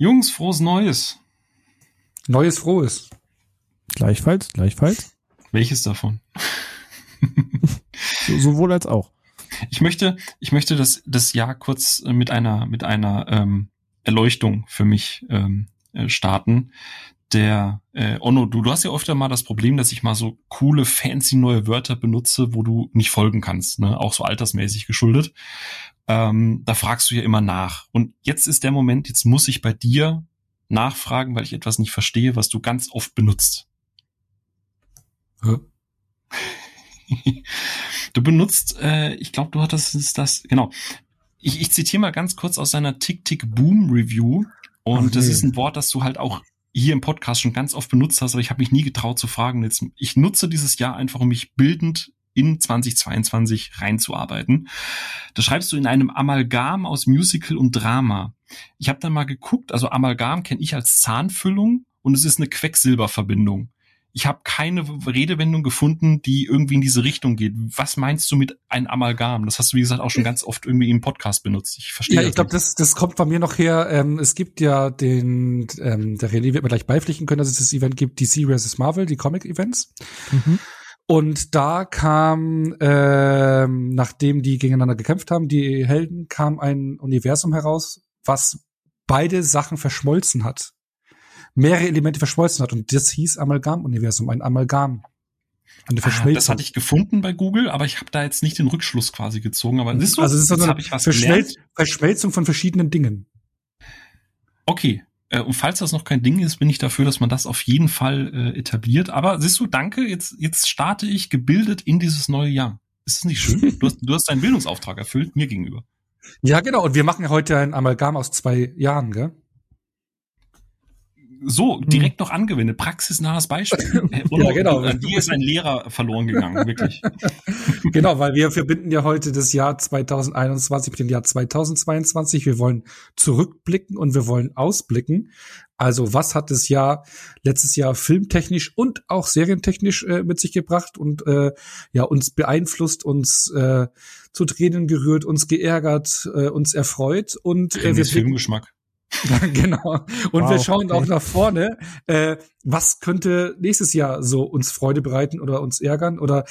Jungs, frohes Neues. Neues Frohes. Gleichfalls, gleichfalls. Welches davon? so, sowohl als auch. Ich möchte, ich möchte das, das Jahr kurz mit einer, mit einer ähm, Erleuchtung für mich ähm, äh, starten. Der äh, Onno, du, du hast ja öfter mal das Problem, dass ich mal so coole, fancy neue Wörter benutze, wo du nicht folgen kannst, ne? auch so altersmäßig geschuldet. Ähm, da fragst du ja immer nach. Und jetzt ist der Moment, jetzt muss ich bei dir nachfragen, weil ich etwas nicht verstehe, was du ganz oft benutzt. du benutzt, äh, ich glaube, du hattest das, genau. Ich, ich zitiere mal ganz kurz aus seiner Tick-Tick-Boom-Review. Und okay. das ist ein Wort, das du halt auch hier im Podcast schon ganz oft benutzt hast, aber ich habe mich nie getraut zu fragen. Jetzt, ich nutze dieses Jahr einfach, um mich bildend in 2022 reinzuarbeiten. Das schreibst du in einem Amalgam aus Musical und Drama. Ich habe dann mal geguckt, also Amalgam kenne ich als Zahnfüllung und es ist eine Quecksilberverbindung ich habe keine Redewendung gefunden, die irgendwie in diese Richtung geht. Was meinst du mit ein Amalgam? Das hast du, wie gesagt, auch schon ganz oft irgendwie im Podcast benutzt. Ich verstehe. Ja, ich glaube, das, das kommt bei mir noch her. Ähm, es gibt ja den, ähm, der René wird mir gleich beipflichten können, dass es das Event gibt, DC vs. Marvel, die Comic-Events. Mhm. Und da kam, ähm, nachdem die gegeneinander gekämpft haben, die Helden, kam ein Universum heraus, was beide Sachen verschmolzen hat mehrere Elemente verschmolzen hat. Und das hieß Amalgam-Universum, ein Amalgam. Eine Verschmelzung. Ah, das hatte ich gefunden bei Google, aber ich habe da jetzt nicht den Rückschluss quasi gezogen. Aber siehst du, also es ist so eine Verschmel Verschmelzung von verschiedenen Dingen. Okay. Äh, und falls das noch kein Ding ist, bin ich dafür, dass man das auf jeden Fall äh, etabliert. Aber siehst du, danke, jetzt, jetzt starte ich gebildet in dieses neue Jahr. Ist das nicht schön? Du hast, du hast deinen Bildungsauftrag erfüllt, mir gegenüber. Ja, genau. Und wir machen heute ein Amalgam aus zwei Jahren, gell? So hm. direkt noch angewendet. Praxisnahes Beispiel. Und ja, genau. An dir ist ein Lehrer verloren gegangen, wirklich. genau, weil wir verbinden ja heute das Jahr 2021 mit dem Jahr 2022. Wir wollen zurückblicken und wir wollen ausblicken. Also was hat das Jahr letztes Jahr filmtechnisch und auch serientechnisch äh, mit sich gebracht und äh, ja uns beeinflusst, uns äh, zu Tränen gerührt, uns geärgert, äh, uns erfreut und äh, wir Filmgeschmack. genau. Und wow, wir schauen okay. auch nach vorne. Äh, was könnte nächstes Jahr so uns Freude bereiten oder uns ärgern? Oder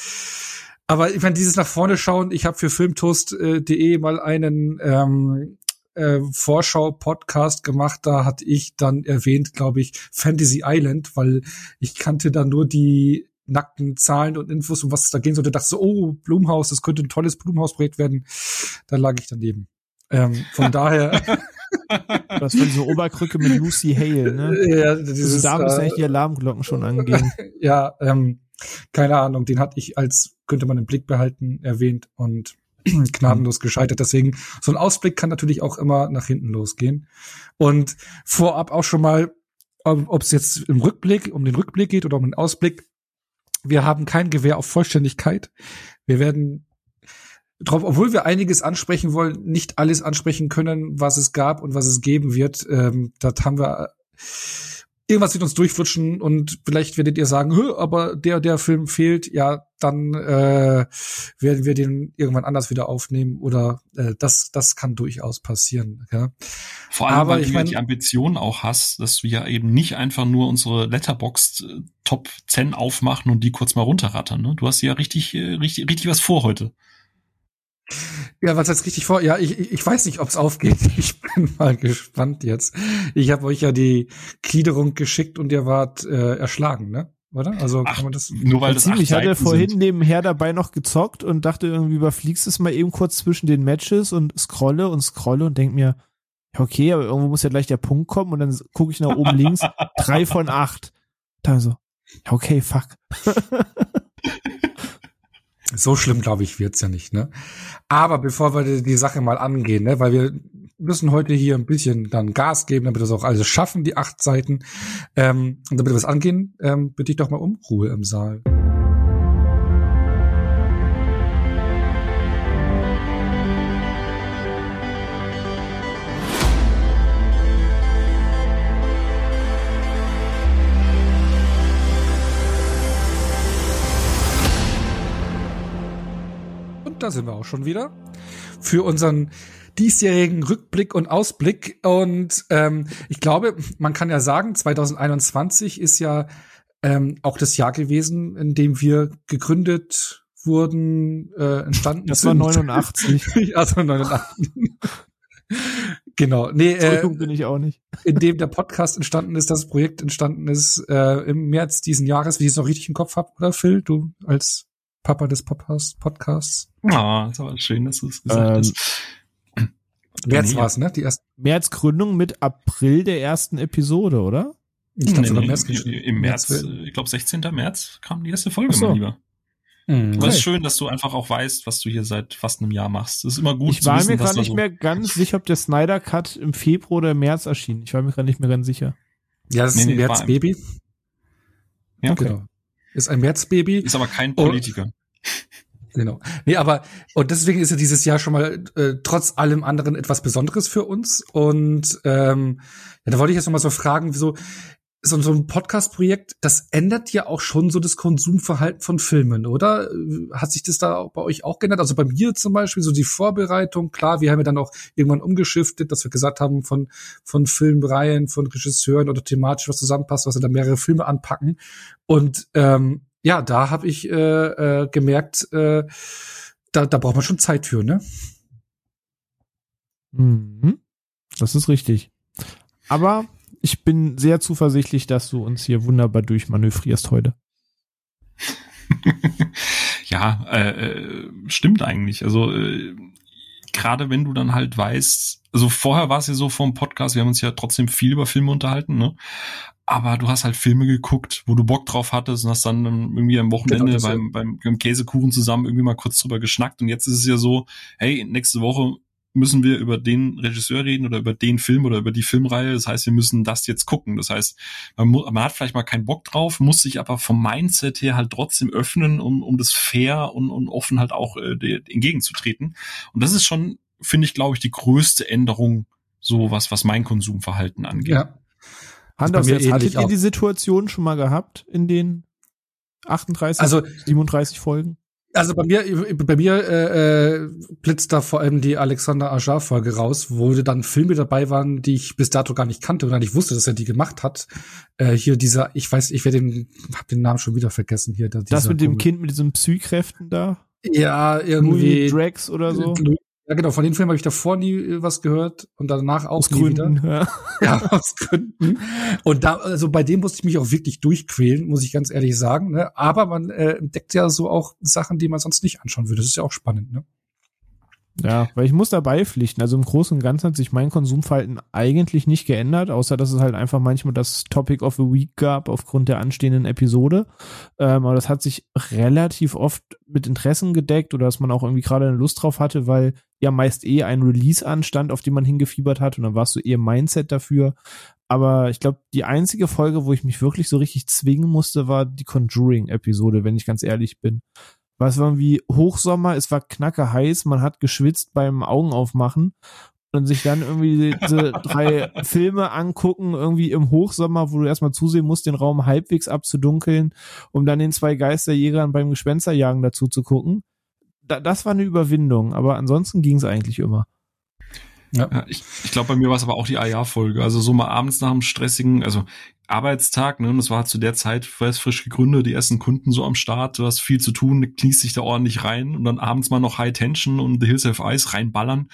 aber ich meine, dieses nach vorne schauen, ich habe für filmtoast.de mal einen ähm, äh, Vorschau-Podcast gemacht, da hatte ich dann erwähnt, glaube ich, Fantasy Island, weil ich kannte da nur die nackten Zahlen und Infos, um was es da gehen sollte. Dachte so, oh, Blumhaus, das könnte ein tolles Blumhaus-Projekt werden. Da lag ich daneben. Ähm, von daher. Das war diese Oberkrücke mit Lucy Hale, ne? Ja, dieses, also da müssen eigentlich die Alarmglocken schon angehen. Ja, ähm, keine Ahnung, den hatte ich als, könnte man im Blick behalten, erwähnt und gnadenlos gescheitert. Deswegen, so ein Ausblick kann natürlich auch immer nach hinten losgehen. Und vorab auch schon mal, ob es jetzt im Rückblick, um den Rückblick geht oder um den Ausblick, wir haben kein Gewehr auf Vollständigkeit. Wir werden drauf, obwohl wir einiges ansprechen wollen, nicht alles ansprechen können, was es gab und was es geben wird. Ähm, das haben wir irgendwas wird uns durchflutschen und vielleicht werdet ihr sagen, aber der der Film fehlt, ja, dann äh, werden wir den irgendwann anders wieder aufnehmen oder äh, das das kann durchaus passieren. Ja. Vor allem, aber weil du ja die Ambition auch hast, dass wir eben nicht einfach nur unsere Letterbox äh, Top 10 aufmachen und die kurz mal runterrattern. Ne? Du hast ja richtig äh, richtig richtig was vor heute. Ja, was heißt richtig vor? Ja, ich, ich weiß nicht, ob es aufgeht. Ich bin mal gespannt jetzt. Ich habe euch ja die Gliederung geschickt und ihr wart äh, erschlagen, ne? Oder? Also Ach, kann man das nur weil das Ich hatte vorhin sind. nebenher dabei noch gezockt und dachte irgendwie überfliegst es mal eben kurz zwischen den Matches und scrolle und scrolle und denk mir, okay, aber irgendwo muss ja gleich der Punkt kommen und dann gucke ich nach oben links, drei von acht. Da so, okay, fuck. So schlimm, glaube ich, wird's ja nicht, ne? Aber bevor wir die Sache mal angehen, ne, weil wir müssen heute hier ein bisschen dann Gas geben, damit wir das auch alles schaffen, die acht Seiten. Ähm, und damit wir das angehen, ähm, bitte ich doch mal um Ruhe im Saal. Da sind wir auch schon wieder. für unseren diesjährigen Rückblick und Ausblick. Und ähm, ich glaube, man kann ja sagen, 2021 ist ja ähm, auch das Jahr gewesen, in dem wir gegründet wurden, äh, entstanden das sind. Das war 89. also 89. genau. Nee, äh, bin ich auch nicht. in dem der Podcast entstanden ist, das Projekt entstanden ist äh, im März diesen Jahres, wie ich es noch richtig im Kopf habe, oder Phil, du als Papa des Podcasts? Ja, ist aber schön, dass du es gesagt ähm, hast. März war es, ne? Die erste März Gründung mit April der ersten Episode, oder? Ich nee, nee, März Im März, März ich glaube 16. März kam die erste Folge, so. mein Lieber. Mhm. Aber es ist schön, dass du einfach auch weißt, was du hier seit fast einem Jahr machst. Das ist immer gut ich zu war wissen, mir gerade nicht so mehr ganz sicher, ob der Snyder Cut im Februar oder März erschien. Ich war mir gerade nicht mehr ganz sicher. Ja, das nee, ist ein nee, März-Baby. Ja, okay. Genau. Ist ein März-Baby. Ist aber kein Politiker. Oh. Genau. Nee, aber und deswegen ist ja dieses Jahr schon mal äh, trotz allem anderen etwas Besonderes für uns. Und ähm, ja, da wollte ich jetzt noch mal so fragen, wieso so, so ein Podcast-Projekt, das ändert ja auch schon so das Konsumverhalten von Filmen, oder? Hat sich das da bei euch auch geändert? Also bei mir zum Beispiel so die Vorbereitung, klar, wir haben ja dann auch irgendwann umgeschiftet, dass wir gesagt haben, von, von Filmreihen, von Regisseuren oder thematisch was zusammenpasst, was wir dann mehrere Filme anpacken. Und ähm, ja, da habe ich äh, äh, gemerkt, äh, da, da braucht man schon Zeit für, ne? Mhm. Das ist richtig. Aber ich bin sehr zuversichtlich, dass du uns hier wunderbar durchmanövrierst heute. ja, äh, äh, stimmt eigentlich. Also äh, gerade wenn du dann halt weißt, also vorher war es ja so vom Podcast, wir haben uns ja trotzdem viel über Filme unterhalten, ne? Aber du hast halt Filme geguckt, wo du Bock drauf hattest und hast dann irgendwie am Wochenende genau, beim, beim, beim Käsekuchen zusammen irgendwie mal kurz drüber geschnackt. Und jetzt ist es ja so, hey, nächste Woche müssen wir über den Regisseur reden oder über den Film oder über die Filmreihe. Das heißt, wir müssen das jetzt gucken. Das heißt, man, man hat vielleicht mal keinen Bock drauf, muss sich aber vom Mindset her halt trotzdem öffnen, um, um das fair und, und offen halt auch äh, entgegenzutreten. Und das ist schon, finde ich, glaube ich, die größte Änderung, so was, was mein Konsumverhalten angeht. Ja. Anders, jetzt hattet ihr die Situation schon mal gehabt in den 38, also, 37 Folgen? Also bei mir, bei mir äh, äh, blitzt da vor allem die Alexander Ajar Folge raus, wo dann Filme dabei waren, die ich bis dato gar nicht kannte und gar nicht wusste, dass er die gemacht hat. Äh, hier dieser, ich weiß, ich werde den, hab den Namen schon wieder vergessen hier. Da, das mit dem. Kind mit diesen Psykräften da? Ja, irgendwie. Louis Drax oder so. Ja, genau, von den Filmen habe ich davor nie äh, was gehört und danach auch aus Gründen, wieder. Ja. ja, aus Gründen. Und da, also bei dem musste ich mich auch wirklich durchquälen, muss ich ganz ehrlich sagen. Ne? Aber man äh, entdeckt ja so auch Sachen, die man sonst nicht anschauen würde. Das ist ja auch spannend, ne? Ja, weil ich muss dabei pflichten. Also im Großen und Ganzen hat sich mein Konsumverhalten eigentlich nicht geändert, außer dass es halt einfach manchmal das Topic of the Week gab aufgrund der anstehenden Episode. Ähm, aber das hat sich relativ oft mit Interessen gedeckt oder dass man auch irgendwie gerade eine Lust drauf hatte, weil ja meist eh ein Release anstand, auf den man hingefiebert hat und dann warst du eher Mindset dafür. Aber ich glaube, die einzige Folge, wo ich mich wirklich so richtig zwingen musste, war die Conjuring-Episode, wenn ich ganz ehrlich bin. Weil es war irgendwie Hochsommer, es war knacke heiß, man hat geschwitzt beim Augenaufmachen und sich dann irgendwie diese drei Filme angucken, irgendwie im Hochsommer, wo du erstmal zusehen musst, den Raum halbwegs abzudunkeln, um dann den zwei Geisterjägern beim Gespensterjagen dazu zu gucken. Da, das war eine Überwindung, aber ansonsten ging es eigentlich immer. Ja. ja ich ich glaube, bei mir war es aber auch die AJA-Folge. Also so mal abends nach einem stressigen, also Arbeitstag, ne, und das war zu der Zeit, frisch gegründet, die ersten Kunden so am Start, du hast viel zu tun, kniest dich da ordentlich rein und dann abends mal noch High Tension und The Hills of Ice reinballern.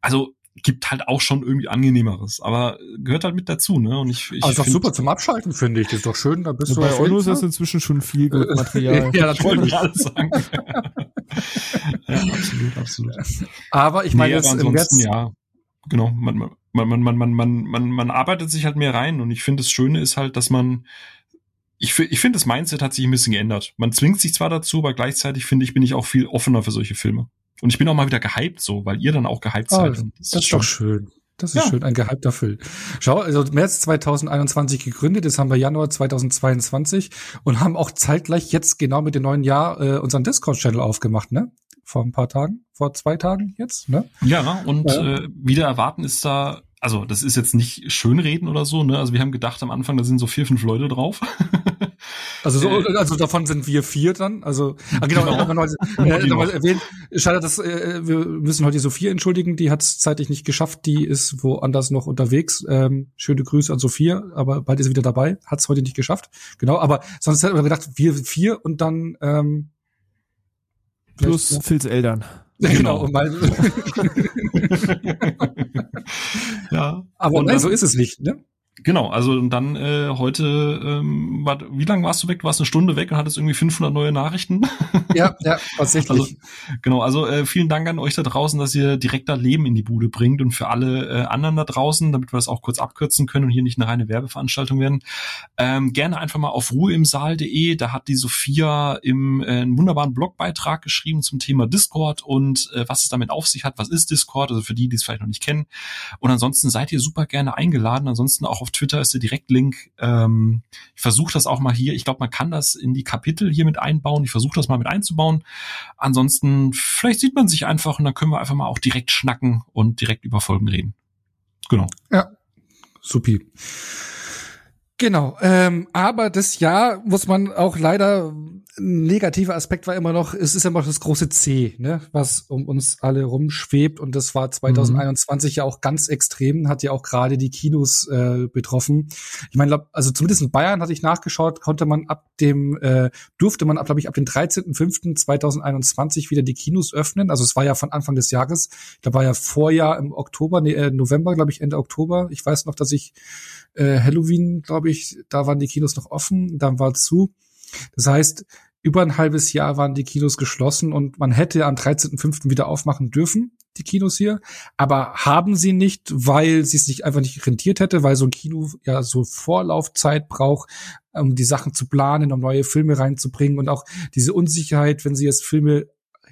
Also gibt halt auch schon irgendwie angenehmeres, aber gehört halt mit dazu, ne? Und ich, ich also find, super zum Abschalten finde ich, das ist doch schön, da bist ja, du bei Onus ist inzwischen schon viel gut Material. ja, das wollte ich alles sagen. ja, absolut, absolut. Aber ich meine, nee, jetzt im März, ja, genau, man, man, man, man, man, man, man, man arbeitet sich halt mehr rein und ich finde, das Schöne ist halt, dass man ich, ich finde, das Mindset hat sich ein bisschen geändert. Man zwingt sich zwar dazu, aber gleichzeitig finde ich, bin ich auch viel offener für solche Filme. Und ich bin auch mal wieder gehypt so, weil ihr dann auch gehypt oh, seid. Das, das, ist, ist doch schön. Das ist ja. schön, ein gehypter Film. Schau, also März 2021 gegründet, jetzt haben wir Januar 2022 und haben auch zeitgleich jetzt genau mit dem neuen Jahr äh, unseren Discord-Channel aufgemacht, ne? Vor ein paar Tagen, vor zwei Tagen jetzt, ne? Ja, und ja. Äh, wieder erwarten ist da also das ist jetzt nicht schönreden oder so, ne? Also wir haben gedacht am Anfang, da sind so vier, fünf Leute drauf. Also so, äh, also davon sind wir vier dann. Also ah, genau, genau. Noch, äh, noch erwähnt. Schade, dass äh, wir müssen heute Sophia entschuldigen. Die hat es zeitlich nicht geschafft. Die ist woanders noch unterwegs. Ähm, schöne Grüße an Sophia, aber bald ist sie wieder dabei. Hat es heute nicht geschafft. Genau, aber sonst hätten wir gedacht, wir vier und dann ähm, plus ja. Phils Eltern. Genau. genau. ja. Aber nein, so ist es nicht, ne? Genau, also und dann äh, heute, ähm, war, wie lange warst du weg? Du warst eine Stunde weg und hattest irgendwie 500 neue Nachrichten. Ja, ja, tatsächlich. Also, genau, also äh, vielen Dank an euch da draußen, dass ihr direkt da Leben in die Bude bringt und für alle äh, anderen da draußen, damit wir das auch kurz abkürzen können und hier nicht eine reine Werbeveranstaltung werden. Ähm, gerne einfach mal auf ruheimsaal.de, da hat die Sophia im äh, einen wunderbaren Blogbeitrag geschrieben zum Thema Discord und äh, was es damit auf sich hat, was ist Discord, also für die, die es vielleicht noch nicht kennen. Und ansonsten seid ihr super gerne eingeladen, ansonsten auch auf Twitter ist der Direktlink. Ähm, ich versuche das auch mal hier. Ich glaube, man kann das in die Kapitel hier mit einbauen. Ich versuche das mal mit einzubauen. Ansonsten, vielleicht sieht man sich einfach und dann können wir einfach mal auch direkt schnacken und direkt über Folgen reden. Genau. Ja, supi. Genau, ähm, aber das Jahr muss man auch leider negativer Aspekt war immer noch, es ist immer noch das große C, ne, was um uns alle rumschwebt und das war 2021 mhm. ja auch ganz extrem, hat ja auch gerade die Kinos äh, betroffen. Ich meine, also zumindest in Bayern hatte ich nachgeschaut, konnte man ab dem äh, durfte man ab glaube ich ab dem 13.05.2021 wieder die Kinos öffnen. Also es war ja von Anfang des Jahres, da war ja Vorjahr im Oktober, nee, äh, November, glaube ich, Ende Oktober. Ich weiß noch, dass ich äh, Halloween, glaube ich, da waren die Kinos noch offen, dann war zu. Das heißt, über ein halbes Jahr waren die Kinos geschlossen und man hätte am 13.05. wieder aufmachen dürfen, die Kinos hier, aber haben sie nicht, weil sie es sich einfach nicht rentiert hätte, weil so ein Kino ja so Vorlaufzeit braucht, um die Sachen zu planen, um neue Filme reinzubringen und auch diese Unsicherheit, wenn sie jetzt Filme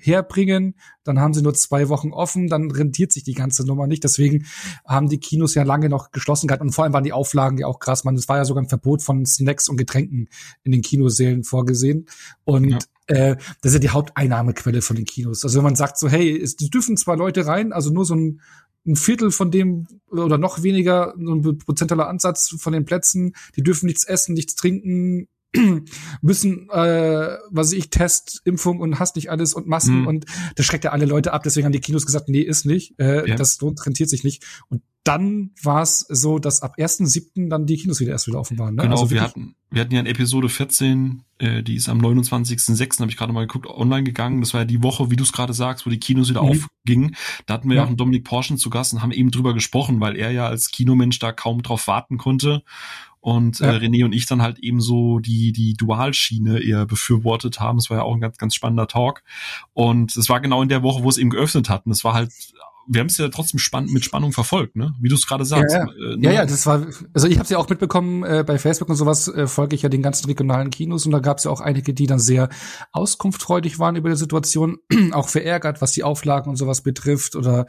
herbringen, dann haben sie nur zwei Wochen offen, dann rentiert sich die ganze Nummer nicht. Deswegen haben die Kinos ja lange noch geschlossen gehabt und vor allem waren die Auflagen ja auch krass. Man, es war ja sogar ein Verbot von Snacks und Getränken in den Kinosälen vorgesehen. Und ja. äh, das ist ja die Haupteinnahmequelle von den Kinos. Also wenn man sagt so, hey, es dürfen zwei Leute rein, also nur so ein ein Viertel von dem oder noch weniger, so ein prozentualer Ansatz von den Plätzen, die dürfen nichts essen, nichts trinken, müssen, äh, was ich, Test, Impfung und hast nicht alles und Masken mhm. und das schreckt ja alle Leute ab. Deswegen haben die Kinos gesagt, nee, ist nicht. Äh, ja. Das rentiert sich nicht. Und dann war es so, dass ab 1.7. dann die Kinos wieder erst wieder offen waren. Ne? Genau, also wir hatten, wir hatten ja in Episode 14, äh, die ist am 29.06., habe ich gerade mal geguckt, online gegangen. Das war ja die Woche, wie du es gerade sagst, wo die Kinos wieder mhm. aufgingen. Da hatten wir ja auch einen Dominik Porschen zu Gast und haben eben drüber gesprochen, weil er ja als Kinomensch da kaum drauf warten konnte und ja. äh, René und ich dann halt eben so die die Dualschiene eher befürwortet haben. Es war ja auch ein ganz ganz spannender Talk und es war genau in der Woche, wo es eben geöffnet hat und es war halt wir haben es ja trotzdem spann mit Spannung verfolgt, ne? Wie du es gerade sagst. Ja ja. Äh, ne? ja, ja, das war, also ich habe es ja auch mitbekommen äh, bei Facebook und sowas äh, folge ich ja den ganzen regionalen Kinos und da gab es ja auch einige, die dann sehr auskunftfreudig waren über die Situation, auch verärgert, was die Auflagen und sowas betrifft oder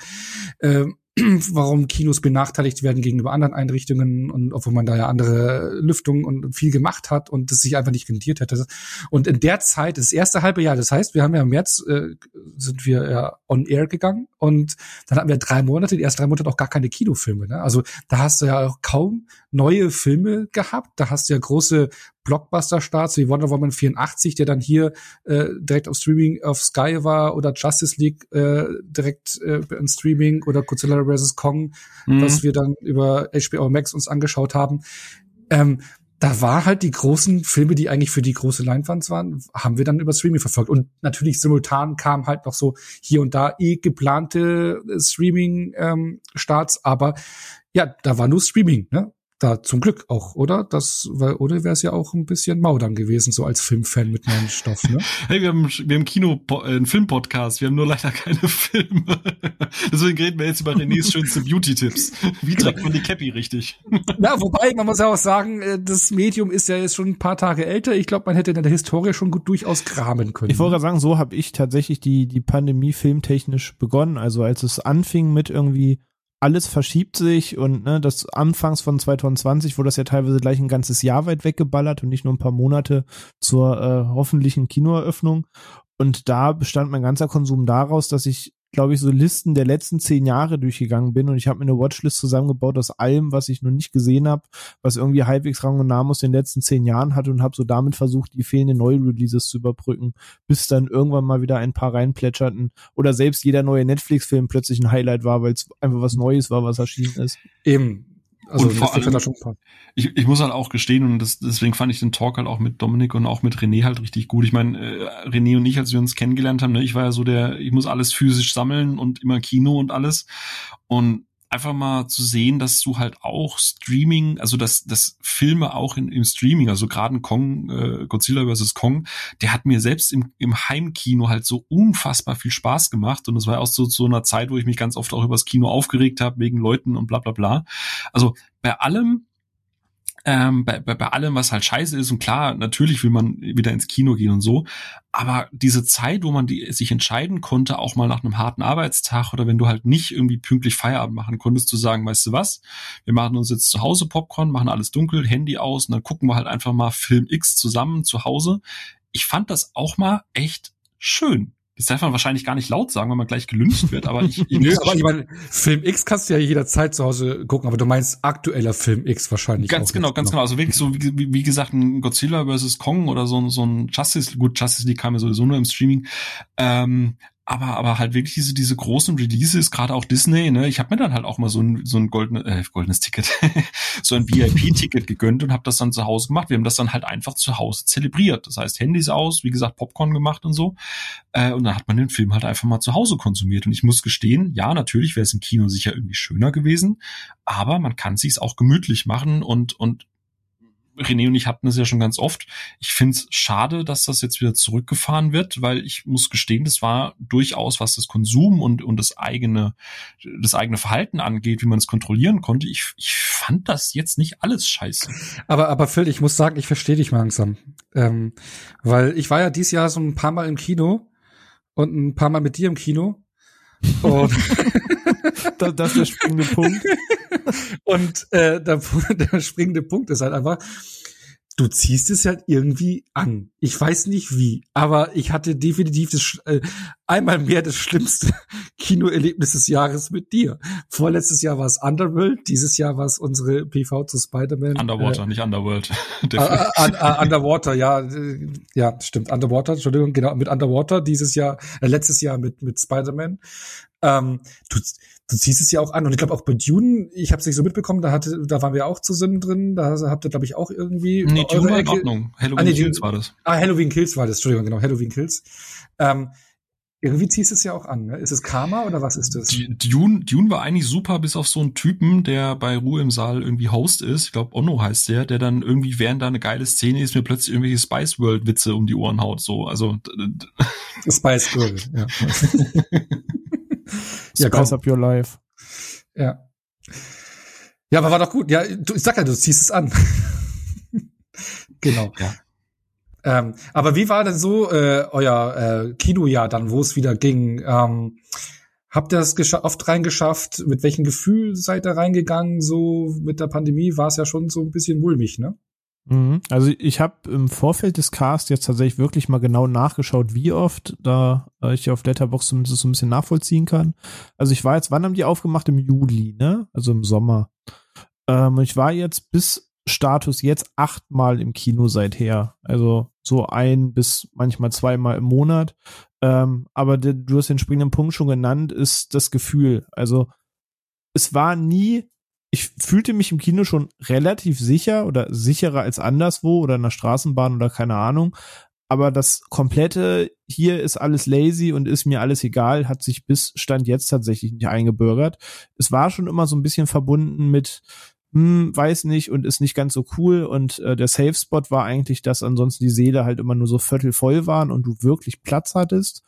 äh, warum Kinos benachteiligt werden gegenüber anderen Einrichtungen und obwohl man da ja andere Lüftungen und viel gemacht hat und das sich einfach nicht rentiert hätte. Und in der Zeit, das erste halbe Jahr, das heißt, wir haben ja im März äh, sind wir ja on air gegangen und dann hatten wir drei Monate, die ersten drei Monate auch gar keine Kinofilme. Ne? Also da hast du ja auch kaum neue Filme gehabt. Da hast du ja große Blockbuster-Starts wie Wonder Woman 84, der dann hier äh, direkt auf Streaming auf Sky war oder Justice League äh, direkt äh, in Streaming oder Godzilla vs. Kong, mhm. was wir dann über HBO Max uns angeschaut haben. Ähm, da war halt die großen Filme, die eigentlich für die große Leinwand waren, haben wir dann über Streaming verfolgt. Und natürlich simultan kam halt noch so hier und da eh geplante Streaming-Starts, ähm, aber ja, da war nur Streaming, ne? Da zum Glück auch, oder? Das, weil, oder wäre es ja auch ein bisschen mau dann gewesen, so als Filmfan mit neuen Stoff, ne? Hey, wir haben, wir haben Kino, äh, einen Filmpodcast, wir haben nur leider keine Filme. Deswegen reden wir jetzt über Renés schönste Beauty-Tipps. Wie trägt man die Cappy richtig? Na, wobei, man muss ja auch sagen, äh, das Medium ist ja jetzt schon ein paar Tage älter. Ich glaube, man hätte in der Historie schon gut durchaus kramen können. Ich wollte gerade sagen, so habe ich tatsächlich die, die Pandemie filmtechnisch begonnen. Also als es anfing mit irgendwie alles verschiebt sich und ne, das Anfangs von 2020 wurde das ja teilweise gleich ein ganzes Jahr weit weggeballert und nicht nur ein paar Monate zur äh, hoffentlichen Kinoeröffnung. Und da bestand mein ganzer Konsum daraus, dass ich glaube ich, so Listen der letzten zehn Jahre durchgegangen bin und ich habe mir eine Watchlist zusammengebaut aus allem, was ich noch nicht gesehen habe, was irgendwie halbwegs Rang und Namen aus den letzten zehn Jahren hatte und habe so damit versucht, die fehlenden Neu-Releases zu überbrücken, bis dann irgendwann mal wieder ein paar reinplätscherten oder selbst jeder neue Netflix-Film plötzlich ein Highlight war, weil es einfach was Neues war, was erschienen ist. Eben, also und vor allem, ich, ich muss halt auch gestehen, und das, deswegen fand ich den Talk halt auch mit Dominik und auch mit René halt richtig gut. Ich meine, äh, René und ich, als wir uns kennengelernt haben, ne, ich war ja so der, ich muss alles physisch sammeln und immer Kino und alles. Und einfach mal zu sehen, dass du halt auch Streaming, also dass, dass Filme auch in, im Streaming, also gerade ein Kong, äh, Godzilla vs. Kong, der hat mir selbst im, im Heimkino halt so unfassbar viel Spaß gemacht. Und das war auch so zu so einer Zeit, wo ich mich ganz oft auch übers Kino aufgeregt habe, wegen Leuten und bla bla bla. Also bei allem ähm, bei, bei, bei allem, was halt scheiße ist. Und klar, natürlich will man wieder ins Kino gehen und so. Aber diese Zeit, wo man die, sich entscheiden konnte, auch mal nach einem harten Arbeitstag oder wenn du halt nicht irgendwie pünktlich Feierabend machen konntest, zu sagen, weißt du was, wir machen uns jetzt zu Hause Popcorn, machen alles dunkel, Handy aus und dann gucken wir halt einfach mal Film X zusammen zu Hause. Ich fand das auch mal echt schön. Das darf man wahrscheinlich gar nicht laut sagen, wenn man gleich gelünscht wird, aber ich, ich Nö, aber ich meine, Film X kannst du ja jederzeit zu Hause gucken, aber du meinst aktueller Film X wahrscheinlich. Ganz genau, ganz genau. Also wirklich so, wie, wie gesagt, ein Godzilla vs. Kong oder so, so ein Justice, gut, Justice League kam ja sowieso nur im Streaming. Ähm, aber aber halt wirklich diese diese großen Releases, gerade auch Disney, ne, ich habe mir dann halt auch mal so ein so ein goldenes äh, goldenes Ticket, so ein VIP-Ticket gegönnt und habe das dann zu Hause gemacht. Wir haben das dann halt einfach zu Hause zelebriert. Das heißt Handys aus, wie gesagt Popcorn gemacht und so. Äh, und dann hat man den Film halt einfach mal zu Hause konsumiert. Und ich muss gestehen, ja, natürlich wäre es im Kino sicher irgendwie schöner gewesen, aber man kann sich's auch gemütlich machen und und René und ich hatten es ja schon ganz oft. Ich finde es schade, dass das jetzt wieder zurückgefahren wird, weil ich muss gestehen, das war durchaus, was das Konsum und, und das eigene, das eigene Verhalten angeht, wie man es kontrollieren konnte. Ich, ich fand das jetzt nicht alles scheiße. Aber, aber Phil, ich muss sagen, ich verstehe dich mal langsam. Ähm, weil ich war ja dieses Jahr so ein paar Mal im Kino und ein paar Mal mit dir im Kino. Und das, das ist der springende Punkt. Und äh, der, der springende Punkt ist halt einfach, du ziehst es halt irgendwie an. Ich weiß nicht wie, aber ich hatte definitiv das, äh, einmal mehr das schlimmste Kinoerlebnis des Jahres mit dir. Vorletztes Jahr war es Underworld, dieses Jahr war es unsere PV zu Spider-Man. Underwater, äh, nicht Underworld. uh, underwater, ja, äh, ja, stimmt. Underwater, Entschuldigung, genau, mit Underwater, dieses Jahr, äh, letztes Jahr mit, mit Spider-Man. Ähm, du, du ziehst es ja auch an. Und ich glaube auch bei Dune, ich habe es nicht so mitbekommen, da hatte, da waren wir auch zusammen drin, da habt ihr, glaube ich, auch irgendwie. Nee, Dune war in Ordnung. Halloween ah, nee, Kills war das. Ah, Halloween Kills war das, Entschuldigung, genau, Halloween Kills. Ähm, irgendwie ziehst es ja auch an. Ne? Ist es Karma oder was ist das? Dune, Dune war eigentlich super, bis auf so einen Typen, der bei Ruhe im Saal irgendwie Host ist. Ich glaube, Onno heißt der, der dann irgendwie, während da eine geile Szene ist, mir plötzlich irgendwelche Spice World Witze um die Ohren haut. So, also Spice Girl, ja. ja, Spice up your life. Ja. Ja, aber war doch gut. Ja, du, ich sag ja, du ziehst es an. genau. Ja. Ähm, aber wie war denn so äh, euer äh, Kinojahr dann, wo es wieder ging? Ähm, habt ihr das oft reingeschafft? Mit welchem Gefühl seid ihr reingegangen? So mit der Pandemie war es ja schon so ein bisschen mulmig, ne? Mhm. Also ich habe im Vorfeld des Casts jetzt tatsächlich wirklich mal genau nachgeschaut, wie oft, da äh, ich auf Letterbox zumindest so ein bisschen nachvollziehen kann. Also ich war jetzt, wann haben die aufgemacht? Im Juli, ne? Also im Sommer. Ähm, ich war jetzt bis Status jetzt achtmal im Kino seither. Also so ein bis manchmal zweimal im Monat. Ähm, aber du hast den springenden Punkt schon genannt, ist das Gefühl. Also es war nie ich fühlte mich im Kino schon relativ sicher oder sicherer als anderswo oder in der Straßenbahn oder keine Ahnung. Aber das komplette, hier ist alles lazy und ist mir alles egal, hat sich bis Stand jetzt tatsächlich nicht eingebürgert. Es war schon immer so ein bisschen verbunden mit, hm, weiß nicht und ist nicht ganz so cool. Und äh, der Safe Spot war eigentlich, dass ansonsten die Seele halt immer nur so viertelvoll waren und du wirklich Platz hattest.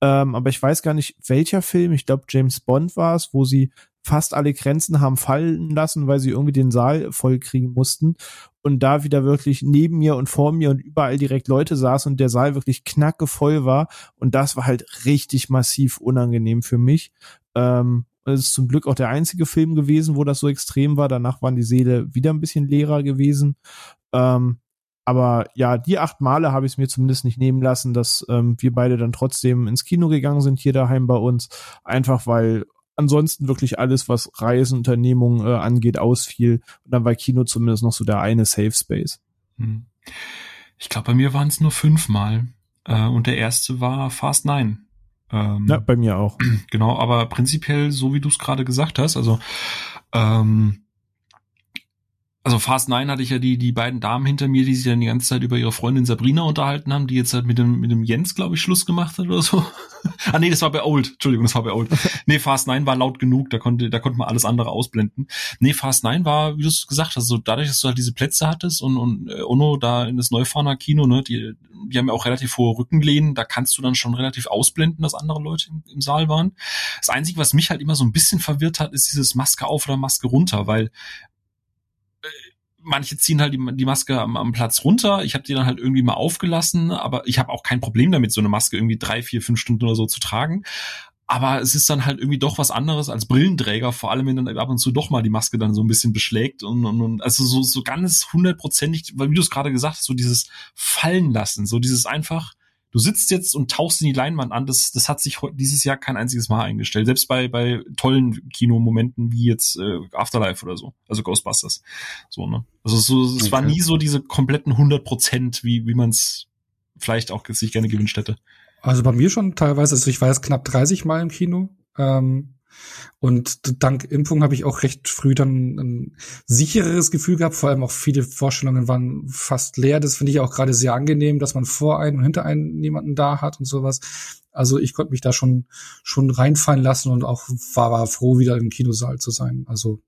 Ähm, aber ich weiß gar nicht, welcher Film, ich glaube James Bond war es, wo sie fast alle Grenzen haben fallen lassen, weil sie irgendwie den Saal voll kriegen mussten und da wieder wirklich neben mir und vor mir und überall direkt Leute saßen und der Saal wirklich knackevoll war und das war halt richtig massiv unangenehm für mich. Ähm, es ist zum Glück auch der einzige Film gewesen, wo das so extrem war. Danach waren die Seele wieder ein bisschen leerer gewesen. Ähm, Aber ja, die acht Male habe ich es mir zumindest nicht nehmen lassen, dass ähm, wir beide dann trotzdem ins Kino gegangen sind, hier daheim bei uns. Einfach weil ansonsten wirklich alles, was Reiseunternehmungen äh, angeht, ausfiel. Und dann war Kino zumindest noch so der eine Safe Space. Hm. Ich glaube, bei mir waren es nur fünfmal. Äh, und der erste war Fast Nine. Ähm, ja, bei mir auch. Genau, aber prinzipiell, so wie du es gerade gesagt hast, also ähm, also Fast Nine hatte ich ja die, die beiden Damen hinter mir, die sich dann die ganze Zeit über ihre Freundin Sabrina unterhalten haben, die jetzt halt mit dem, mit dem Jens, glaube ich, Schluss gemacht hat oder so. ah, nee, das war bei Old. Entschuldigung, das war bei Old. nee, Fast Nine war laut genug, da konnte, da konnte man alles andere ausblenden. Nee, Fast Nine war, wie du es gesagt hast, so dadurch, dass du halt diese Plätze hattest und, und äh, Ono da in das Neufahrener Kino, ne, die, die haben ja auch relativ hohe Rückenlehnen, da kannst du dann schon relativ ausblenden, dass andere Leute im, im Saal waren. Das Einzige, was mich halt immer so ein bisschen verwirrt hat, ist dieses Maske auf oder Maske runter, weil manche ziehen halt die, die Maske am, am, Platz runter. Ich habe die dann halt irgendwie mal aufgelassen, aber ich habe auch kein Problem damit, so eine Maske irgendwie drei, vier, fünf Stunden oder so zu tragen. Aber es ist dann halt irgendwie doch was anderes als Brillenträger, vor allem wenn dann ab und zu doch mal die Maske dann so ein bisschen beschlägt und, und, und also so, so ganz hundertprozentig, weil wie du es gerade gesagt hast, so dieses Fallen lassen, so dieses einfach, du sitzt jetzt und tauchst in die Leinwand an, das, das hat sich dieses Jahr kein einziges Mal eingestellt. Selbst bei, bei tollen Kinomomenten wie jetzt äh, Afterlife oder so, also Ghostbusters. So, ne? Also so, es okay. war nie so diese kompletten 100 Prozent, wie, wie man es vielleicht auch sich gerne gewünscht hätte. Also bei mir schon teilweise, also ich war jetzt knapp 30 Mal im Kino. Ähm, und dank Impfung habe ich auch recht früh dann ein sichereres Gefühl gehabt. Vor allem auch viele Vorstellungen waren fast leer. Das finde ich auch gerade sehr angenehm, dass man vor einen und hinter einen niemanden da hat und sowas. Also ich konnte mich da schon schon reinfallen lassen und auch war, war froh, wieder im Kinosaal zu sein. Also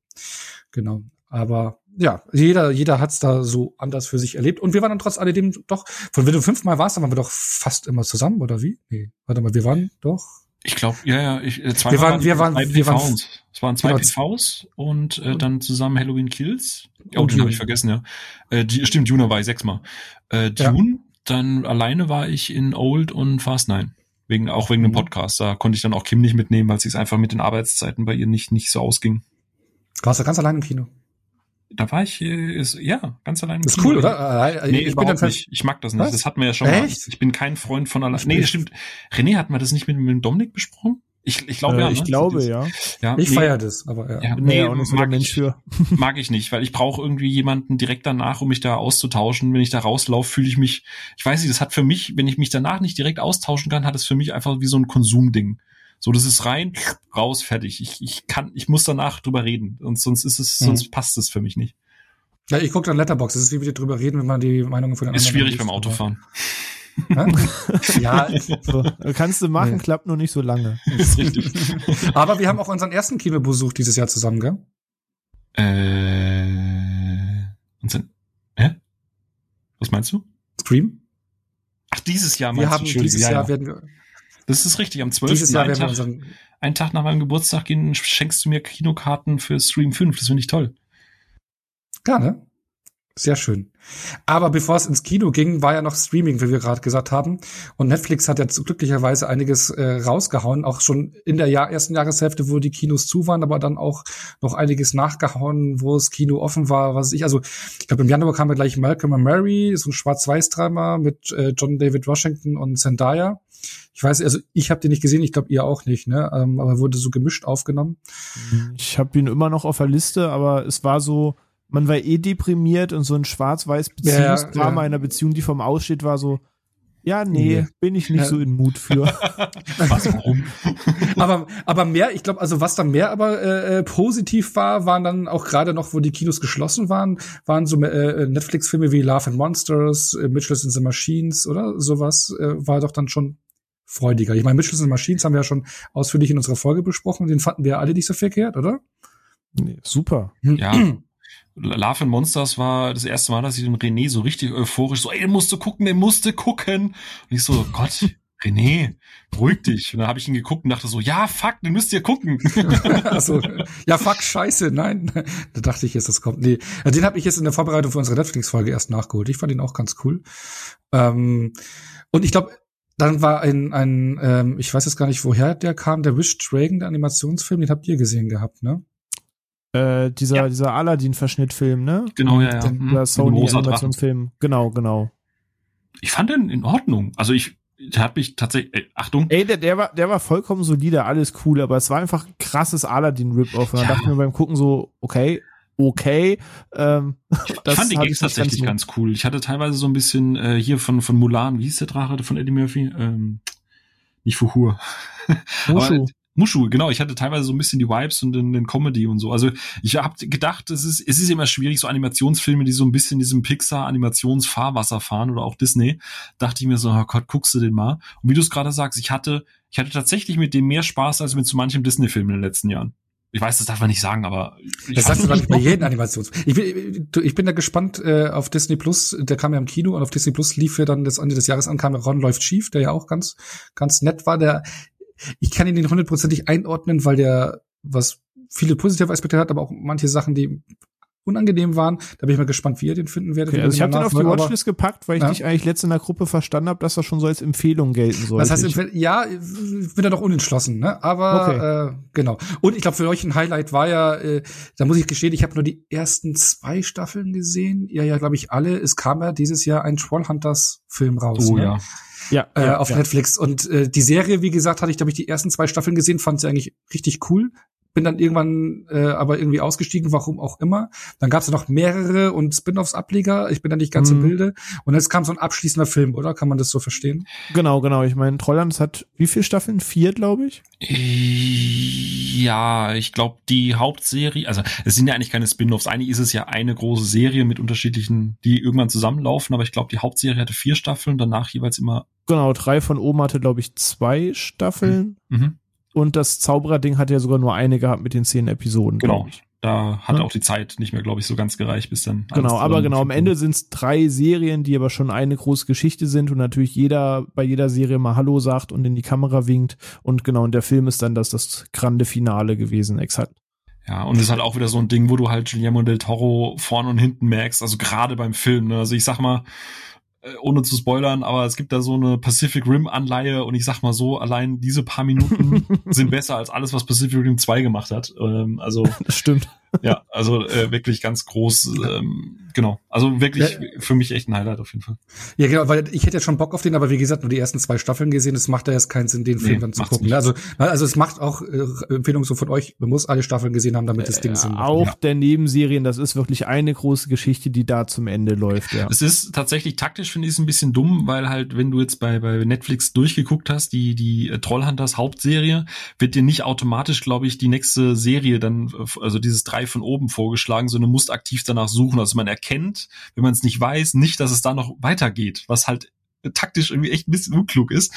genau. Aber ja, jeder, jeder hat's da so anders für sich erlebt. Und wir waren dann trotz alledem doch, von wenn du fünfmal warst, dann waren wir doch fast immer zusammen, oder wie? Nee, warte mal, wir waren doch ich glaube, ja, ja, ich, äh, zwei wir waren, wir waren, zwei wir waren, es waren zwei genau. PVs und äh, dann zusammen Halloween Kills. Oh, den habe ich vergessen, ja. Äh, die, stimmt, Juna war ich sechsmal. Äh, Dune, ja. dann alleine war ich in Old und Fast Nine. Wegen, auch wegen dem mhm. Podcast. Da konnte ich dann auch Kim nicht mitnehmen, weil es sich einfach mit den Arbeitszeiten bei ihr nicht, nicht so ausging. Warst du ganz allein im Kino? Da war ich, äh, ist, ja, ganz allein. Das ist cool, oder? Äh, nee, ich bin nicht. Ich mag das nicht. Was? Das hatten wir ja schon Echt? mal. Ich bin kein Freund von allein. Nee, das stimmt. René, hatten wir das nicht mit, mit Dominik besprochen? Ich, ich glaube äh, ja. Ich ne? glaube ja. ja. Ich nee, feiere das, aber ja. ja nee, nee mag, Mensch für. mag ich nicht, weil ich brauche irgendwie jemanden direkt danach, um mich da auszutauschen. Wenn ich da rauslaufe, fühle ich mich, ich weiß nicht, das hat für mich, wenn ich mich danach nicht direkt austauschen kann, hat es für mich einfach wie so ein Konsumding. So, das ist rein, raus, fertig. Ich, ich kann, ich muss danach drüber reden. Und sonst ist es, mhm. sonst passt es für mich nicht. Ja, ich gucke dann Letterbox. Das ist wie wir drüber reden, wenn man die Meinungen von den ist anderen Ist schwierig beim Autofahren. ja, so. kannst du machen, nee. klappt nur nicht so lange. Ist richtig. Aber wir haben auch unseren ersten Kinobesuch dieses Jahr zusammen, gell? Äh, unseren, hä? Was meinst du? Scream? Ach, dieses Jahr meinst wir haben du? Dieses ja, Jahr ja. werden wir, das ist richtig, am 12. Dieses Jahr werden wir unseren, einen Tag nach meinem Geburtstag gehen, schenkst du mir Kinokarten für Stream 5. Das finde ich toll. Gerne. Sehr schön. Aber bevor es ins Kino ging, war ja noch Streaming, wie wir gerade gesagt haben. Und Netflix hat jetzt glücklicherweise einiges äh, rausgehauen, auch schon in der Jahr ersten Jahreshälfte, wo die Kinos zu waren, aber dann auch noch einiges nachgehauen, wo das Kino offen war. Was ich, also ich glaube im Januar kam ja gleich Malcolm and Mary, so ein Schwarz-Weiß-Drama mit äh, John David Washington und Zendaya. Ich weiß, also ich habe den nicht gesehen, ich glaube ihr auch nicht, ne? Ähm, aber wurde so gemischt aufgenommen. Ich habe ihn immer noch auf der Liste, aber es war so man war eh deprimiert und so ein schwarz-weiß Beziehungsdrama ja, ja. in einer Beziehung, die vom Aussteht, war so, ja, nee, nee, bin ich nicht ja. so in Mut für. was, warum? aber, aber mehr, ich glaube, also was dann mehr aber äh, äh, positiv war, waren dann auch gerade noch, wo die Kinos geschlossen waren, waren so äh, Netflix-Filme wie Love and Monsters, äh, Mitchells in the Machines oder sowas, äh, war doch dann schon freudiger. Ich meine, Mitchells in the Machines haben wir ja schon ausführlich in unserer Folge besprochen, den fanden wir alle nicht so verkehrt, oder? Nee, super. Ja. Love and Monsters war das erste Mal, dass ich den René so richtig euphorisch so, ey, den musst du gucken, den musst du gucken. Und ich so, Gott, René, beruhig dich. Und dann habe ich ihn geguckt und dachte so, ja, fuck, den müsst ihr gucken. also, ja, fuck, scheiße, nein. Da dachte ich jetzt, das kommt. Nee, den habe ich jetzt in der Vorbereitung für unsere Netflix-Folge erst nachgeholt. Ich fand ihn auch ganz cool. Ähm, und ich glaube, dann war ein, ein ähm, ich weiß jetzt gar nicht, woher der kam, der Wish Dragon, der Animationsfilm, den habt ihr gesehen gehabt, ne? Äh, dieser, ja. dieser Aladdin-Verschnittfilm, ne? Genau, ja, ja. Der, mhm. der Sony-Animationsfilm. Genau, genau. Ich fand den in Ordnung. Also ich, der hat mich tatsächlich, ey, Achtung. Ey, der, der war, der war vollkommen solide, alles cool, aber es war einfach ein krasses Aladdin-Rip-Off. Und ja. dann dachte ich mir beim Gucken so, okay, okay. Ähm, ich fand die Gags tatsächlich ganz, ganz, cool. Ich hatte teilweise so ein bisschen äh, hier von, von Mulan, wie hieß der Drache von Eddie Murphy? Ähm, nicht Fuhur. Mushu. Mushu, genau. Ich hatte teilweise so ein bisschen die Vibes und den, den Comedy und so. Also ich habe gedacht, es ist, es ist immer schwierig, so Animationsfilme, die so ein bisschen diesem Pixar-Animationsfahrwasser fahren oder auch Disney. Dachte ich mir so, oh Gott, guckst du den mal. Und wie du es gerade sagst, ich hatte, ich hatte tatsächlich mit dem mehr Spaß als mit so manchem Disney-Film in den letzten Jahren. Ich weiß, das darf man nicht sagen, aber das sagst du nicht bei jedem Animationsfilm. Ich bin, ich bin da gespannt äh, auf Disney Plus. Der kam ja im Kino und auf Disney Plus lief ja dann das Ende des Jahres an, kam Ron läuft schief, der ja auch ganz, ganz nett war. Der, ich kann ihn nicht hundertprozentig einordnen, weil der was viele positive Aspekte hat, aber auch manche Sachen, die unangenehm waren. Da bin ich mal gespannt, wie ihr den finden werdet. Okay, also ich habe den auf die Watchlist gepackt, weil ich ja. dich eigentlich letzte in der Gruppe verstanden habe, dass das schon so als Empfehlung gelten soll. Das heißt, ja, ich bin da noch unentschlossen, ne? Aber okay. äh, genau. Und ich glaube, für euch ein Highlight war ja, äh, da muss ich gestehen, ich habe nur die ersten zwei Staffeln gesehen. Ja, ja, glaube ich, alle. Es kam ja dieses Jahr ein Trollhunters-Film raus. Oh ne? ja. Ja, äh, ja, auf ja. Netflix. Und äh, die Serie, wie gesagt, hatte ich, glaube ich, die ersten zwei Staffeln gesehen, fand sie eigentlich richtig cool bin dann irgendwann äh, aber irgendwie ausgestiegen, warum auch immer. Dann gab es noch mehrere und Spin-offs-Ableger. Ich bin da nicht ganz mhm. im Bilde. Und jetzt kam so ein abschließender Film, oder? Kann man das so verstehen? Genau, genau. Ich meine, Trolllands hat wie viele Staffeln? Vier, glaube ich. Ja, ich glaube, die Hauptserie, also es sind ja eigentlich keine Spin-offs. Eigentlich ist es ja eine große Serie mit unterschiedlichen, die irgendwann zusammenlaufen, aber ich glaube, die Hauptserie hatte vier Staffeln, danach jeweils immer. Genau, drei von oben hatte, glaube ich, zwei Staffeln. Mhm. Und das Zauberer-Ding hat ja sogar nur eine gehabt mit den zehn Episoden. Genau. Da hat ja. auch die Zeit nicht mehr, glaube ich, so ganz gereicht, bis dann. Genau, aber genau, am Ende sind es drei Serien, die aber schon eine große Geschichte sind und natürlich jeder bei jeder Serie mal Hallo sagt und in die Kamera winkt. Und genau, und der Film ist dann das, das grande Finale gewesen, exakt. Ja, und es ist halt auch wieder so ein Ding, wo du halt Guillermo del Toro vorne und hinten merkst, also gerade beim Film, ne? Also ich sag mal, ohne zu spoilern, aber es gibt da so eine Pacific Rim Anleihe und ich sag mal so, allein diese paar Minuten sind besser als alles, was Pacific Rim 2 gemacht hat. Ähm, also das stimmt. Ja, also äh, wirklich ganz groß. Ähm, genau, also wirklich ja. für mich echt ein Highlight auf jeden Fall. Ja, genau, weil ich hätte ja schon Bock auf den, aber wie gesagt, nur die ersten zwei Staffeln gesehen. Es macht ja jetzt keinen Sinn, den Film nee, dann zu gucken. Nicht. Also, also es macht auch äh, Empfehlung so von euch. Man muss alle Staffeln gesehen haben, damit das Ding Sinn macht. Auch ja. der Nebenserien, das ist wirklich eine große Geschichte, die da zum Ende läuft. Ja. Es ist tatsächlich taktisch finde ich es ein bisschen dumm, weil halt, wenn du jetzt bei bei Netflix durchgeguckt hast, die die äh, Trollhunters Hauptserie, wird dir nicht automatisch, glaube ich, die nächste Serie dann, äh, also dieses drei von oben vorgeschlagen sondern musst aktiv danach suchen. Also man erkennt, wenn man es nicht weiß, nicht, dass es da noch weitergeht, was halt taktisch irgendwie echt ein bisschen unklug ist.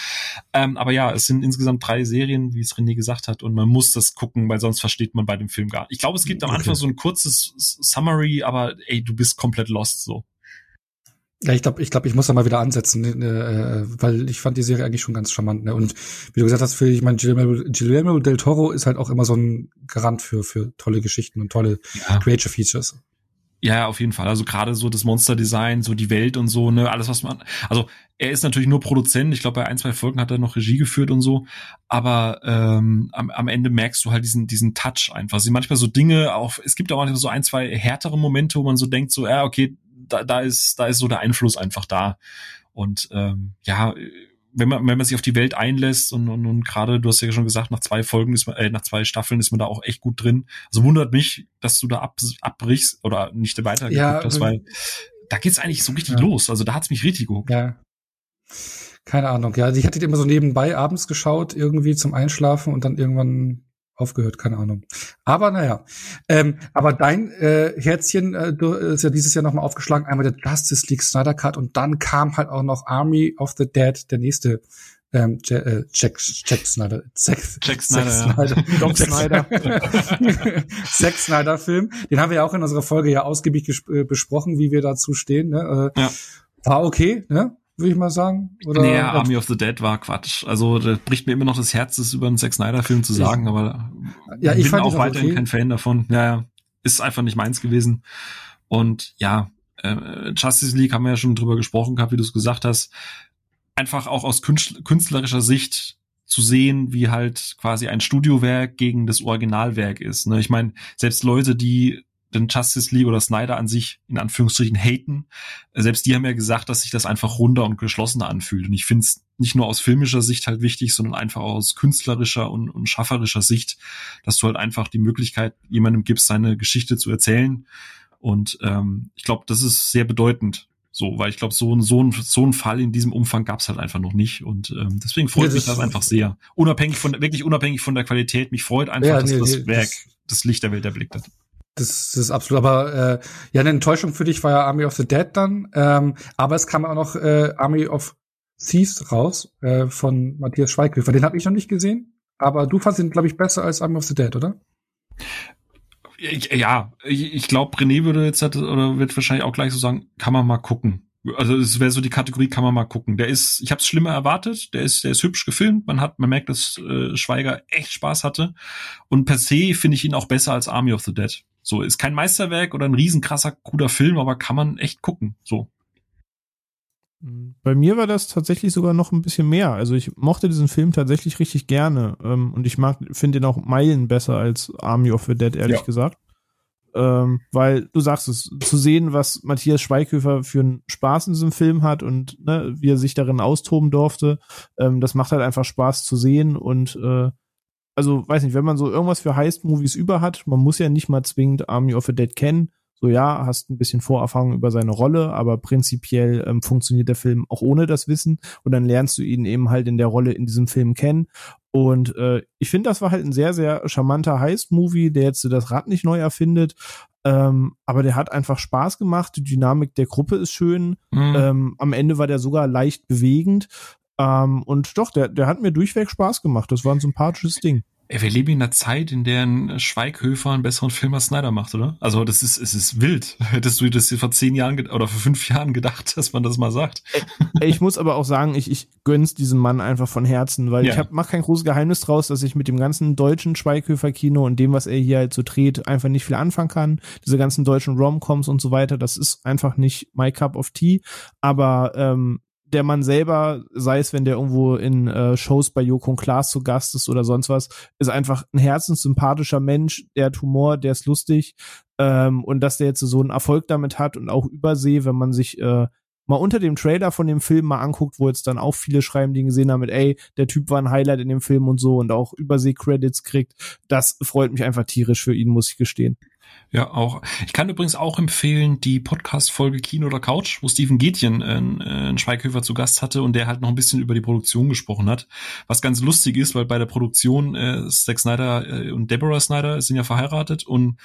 Ähm, aber ja, es sind insgesamt drei Serien, wie es René gesagt hat, und man muss das gucken, weil sonst versteht man bei dem Film gar nicht. Ich glaube, es gibt am Anfang so ein kurzes Summary, aber ey, du bist komplett lost so. Ja, ich glaube, ich glaube, ich muss da mal wieder ansetzen, ne, äh, weil ich fand die Serie eigentlich schon ganz charmant. Ne? Und wie du gesagt hast, für ich meine, Guillermo, Guillermo del Toro ist halt auch immer so ein Garant für für tolle Geschichten und tolle ja. Creature Features. Ja, auf jeden Fall. Also gerade so das Monster-Design, so die Welt und so, ne, alles, was man. Also er ist natürlich nur Produzent. Ich glaube, bei ein, zwei Folgen hat er noch Regie geführt und so. Aber ähm, am, am Ende merkst du halt diesen, diesen Touch einfach. Sie manchmal so Dinge, auch, es gibt auch manchmal so ein, zwei härtere Momente, wo man so denkt, so, ja, okay, da, da ist, da ist so der Einfluss einfach da. Und ähm, ja, wenn man, wenn man sich auf die Welt einlässt und, und, und gerade, du hast ja schon gesagt, nach zwei Folgen ist man, äh, nach zwei Staffeln ist man da auch echt gut drin. Also wundert mich, dass du da ab, abbrichst oder nicht weitergeguckt ja, hast, weil da geht's eigentlich so richtig ja. los. Also da hat's mich richtig geguckt. Ja. Keine Ahnung, ja. Ich hatte immer so nebenbei abends geschaut, irgendwie zum Einschlafen und dann irgendwann aufgehört, keine Ahnung. Aber naja. Ähm, aber dein äh, Herzchen äh, du, ist ja dieses Jahr nochmal aufgeschlagen, einmal der Justice League Snyder Cut und dann kam halt auch noch Army of the Dead, der nächste ähm, Jack, äh, Jack, Jack Snyder, Zack, Jack Snyder, Snyder. Doc Snyder, Zack Snyder Film. Den haben wir ja auch in unserer Folge ja ausgiebig äh, besprochen, wie wir dazu stehen. Ne? Äh, ja. War okay, ne? Würde ich mal sagen. Oder nee, Army of the Dead war Quatsch. Also da bricht mir immer noch das Herz, das über einen Zack Snyder-Film zu sagen, ich, aber ja, ich bin auch weiterhin okay. kein Fan davon. Ja, ja, ist einfach nicht meins gewesen. Und ja, äh, Justice League haben wir ja schon drüber gesprochen gehabt, wie du es gesagt hast. Einfach auch aus künstlerischer Sicht zu sehen, wie halt quasi ein Studiowerk gegen das Originalwerk ist. Ne? Ich meine, selbst Leute, die den Justice League oder Snyder an sich in Anführungsstrichen haten, selbst die haben ja gesagt, dass sich das einfach runder und geschlossener anfühlt. Und ich finde es nicht nur aus filmischer Sicht halt wichtig, sondern einfach aus künstlerischer und, und schafferischer Sicht, dass du halt einfach die Möglichkeit jemandem gibst, seine Geschichte zu erzählen. Und ähm, ich glaube, das ist sehr bedeutend. So, weil ich glaube, so, ein so, ein so ein Fall in diesem Umfang gab es halt einfach noch nicht. Und ähm, deswegen freut ja, mich das einfach sehr. Unabhängig von, wirklich unabhängig von der Qualität. Mich freut einfach, ja, nee, dass das nee, Werk das, das Licht der Welt erblickt hat. Das, das ist absolut, aber äh, ja, eine Enttäuschung für dich war ja Army of the Dead dann. Ähm, aber es kam auch noch äh, Army of Thieves raus äh, von Matthias Schweighöfer. Den habe ich noch nicht gesehen, aber du fandst ihn, glaube ich, besser als Army of the Dead, oder? Ja, ich, ich glaube, René würde jetzt oder wird wahrscheinlich auch gleich so sagen, kann man mal gucken. Also es wäre so die Kategorie, kann man mal gucken. Der ist, ich habe es schlimmer erwartet. Der ist, der ist hübsch gefilmt. Man hat, man merkt, dass äh, Schweiger echt Spaß hatte. Und per se finde ich ihn auch besser als Army of the Dead. So ist kein Meisterwerk oder ein riesenkrasser, cooler Film, aber kann man echt gucken. So. Bei mir war das tatsächlich sogar noch ein bisschen mehr. Also ich mochte diesen Film tatsächlich richtig gerne ähm, und ich mag, finde ihn auch Meilen besser als Army of the Dead, ehrlich ja. gesagt. Ähm, weil du sagst es, zu sehen, was Matthias Schweighöfer für einen Spaß in diesem Film hat und ne, wie er sich darin austoben durfte, ähm, das macht halt einfach Spaß zu sehen und äh, also weiß nicht, wenn man so irgendwas für Heist-Movies über hat, man muss ja nicht mal zwingend Army of the Dead kennen, so ja, hast ein bisschen Vorerfahrung über seine Rolle, aber prinzipiell ähm, funktioniert der Film auch ohne das Wissen und dann lernst du ihn eben halt in der Rolle in diesem Film kennen. Und äh, ich finde, das war halt ein sehr, sehr charmanter Heist-Movie, der jetzt das Rad nicht neu erfindet, ähm, aber der hat einfach Spaß gemacht. Die Dynamik der Gruppe ist schön. Mhm. Ähm, am Ende war der sogar leicht bewegend. Ähm, und doch, der, der hat mir durchweg Spaß gemacht. Das war ein sympathisches Ding. Ey, wir leben in einer Zeit, in der ein Schweighöfer einen besseren Film als Snyder macht, oder? Also das ist, es ist wild. Hättest du das vor zehn Jahren oder vor fünf Jahren gedacht, dass man das mal sagt? Ey, ich muss aber auch sagen, ich, ich gönn's diesem Mann einfach von Herzen, weil ja. ich hab, mach kein großes Geheimnis draus, dass ich mit dem ganzen deutschen Schweighöfer-Kino und dem, was er hier halt so dreht, einfach nicht viel anfangen kann. Diese ganzen deutschen Romcoms und so weiter, das ist einfach nicht my cup of tea. Aber ähm, der Mann selber, sei es, wenn der irgendwo in äh, Shows bei Joko und Klaas zu Gast ist oder sonst was, ist einfach ein herzenssympathischer Mensch, der hat Humor, der ist lustig ähm, und dass der jetzt so einen Erfolg damit hat und auch übersee, wenn man sich äh, mal unter dem Trailer von dem Film mal anguckt, wo jetzt dann auch viele schreiben, die gesehen haben mit, ey, der Typ war ein Highlight in dem Film und so und auch Übersee-Credits kriegt, das freut mich einfach tierisch für ihn, muss ich gestehen. Ja, auch. Ich kann übrigens auch empfehlen die Podcast-Folge Kino oder Couch, wo Steven Gätjen äh, einen Schweighöfer zu Gast hatte und der halt noch ein bisschen über die Produktion gesprochen hat. Was ganz lustig ist, weil bei der Produktion äh, Zack Snyder äh, und Deborah Snyder sind ja verheiratet und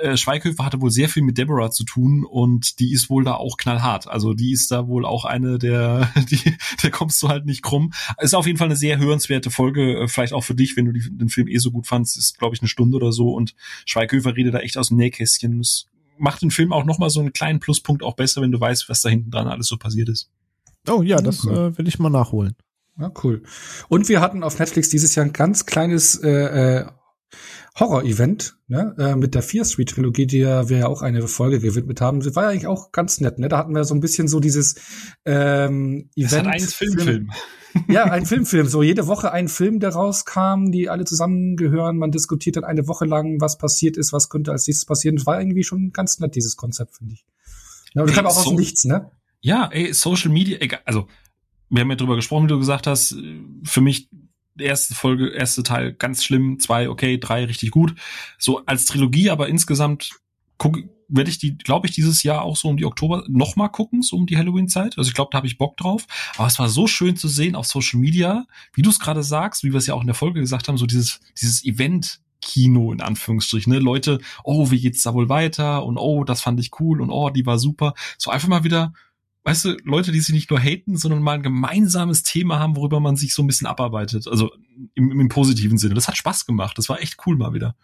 äh, Schweighöfer hatte wohl sehr viel mit Deborah zu tun und die ist wohl da auch knallhart. Also die ist da wohl auch eine der, die, der kommst du halt nicht krumm. Ist auf jeden Fall eine sehr hörenswerte Folge, äh, vielleicht auch für dich, wenn du die, den Film eh so gut fandst. Ist, glaube ich, eine Stunde oder so und Schweighöfer redet da echt aus dem Nähkästchen. Das macht den Film auch nochmal so einen kleinen Pluspunkt auch besser, wenn du weißt, was da hinten dran alles so passiert ist. Oh ja, das äh, will ich mal nachholen. Ja, cool. Und wir hatten auf Netflix dieses Jahr ein ganz kleines äh, äh Horror-Event, ne, äh, mit der Fear Street Trilogie, die ja wir ja auch eine Folge gewidmet haben. Das war ja eigentlich auch ganz nett, ne? Da hatten wir so ein bisschen so dieses ähm, Event. Das hat ein Filmfilm. ja, ein Filmfilm. So jede Woche ein Film, der rauskam, die alle zusammengehören. Man diskutiert dann eine Woche lang, was passiert ist, was könnte als nächstes passieren. Das war irgendwie schon ganz nett, dieses Konzept, finde ich. Ja, und das kam auch aus so, Nichts, ne? Ja, ey, Social Media, egal, also wir haben ja drüber gesprochen, wie du gesagt hast. Für mich erste Folge, erste Teil ganz schlimm, zwei okay, drei richtig gut. So als Trilogie, aber insgesamt guck, werde ich die, glaube ich, dieses Jahr auch so um die Oktober noch mal gucken, so um die Halloween-Zeit. Also ich glaube, da habe ich Bock drauf. Aber es war so schön zu sehen auf Social Media, wie du es gerade sagst, wie wir es ja auch in der Folge gesagt haben, so dieses, dieses Event. Kino in Anführungsstrichen, ne? Leute, oh, wie geht's da wohl weiter? Und oh, das fand ich cool und oh, die war super. So einfach mal wieder weißt du, Leute, die sich nicht nur haten, sondern mal ein gemeinsames Thema haben, worüber man sich so ein bisschen abarbeitet. Also im, im positiven Sinne. Das hat Spaß gemacht. Das war echt cool mal wieder.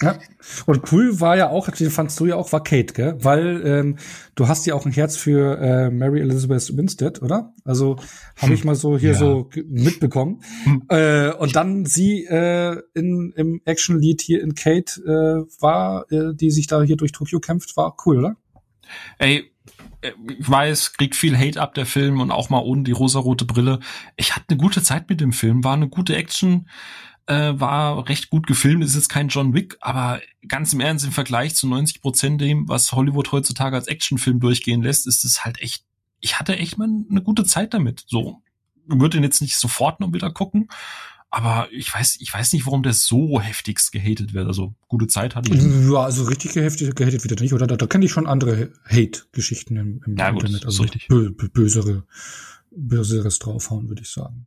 Ja, und cool war ja auch, den fandst du ja auch, war Kate, gell? Weil ähm, du hast ja auch ein Herz für äh, Mary Elizabeth Winstead, oder? Also habe ich mal so hier ja. so mitbekommen. Hm. Äh, und dann sie äh, in, im Action-Lied hier in Kate äh, war, äh, die sich da hier durch Tokio kämpft, war cool, oder? Ey, ich weiß, kriegt viel Hate ab der Film und auch mal ohne die rosarote Brille. Ich hatte eine gute Zeit mit dem Film, war eine gute Action, äh, war recht gut gefilmt, ist jetzt kein John Wick, aber ganz im Ernst, im Vergleich zu 90 Prozent dem, was Hollywood heutzutage als Actionfilm durchgehen lässt, ist es halt echt, ich hatte echt mal eine gute Zeit damit. So, würde ihn jetzt nicht sofort noch wieder gucken, aber ich weiß, ich weiß nicht, warum der so heftigst gehatet wird. Also gute Zeit hatte ich. Ja, also richtig gehatet, gehatet wird er nicht, oder? Da, da kenne ich schon andere Hate-Geschichten im, im ja, Internet. Gut, also richtig. Bö, bösere, böseres draufhauen, würde ich sagen.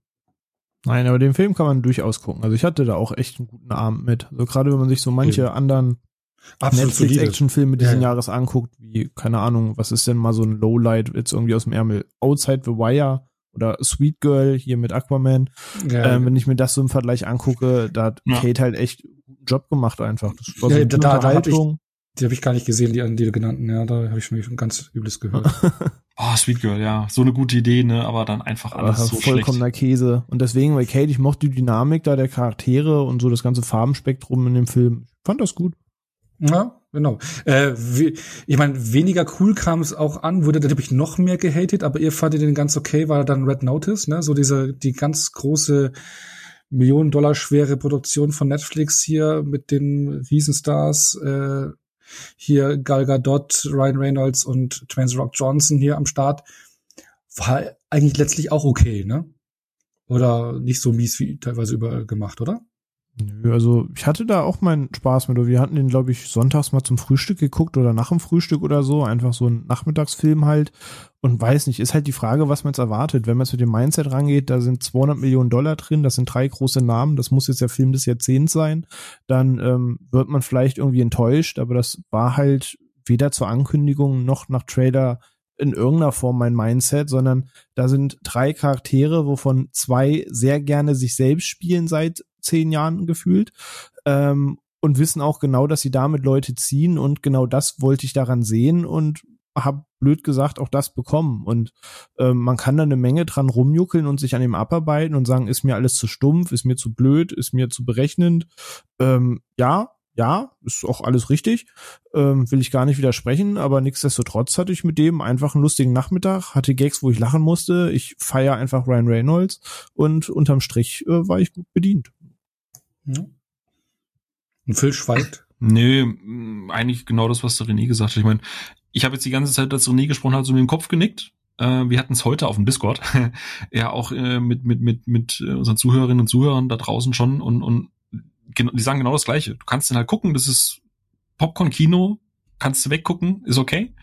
Nein, aber den Film kann man durchaus gucken. Also ich hatte da auch echt einen guten Abend mit. Also gerade wenn man sich so manche ja. anderen Netflix-Action-Filme diesen ja, ja. Jahres anguckt, wie, keine Ahnung, was ist denn mal so ein Lowlight jetzt irgendwie aus dem Ärmel? Outside the Wire oder Sweet Girl hier mit Aquaman. Ja, ähm, wenn ich mir das so im Vergleich angucke, da hat Kate halt echt einen Job gemacht einfach. Das war so ja, da, da hab ich, die habe ich gar nicht gesehen, die, die genannten. Ja, da habe ich schon ganz übles gehört. Oh, Sweet Girl, ja. So eine gute Idee, ne? Aber dann einfach alles Aber so vollkommener schlecht. Käse. Und deswegen, weil Kate, ich mochte die Dynamik da der Charaktere und so das ganze Farbenspektrum in dem Film. Ich fand das gut. Ja, genau. Äh, ich meine, weniger cool kam es auch an, wurde natürlich noch mehr gehatet, aber ihr fandet den ganz okay, war dann Red Notice, ne? So diese, die ganz große Millionen Dollar schwere Produktion von Netflix hier mit den Riesenstars, äh, hier Gal Gadot, Ryan Reynolds und Trans Rock Johnson hier am Start, war eigentlich letztlich auch okay, ne? Oder nicht so mies wie teilweise überall gemacht, oder? Nö, also ich hatte da auch meinen Spaß mit. Wir hatten den, glaube ich, sonntags mal zum Frühstück geguckt oder nach dem Frühstück oder so. Einfach so ein Nachmittagsfilm halt. Und weiß nicht, ist halt die Frage, was man jetzt erwartet. Wenn man jetzt mit dem Mindset rangeht, da sind 200 Millionen Dollar drin, das sind drei große Namen, das muss jetzt der Film des Jahrzehnts sein, dann ähm, wird man vielleicht irgendwie enttäuscht. Aber das war halt weder zur Ankündigung noch nach Trailer in irgendeiner Form mein Mindset, sondern da sind drei Charaktere, wovon zwei sehr gerne sich selbst spielen seit zehn Jahren gefühlt. Ähm, und wissen auch genau, dass sie damit Leute ziehen und genau das wollte ich daran sehen und habe blöd gesagt auch das bekommen und ähm, man kann da eine Menge dran rumjuckeln und sich an dem abarbeiten und sagen, ist mir alles zu stumpf, ist mir zu blöd, ist mir zu berechnend. Ähm, ja, ja, ist auch alles richtig, ähm, will ich gar nicht widersprechen, aber nichtsdestotrotz hatte ich mit dem einfach einen lustigen Nachmittag, hatte Gags, wo ich lachen musste, ich feiere einfach Ryan Reynolds und unterm Strich äh, war ich gut bedient. Ja. Und Phil schweigt. Nee, eigentlich genau das, was der René gesagt hat. Ich meine, ich habe jetzt die ganze Zeit, als René gesprochen hat, so mit dem Kopf genickt. Äh, wir hatten es heute auf dem Discord. ja, auch äh, mit, mit, mit, mit äh, unseren Zuhörerinnen und Zuhörern da draußen schon und, und die sagen genau das Gleiche. Du kannst den halt gucken, das ist Popcorn-Kino, kannst du weggucken, ist okay.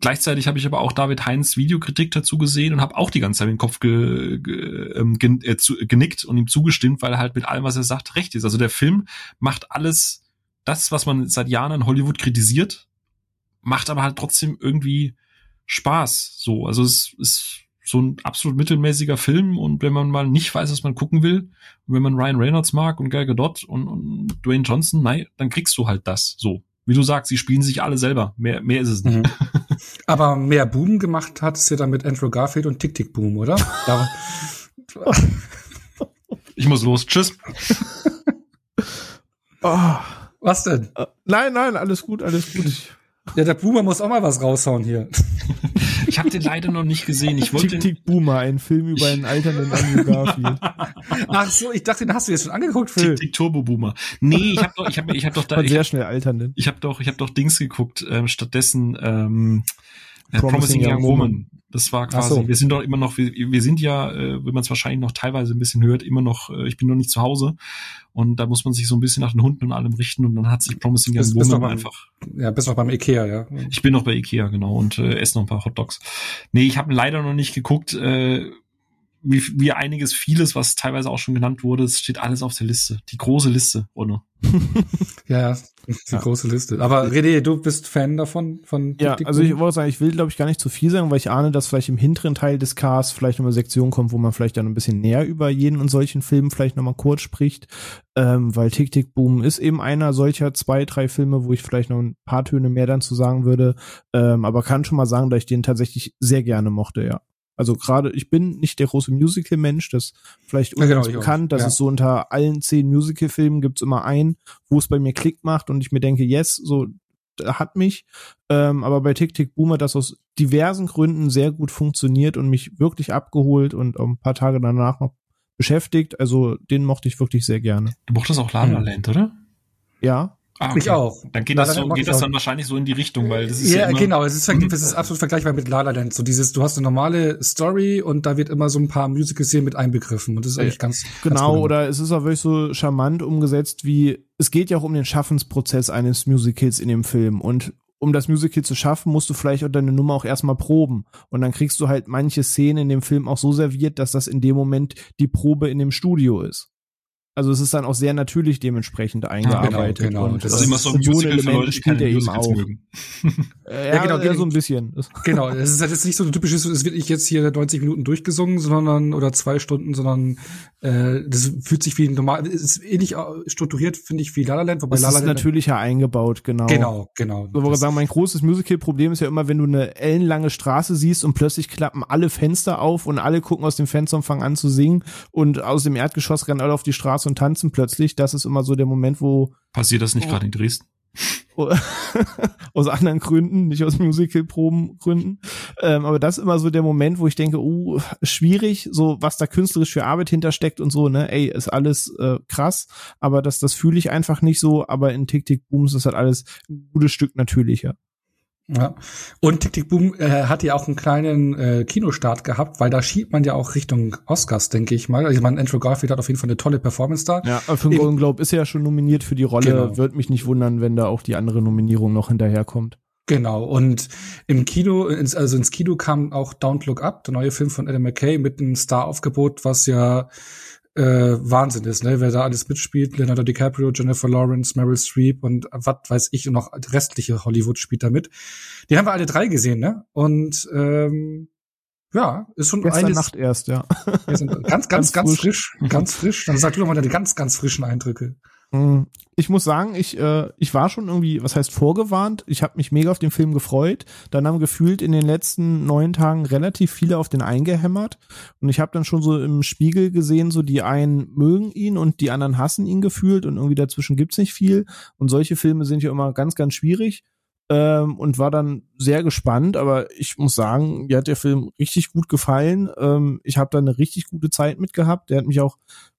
Gleichzeitig habe ich aber auch David Heinz Videokritik dazu gesehen und habe auch die ganze Zeit den Kopf ge, ge, ähm, äh, zu, genickt und ihm zugestimmt, weil er halt mit allem, was er sagt, recht ist. Also der Film macht alles das, was man seit Jahren in Hollywood kritisiert, macht aber halt trotzdem irgendwie Spaß. So, also es ist so ein absolut mittelmäßiger Film und wenn man mal nicht weiß, was man gucken will, wenn man Ryan Reynolds mag und Gal Gadot und, und Dwayne Johnson, nein, dann kriegst du halt das. So, wie du sagst, sie spielen sich alle selber. Mehr, mehr ist es nicht. Mhm. Aber mehr Boom gemacht hat es ja dann mit Andrew Garfield und Tick Tick Boom, oder? ich muss los. Tschüss. oh. Was denn? Uh, nein, nein, alles gut, alles gut. Ja, der Boomer muss auch mal was raushauen hier. Ich habe den leider noch nicht gesehen. Ich wollte Tick Tick Boomer, ein Film über einen alternden Andrew Garfield. Ach so, ich dachte, den hast du jetzt schon angeguckt, Phil. Tick Tick Turbo Boomer. Nee, ich habe doch, ich habe, ich habe doch da ich, sehr schnell alternden. Ich habe doch, ich habe doch Dings geguckt. Ähm, stattdessen ähm, Promising, Promising Young Woman. Woman. Das war quasi, so. wir sind doch immer noch, wir, wir sind ja, äh, wenn man es wahrscheinlich noch teilweise ein bisschen hört, immer noch, äh, ich bin noch nicht zu Hause. Und da muss man sich so ein bisschen nach den Hunden und allem richten und dann hat sich Promising Young Woman beim, einfach. Ja, bist noch beim Ikea, ja. Ich bin noch bei Ikea, genau, und äh, esse noch ein paar Hotdogs. Nee, ich habe leider noch nicht geguckt, äh, wie, wie einiges, vieles, was teilweise auch schon genannt wurde, es steht alles auf der Liste. Die große Liste, oder? ja, ja, die ja. große Liste. Aber René, du bist Fan davon? Von ja, also ich wollte sagen, ich will, glaube ich, gar nicht zu viel sagen, weil ich ahne, dass vielleicht im hinteren Teil des Casts vielleicht nochmal Sektion kommt, wo man vielleicht dann ein bisschen näher über jeden und solchen Filmen vielleicht nochmal kurz spricht. Ähm, weil Tick Tick Boom ist eben einer solcher zwei, drei Filme, wo ich vielleicht noch ein paar Töne mehr dann zu sagen würde. Ähm, aber kann schon mal sagen, dass ich den tatsächlich sehr gerne mochte, ja. Also gerade, ich bin nicht der große Musical-Mensch, das vielleicht ja, genau, bekannt, dass ja. es so unter allen zehn Musical-Filmen gibt's immer einen, wo es bei mir Klick macht und ich mir denke, yes, so hat mich. Ähm, aber bei Tick Tick Boom hat das aus diversen Gründen sehr gut funktioniert und mich wirklich abgeholt und auch ein paar Tage danach noch beschäftigt. Also den mochte ich wirklich sehr gerne. Du mochtest auch La La Land, oder? Ja. Ah, okay. Ich auch. Dann geht das, so, geht das dann wahrscheinlich so in die Richtung, weil das ist ja, ja immer, genau. Es ist, mhm. es ist absolut vergleichbar mit La La Land. So dieses, du hast eine normale Story und da wird immer so ein paar Musical-Szenen mit einbegriffen und das ist eigentlich ganz genau. Ganz oder es ist auch wirklich so charmant umgesetzt, wie es geht ja auch um den Schaffensprozess eines Musicals in dem Film und um das Musical zu schaffen, musst du vielleicht auch deine Nummer auch erstmal proben. Und dann kriegst du halt manche Szenen in dem Film auch so serviert, dass das in dem Moment die Probe in dem Studio ist. Also es ist dann auch sehr natürlich dementsprechend eingearbeitet. Ja, genau, genau. Und das, das ist immer so ein Musical für Leute, spielt er eben auch. Äh, ja, ja, genau, ja, so ein bisschen. Genau, es ist halt jetzt nicht so typisch, es wird nicht jetzt hier 90 Minuten durchgesungen, sondern oder zwei Stunden, sondern äh, das fühlt sich wie normal, es ist ähnlich strukturiert, finde ich, wie La La Land, wobei das La La Land ist natürlicher eingebaut, genau. Genau, genau. So, sagen, mein großes Musical-Problem ist ja immer, wenn du eine ellenlange Straße siehst und plötzlich klappen alle Fenster auf und alle gucken aus dem Fenster und fangen an zu singen und aus dem Erdgeschoss rennen alle auf die Straße und tanzen plötzlich. Das ist immer so der Moment, wo passiert das nicht oh, gerade in Dresden? aus anderen Gründen, nicht aus Musical-Proben-Gründen. Ähm, aber das ist immer so der Moment, wo ich denke, uh, schwierig, so was da künstlerisch für Arbeit hintersteckt und so, ne, ey, ist alles äh, krass, aber das, das fühle ich einfach nicht so, aber in Tick Tick Booms ist halt alles ein gutes Stück natürlicher. Ja. Und Tick Tick Boom äh, hat ja auch einen kleinen äh, Kinostart gehabt, weil da schiebt man ja auch Richtung Oscars, denke ich mal. Also ich meine, Andrew Garfield hat auf jeden Fall eine tolle Performance da. Ja, für den Golden Globe ist er ja schon nominiert für die Rolle. Genau. Wird mich nicht wundern, wenn da auch die andere Nominierung noch hinterherkommt. Genau. Und im Kino, ins, also ins Kino kam auch Don't Look Up, der neue Film von Adam McKay mit einem Star-Aufgebot, was ja äh, Wahnsinn ist, ne? Wer da alles mitspielt, Leonardo DiCaprio, Jennifer Lawrence, Meryl Streep und was weiß ich und noch restliche Hollywood spielt da mit. Die haben wir alle drei gesehen, ne? Und ähm, ja, ist schon Gestern eines, Nacht erst, ja. ganz, ganz, ganz, ganz frisch. frisch, ganz frisch. Dann sag du doch mal deine ganz, ganz frischen Eindrücke. Hm, ich muss sagen, ich, äh, ich war schon irgendwie, was heißt vorgewarnt. Ich habe mich mega auf den Film gefreut. Dann haben gefühlt in den letzten neun Tagen relativ viele auf den eingehämmert. Und ich habe dann schon so im Spiegel gesehen, so die einen mögen ihn und die anderen hassen ihn gefühlt. Und irgendwie dazwischen gibt's nicht viel. Und solche Filme sind ja immer ganz, ganz schwierig. Ähm, und war dann sehr gespannt, aber ich muss sagen, mir hat der Film richtig gut gefallen. Ähm, ich habe da eine richtig gute Zeit mitgehabt. Der hat mich auch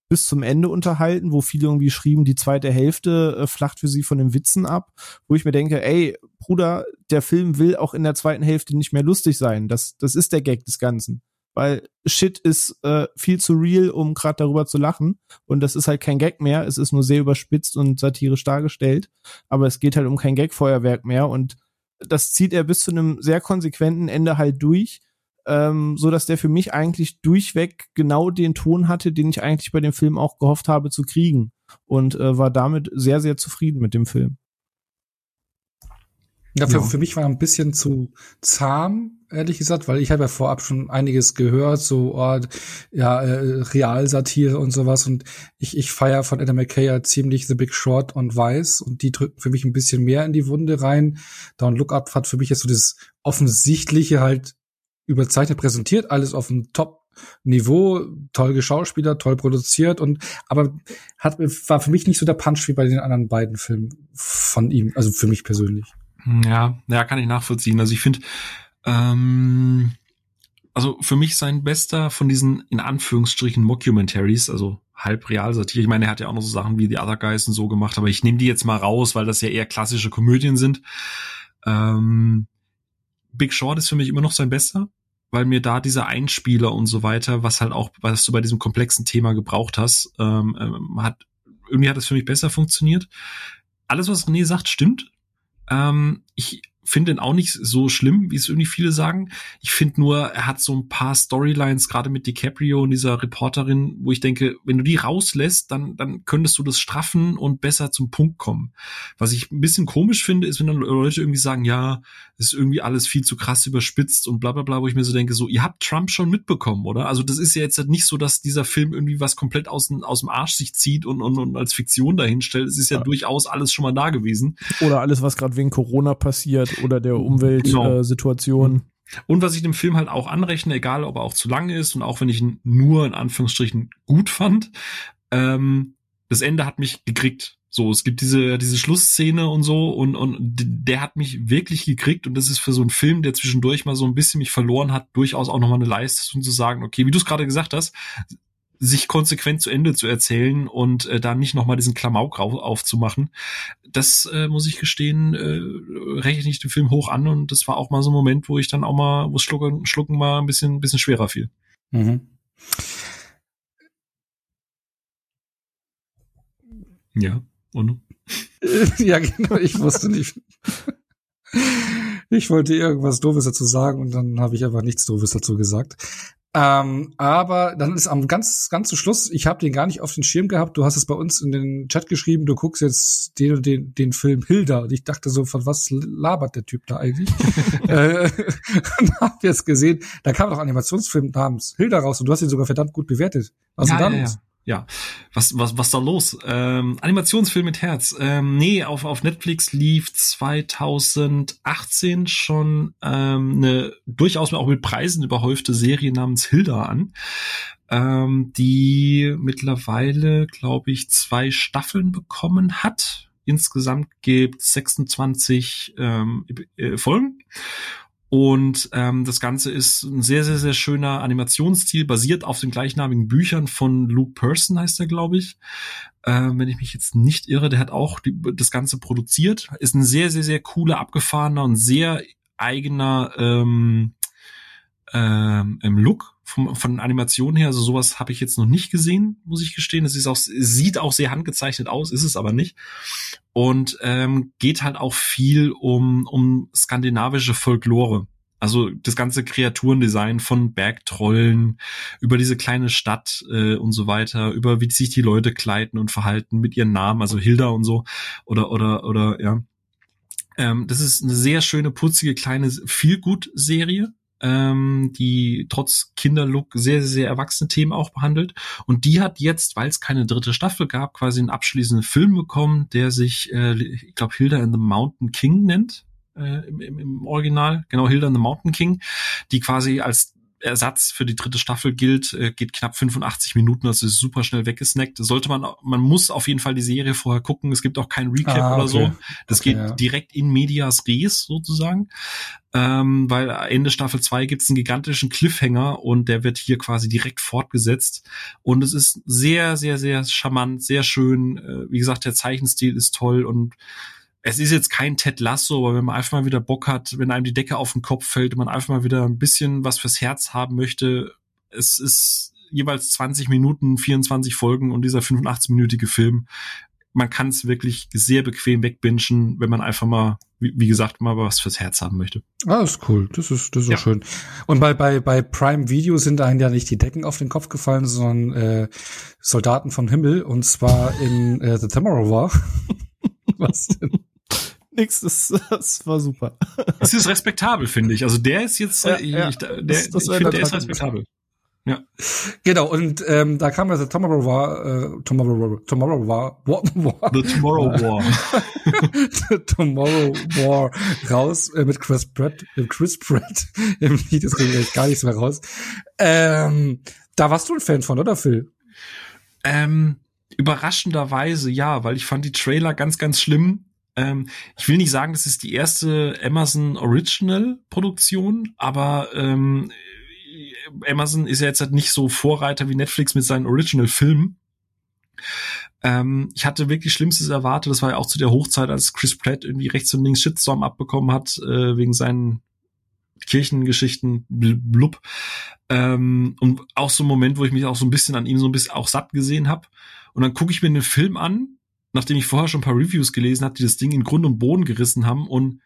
bis zum Ende unterhalten, wo viele irgendwie schrieben, die zweite Hälfte äh, flacht für sie von den Witzen ab, wo ich mir denke, ey, Bruder, der Film will auch in der zweiten Hälfte nicht mehr lustig sein. Das, das ist der Gag des Ganzen. Weil Shit ist äh, viel zu real, um gerade darüber zu lachen. Und das ist halt kein Gag mehr. Es ist nur sehr überspitzt und satirisch dargestellt. Aber es geht halt um kein Gag-Feuerwerk mehr. Und das zieht er bis zu einem sehr konsequenten Ende halt durch ähm, so dass der für mich eigentlich durchweg genau den Ton hatte, den ich eigentlich bei dem Film auch gehofft habe zu kriegen und äh, war damit sehr, sehr zufrieden mit dem Film. Ja, für, ja. für mich war er ein bisschen zu zahm, ehrlich gesagt, weil ich habe ja vorab schon einiges gehört, so oh, ja, äh, Realsatire und sowas und ich, ich feier von Adam McKay ja ziemlich The Big Short und Weiß und die drücken für mich ein bisschen mehr in die Wunde rein. Down Look Up hat für mich jetzt so das Offensichtliche halt überzeichnet präsentiert, alles auf dem Top Niveau, toll geschauspielert, toll produziert und aber hat war für mich nicht so der Punch wie bei den anderen beiden Filmen von ihm, also für mich persönlich. Ja, ja, kann ich nachvollziehen. Also ich finde, ähm, also für mich sein bester von diesen in Anführungsstrichen Mockumentaries, also halb Realsatire. Ich meine, er hat ja auch noch so Sachen wie The Other Guys und so gemacht, aber ich nehme die jetzt mal raus, weil das ja eher klassische Komödien sind. Ähm, Big Short ist für mich immer noch sein bester weil mir da dieser Einspieler und so weiter, was halt auch, was du bei diesem komplexen Thema gebraucht hast, ähm, ähm, hat irgendwie hat es für mich besser funktioniert. Alles, was René sagt, stimmt. Ähm, ich finde ihn auch nicht so schlimm, wie es irgendwie viele sagen. Ich finde nur, er hat so ein paar Storylines, gerade mit DiCaprio und dieser Reporterin, wo ich denke, wenn du die rauslässt, dann, dann könntest du das straffen und besser zum Punkt kommen. Was ich ein bisschen komisch finde, ist, wenn dann Leute irgendwie sagen, ja, ist irgendwie alles viel zu krass überspitzt und bla bla bla, wo ich mir so denke, so, ihr habt Trump schon mitbekommen, oder? Also das ist ja jetzt nicht so, dass dieser Film irgendwie was komplett aus, aus dem Arsch sich zieht und, und, und als Fiktion dahinstellt. Es ist ja, ja. durchaus alles schon mal da gewesen. Oder alles, was gerade wegen Corona passiert oder der Umweltsituation. Genau. Und was ich dem Film halt auch anrechne, egal ob er auch zu lang ist und auch wenn ich ihn nur in Anführungsstrichen gut fand, ähm, das Ende hat mich gekriegt. So, es gibt diese, diese Schlussszene und so und, und der hat mich wirklich gekriegt und das ist für so einen Film, der zwischendurch mal so ein bisschen mich verloren hat, durchaus auch nochmal eine Leistung zu sagen, okay, wie du es gerade gesagt hast, sich konsequent zu Ende zu erzählen und äh, da nicht nochmal diesen Klamauk aufzumachen. Das äh, muss ich gestehen, äh, rechne ich den Film hoch an und das war auch mal so ein Moment, wo ich dann auch mal, wo Schlucken, Schlucken mal ein bisschen, ein bisschen schwerer fiel. Mhm. Ja. Und? ja, genau, ich wusste nicht. Ich wollte irgendwas Doofes dazu sagen und dann habe ich einfach nichts Doofes dazu gesagt. Ähm, aber dann ist am ganz, ganz zu Schluss, ich habe den gar nicht auf den Schirm gehabt, du hast es bei uns in den Chat geschrieben, du guckst jetzt den den, den Film Hilda und ich dachte so, von was labert der Typ da eigentlich? äh, und hab jetzt gesehen, da kam doch Animationsfilm namens Hilda raus und du hast ihn sogar verdammt gut bewertet. Was ja, ist da ja, los? Ja ja, was, was, was da los? Ähm, Animationsfilm mit Herz. Ähm, nee, auf, auf Netflix lief 2018 schon ähm, eine durchaus auch mit Preisen überhäufte Serie namens Hilda an, ähm, die mittlerweile, glaube ich, zwei Staffeln bekommen hat. Insgesamt gibt 26 ähm, äh, Folgen und ähm, das Ganze ist ein sehr, sehr, sehr schöner Animationsstil, basiert auf den gleichnamigen Büchern von Luke Person, heißt er, glaube ich. Ähm, wenn ich mich jetzt nicht irre, der hat auch die, das Ganze produziert. Ist ein sehr, sehr, sehr cooler, abgefahrener und sehr eigener ähm, ähm, Look vom, von den Animationen her. Also sowas habe ich jetzt noch nicht gesehen, muss ich gestehen. Es ist auch, sieht auch sehr handgezeichnet aus, ist es aber nicht. Und ähm, geht halt auch viel um, um skandinavische Folklore. Also das ganze Kreaturendesign von Bergtrollen über diese kleine Stadt äh, und so weiter, über wie sich die Leute kleiden und verhalten mit ihren Namen, also Hilda und so oder oder oder ja. Ähm, das ist eine sehr schöne putzige kleine Feelgood-Serie ähm, die trotz Kinderlook sehr, sehr, erwachsene Themen auch behandelt. Und die hat jetzt, weil es keine dritte Staffel gab, quasi einen abschließenden Film bekommen, der sich, äh, ich glaube, Hilda in the Mountain King nennt. Äh, im, im Original, genau, Hilda the Mountain King, die quasi als Ersatz für die dritte Staffel gilt, äh, geht knapp 85 Minuten, also ist super schnell weggesnackt. Sollte man, man muss auf jeden Fall die Serie vorher gucken. Es gibt auch kein Recap ah, okay. oder so. Das okay, geht ja. direkt in medias res sozusagen. Ähm, weil Ende Staffel 2 gibt es einen gigantischen Cliffhanger und der wird hier quasi direkt fortgesetzt. Und es ist sehr, sehr, sehr charmant, sehr schön. Äh, wie gesagt, der Zeichenstil ist toll und es ist jetzt kein Ted Lasso, aber wenn man einfach mal wieder Bock hat, wenn einem die Decke auf den Kopf fällt und man einfach mal wieder ein bisschen was fürs Herz haben möchte, es ist jeweils 20 Minuten, 24 Folgen und dieser 85-minütige Film. Man kann es wirklich sehr bequem wegbingen, wenn man einfach mal, wie, wie, gesagt, mal was fürs Herz haben möchte. Ah, das ist cool. Das ist, das ist ja. schön. Und bei, bei, bei Prime Video sind einem ja nicht die Decken auf den Kopf gefallen, sondern äh, Soldaten vom Himmel und zwar in äh, The Tomorrow War. was denn? Nix, das, das war super. Es ist respektabel, finde ich. Also der ist jetzt, ja, ich, ja. der, das, das ich finde, der ist respektabel. Ja. Genau, und ähm, da kam ja The Tomorrow War, äh, Tomorrow, Tomorrow War, War, War The Tomorrow War. The Tomorrow War raus äh, mit Chris Pratt, äh, Chris Pratt im Lied, das ich gar nichts mehr raus. Ähm, da warst du ein Fan von, oder Phil? Ähm, überraschenderweise ja, weil ich fand die Trailer ganz, ganz schlimm ähm, ich will nicht sagen, das ist die erste Amazon Original Produktion, aber ähm, Amazon ist ja jetzt halt nicht so Vorreiter wie Netflix mit seinen Original Filmen. Ähm, ich hatte wirklich Schlimmstes erwartet. Das war ja auch zu der Hochzeit, als Chris Pratt irgendwie rechts und links Shitstorm abbekommen hat, äh, wegen seinen Kirchengeschichten, blub. Ähm, und auch so ein Moment, wo ich mich auch so ein bisschen an ihm so ein bisschen auch satt gesehen habe. Und dann gucke ich mir den Film an nachdem ich vorher schon ein paar Reviews gelesen habe, die das Ding in Grund und Boden gerissen haben und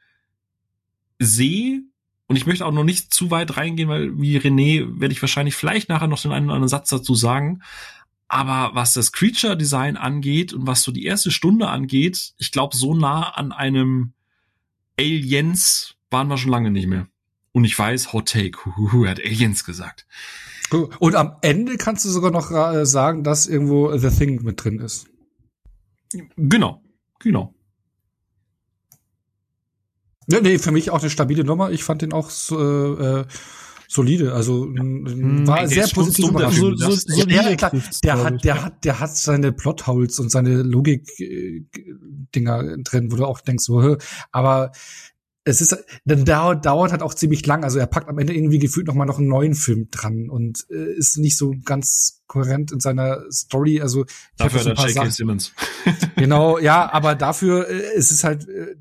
sehe, und ich möchte auch noch nicht zu weit reingehen, weil wie René werde ich wahrscheinlich vielleicht nachher noch den einen oder anderen Satz dazu sagen. Aber was das Creature Design angeht und was so die erste Stunde angeht, ich glaube, so nah an einem Aliens waren wir schon lange nicht mehr. Und ich weiß, Hot Take, er hat Aliens gesagt. Und am Ende kannst du sogar noch äh, sagen, dass irgendwo The Thing mit drin ist. Genau, genau. Ja, nee, für mich auch eine stabile Nummer. Ich fand den auch so, äh, solide. Also hm, war sehr positiv überrascht. So, so, so ja, klar, der hat, der hat, der hat seine Plotholes und seine Logik-Dinger äh, drin, wo du auch denkst, so, aber es ist, dann dauert, dauert halt auch ziemlich lang. Also er packt am Ende irgendwie gefühlt noch mal noch einen neuen Film dran und äh, ist nicht so ganz kohärent in seiner Story. Also dafür hat er J.K. Simmons. genau, ja, aber dafür äh, es ist halt, äh,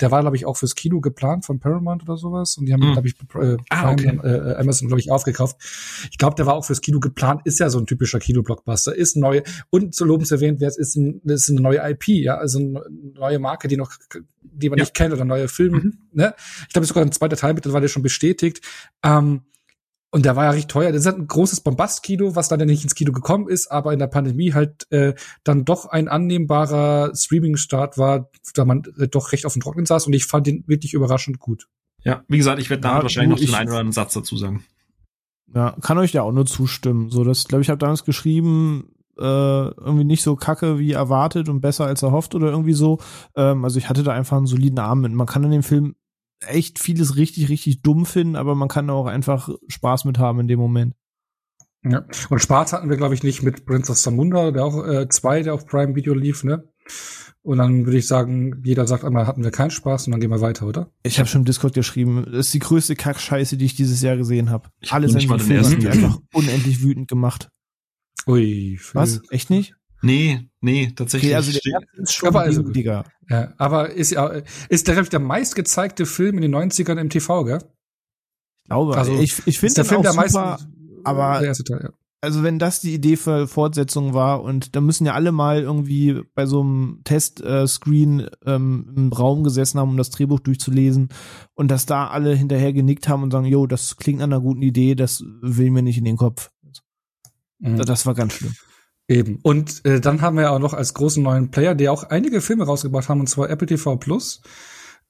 der war glaube ich auch fürs Kino geplant von Paramount oder sowas und die haben, mm. glaube ich, äh, ah, okay. äh, Amazon glaube ich aufgekauft. Ich glaube, der war auch fürs Kino geplant. Ist ja so ein typischer Kino-Blockbuster. Ist neu und zu lobens erwähnt, wer es ist, ein, ist eine neue IP, ja, also eine neue Marke, die noch, die man ja. nicht kennt oder neue Filme. Mhm. Ne? Ich glaube, sogar ein zweiter Teil mittlerweile schon bestätigt. Ähm, und der war ja recht teuer. Das ist halt ein großes Bombast-Kino, was dann ja nicht ins Kino gekommen ist, aber in der Pandemie halt äh, dann doch ein annehmbarer Streaming-Start war, da man äh, doch recht auf dem Trocknen saß und ich fand den wirklich überraschend gut. Ja, wie gesagt, ich werde da ja, wahrscheinlich noch den einen oder anderen Satz dazu sagen. Ja, kann euch ja auch nur zustimmen. So, das glaube ich, habe damals geschrieben, äh, irgendwie nicht so kacke wie erwartet und besser als erhofft oder irgendwie so. Ähm, also ich hatte da einfach einen soliden Abend. Man kann in dem Film echt vieles richtig, richtig dumm finden, aber man kann auch einfach Spaß mit haben in dem Moment. Ja. Und Spaß hatten wir, glaube ich, nicht mit Prince of Samunda, der auch äh, zwei, der auf Prime Video lief, ne? Und dann würde ich sagen, jeder sagt einmal, hatten wir keinen Spaß und dann gehen wir weiter, oder? Ich habe schon im Discord geschrieben, das ist die größte Kackscheiße, die ich dieses Jahr gesehen habe. Alle sind Filme einfach unendlich wütend gemacht. Ui. Was? Echt nicht? Nee, nee, tatsächlich. Okay, also der erste ist schon aber also. Ja, aber ist ja ist der, der meistgezeigte Film in den 90ern im TV, gell? Ich glaube, also ich, ich finde der Film der super, aber der erste Teil, ja. Also wenn das die Idee für Fortsetzung war und da müssen ja alle mal irgendwie bei so einem Testscreen äh, ähm, im Raum gesessen haben, um das Drehbuch durchzulesen und dass da alle hinterher genickt haben und sagen, jo, das klingt nach einer guten Idee, das will mir nicht in den Kopf. Mhm. Das war ganz schlimm. Eben. Und äh, dann haben wir auch noch als großen neuen Player, die auch einige Filme rausgebracht haben, und zwar Apple TV Plus.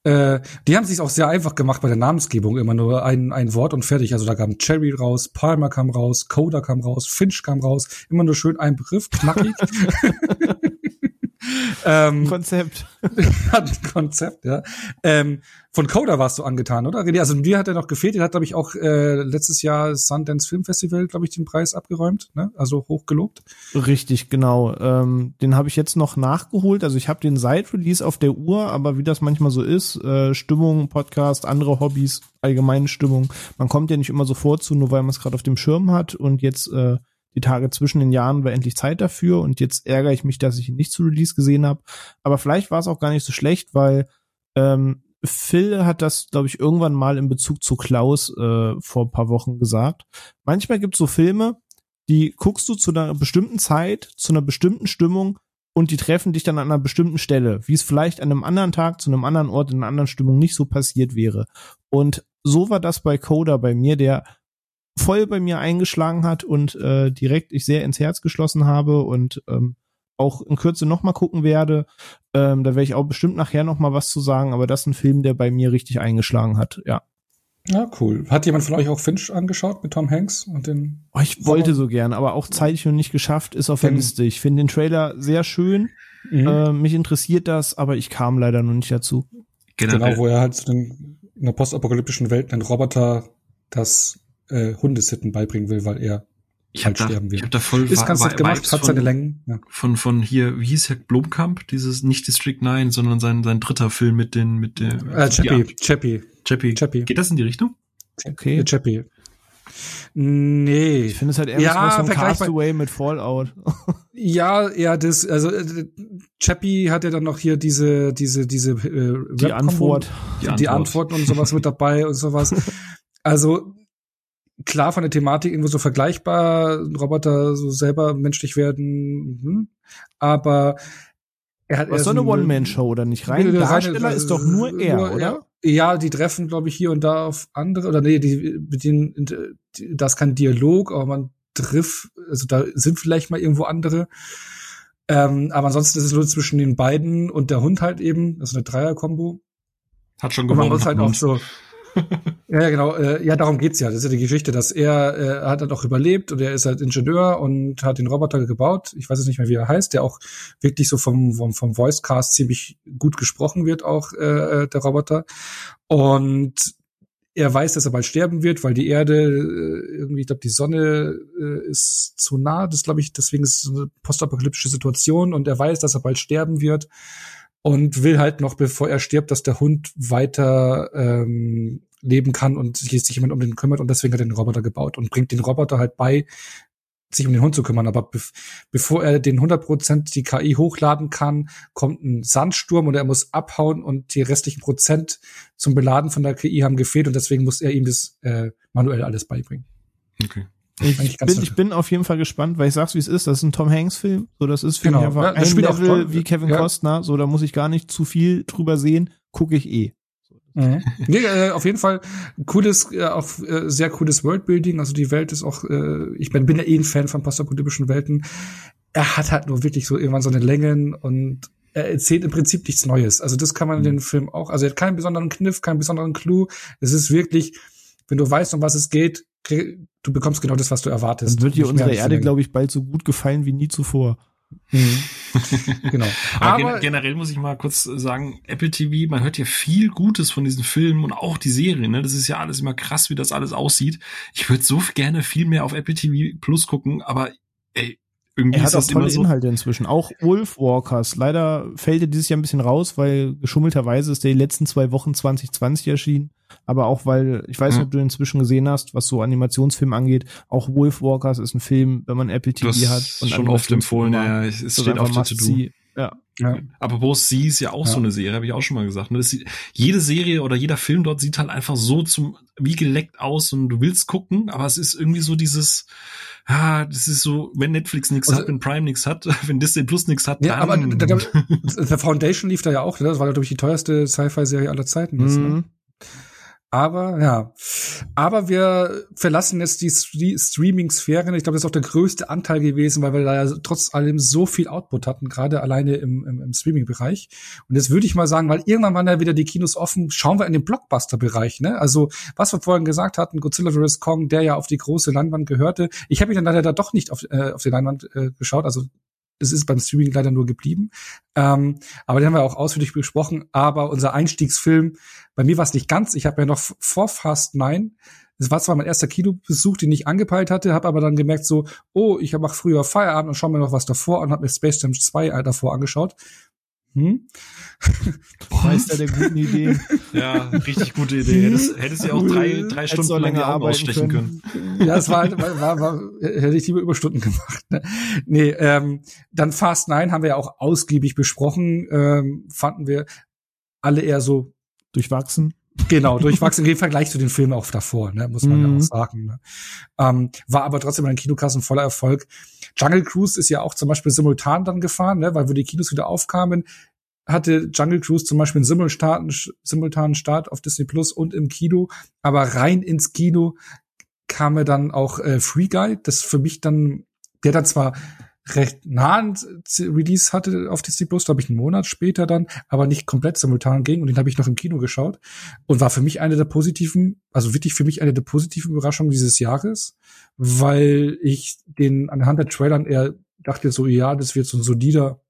Äh, die haben sich auch sehr einfach gemacht bei der Namensgebung, immer nur ein, ein Wort und fertig. Also da kam Cherry raus, Palmer kam raus, Coda kam raus, Finch kam raus, immer nur schön ein Begriff, knackig. ähm, Konzept. hat ein Konzept, ja. Ähm, von Coda warst du angetan, oder? Also dir hat er noch gefehlt. Er hat, glaube ich, auch äh, letztes Jahr Sundance Film Festival, glaube ich, den Preis abgeräumt, ne? Also hochgelobt. Richtig, genau. Ähm, den habe ich jetzt noch nachgeholt. Also ich habe den seit Release auf der Uhr, aber wie das manchmal so ist, äh, Stimmung, Podcast, andere Hobbys, allgemeine Stimmung. Man kommt ja nicht immer sofort zu, nur weil man es gerade auf dem Schirm hat und jetzt äh, die Tage zwischen den Jahren war endlich Zeit dafür und jetzt ärgere ich mich, dass ich ihn nicht zu Release gesehen habe. Aber vielleicht war es auch gar nicht so schlecht, weil ähm, Phil hat das, glaube ich, irgendwann mal in Bezug zu Klaus äh, vor paar Wochen gesagt. Manchmal gibt es so Filme, die guckst du zu einer bestimmten Zeit, zu einer bestimmten Stimmung und die treffen dich dann an einer bestimmten Stelle, wie es vielleicht an einem anderen Tag, zu einem anderen Ort, in einer anderen Stimmung nicht so passiert wäre. Und so war das bei Coda bei mir, der voll bei mir eingeschlagen hat und äh, direkt ich sehr ins Herz geschlossen habe und ähm, auch in Kürze noch mal gucken werde. Ähm, da werde ich auch bestimmt nachher noch mal was zu sagen, aber das ist ein Film, der bei mir richtig eingeschlagen hat, ja. Ja, cool. Hat jemand von euch auch Finch angeschaut mit Tom Hanks und den? Oh, ich wollte so gern, aber auch zeitig und nicht geschafft, ist auf der Liste. Ich finde den Trailer sehr schön. Mhm. Äh, mich interessiert das, aber ich kam leider noch nicht dazu. Genau, genau wo er halt zu den, in der postapokalyptischen Welt einen Roboter das äh, Hundesitten beibringen will, weil er ich halt hab sterben da, wird. Ich hab da voll ist ganz nett gemacht, hat seine Längen. Ja. Von von hier, wie hieß Herr Blomkamp? Dieses nicht District 9, sondern sein sein dritter Film mit den mit der äh, Chappie, Chappie. Chappie. Chappie. Geht das in die Richtung? Okay. Chappie. Nee. Ich finde es halt eher ja, so ein Castaway mit Fallout. ja, ja, das, also äh, Chappie hat ja dann noch hier diese, diese, diese äh, die Antwort. Die, die Antwort. Antworten und sowas mit dabei und sowas. Also klar von der Thematik irgendwo so vergleichbar, Roboter so selber menschlich werden, hm, aber er hat Was so eine One-Man-Show oder nicht? Rein Darsteller ist doch nur er, nur, oder? Ja, die treffen, glaube ich, hier und da auf andere, oder nee, die, mit denen, das ist kein Dialog, aber man trifft, also da sind vielleicht mal irgendwo andere. Ähm, aber ansonsten ist es nur zwischen den beiden und der Hund halt eben, das ist eine Dreier-Kombo. Hat schon gewonnen. Und man muss halt auch so, ja, genau. Äh, ja, darum geht's ja. Das ist ja die Geschichte, dass er, äh, hat halt auch überlebt und er ist halt Ingenieur und hat den Roboter gebaut. Ich weiß jetzt nicht mehr, wie er heißt, der auch wirklich so vom, vom, vom Voicecast ziemlich gut gesprochen wird, auch äh, der Roboter. Und er weiß, dass er bald sterben wird, weil die Erde äh, irgendwie, ich glaube, die Sonne äh, ist zu nah. Das glaube ich, deswegen ist es eine postapokalyptische Situation und er weiß, dass er bald sterben wird und will halt noch, bevor er stirbt, dass der Hund weiter ähm, leben kann und sich, sich jemand um den kümmert und deswegen hat er den Roboter gebaut und bringt den Roboter halt bei, sich um den Hund zu kümmern. Aber be bevor er den 100% die KI hochladen kann, kommt ein Sandsturm und er muss abhauen und die restlichen Prozent zum Beladen von der KI haben gefehlt und deswegen muss er ihm das äh, manuell alles beibringen. Okay. Ich bin, ich bin auf jeden Fall gespannt, weil ich sag's wie es ist. Das ist ein Tom Hanks Film. So, das ist für genau. mich einfach ja, ein Level wie Kevin ja. Costner. So, da muss ich gar nicht zu viel drüber sehen. Gucke ich eh. Mhm. Nee, äh, auf jeden Fall cooles, äh, auch äh, sehr cooles Worldbuilding. Also die Welt ist auch, äh, ich bin, bin ja eh ein Fan von postapokalyptischen Welten. Er hat halt nur wirklich so irgendwann so eine Längen und er erzählt im Prinzip nichts Neues. Also das kann man in mhm. den Film auch. Also er hat keinen besonderen Kniff, keinen besonderen Clou. Es ist wirklich, wenn du weißt, um was es geht, du bekommst genau das, was du erwartest. Dann wird dir unsere Erde, glaube ich, bald so gut gefallen wie nie zuvor. Mhm. genau. Aber, Aber generell muss ich mal kurz sagen, Apple TV, man hört ja viel Gutes von diesen Filmen und auch die Serien. Ne? Das ist ja alles immer krass, wie das alles aussieht. Ich würde so gerne viel mehr auf Apple TV Plus gucken, aber ey, irgendwie er hat auch tolle so Inhalte inzwischen. Auch Wolfwalkers. Leider fällt er dieses Jahr ein bisschen raus, weil geschummelterweise ist der die letzten zwei Wochen 2020 erschienen. Aber auch weil, ich weiß nicht, ob du inzwischen gesehen hast, was so Animationsfilm angeht, auch Wolfwalkers ist ein Film, wenn man Apple TV hat. Und schon oft empfohlen, ja, es, es steht auf der To-Do. Ja. Ja. Apropos Sie ist ja auch ja. so eine Serie, habe ich auch schon mal gesagt. Ne? Das, jede Serie oder jeder Film dort sieht halt einfach so zum wie geleckt aus und du willst gucken, aber es ist irgendwie so dieses, ah, das ist so, wenn Netflix nichts also, hat, wenn Prime nichts hat, wenn Disney Plus nichts hat, ja, dann. Aber The Foundation lief da ja auch, ne? das war glaube ich die teuerste Sci-Fi-Serie aller Zeiten. Ne? Mhm. ne? Aber ja, aber wir verlassen jetzt die Streaming-Sphäre. Ich glaube, das ist auch der größte Anteil gewesen, weil wir da ja trotz allem so viel Output hatten, gerade alleine im, im, im Streaming-Bereich. Und jetzt würde ich mal sagen, weil irgendwann waren ja wieder die Kinos offen, schauen wir in den Blockbuster-Bereich. Ne? Also was wir vorhin gesagt hatten, Godzilla vs. Kong, der ja auf die große Leinwand gehörte. Ich habe mich dann leider da doch nicht auf, äh, auf die Leinwand äh, geschaut. Also es ist beim Streaming leider nur geblieben. Ähm, aber den haben wir auch ausführlich besprochen. Aber unser Einstiegsfilm, bei mir war es nicht ganz. Ich habe ja noch vor Fast Nine, es war zwar mein erster Kinobesuch, den ich angepeilt hatte, habe aber dann gemerkt so, oh, ich mache früher Feierabend und schaue mir noch was davor und habe mir Space Jam 2 davor angeschaut. Hm? Meister der guten Idee. Ja, richtig gute Idee. Hättest, hättest ja auch drei, drei Stunden lang die Augen ausstechen können. können. Ja, es war, halt, war, war, war, hätte ich lieber Überstunden gemacht. Ne? Nee, ähm, dann Fast 9 haben wir ja auch ausgiebig besprochen. Ähm, fanden wir alle eher so durchwachsen. Genau, durchwachsen im Vergleich zu den Filmen auch davor, ne, muss man mhm. ja auch sagen. Ne. Ähm, war aber trotzdem ein Kinokassen voller Erfolg. Jungle Cruise ist ja auch zum Beispiel simultan dann gefahren, ne, weil wo die Kinos wieder aufkamen, hatte Jungle Cruise zum Beispiel einen simultanen, simultanen Start auf Disney Plus und im Kino, aber rein ins Kino kam er dann auch äh, Free Guy, das für mich dann, der dann zwar recht nahen Release hatte auf Disney Plus, glaube ich, einen Monat später dann, aber nicht komplett simultan ging und den habe ich noch im Kino geschaut und war für mich eine der positiven, also wirklich für mich eine der positiven Überraschungen dieses Jahres, weil ich den anhand der Trailern eher dachte so, ja, das wird so ein solider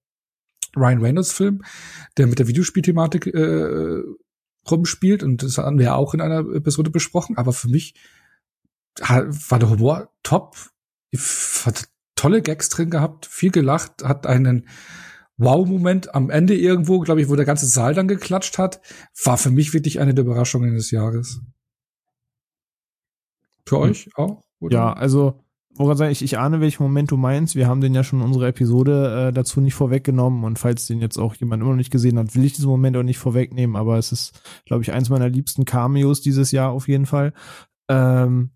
Ryan Reynolds Film, der mit der Videospielthematik äh, rumspielt und das haben wir auch in einer Episode besprochen, aber für mich war der Humor top. Fand tolle Gags drin gehabt, viel gelacht, hat einen Wow-Moment am Ende irgendwo, glaube ich, wo der ganze Saal dann geklatscht hat, war für mich wirklich eine der Überraschungen des Jahres. Für hm. euch auch? Oder? Ja, also woran ich, ich ahne, welchen Moment du meinst. Wir haben den ja schon in unserer Episode äh, dazu nicht vorweggenommen und falls den jetzt auch jemand immer noch nicht gesehen hat, will ich diesen Moment auch nicht vorwegnehmen, aber es ist, glaube ich, eins meiner liebsten Cameos dieses Jahr auf jeden Fall. Ähm,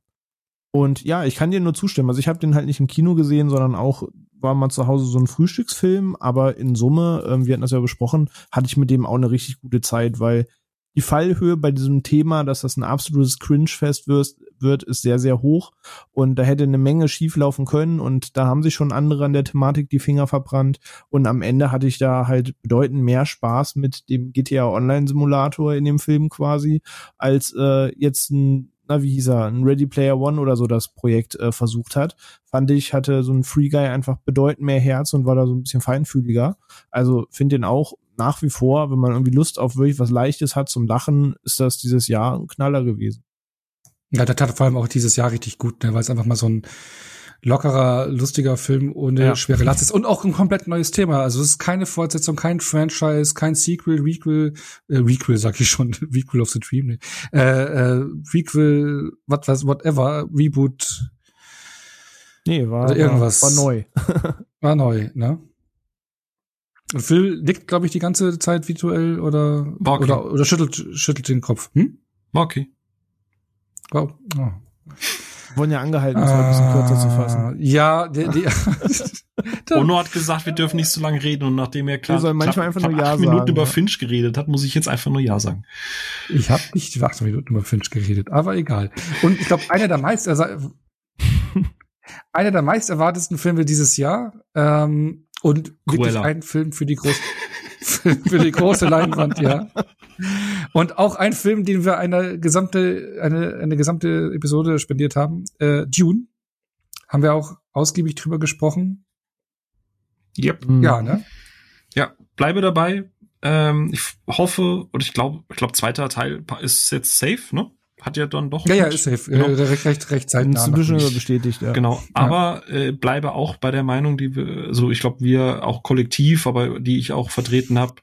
und ja, ich kann dir nur zustimmen. Also ich habe den halt nicht im Kino gesehen, sondern auch war mal zu Hause so ein Frühstücksfilm. Aber in Summe, ähm, wir hatten das ja besprochen, hatte ich mit dem auch eine richtig gute Zeit, weil die Fallhöhe bei diesem Thema, dass das ein absolutes Cringe-Fest wird, wird, ist sehr, sehr hoch. Und da hätte eine Menge schieflaufen können. Und da haben sich schon andere an der Thematik die Finger verbrannt. Und am Ende hatte ich da halt bedeutend mehr Spaß mit dem GTA Online Simulator in dem Film quasi, als äh, jetzt ein na, wie hieß er, ein Ready Player One oder so das Projekt äh, versucht hat, fand ich, hatte so ein Free Guy einfach bedeutend mehr Herz und war da so ein bisschen feinfühliger. Also finde den auch nach wie vor, wenn man irgendwie Lust auf wirklich was Leichtes hat zum Lachen, ist das dieses Jahr ein Knaller gewesen. Ja, das tat vor allem auch dieses Jahr richtig gut, ne, weil es einfach mal so ein lockerer, lustiger Film ohne ja. schwere Last ist und auch ein komplett neues Thema. Also es ist keine Fortsetzung, kein Franchise, kein Sequel, Requel, äh, Requel sag ich schon, Requel of the Dream, ne? äh, äh, Requel, what, was, whatever, Reboot. Nee, war, also irgendwas. War, war neu. war neu, ne? Phil nickt, glaube ich, die ganze Zeit virtuell oder, okay. oder, oder schüttelt, schüttelt den Kopf. Hm? Okay. Wow. Oh wurden ja angehalten, das ein bisschen kürzer zu fassen. Ah, ja, die, die Ono hat gesagt, wir dürfen nicht so lange reden und nachdem er klar, wir manchmal einfach nur Ja acht Minuten über Finch geredet hat, muss ich jetzt einfach nur Ja sagen. Ich habe nicht acht Minuten über Finch geredet, aber egal. Und ich glaube, einer der meist einer der meist erwartetsten Filme dieses Jahr ähm, und wirklich Cruella. ein Film für die große für die große Leinwand, ja. Und auch ein Film, den wir eine gesamte, eine, eine gesamte Episode spendiert haben, äh, Dune. Haben wir auch ausgiebig drüber gesprochen. Yep. Ja, ne? Ja, bleibe dabei. Ähm, ich hoffe, und ich glaube, ich glaube, zweiter Teil ist jetzt safe, ne? Hat ja dann doch. Ja, ja, ist safe. Genau. Äh, recht, recht, recht zeitnah. Bisschen bestätigt, ja. Genau. Aber ja. äh, bleibe auch bei der Meinung, die wir, so ich glaube, wir auch kollektiv, aber die ich auch vertreten habe,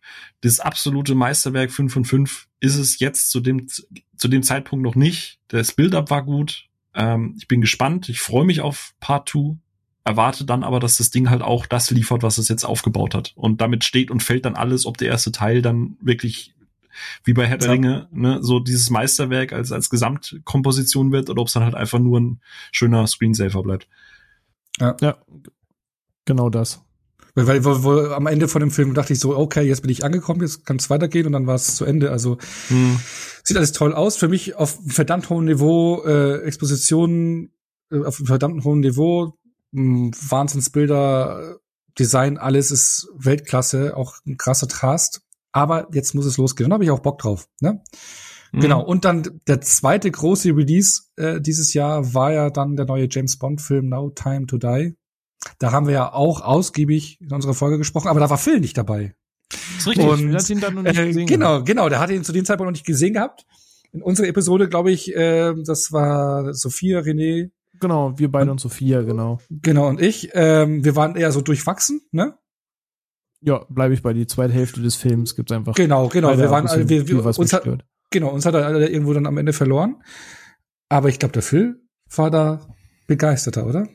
das absolute Meisterwerk 5 von 5 ist es jetzt zu dem, zu dem Zeitpunkt noch nicht. Das Build-up war gut. Ähm, ich bin gespannt. Ich freue mich auf Part 2 erwarte dann aber, dass das Ding halt auch das liefert, was es jetzt aufgebaut hat. Und damit steht und fällt dann alles, ob der erste Teil dann wirklich wie bei Herr der Ringe, ne, so dieses Meisterwerk als, als Gesamtkomposition wird oder ob es dann halt einfach nur ein schöner Screensaver bleibt. Ja. ja. Genau das. Weil, weil wo, wo, am Ende von dem Film dachte ich so, okay, jetzt bin ich angekommen, jetzt kann es weitergehen und dann war es zu Ende. Also hm. sieht alles toll aus. Für mich auf verdammt hohem Niveau, äh, Expositionen äh, auf verdammt hohem Niveau, mh, Wahnsinnsbilder, Design, alles ist Weltklasse, auch ein krasser Cast aber jetzt muss es losgehen. Dann habe ich auch Bock drauf. Ne? Mhm. Genau. Und dann der zweite große Release äh, dieses Jahr war ja dann der neue James Bond Film No Time to Die. Da haben wir ja auch ausgiebig in unserer Folge gesprochen, aber da war Phil nicht dabei. Das ist richtig. Und, hat ihn dann noch nicht äh, gesehen genau, gehabt. genau. Der hatte ihn zu dem Zeitpunkt noch nicht gesehen gehabt. In unserer Episode, glaube ich, äh, das war Sophia, René. Genau, wir beide und, und Sophia, genau. Genau, und ich. Ähm, wir waren eher so durchwachsen, ne? Ja, bleibe ich bei die zweite Hälfte des Films gibt einfach. Genau, genau. Wir waren alle, wir, wir, uns hat, genau, uns hat er irgendwo dann am Ende verloren. Aber ich glaube, der Phil war da begeisterter, oder?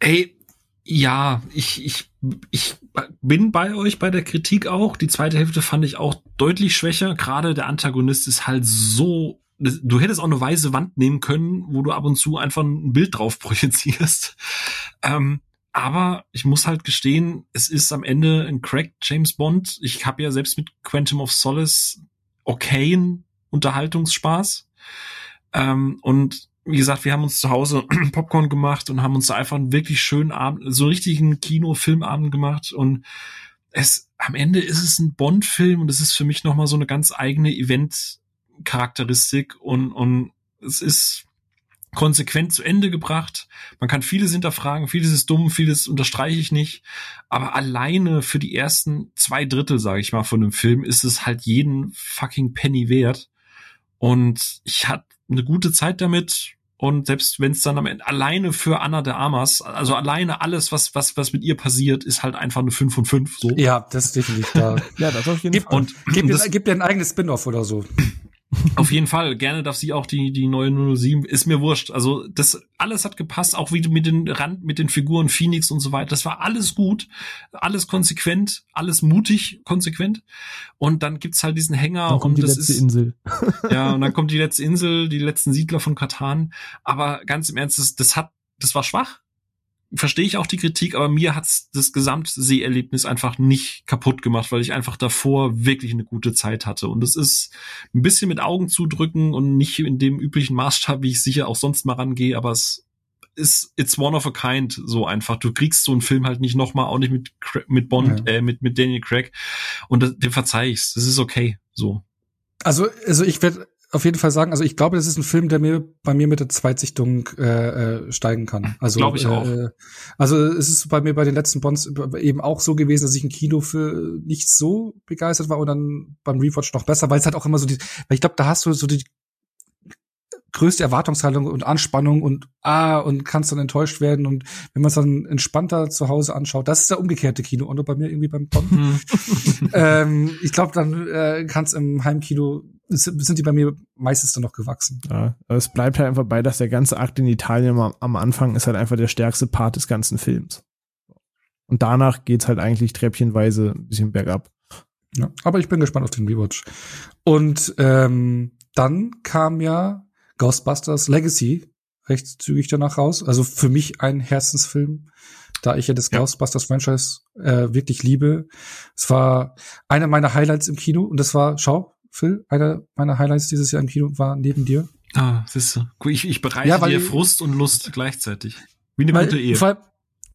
Ey, ja, ich, ich, ich bin bei euch bei der Kritik auch. Die zweite Hälfte fand ich auch deutlich schwächer. Gerade der Antagonist ist halt so du hättest auch eine weiße Wand nehmen können, wo du ab und zu einfach ein Bild drauf projizierst. Ähm, aber ich muss halt gestehen, es ist am Ende ein Crack James Bond. Ich habe ja selbst mit Quantum of Solace okayen Unterhaltungsspaß. Ähm, und wie gesagt, wir haben uns zu Hause Popcorn gemacht und haben uns da einfach einen wirklich schönen Abend, so einen richtigen Kino-Filmabend gemacht. Und es, am Ende ist es ein Bond-Film und es ist für mich nochmal so eine ganz eigene Event-Charakteristik und, und es ist, konsequent zu Ende gebracht. Man kann vieles hinterfragen, vieles ist dumm, vieles unterstreiche ich nicht. Aber alleine für die ersten zwei Drittel, sage ich mal, von dem Film ist es halt jeden fucking Penny wert. Und ich hatte eine gute Zeit damit. Und selbst wenn es dann am Ende alleine für Anna de Amas, also alleine alles, was, was, was mit ihr passiert, ist halt einfach eine 5 von 5. So. Ja, das ist definitiv da. ja, das auf jeden Fall. Und gib, das, gib dir ein eigenes Spin-off oder so. Auf jeden Fall. Gerne darf sie auch die, die neue 007. Ist mir wurscht. Also, das alles hat gepasst. Auch wie mit den Rand, mit den Figuren Phoenix und so weiter. Das war alles gut. Alles konsequent. Alles mutig konsequent. Und dann gibt's halt diesen Hänger. Dann kommt und die das letzte ist, Insel. ja, und dann kommt die letzte Insel, die letzten Siedler von Katan. Aber ganz im Ernst, das, das hat, das war schwach verstehe ich auch die Kritik, aber mir hat's das Gesamtseherlebnis einfach nicht kaputt gemacht, weil ich einfach davor wirklich eine gute Zeit hatte. Und es ist ein bisschen mit Augen zudrücken und nicht in dem üblichen Maßstab, wie ich sicher auch sonst mal rangehe, aber es ist it's one of a kind so einfach. Du kriegst so einen Film halt nicht nochmal, auch nicht mit mit Bond, ja. äh, mit mit Daniel Craig und das, dem verzeih ich's. Das ist okay so. Also also ich werde auf jeden Fall sagen, also ich glaube, das ist ein Film, der mir bei mir mit der Zweitsichtung äh, äh, steigen kann. Also glaube ich auch. Äh, also es ist bei mir bei den letzten Bonds eben auch so gewesen, dass ich im Kino für nicht so begeistert war und dann beim Rewatch noch besser, weil es halt auch immer so die, weil ich glaube, da hast du so die größte Erwartungshaltung und Anspannung und ah und kannst dann enttäuscht werden und wenn man es dann entspannter zu Hause anschaut, das ist der umgekehrte Kino und bei mir irgendwie beim Tom. Hm. ähm, ich glaube, dann äh, kann es im Heimkino sind die bei mir meistens dann noch gewachsen. Ja, es bleibt halt einfach bei, dass der ganze Akt in Italien am, am Anfang ist halt einfach der stärkste Part des ganzen Films. Und danach geht's halt eigentlich treppchenweise ein bisschen bergab. Ja, aber ich bin gespannt auf den Rewatch. Und ähm, dann kam ja Ghostbusters Legacy recht zügig danach raus. Also für mich ein Herzensfilm, da ich ja das ja. Ghostbusters Franchise äh, wirklich liebe. Es war einer meiner Highlights im Kino und das war, schau, Phil, einer meiner Highlights dieses Jahr im Kino war neben dir. Ah, siehst du. Ich, ich bereite ja, dir Frust und Lust gleichzeitig. Wie eine weil, gute Ehe. Vor,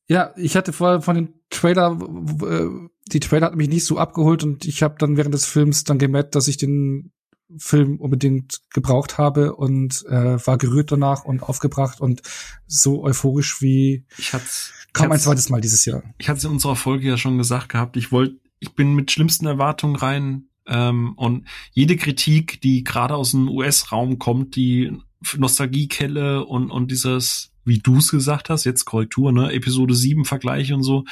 ja, ich hatte vorher von den Trailer, äh, die Trailer hat mich nicht so abgeholt und ich habe dann während des Films dann gemerkt, dass ich den Film unbedingt gebraucht habe und äh, war gerührt danach und aufgebracht und so euphorisch wie ich hat's, kaum ein zweites Mal dieses Jahr. Ich hatte es in unserer Folge ja schon gesagt gehabt, ich wollte, ich bin mit schlimmsten Erwartungen rein ähm, und jede Kritik, die gerade aus dem US-Raum kommt, die Nostalgiekelle und, und dieses, wie du es gesagt hast, jetzt Korrektur, ne, Episode 7 Vergleiche und so,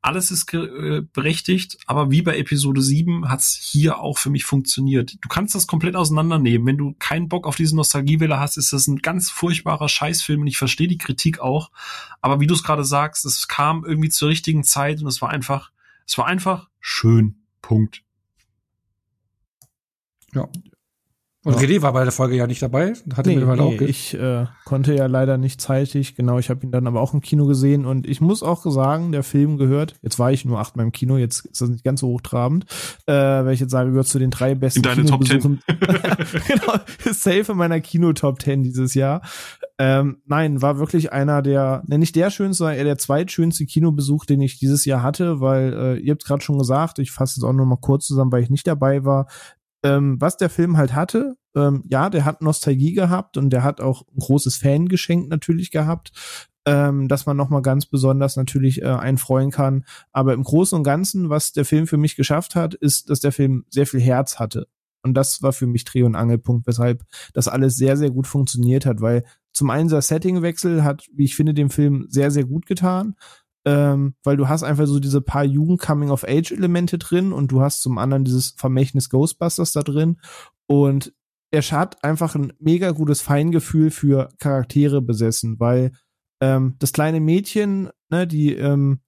alles ist äh, berechtigt, aber wie bei Episode 7 hat's hier auch für mich funktioniert. Du kannst das komplett auseinandernehmen. Wenn du keinen Bock auf diese Nostalgiewelle hast, ist das ein ganz furchtbarer Scheißfilm und ich verstehe die Kritik auch. Aber wie du es gerade sagst, es kam irgendwie zur richtigen Zeit und es war einfach, es war einfach schön. Punkt. Ja. Und ja. René war bei der Folge ja nicht dabei. Hatte nee, mittlerweile nee, auch ich äh, konnte ja leider nicht zeitig. Genau, ich habe ihn dann aber auch im Kino gesehen. Und ich muss auch sagen, der Film gehört, jetzt war ich nur achtmal im Kino, jetzt ist das nicht ganz so hochtrabend, äh, wenn ich jetzt sage, gehört zu den drei besten in deine Top Ten. genau, safe in meiner Kino-Top Ten dieses Jahr. Ähm, nein, war wirklich einer der, ne, nicht der schönste, sondern eher der zweitschönste Kinobesuch, den ich dieses Jahr hatte, weil äh, ihr habt gerade schon gesagt, ich fasse jetzt auch noch mal kurz zusammen, weil ich nicht dabei war ähm, was der Film halt hatte, ähm, ja, der hat Nostalgie gehabt und der hat auch ein großes Fangeschenk natürlich gehabt, ähm, dass man nochmal ganz besonders natürlich äh, einfreuen kann. Aber im Großen und Ganzen, was der Film für mich geschafft hat, ist, dass der Film sehr viel Herz hatte. Und das war für mich Dreh- und Angelpunkt, weshalb das alles sehr, sehr gut funktioniert hat, weil zum einen der Settingwechsel hat, wie ich finde, dem Film sehr, sehr gut getan ähm, weil du hast einfach so diese paar Jugend-Coming-of-Age-Elemente drin und du hast zum anderen dieses Vermächtnis Ghostbusters da drin. Und er hat einfach ein mega gutes Feingefühl für Charaktere besessen, weil ähm, das kleine Mädchen, ne, die ähm,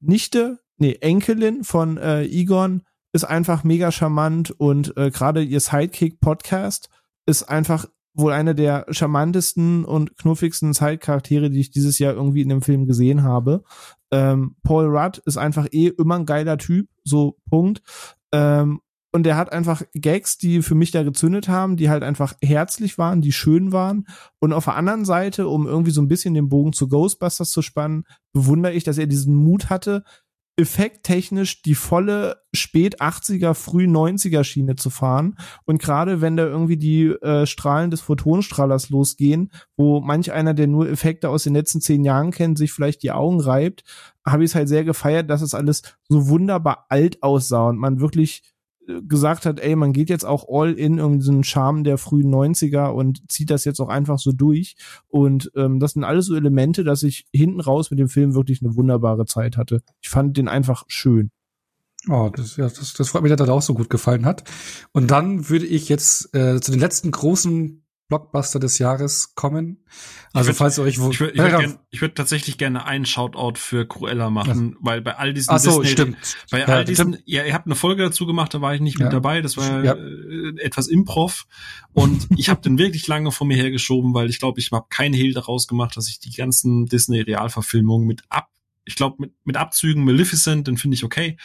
Nichte, nee, Enkelin von äh, Egon ist einfach mega charmant und äh, gerade ihr Sidekick-Podcast ist einfach wohl eine der charmantesten und knuffigsten Zeitcharaktere, die ich dieses Jahr irgendwie in dem Film gesehen habe. Ähm, Paul Rudd ist einfach eh immer ein geiler Typ, so Punkt. Ähm, und der hat einfach Gags, die für mich da gezündet haben, die halt einfach herzlich waren, die schön waren. Und auf der anderen Seite, um irgendwie so ein bisschen den Bogen zu Ghostbusters zu spannen, bewundere ich, dass er diesen Mut hatte, effekttechnisch die volle spät 80er, früh 90er Schiene zu fahren. Und gerade wenn da irgendwie die äh, Strahlen des Photonstrahlers losgehen, wo manch einer, der nur Effekte aus den letzten zehn Jahren kennt, sich vielleicht die Augen reibt, habe ich es halt sehr gefeiert, dass es alles so wunderbar alt aussah und man wirklich gesagt hat, ey, man geht jetzt auch all in um diesen Charme der frühen 90er und zieht das jetzt auch einfach so durch. Und ähm, das sind alles so Elemente, dass ich hinten raus mit dem Film wirklich eine wunderbare Zeit hatte. Ich fand den einfach schön. Oh, das, ja, das, das freut mich, dass das auch so gut gefallen hat. Und dann würde ich jetzt äh, zu den letzten großen Blockbuster des Jahres kommen. Also würd, falls ihr euch wo ich würde würd, würd tatsächlich gerne einen Shoutout für Cruella machen, ja. weil bei all diesen Ach so, Disney, stimmt. bei ja, all diesen stimmt. ja, ihr habt eine Folge dazu gemacht, da war ich nicht ja. mit dabei, das war ja. äh, etwas Improv und ich habe den wirklich lange vor mir hergeschoben, weil ich glaube, ich habe keinen Hehl daraus gemacht, dass ich die ganzen Disney Realverfilmungen mit ab ich glaube, mit, mit Abzügen Maleficent, den finde ich okay.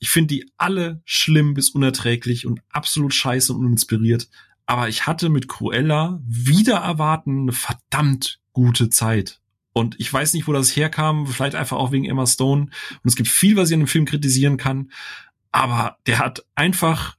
Ich finde die alle schlimm bis unerträglich und absolut scheiße und uninspiriert aber ich hatte mit Cruella wieder erwarten eine verdammt gute Zeit. Und ich weiß nicht, wo das herkam, vielleicht einfach auch wegen Emma Stone. Und es gibt viel, was ich an dem Film kritisieren kann, aber der hat einfach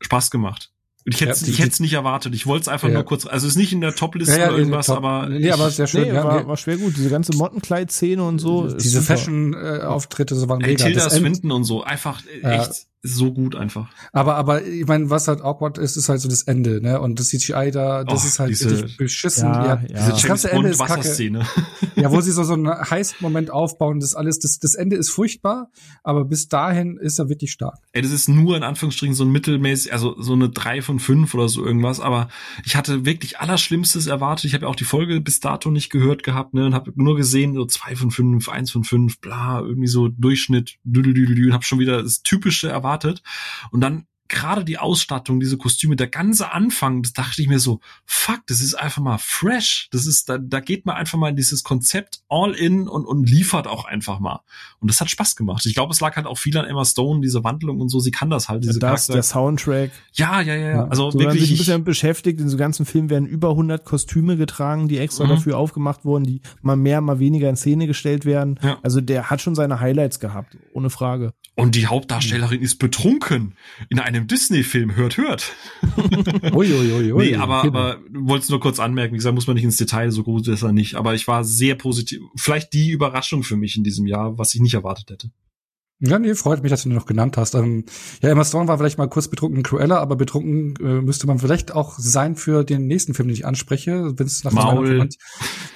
Spaß gemacht. Ich hätte ja, ich hätte es nicht erwartet. Ich wollte es einfach ja. nur kurz, also ist nicht in der Top-Liste ja, oder irgendwas, top. aber nee, aber sehr schön. Nee, war, war schwer gut. Diese ganze Mottenkleid-Szene und so. Diese Fashion-Auftritte, so waren mega. Tilda Swinton und so, einfach echt so gut einfach. Aber, aber ich meine, was halt awkward ist, ist halt so das Ende, ne? Und das CGI da, das oh, ist halt diese, richtig beschissen. Ja, ja. Diese das ganze Ende ist Wasserszene. Ja, wo sie so, so einen Heist-Moment aufbauen, das alles, das, das Ende ist furchtbar, aber bis dahin ist er wirklich stark. Ey, das ist nur in Anführungsstrichen so ein mittelmäßig, also so eine drei von fünf oder so irgendwas, aber ich hatte wirklich Allerschlimmstes erwartet. Ich habe ja auch die Folge bis dato nicht gehört gehabt, ne? Und habe nur gesehen, so zwei von fünf, eins von fünf, bla, irgendwie so Durchschnitt, düdelüdelü, und habe schon wieder das Typische erwartet erwartet. Und dann gerade die Ausstattung, diese Kostüme, der ganze Anfang, das dachte ich mir so, fuck, das ist einfach mal fresh. Das ist, da, da geht man einfach mal in dieses Konzept all in und, und liefert auch einfach mal. Und das hat Spaß gemacht. Ich glaube, es lag halt auch viel an Emma Stone, diese Wandlung und so, sie kann das halt, diese das, der Soundtrack. Ja, ja, ja, ja. Also so, wirklich. sich ein bisschen beschäftigt. In so ganzen Film werden über 100 Kostüme getragen, die extra mhm. dafür aufgemacht wurden, die mal mehr, mal weniger in Szene gestellt werden. Ja. Also der hat schon seine Highlights gehabt, ohne Frage. Und die Hauptdarstellerin ist betrunken in einem Disney-Film. Hört, hört. Uiuiui. Ui, nee, aber, aber wollte es nur kurz anmerken. Wie gesagt, muss man nicht ins Detail, so gut ist er nicht. Aber ich war sehr positiv. Vielleicht die Überraschung für mich in diesem Jahr, was ich nicht erwartet hätte. Ja, nee, freut mich, dass du ihn noch genannt hast. Ähm, ja, Emma Stone war vielleicht mal kurz betrunken Cruella, aber betrunken äh, müsste man vielleicht auch sein für den nächsten Film, den ich anspreche, wenn es nach von, manch,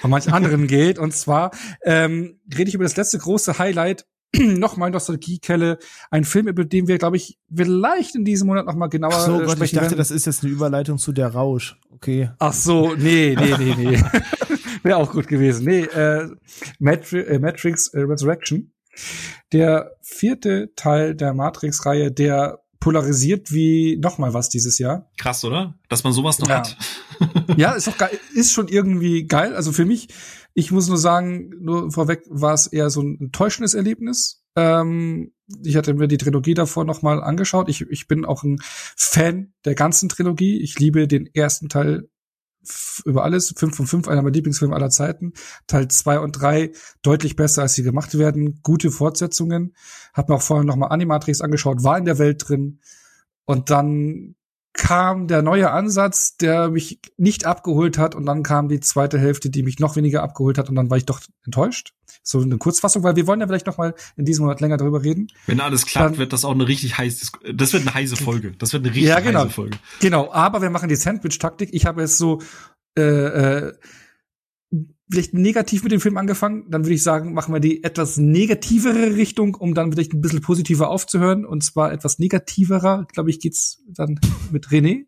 von manchen anderen geht. Und zwar ähm, rede ich über das letzte große Highlight nochmal Nostalgiekelle, ein Film, über den wir, glaube ich, vielleicht in diesem Monat nochmal genauer Ach so, Gott, ich dachte, werden. das ist jetzt eine Überleitung zu der Rausch. Okay. Ach so, nee, nee, nee, nee. Wäre auch gut gewesen. Nee, äh, Matri äh, Matrix äh, Resurrection. Der vierte Teil der Matrix-Reihe, der polarisiert wie nochmal was dieses Jahr. Krass, oder? Dass man sowas noch ja. hat. ja, ist doch geil, ist schon irgendwie geil. Also für mich ich muss nur sagen, nur vorweg war es eher so ein enttäuschendes Erlebnis. Ähm, ich hatte mir die Trilogie davor nochmal angeschaut. Ich, ich bin auch ein Fan der ganzen Trilogie. Ich liebe den ersten Teil über alles. Fünf von fünf, einer meiner Lieblingsfilme aller Zeiten. Teil zwei und drei deutlich besser, als sie gemacht werden. Gute Fortsetzungen. Hab mir auch vorher nochmal Animatrix angeschaut, war in der Welt drin. Und dann kam der neue Ansatz, der mich nicht abgeholt hat und dann kam die zweite Hälfte, die mich noch weniger abgeholt hat und dann war ich doch enttäuscht. So eine Kurzfassung, weil wir wollen ja vielleicht noch mal in diesem Monat länger darüber reden. Wenn alles klappt, dann, wird das auch eine richtig heiße, das wird eine heiße Folge. Das wird eine richtig ja, genau, heiße Folge. Genau, aber wir machen die Sandwich-Taktik. Ich habe es so äh, äh, vielleicht negativ mit dem Film angefangen, dann würde ich sagen, machen wir die etwas negativere Richtung, um dann vielleicht ein bisschen positiver aufzuhören. Und zwar etwas negativerer, glaube ich, geht's dann mit René.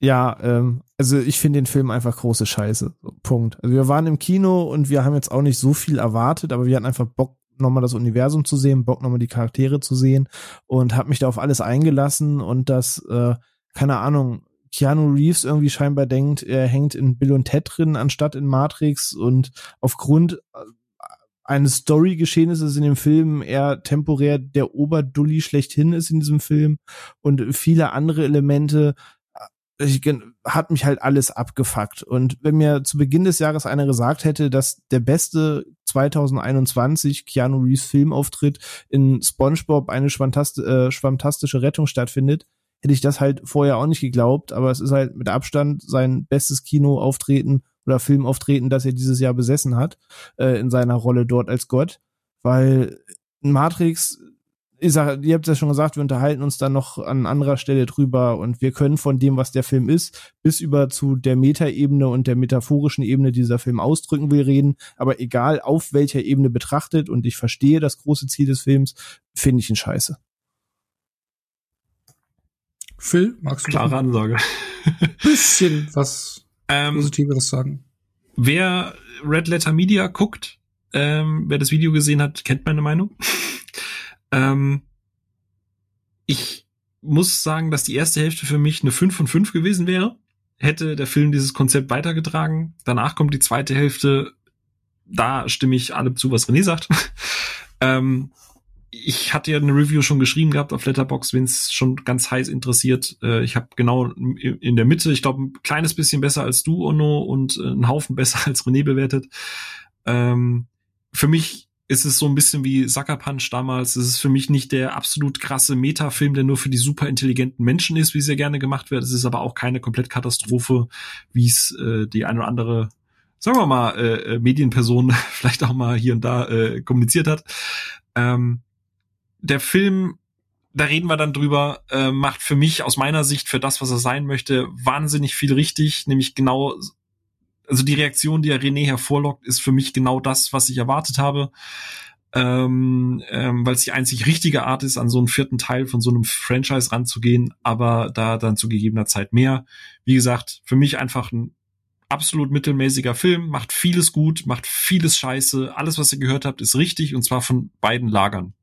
Ja, ähm, also ich finde den Film einfach große Scheiße. Punkt. Also wir waren im Kino und wir haben jetzt auch nicht so viel erwartet, aber wir hatten einfach Bock, nochmal das Universum zu sehen, Bock nochmal die Charaktere zu sehen und habe mich da auf alles eingelassen und das, äh, keine Ahnung, Keanu Reeves irgendwie scheinbar denkt, er hängt in Bill und Ted drin, anstatt in Matrix und aufgrund äh, eines Story-Geschehnisses in dem Film er temporär der Oberdulli schlechthin ist in diesem Film und viele andere Elemente äh, ich, hat mich halt alles abgefuckt. Und wenn mir zu Beginn des Jahres einer gesagt hätte, dass der beste 2021 Keanu Reeves Filmauftritt in SpongeBob eine äh, schwammtastische Rettung stattfindet, hätte ich das halt vorher auch nicht geglaubt, aber es ist halt mit Abstand sein bestes Kinoauftreten oder Filmauftreten, das er dieses Jahr besessen hat, äh, in seiner Rolle dort als Gott, weil Matrix ich sag, ihr habt ja schon gesagt, wir unterhalten uns dann noch an anderer Stelle drüber und wir können von dem, was der Film ist, bis über zu der Metaebene und der metaphorischen Ebene, die dieser Film ausdrücken will, reden. Aber egal auf welcher Ebene betrachtet und ich verstehe das große Ziel des Films, finde ich ihn scheiße. Phil, magst du Klare Ansage. bisschen was ähm, Positiveres sagen? Wer Red Letter Media guckt, ähm, wer das Video gesehen hat, kennt meine Meinung. ähm, ich muss sagen, dass die erste Hälfte für mich eine 5 von 5 gewesen wäre. Hätte der Film dieses Konzept weitergetragen. Danach kommt die zweite Hälfte. Da stimme ich allem zu, was René sagt. ähm, ich hatte ja eine Review schon geschrieben gehabt auf Letterbox, wenn es schon ganz heiß interessiert. Äh, ich habe genau in der Mitte, ich glaube, ein kleines bisschen besser als du, Ono, und äh, einen Haufen besser als René bewertet. Ähm, für mich ist es so ein bisschen wie Sucker Punch damals. Es ist für mich nicht der absolut krasse Metafilm, der nur für die super intelligenten Menschen ist, wie ja gerne gemacht wird. Es ist aber auch keine komplett Katastrophe, wie es äh, die eine oder andere, sagen wir mal, äh Medienperson vielleicht auch mal hier und da äh, kommuniziert hat. Ähm, der Film da reden wir dann drüber, äh, macht für mich aus meiner Sicht für das, was er sein möchte, wahnsinnig viel richtig, nämlich genau, also die Reaktion, die er René hervorlockt, ist für mich genau das, was ich erwartet habe, ähm, ähm, weil es die einzig richtige Art ist, an so einen vierten Teil von so einem Franchise ranzugehen, aber da dann zu gegebener Zeit mehr. Wie gesagt, für mich einfach ein absolut mittelmäßiger Film, macht vieles gut, macht vieles scheiße, alles, was ihr gehört habt, ist richtig und zwar von beiden Lagern.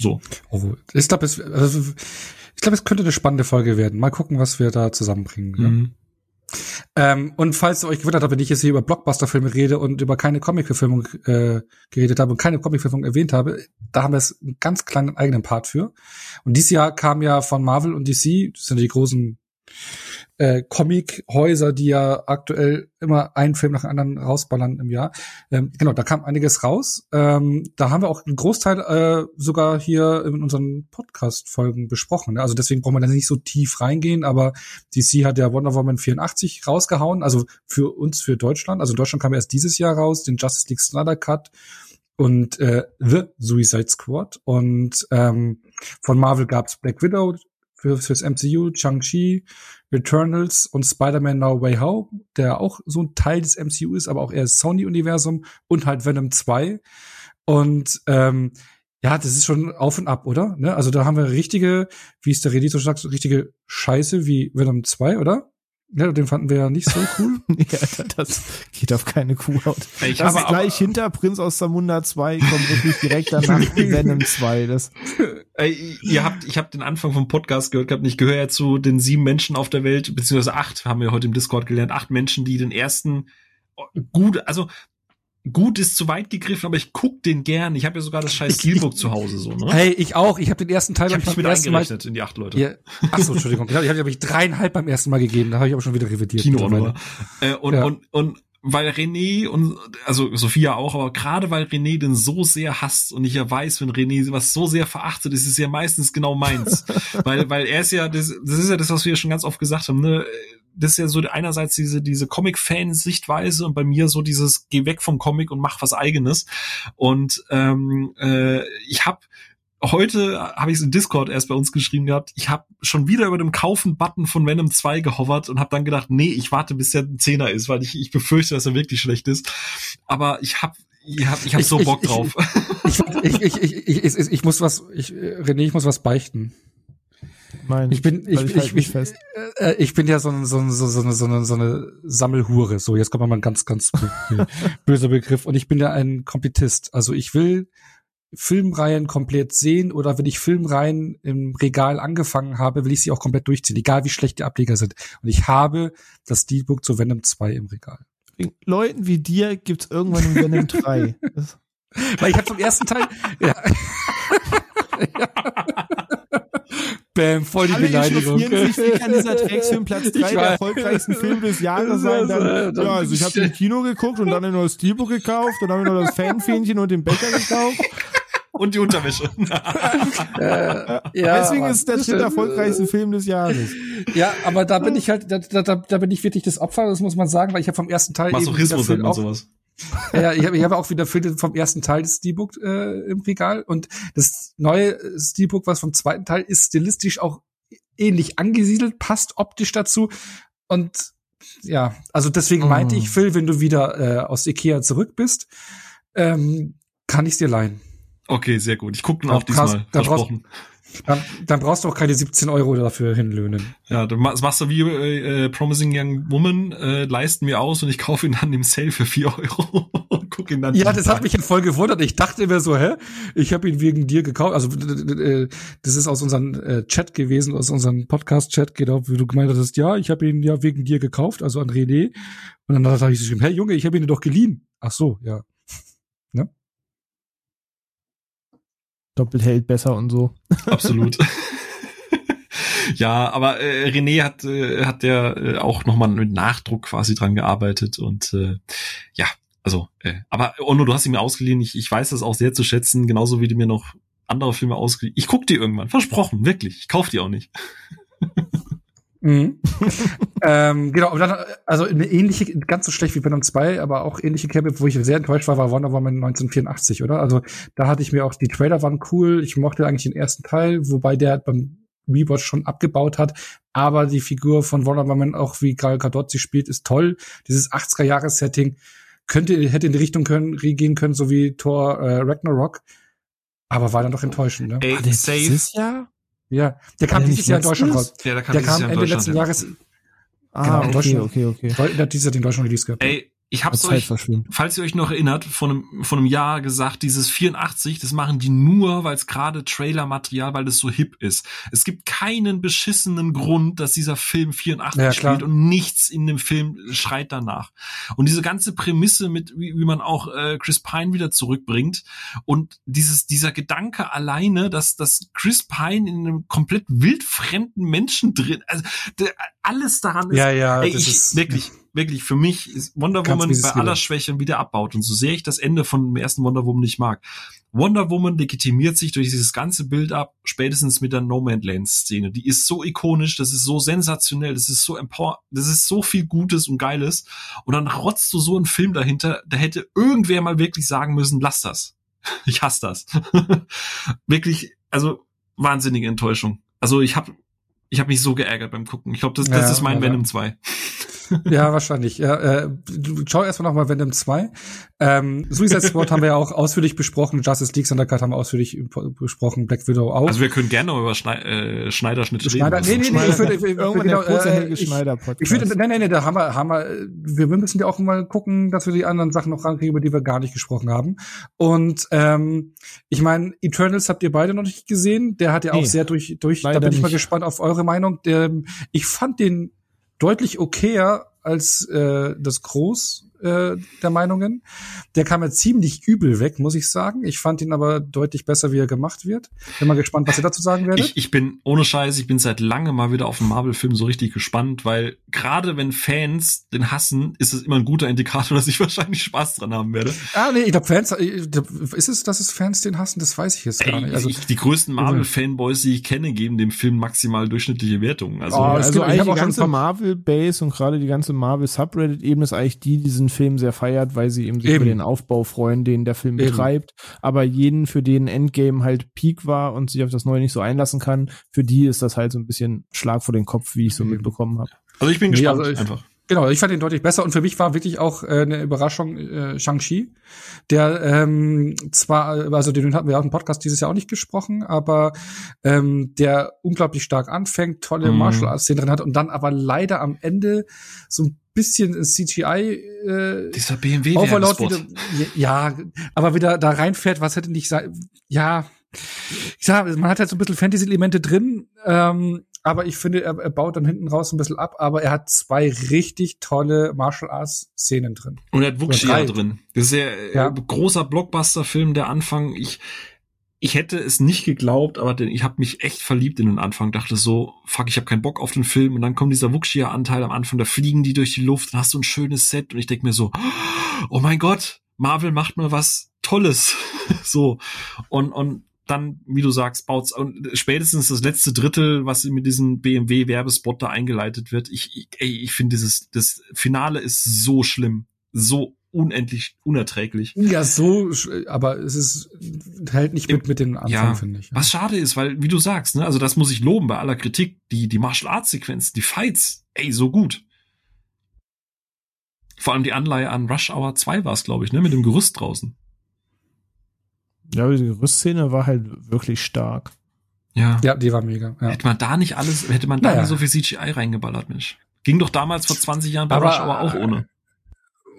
So. Oh, ich glaube, es, also, ich glaube, es könnte eine spannende Folge werden. Mal gucken, was wir da zusammenbringen. Mhm. Ja. Ähm, und falls ihr euch gewundert habt, wenn ich jetzt hier über Blockbuster-Filme rede und über keine Comic-Verfilmung äh, geredet habe und keine Comic-Verfilmung erwähnt habe, da haben wir es einen ganz kleinen eigenen Part für. Und dieses Jahr kam ja von Marvel und DC, das sind die großen äh, Comic-Häuser, die ja aktuell immer einen Film nach dem anderen rausballern im Jahr. Ähm, genau, da kam einiges raus. Ähm, da haben wir auch einen Großteil äh, sogar hier in unseren Podcast-Folgen besprochen. Ne? Also deswegen brauchen wir da nicht so tief reingehen, aber DC hat ja Wonder Woman 84 rausgehauen, also für uns, für Deutschland. Also Deutschland kam erst dieses Jahr raus, den Justice League Snyder Cut und äh, The Suicide Squad. Und ähm, von Marvel gab's Black Widow, für, fürs MCU, Shang-Chi, Eternals und Spider-Man No Way Home, der auch so ein Teil des MCU ist, aber auch eher Sony-Universum und halt Venom 2. Und ähm, ja, das ist schon auf und ab, oder? Ne? Also da haben wir richtige, wie es der Redito sagt, richtige Scheiße wie Venom 2, oder? Ja, den fanden wir ja nicht so cool. ja, das geht auf keine Kuhhaut. Ich das ist gleich hinter Prinz aus Zamunda 2 kommt wirklich direkt danach Venom 2. Das. Ey, ihr habt, ich habe den Anfang vom Podcast gehört gehabt. Ich gehöre ja zu den sieben Menschen auf der Welt, beziehungsweise acht, haben wir heute im Discord gelernt, acht Menschen, die den ersten gut, also gut ist zu weit gegriffen, aber ich guck den gern. Ich habe ja sogar das scheiß Steelbook zu Hause so, ne? Hey, ich auch. Ich habe den ersten Teil ich hab mit eingerechnet Mal, in die acht Leute. Ja. Ach so, Entschuldigung. Ich habe hab ich dreieinhalb beim ersten Mal gegeben. Da habe ich aber schon wieder revidiert. Kino äh, und, ja. und, und weil René und also Sophia auch, aber gerade weil René den so sehr hasst und ich ja weiß, wenn René was so sehr verachtet, ist es ja meistens genau meins, weil weil er ist ja das, das ist ja das, was wir ja schon ganz oft gesagt haben, ne? das ist ja so einerseits diese, diese Comic-Fan-Sichtweise und bei mir so dieses, geh weg vom Comic und mach was eigenes. Und ähm, äh, ich habe heute habe ich es in Discord erst bei uns geschrieben gehabt, ich habe schon wieder über dem Kaufen-Button von Venom 2 gehovert und habe dann gedacht, nee, ich warte, bis der ein Zehner ist, weil ich, ich befürchte, dass er wirklich schlecht ist. Aber ich habe ich hab, ich hab so Bock ich, drauf. Ich, ich, ich, ich, ich, ich, ich muss was, ich, René, ich muss was beichten. Mein, ich bin, ich, ich, ich, ich, äh, ich bin ja so, ein, so, ein, so, so, eine, so, eine, so eine Sammelhure. So, jetzt kommt mal ein ganz, ganz böser Begriff. Und ich bin ja ein Kompetist. Also ich will Filmreihen komplett sehen oder wenn ich Filmreihen im Regal angefangen habe, will ich sie auch komplett durchziehen, egal wie schlecht die Ableger sind. Und ich habe das Steelbook zu Venom 2 im Regal. Leuten wie dir gibt's irgendwann ein Venom 3. Weil ich habe zum ersten Teil. ja. Bam, voll die Alle Beleidigung. Sich, wie kann dieser Drecksfilm Platz 3 der erfolgreichsten Film des Jahres sein? Dann, ja, also ich habe den Kino geguckt und dann noch das Steelbook gekauft und dann habe ich noch das Fanfähnchen und den Becher gekauft. Und die Unterwäsche. äh, ja, Deswegen ist es der erfolgreichste Film des Jahres. Ja, aber da bin ich halt, da, da, da bin ich wirklich das Opfer, das muss man sagen, weil ich habe vom ersten Teil Masochismus eben auch, sowas. Ja, ich habe ich hab auch wieder Filme vom ersten Teil des Steelbook äh, im Regal und das neue Steelbook, was vom zweiten Teil ist, stilistisch auch ähnlich angesiedelt, passt optisch dazu und ja, also deswegen meinte ich, oh. Phil, wenn du wieder äh, aus Ikea zurück bist, ähm, kann ich's dir leihen. Okay, sehr gut. Ich gucke dann auch diesmal. Versprochen. Brauchst, dann, dann brauchst du auch keine 17 Euro dafür hinlöhnen. Ja, du machst, machst du wie äh, Promising Young Woman, äh, leisten mir aus und ich kaufe ihn dann im Sale für 4 Euro und guck ihn dann. Ja, das Tag. hat mich in voll gewundert. Ich dachte mir so, hä? Ich habe ihn wegen dir gekauft. Also äh, das ist aus unserem äh, Chat gewesen, aus unserem Podcast-Chat, genau, wie du gemeint hast, ja, ich habe ihn ja wegen dir gekauft, also an René. Und dann dachte ich so, hey Junge, ich habe ihn dir doch geliehen. Ach so, ja. Ne? Doppelt hält besser und so. Absolut. ja, aber äh, René hat äh, hat ja äh, auch nochmal mit Nachdruck quasi dran gearbeitet und äh, ja, also, äh, aber Ono, du hast ihn mir ausgeliehen. Ich, ich weiß das auch sehr zu schätzen, genauso wie du mir noch andere Filme ausgeliehen. Ich guck die irgendwann, versprochen, wirklich. Ich kauf die auch nicht. Mhm. ähm, genau, dann, also eine ähnliche, ganz so schlecht wie Venom 2, aber auch ähnliche Campbell, wo ich sehr enttäuscht war, war Wonder Woman 1984, oder? Also da hatte ich mir auch, die Trailer waren cool, ich mochte eigentlich den ersten Teil, wobei der beim Rewatch schon abgebaut hat, aber die Figur von Wonder Woman, auch wie Gal Gadot sie spielt, ist toll. Dieses 80er-Jahres-Setting könnte, hätte in die Richtung können, gehen können, so wie Thor äh, Ragnarok, aber war dann doch enttäuschend, ne? Ey, safe. Ja, der kam dieses Jahr in Deutschland raus. Ja, der kam, der kam Ende letzten Jahres. Ah, genau, okay, okay, okay. Der hat dieses Jahr den Deutschland Release gehabt. Ey, ich hab's euch, falls ihr euch noch erinnert, von einem, von einem Jahr gesagt, dieses 84, das machen die nur, weil es gerade Trailer-Material, weil das so hip ist. Es gibt keinen beschissenen Grund, dass dieser Film 84 ja, spielt und nichts in dem Film schreit danach. Und diese ganze Prämisse mit, wie, wie man auch äh, Chris Pine wieder zurückbringt und dieses, dieser Gedanke alleine, dass, dass Chris Pine in einem komplett wildfremden Menschen drin, also der, alles daran ist, ja, ja, ey, ich, ist, wirklich, wirklich, für mich ist Wonder Woman bei aller Schwäche wieder abbaut. Und so sehr ich das Ende von dem ersten Wonder Woman nicht mag. Wonder Woman legitimiert sich durch dieses ganze Bild ab, spätestens mit der No Man Land Szene. Die ist so ikonisch, das ist so sensationell, das ist so empower, das ist so viel Gutes und Geiles. Und dann rotzt du so einen Film dahinter, da hätte irgendwer mal wirklich sagen müssen, lass das. Ich hasse das. wirklich, also wahnsinnige Enttäuschung. Also ich habe ich hab mich so geärgert beim Gucken. Ich glaube, das, das ja, ist mein ja, Venom 2. ja, wahrscheinlich. Ja, äh, schau erstmal nochmal Venom 2. Ähm, Suicide Squad haben wir ja auch ausführlich besprochen. Justice League Thundercat haben wir ausführlich besprochen. Black Widow auch. Also wir können gerne über Schnei äh, Schneiderschnitt reden. Schneider, nee, nee, nee, ich würde, ich, Irgendwann genau, der äh, Podcast. Ich würde, nee, nee, nee, da haben wir, haben wir, wir müssen ja auch mal gucken, dass wir die anderen Sachen noch rankriegen, über die wir gar nicht gesprochen haben. Und, ähm, ich meine, Eternals habt ihr beide noch nicht gesehen. Der hat ja auch nee, sehr durch, durch, da bin ich nicht. mal gespannt auf eure Meinung. Der, ich fand den deutlich okayer als äh, das Groß äh, der Meinungen. Der kam ja ziemlich übel weg, muss ich sagen. Ich fand ihn aber deutlich besser, wie er gemacht wird. Bin mal gespannt, was ihr dazu sagen werdet. Ich, ich bin ohne Scheiß, ich bin seit langem mal wieder auf einen Marvel-Film so richtig gespannt, weil gerade wenn Fans den hassen, ist es immer ein guter Indikator, dass ich wahrscheinlich Spaß dran haben werde. Ah, nee, ich glaube Fans, äh, ist es, dass es Fans den hassen? Das weiß ich jetzt gar nicht. Also ich, die größten Marvel-Fanboys, die ich kenne, geben dem Film maximal durchschnittliche Wertungen. Also, oh, also eigentlich die ganze Marvel-Base und gerade die ganze Marvel-Subreddit-Ebene ist eigentlich die, die diesen Film sehr feiert, weil sie eben sich eben. über den Aufbau freuen, den der Film eben. betreibt. Aber jeden, für den Endgame halt Peak war und sich auf das Neue nicht so einlassen kann, für die ist das halt so ein bisschen Schlag vor den Kopf, wie ich so eben. mitbekommen habe. Also ich bin gespannt nee, also ich, einfach. Genau, ich fand ihn deutlich besser und für mich war wirklich auch äh, eine Überraschung äh, Shang-Chi, der ähm, zwar, also den hatten wir auch im Podcast dieses Jahr auch nicht gesprochen, aber ähm, der unglaublich stark anfängt, tolle mm. Martial Arts Szenen drin hat und dann aber leider am Ende so ein bisschen CGI äh, dieser BMW Overload wieder, ja, aber wieder da reinfährt, was hätte nicht sein, ja, ich sag, man hat halt so ein bisschen Fantasy-Elemente drin, ähm, aber ich finde, er, er baut dann hinten raus ein bisschen ab, aber er hat zwei richtig tolle Martial Arts Szenen drin. Und er hat Wuxia drin. Das ist ja, äh, ja. großer Blockbuster-Film, der Anfang. Ich, ich hätte es nicht geglaubt, aber ich habe mich echt verliebt in den Anfang. Dachte so, fuck, ich habe keinen Bock auf den Film. Und dann kommt dieser Wuxia-Anteil am Anfang, da fliegen die durch die Luft, dann hast du ein schönes Set. Und ich denk mir so, oh mein Gott, Marvel macht mal was Tolles. so. Und, und dann, wie du sagst, baut's und spätestens das letzte Drittel, was mit diesem BMW Werbespot da eingeleitet wird. Ich, ich, ich finde dieses, das Finale ist so schlimm, so unendlich unerträglich. Ja, so, aber es ist hält nicht mit mit dem Anfang, ja, finde ich. Ja. Was schade ist, weil wie du sagst, ne, also das muss ich loben bei aller Kritik, die die Martial Arts Sequenzen, die Fights, ey, so gut. Vor allem die Anleihe an Rush Hour 2 war es, glaube ich, ne, mit dem Gerüst draußen. Ja, die Gerüstszene war halt wirklich stark. Ja. Ja, die war mega. Ja. Hätte man da nicht alles, hätte man da naja. nicht so viel CGI reingeballert, Mensch. Ging doch damals vor 20 Jahren bei aber, Rush Hour auch ohne.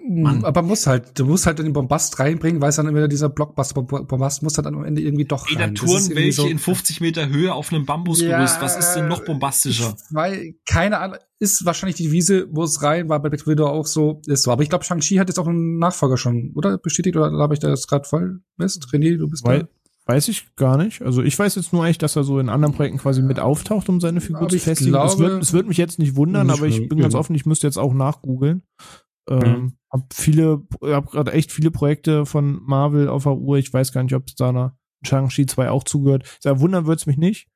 Mann. Aber muss halt, du musst halt in den Bombast reinbringen, weil es dann immer dieser Blockbuster-Bombast muss halt dann am Ende irgendwie doch rein. Ey, da touren welche so, in 50 Meter Höhe auf einem Bambusgerüst. Ja, Was ist denn noch bombastischer? Weil keine Ahnung, ist wahrscheinlich die Wiese, wo es rein war, bei Black Widow auch so, ist so. Aber ich glaube, Shang-Chi hat jetzt auch einen Nachfolger schon, oder? Bestätigt, oder habe ich da jetzt gerade voll Mist? René, du bist weil, da? Weiß ich gar nicht. Also ich weiß jetzt nur eigentlich, dass er so in anderen Projekten quasi mit auftaucht, um seine Figur aber zu festigen. Glaube, es, wird, wird mich jetzt nicht wundern, nicht aber ich bin ganz offen, ich müsste jetzt auch nachgoogeln. Ähm, mhm. Hab viele, hab gerade echt viele Projekte von Marvel auf der Uhr. Ich weiß gar nicht, ob es da einer Shang-Chi 2 auch zugehört. Sehr wundern wird's mich nicht.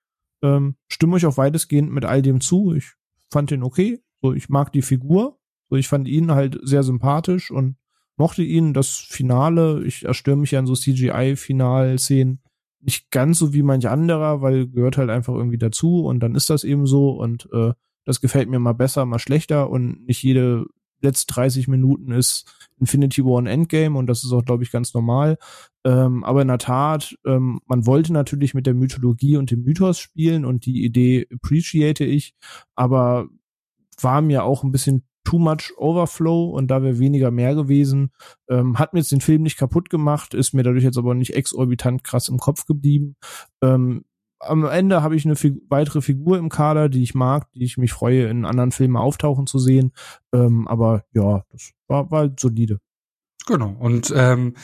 Ähm, stimme euch auch weitestgehend mit all dem zu. Ich fand den okay. So, ich mag die Figur. So, ich fand ihn halt sehr sympathisch und mochte ihn. Das Finale, ich erstöre mich an so CGI-Final-Szenen nicht ganz so wie manch anderer, weil gehört halt einfach irgendwie dazu und dann ist das eben so und äh, das gefällt mir mal besser, mal schlechter und nicht jede letzte 30 Minuten ist Infinity War ein Endgame und das ist auch, glaube ich, ganz normal. Ähm, aber in der Tat, ähm, man wollte natürlich mit der Mythologie und dem Mythos spielen und die Idee appreciate ich, aber war mir auch ein bisschen too much Overflow und da wäre weniger mehr gewesen. Ähm, hat mir jetzt den Film nicht kaputt gemacht, ist mir dadurch jetzt aber nicht exorbitant krass im Kopf geblieben. Ähm, am Ende habe ich eine Fig weitere Figur im Kader, die ich mag, die ich mich freue, in anderen Filmen auftauchen zu sehen. Ähm, aber ja, das war, war halt solide. Genau. Und ähm,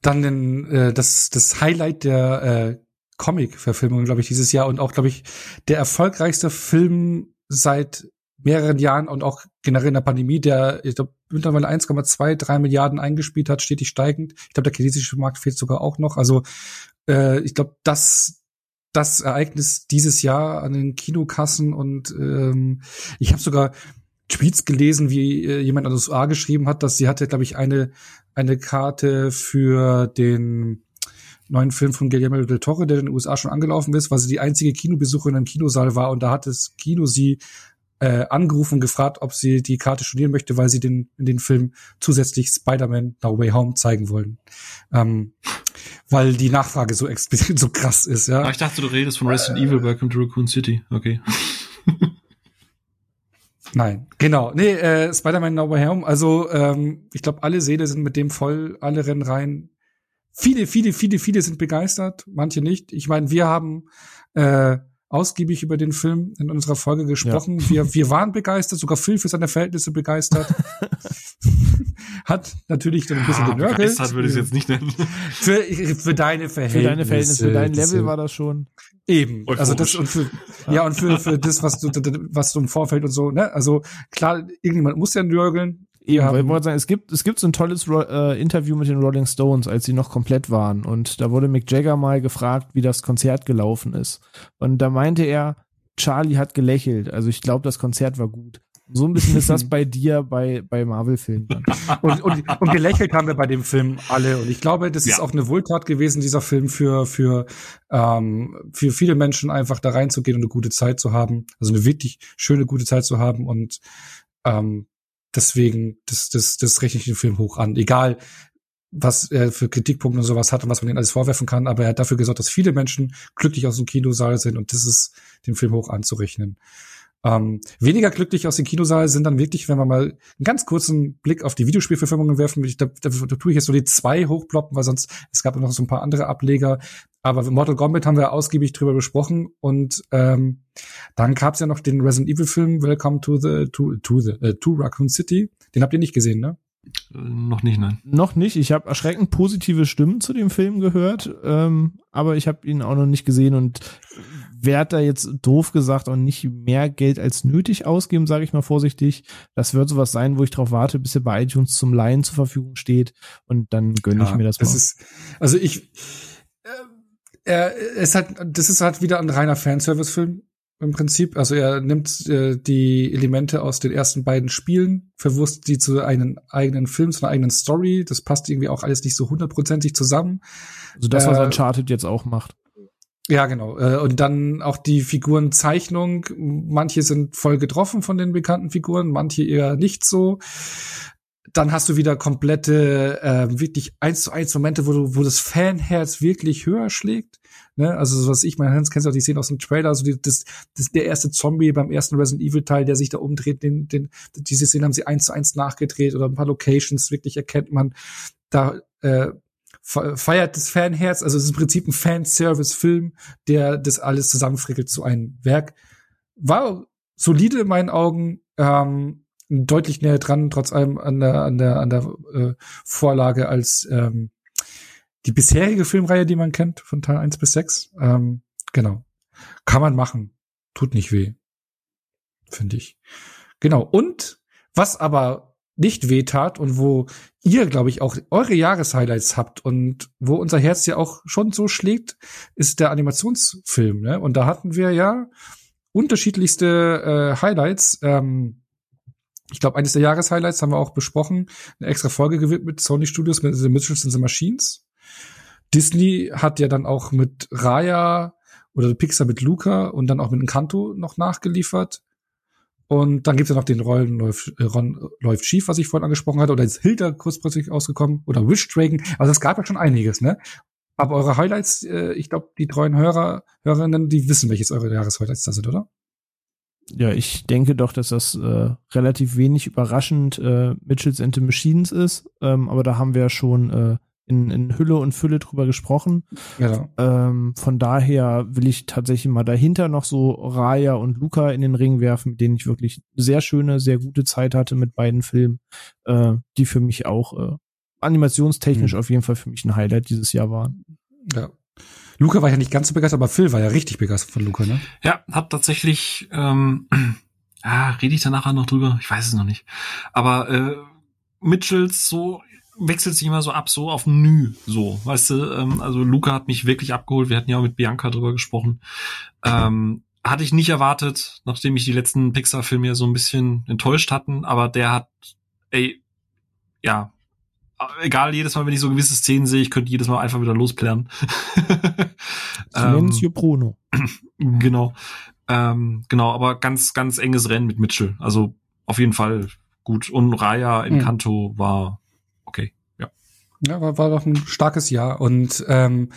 dann den, äh, das, das Highlight der äh, Comic-Verfilmung, glaube ich, dieses Jahr und auch, glaube ich, der erfolgreichste Film seit mehreren Jahren und auch generell in der Pandemie, der ich glaube mittlerweile 1,2, 3 Milliarden eingespielt hat, stetig steigend. Ich glaube, der chinesische Markt fehlt sogar auch noch. Also äh, ich glaube, das das Ereignis dieses Jahr an den Kinokassen und ähm, ich habe sogar Tweets gelesen, wie äh, jemand aus den USA geschrieben hat, dass sie hatte, glaube ich, eine eine Karte für den neuen Film von Guillermo del Toro, der in den USA schon angelaufen ist, weil sie die einzige Kinobesucherin im Kinosaal war und da hat das Kino sie äh, angerufen und gefragt, ob sie die Karte studieren möchte, weil sie den in den Film zusätzlich Spider-Man No Way Home zeigen wollen. Ähm, weil die Nachfrage so explizit so krass ist, ja. Aber ich dachte, du redest von Resident äh, Evil Welcome to Raccoon City. Okay. Nein, genau. Nee, äh, Spider-Man No Way Home. Also, ähm, ich glaube, alle Seele sind mit dem voll, alle rennen rein. Viele, viele, viele, viele sind begeistert, manche nicht. Ich meine, wir haben äh, ausgiebig über den Film in unserer Folge gesprochen. Ja. Wir, wir waren begeistert, sogar Phil für seine Verhältnisse begeistert. Hat natürlich dann ein bisschen ja, genörgelt. Begeistert würde ich es jetzt nicht nennen. Für, für deine Verhältnisse. Für deine Verhältnisse, für dein Level war das schon. Eben. Also das und für, ja, und für, für das, was du, was du im Vorfeld und so, ne? Also klar, irgendjemand muss ja nörgeln. Eben, weil ich wollte sagen, es gibt, es gibt so ein tolles äh, Interview mit den Rolling Stones, als sie noch komplett waren. Und da wurde Mick Jagger mal gefragt, wie das Konzert gelaufen ist. Und da meinte er, Charlie hat gelächelt. Also ich glaube, das Konzert war gut. So ein bisschen ist das bei dir bei, bei Marvel-Filmen. und, und, und gelächelt haben wir bei dem Film alle. Und ich glaube, das ja. ist auch eine Wohltat gewesen, dieser Film für, für, ähm, für viele Menschen einfach da reinzugehen und eine gute Zeit zu haben. Also eine wirklich schöne, gute Zeit zu haben. Und ähm, deswegen, das, das, das rechne ich den Film hoch an. Egal, was er für Kritikpunkte und sowas hat und was man ihm alles vorwerfen kann, aber er hat dafür gesorgt, dass viele Menschen glücklich aus dem Kinosaal sind und das ist dem Film hoch anzurechnen. Ähm, weniger glücklich aus dem Kinosaal sind dann wirklich, wenn wir mal einen ganz kurzen Blick auf die Videospielverfilmungen werfen, ich, da, da, da tue ich jetzt so die zwei hochploppen, weil sonst, es gab noch so ein paar andere Ableger, aber Mortal Kombat haben wir ausgiebig drüber besprochen und ähm, dann gab's ja noch den Resident Evil Film Welcome to the to, to the uh, to Raccoon City. Den habt ihr nicht gesehen, ne? Äh, noch nicht, nein. Noch nicht. Ich habe erschreckend positive Stimmen zu dem Film gehört, ähm, aber ich habe ihn auch noch nicht gesehen und werde da jetzt doof gesagt auch nicht mehr Geld als nötig ausgeben, sage ich mal vorsichtig. Das wird sowas sein, wo ich darauf warte, bis er bei iTunes zum Leihen zur Verfügung steht und dann gönne ja, ich mir das, das mal. Ist, also ich, äh, er ist halt, das ist halt wieder ein reiner Fanservice-Film im Prinzip. Also er nimmt äh, die Elemente aus den ersten beiden Spielen, verwurstet die zu einem eigenen Film, zu einer eigenen Story. Das passt irgendwie auch alles nicht so hundertprozentig zusammen. Also das, was äh, Uncharted jetzt auch macht. Ja, genau. Äh, und dann auch die Figurenzeichnung. Manche sind voll getroffen von den bekannten Figuren, manche eher nicht so. Dann hast du wieder komplette, äh, wirklich eins zu eins Momente, wo du, wo das Fanherz wirklich höher schlägt. Ne? Also so was ich, mein Hans kennst du auch die Szene aus dem Trailer, also die, das, das, der erste Zombie beim ersten Resident Evil Teil, der sich da umdreht, den, den, diese Szene haben sie eins zu eins nachgedreht oder ein paar Locations wirklich erkennt man. Da äh, feiert das Fanherz, also es ist im Prinzip ein Fanservice-Film, der das alles zusammenfrickelt zu einem Werk. War solide in meinen Augen, ähm, deutlich näher dran, trotz allem an der, an der, an der äh, Vorlage als ähm, die bisherige Filmreihe, die man kennt, von Teil 1 bis 6. Ähm, genau. Kann man machen. Tut nicht weh. Finde ich. Genau. Und was aber nicht wehtat und wo ihr, glaube ich, auch eure Jahreshighlights habt und wo unser Herz ja auch schon so schlägt, ist der Animationsfilm. Ne? Und da hatten wir ja unterschiedlichste äh, Highlights. Ähm, ich glaube, eines der Jahreshighlights haben wir auch besprochen. Eine extra Folge gewidmet, Sony Studios mit The Mitchells and the Machines. Disney hat ja dann auch mit Raya oder Pixar mit Luca und dann auch mit Encanto noch nachgeliefert. Und dann gibt's ja noch den Rollen läuft, äh, Ron läuft schief, was ich vorhin angesprochen hatte, oder ist Hilda kurzfristig ausgekommen oder Wish Dragon. Also es gab ja schon einiges, ne? Aber eure Highlights, äh, ich glaube, die treuen Hörer, Hörerinnen, die wissen, welches eure Jahreshighlights da sind, oder? Ja, ich denke doch, dass das äh, relativ wenig überraschend äh, Mitchells and the Machines ist. Ähm, aber da haben wir ja schon äh, in, in Hülle und Fülle drüber gesprochen. Ja. Ähm, von daher will ich tatsächlich mal dahinter noch so Raya und Luca in den Ring werfen, mit denen ich wirklich sehr schöne, sehr gute Zeit hatte mit beiden Filmen, äh, die für mich auch äh, animationstechnisch mhm. auf jeden Fall für mich ein Highlight dieses Jahr waren. Ja. Luca war ja nicht ganz so begeistert, aber Phil war ja richtig begeistert von Luca, ne? Ja, hab tatsächlich, ähm, ah, rede ich da nachher noch drüber? Ich weiß es noch nicht. Aber äh, Mitchells so wechselt sich immer so ab, so auf Nü, so, weißt du, ähm, also Luca hat mich wirklich abgeholt, wir hatten ja auch mit Bianca drüber gesprochen, ähm, hatte ich nicht erwartet, nachdem ich die letzten Pixar-Filme ja so ein bisschen enttäuscht hatten, aber der hat, ey, ja, egal, jedes Mal, wenn ich so gewisse Szenen sehe, ich könnte jedes Mal einfach wieder losplären. Silenzio ähm, Bruno. Genau. Ähm, genau, aber ganz, ganz enges Rennen mit Mitchell. Also auf jeden Fall gut. Und Raya in hm. Kanto war okay, ja. Ja, war, war doch ein starkes Jahr. Und ähm,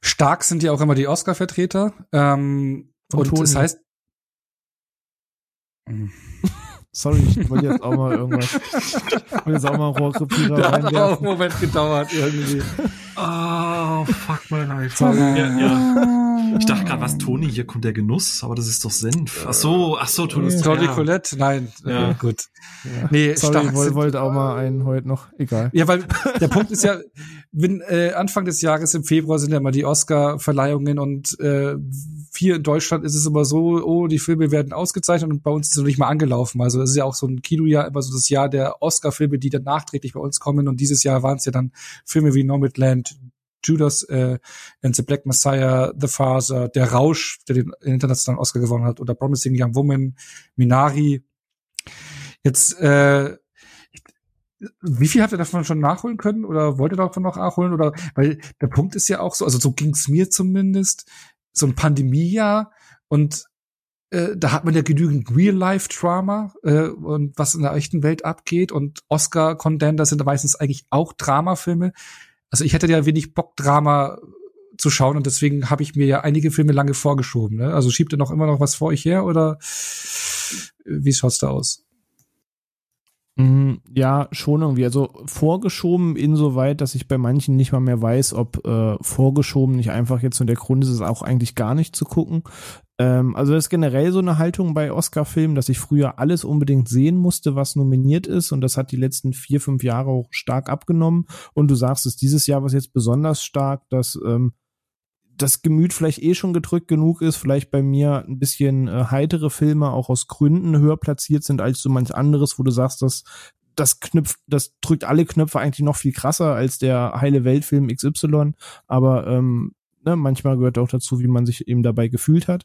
stark sind ja auch immer die Oscar-Vertreter. Ähm, und, und es heißt. Sorry, ich wollte jetzt auch mal irgendwas. Ich wollte jetzt auch mal Rohrkrepierer Der hat auch einen Moment gedauert irgendwie. Oh, fuck my life. Sorry. Ja, ja. Ich dachte gerade, was, Toni, hier kommt der Genuss, aber das ist doch Senf. Ach so, ach so, Toni. Toni Colette? Nein, ja. Gut. Ja. Nee, Sorry, ich wollte wollt auch mal einen heute noch, egal. Ja, weil der Punkt ist ja, wenn äh, Anfang des Jahres im Februar sind ja immer die Oscar-Verleihungen und äh, hier in Deutschland ist es immer so, oh, die Filme werden ausgezeichnet und bei uns ist es noch nicht mal angelaufen. Also das ist ja auch so ein Kinojahr, immer so das Jahr der Oscar-Filme, die dann nachträglich bei uns kommen und dieses Jahr waren es ja dann Filme wie Nomadland, Judas äh, and the Black Messiah, The Father, Der Rausch, der den internationalen Oscar gewonnen hat, oder Promising Young Woman, Minari. Jetzt, äh, wie viel habt ihr davon schon nachholen können oder wollt ihr davon noch nachholen? Oder weil der Punkt ist ja auch so, also so ging's mir zumindest, so ein Pandemiejahr und äh, da hat man ja genügend Real-Life-Drama äh, und was in der echten Welt abgeht und Oscar-Contender sind meistens eigentlich auch Dramafilme. Also ich hätte ja wenig Bock, Drama zu schauen und deswegen habe ich mir ja einige Filme lange vorgeschoben. Ne? Also schiebt ihr noch immer noch was vor euch her oder wie schaut's da aus? Mm, ja, schon irgendwie. Also vorgeschoben insoweit, dass ich bei manchen nicht mal mehr weiß, ob äh, vorgeschoben nicht einfach jetzt nur der Grund ist, es auch eigentlich gar nicht zu gucken. Ähm, also das ist generell so eine Haltung bei Oscar-Filmen, dass ich früher alles unbedingt sehen musste, was nominiert ist. Und das hat die letzten vier, fünf Jahre auch stark abgenommen. Und du sagst es dieses Jahr was jetzt besonders stark, dass ähm, das Gemüt vielleicht eh schon gedrückt genug ist, vielleicht bei mir ein bisschen äh, heitere Filme auch aus Gründen höher platziert sind als so manch anderes, wo du sagst, dass das knüpft, das drückt alle Knöpfe eigentlich noch viel krasser als der heile Weltfilm XY. Aber ähm, ne, manchmal gehört auch dazu, wie man sich eben dabei gefühlt hat.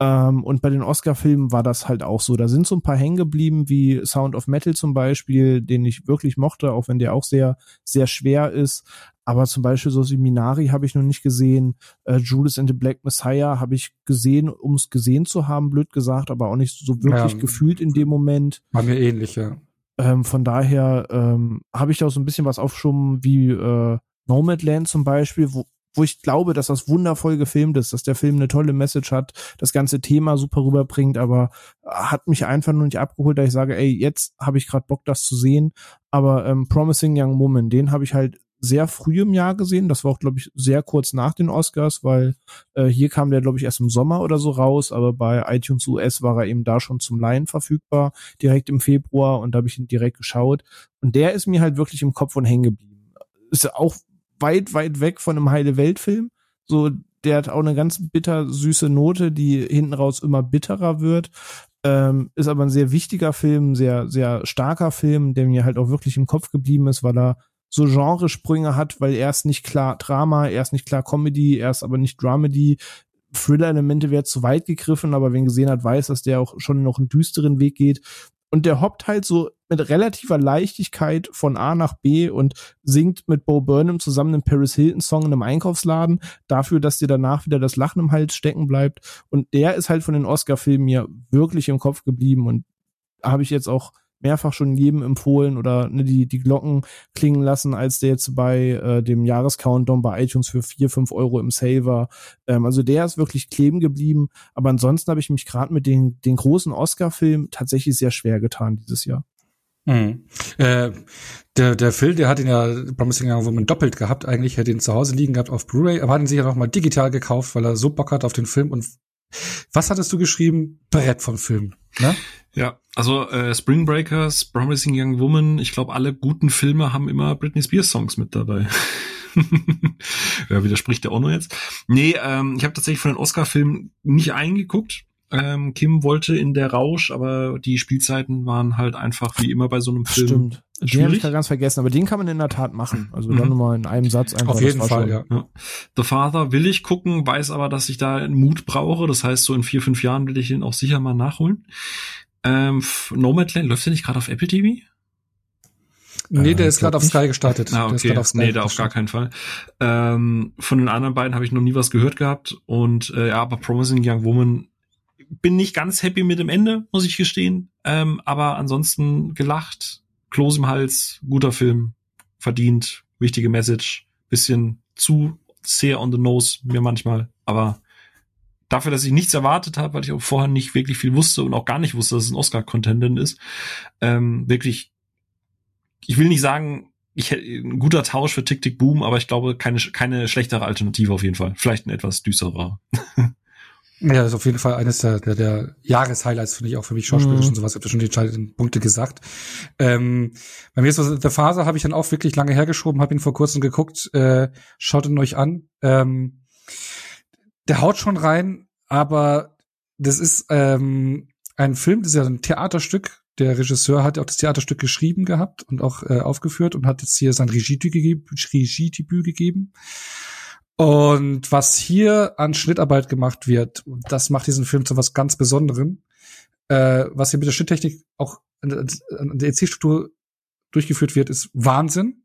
Ähm, und bei den Oscar-Filmen war das halt auch so. Da sind so ein paar hängen geblieben, wie Sound of Metal zum Beispiel, den ich wirklich mochte, auch wenn der auch sehr, sehr schwer ist. Aber zum Beispiel so Seminari habe ich noch nicht gesehen. Äh, Judas and the Black Messiah habe ich gesehen, um es gesehen zu haben, blöd gesagt, aber auch nicht so wirklich ja, gefühlt in dem Moment. War mir ähnlich, ja. Ähm, von daher ähm, habe ich da so ein bisschen was aufgeschoben wie äh, Nomadland zum Beispiel, wo, wo ich glaube, dass das wundervoll gefilmt ist, dass der Film eine tolle Message hat, das ganze Thema super rüberbringt, aber hat mich einfach nur nicht abgeholt, da ich sage, ey, jetzt habe ich gerade Bock, das zu sehen. Aber ähm, Promising Young Woman, den habe ich halt sehr früh im Jahr gesehen. Das war auch, glaube ich, sehr kurz nach den Oscars, weil äh, hier kam der, glaube ich, erst im Sommer oder so raus, aber bei iTunes US war er eben da schon zum Laien verfügbar, direkt im Februar und da habe ich ihn direkt geschaut. Und der ist mir halt wirklich im Kopf und hängen geblieben. Ist auch weit, weit weg von einem heile Weltfilm. So, der hat auch eine ganz bitter süße Note, die hinten raus immer bitterer wird. Ähm, ist aber ein sehr wichtiger Film, sehr, sehr starker Film, der mir halt auch wirklich im Kopf geblieben ist, weil er so Genresprünge hat, weil er ist nicht klar Drama, er ist nicht klar Comedy, er ist aber nicht Dramedy, Thriller-Elemente wäre zu weit gegriffen, aber wen gesehen hat, weiß, dass der auch schon noch einen düsteren Weg geht. Und der hoppt halt so mit relativer Leichtigkeit von A nach B und singt mit Bo Burnham zusammen einen Paris Hilton Song in einem Einkaufsladen dafür, dass dir danach wieder das Lachen im Hals stecken bleibt. Und der ist halt von den Oscar-Filmen mir wirklich im Kopf geblieben und habe ich jetzt auch mehrfach schon jedem empfohlen oder ne, die, die Glocken klingen lassen, als der jetzt bei äh, dem Jahrescountdown bei iTunes für vier fünf Euro im Sale war. Ähm, also der ist wirklich kleben geblieben. Aber ansonsten habe ich mich gerade mit den, den großen Oscar-Filmen tatsächlich sehr schwer getan dieses Jahr. Mhm. Äh, der, der Phil, der hat ihn ja Promising Young Woman doppelt gehabt. Eigentlich hätte ihn zu Hause liegen gehabt auf Blu-ray, aber hat ihn sich ja noch mal digital gekauft, weil er so Bock hat auf den Film und was hattest du geschrieben? Brett vom Film. Ne? Ja, also äh, Spring Breakers, Promising Young Woman, ich glaube, alle guten Filme haben immer Britney Spears Songs mit dabei. ja, widerspricht der auch nur jetzt. Nee, ähm, ich habe tatsächlich von den Oscar-Filmen nicht eingeguckt. Ähm, Kim wollte in der Rausch, aber die Spielzeiten waren halt einfach wie immer bei so einem Film. Stimmt. Den habe ich ganz vergessen, aber den kann man in der Tat machen. Also mhm. dann nochmal in einem Satz einfach. Auf jeden Fall, ja. ja. The Father will ich gucken, weiß aber, dass ich da einen Mut brauche. Das heißt, so in vier, fünf Jahren will ich ihn auch sicher mal nachholen. Ähm, Nomadland, läuft der nicht gerade auf Apple TV? Nee, der äh, ist gerade auf Sky gestartet. Ah, okay. Sky nee, der auf gar keinen Fall. Ähm, von den anderen beiden habe ich noch nie was gehört gehabt. Und äh, ja, aber Promising Young Woman bin nicht ganz happy mit dem Ende, muss ich gestehen. Ähm, aber ansonsten gelacht, Kloß im Hals, guter Film, verdient, wichtige Message, bisschen zu sehr on the nose mir manchmal, aber dafür, dass ich nichts erwartet habe, weil ich auch vorher nicht wirklich viel wusste und auch gar nicht wusste, dass es ein Oscar-Contentant ist, ähm, wirklich, ich will nicht sagen, ich hätte ein guter Tausch für Tick Tick Boom, aber ich glaube keine keine schlechtere Alternative auf jeden Fall. Vielleicht ein etwas düsterer. Ja, das ist auf jeden Fall eines der, der, der Jahreshighlights, finde ich auch für mich schauspielerisch mhm. und sowas. Ich habe schon die entscheidenden Punkte gesagt. Ähm, bei mir ist was, The Phase habe ich dann auch wirklich lange hergeschoben, habe ihn vor kurzem geguckt. Äh, schaut ihn euch an. Ähm, der haut schon rein, aber das ist ähm, ein Film, das ist ja ein Theaterstück. Der Regisseur hat ja auch das Theaterstück geschrieben gehabt und auch äh, aufgeführt und hat jetzt hier sein Regiedebüt, Regiedebüt gegeben. Und was hier an Schnittarbeit gemacht wird, das macht diesen Film zu was ganz Besonderem. Äh, was hier mit der Schnitttechnik auch an der Erzählstruktur durchgeführt wird, ist Wahnsinn.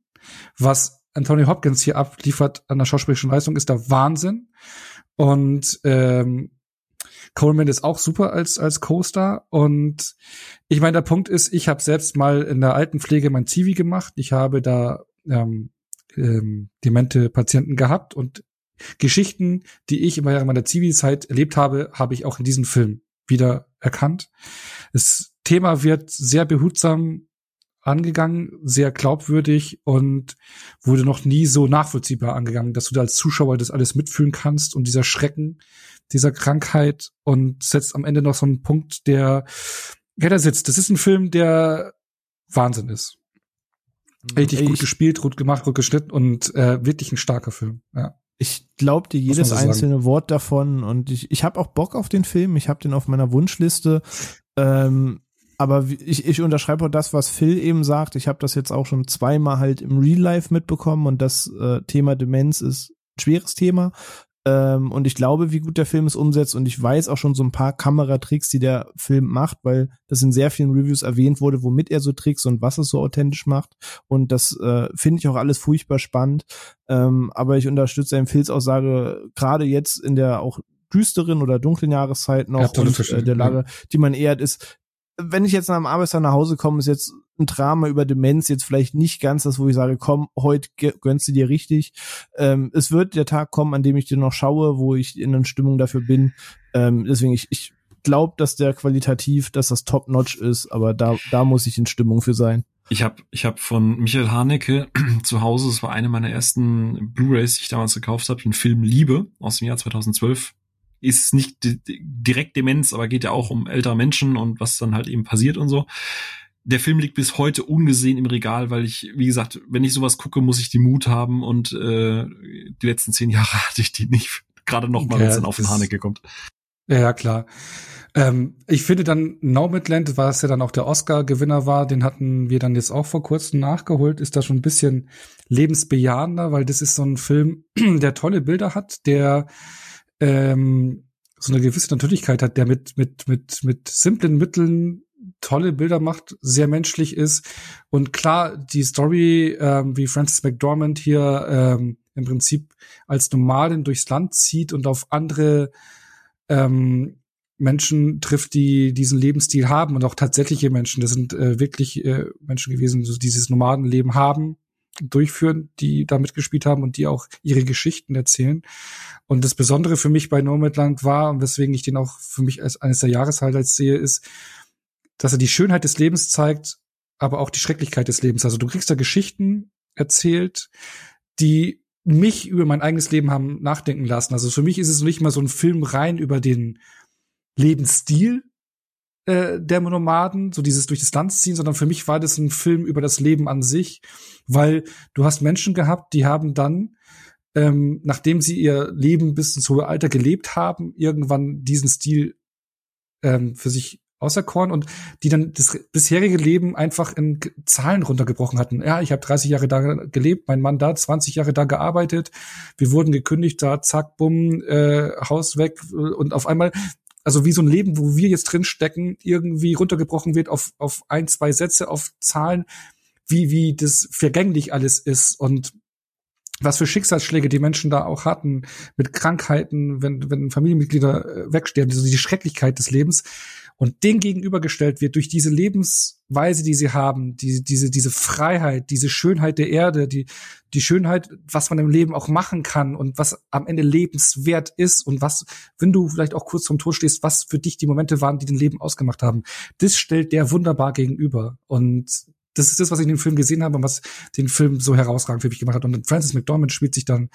Was Anthony Hopkins hier abliefert an der schauspielerischen Leistung, ist der Wahnsinn. Und ähm, Coleman ist auch super als als Co-Star und ich meine der Punkt ist, ich habe selbst mal in der Altenpflege mein Zivi gemacht. Ich habe da ähm, ähm, demente Patienten gehabt und Geschichten, die ich immer meiner Zivilzeit erlebt habe, habe ich auch in diesem Film wieder erkannt. Das Thema wird sehr behutsam angegangen, sehr glaubwürdig und wurde noch nie so nachvollziehbar angegangen, dass du da als Zuschauer das alles mitfühlen kannst und dieser Schrecken dieser Krankheit und setzt am Ende noch so einen Punkt, der, ja, da sitzt. Das ist ein Film, der Wahnsinn ist. Richtig ich, gut gespielt, gut gemacht, gut geschnitten und äh, wirklich ein starker Film. Ja. Ich glaube dir jedes so einzelne sagen. Wort davon und ich, ich habe auch Bock auf den Film. Ich habe den auf meiner Wunschliste. Ähm, aber ich, ich unterschreibe auch das, was Phil eben sagt. Ich habe das jetzt auch schon zweimal halt im Real Life mitbekommen und das äh, Thema Demenz ist ein schweres Thema. Ähm, und ich glaube, wie gut der Film es umsetzt und ich weiß auch schon so ein paar Kameratricks, die der Film macht, weil das in sehr vielen Reviews erwähnt wurde, womit er so Tricks und was es so authentisch macht. Und das äh, finde ich auch alles furchtbar spannend. Ähm, aber ich unterstütze seine Phils Aussage, gerade jetzt in der auch düsteren oder dunklen Jahreszeit noch ja, und äh, der Lage, die man ehrt, ist, wenn ich jetzt nach dem Arbeitstag nach Hause komme, ist jetzt ein Drama über Demenz jetzt vielleicht nicht ganz das, wo ich sage, komm, heute gönnst du dir richtig. Ähm, es wird der Tag kommen, an dem ich dir noch schaue, wo ich in einer Stimmung dafür bin. Ähm, deswegen, ich, ich glaube, dass der qualitativ, dass das top-notch ist, aber da, da muss ich in Stimmung für sein. Ich habe ich hab von Michael Haneke zu Hause, das war eine meiner ersten Blu-rays, die ich damals gekauft habe, den Film Liebe aus dem Jahr 2012 ist nicht direkt Demenz, aber geht ja auch um ältere Menschen und was dann halt eben passiert und so. Der Film liegt bis heute ungesehen im Regal, weil ich, wie gesagt, wenn ich sowas gucke, muss ich die Mut haben und äh, die letzten zehn Jahre hatte ich die nicht. Gerade noch mal, ja, wenn es dann auf den Haneke kommt. Ja, klar. Ähm, ich finde dann Nomadland, was ja dann auch der Oscar-Gewinner war, den hatten wir dann jetzt auch vor kurzem nachgeholt, ist da schon ein bisschen lebensbejahender, weil das ist so ein Film, der tolle Bilder hat, der ähm, so eine gewisse Natürlichkeit hat, der mit, mit, mit, mit simplen Mitteln tolle Bilder macht, sehr menschlich ist. Und klar, die Story, ähm, wie Francis McDormand hier ähm, im Prinzip als Nomadin durchs Land zieht und auf andere ähm, Menschen trifft, die diesen Lebensstil haben und auch tatsächliche Menschen. Das sind äh, wirklich äh, Menschen gewesen, die dieses Nomadenleben haben, durchführen, die da mitgespielt haben und die auch ihre Geschichten erzählen. Und das Besondere für mich bei Nomadland war, und weswegen ich den auch für mich als eines der Jahreshighlights sehe, ist, dass er die Schönheit des Lebens zeigt, aber auch die Schrecklichkeit des Lebens. Also du kriegst da Geschichten erzählt, die mich über mein eigenes Leben haben nachdenken lassen. Also für mich ist es nicht mal so ein Film rein über den Lebensstil äh, der Nomaden, so dieses durch das Land ziehen, sondern für mich war das ein Film über das Leben an sich, weil du hast Menschen gehabt, die haben dann ähm, nachdem sie ihr Leben bis ins hohe Alter gelebt haben, irgendwann diesen Stil ähm, für sich auserkoren und die dann das bisherige Leben einfach in Zahlen runtergebrochen hatten. Ja, ich habe 30 Jahre da gelebt, mein Mann da 20 Jahre da gearbeitet, wir wurden gekündigt, da zack, bumm, äh, Haus weg und auf einmal also wie so ein Leben, wo wir jetzt drin stecken, irgendwie runtergebrochen wird auf auf ein, zwei Sätze, auf Zahlen, wie wie das vergänglich alles ist und was für Schicksalsschläge die Menschen da auch hatten mit Krankheiten, wenn wenn Familienmitglieder äh, wegsterben, also die Schrecklichkeit des Lebens und dem gegenübergestellt wird durch diese Lebensweise, die sie haben, die, diese, diese Freiheit, diese Schönheit der Erde, die, die Schönheit, was man im Leben auch machen kann und was am Ende lebenswert ist und was, wenn du vielleicht auch kurz vom Tod stehst, was für dich die Momente waren, die dein Leben ausgemacht haben. Das stellt der wunderbar gegenüber. Und das ist das, was ich in dem Film gesehen habe und was den Film so herausragend für mich gemacht hat. Und Francis McDormand spielt sich dann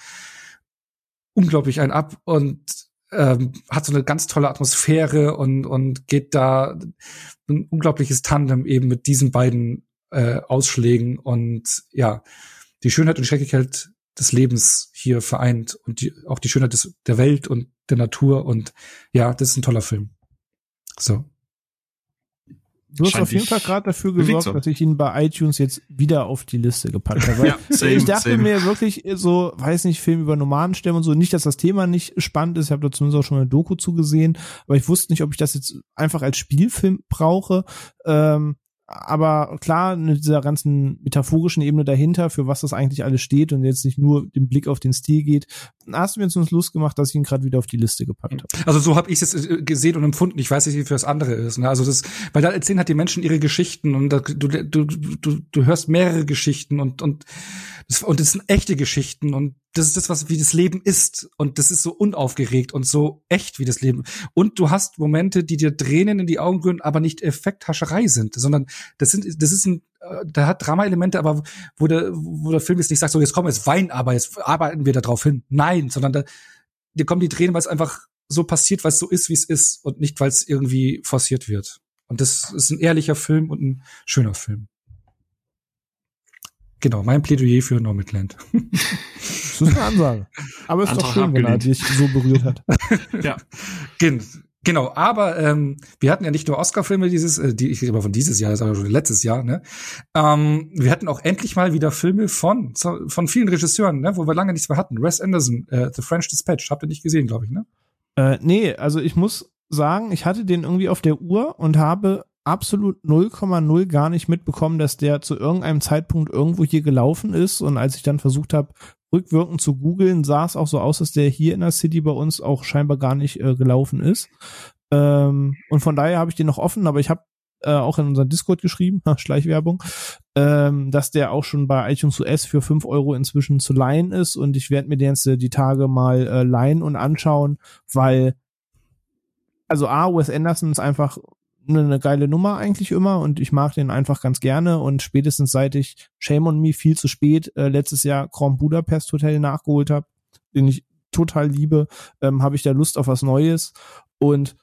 unglaublich ein ab und ähm, hat so eine ganz tolle Atmosphäre und, und geht da ein unglaubliches Tandem eben mit diesen beiden äh, Ausschlägen und ja, die Schönheit und die Schrecklichkeit des Lebens hier vereint und die, auch die Schönheit des, der Welt und der Natur und ja, das ist ein toller Film. So. Du hast auf jeden Fall gerade dafür gesorgt, dass ich ihn bei iTunes jetzt wieder auf die Liste gepackt habe. ja, same, ich dachte same. mir wirklich so, weiß nicht, Film über Nomadenstämme und so, nicht, dass das Thema nicht spannend ist. Ich habe da zumindest auch schon eine Doku zugesehen, aber ich wusste nicht, ob ich das jetzt einfach als Spielfilm brauche. Ähm, aber klar, mit dieser ganzen metaphorischen Ebene dahinter, für was das eigentlich alles steht und jetzt nicht nur den Blick auf den Stil geht, hast du mir jetzt Lust gemacht, dass ich ihn gerade wieder auf die Liste gepackt habe. Also so habe ich es äh, gesehen und empfunden. Ich weiß nicht, wie für das andere ist. Ne? Also das, weil da erzählen halt die Menschen ihre Geschichten und da, du, du, du, du hörst mehrere Geschichten und und und das sind echte Geschichten und das ist das, was wie das Leben ist und das ist so unaufgeregt und so echt wie das Leben. Und du hast Momente, die dir Tränen in die Augen rühren, aber nicht Effekthascherei sind, sondern das sind, das ist ein, äh, da hat Drama-Elemente, aber wo der, wo der Film jetzt nicht sagt, so jetzt komm, jetzt wein, aber jetzt arbeiten wir da drauf hin. Nein, sondern da, dir kommen die Tränen, weil es einfach so passiert, weil es so ist, wie es ist und nicht, weil es irgendwie forciert wird. Und das ist ein ehrlicher Film und ein schöner Film. Genau, mein Plädoyer für Nomadland. das ist eine Ansage. Aber es ist doch schön, wenn er dich so berührt hat. ja. Genau, aber ähm, wir hatten ja nicht nur Oscar-Filme dieses, äh, die ich rede aber von dieses Jahr, das ist aber schon letztes Jahr, ne? Ähm, wir hatten auch endlich mal wieder Filme von von vielen Regisseuren, ne, wo wir lange nichts mehr hatten. Wes Anderson, äh, The French Dispatch, habt ihr nicht gesehen, glaube ich, ne? Äh, nee, also ich muss sagen, ich hatte den irgendwie auf der Uhr und habe absolut 0,0 gar nicht mitbekommen, dass der zu irgendeinem Zeitpunkt irgendwo hier gelaufen ist. Und als ich dann versucht habe, rückwirkend zu googeln, sah es auch so aus, dass der hier in der City bei uns auch scheinbar gar nicht äh, gelaufen ist. Ähm, und von daher habe ich den noch offen, aber ich habe äh, auch in unseren Discord geschrieben, Schleichwerbung, ähm, dass der auch schon bei iTunes US für fünf Euro inzwischen zu leihen ist und ich werde mir den jetzt äh, die Tage mal äh, leihen und anschauen, weil also A, Wes Anderson ist einfach eine geile Nummer eigentlich immer und ich mag den einfach ganz gerne und spätestens seit ich Shame on Me viel zu spät äh, letztes Jahr Grand Budapest Hotel nachgeholt habe, den ich total liebe, ähm, habe ich da Lust auf was Neues und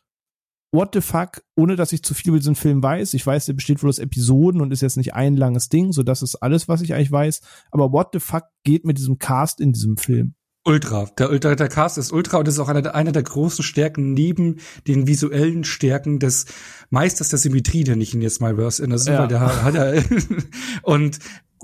What the fuck, ohne dass ich zu viel über diesen Film weiß. Ich weiß, der besteht wohl aus Episoden und ist jetzt nicht ein langes Ding, so das ist alles, was ich eigentlich weiß. Aber what the fuck geht mit diesem Cast in diesem Film? Ultra. Der, Ultra, der Cast ist Ultra und ist auch einer, einer der großen Stärken neben den visuellen Stärken des Meisters der Symmetrie, den ich ihn jetzt mal Verse in der ja. der hat er. und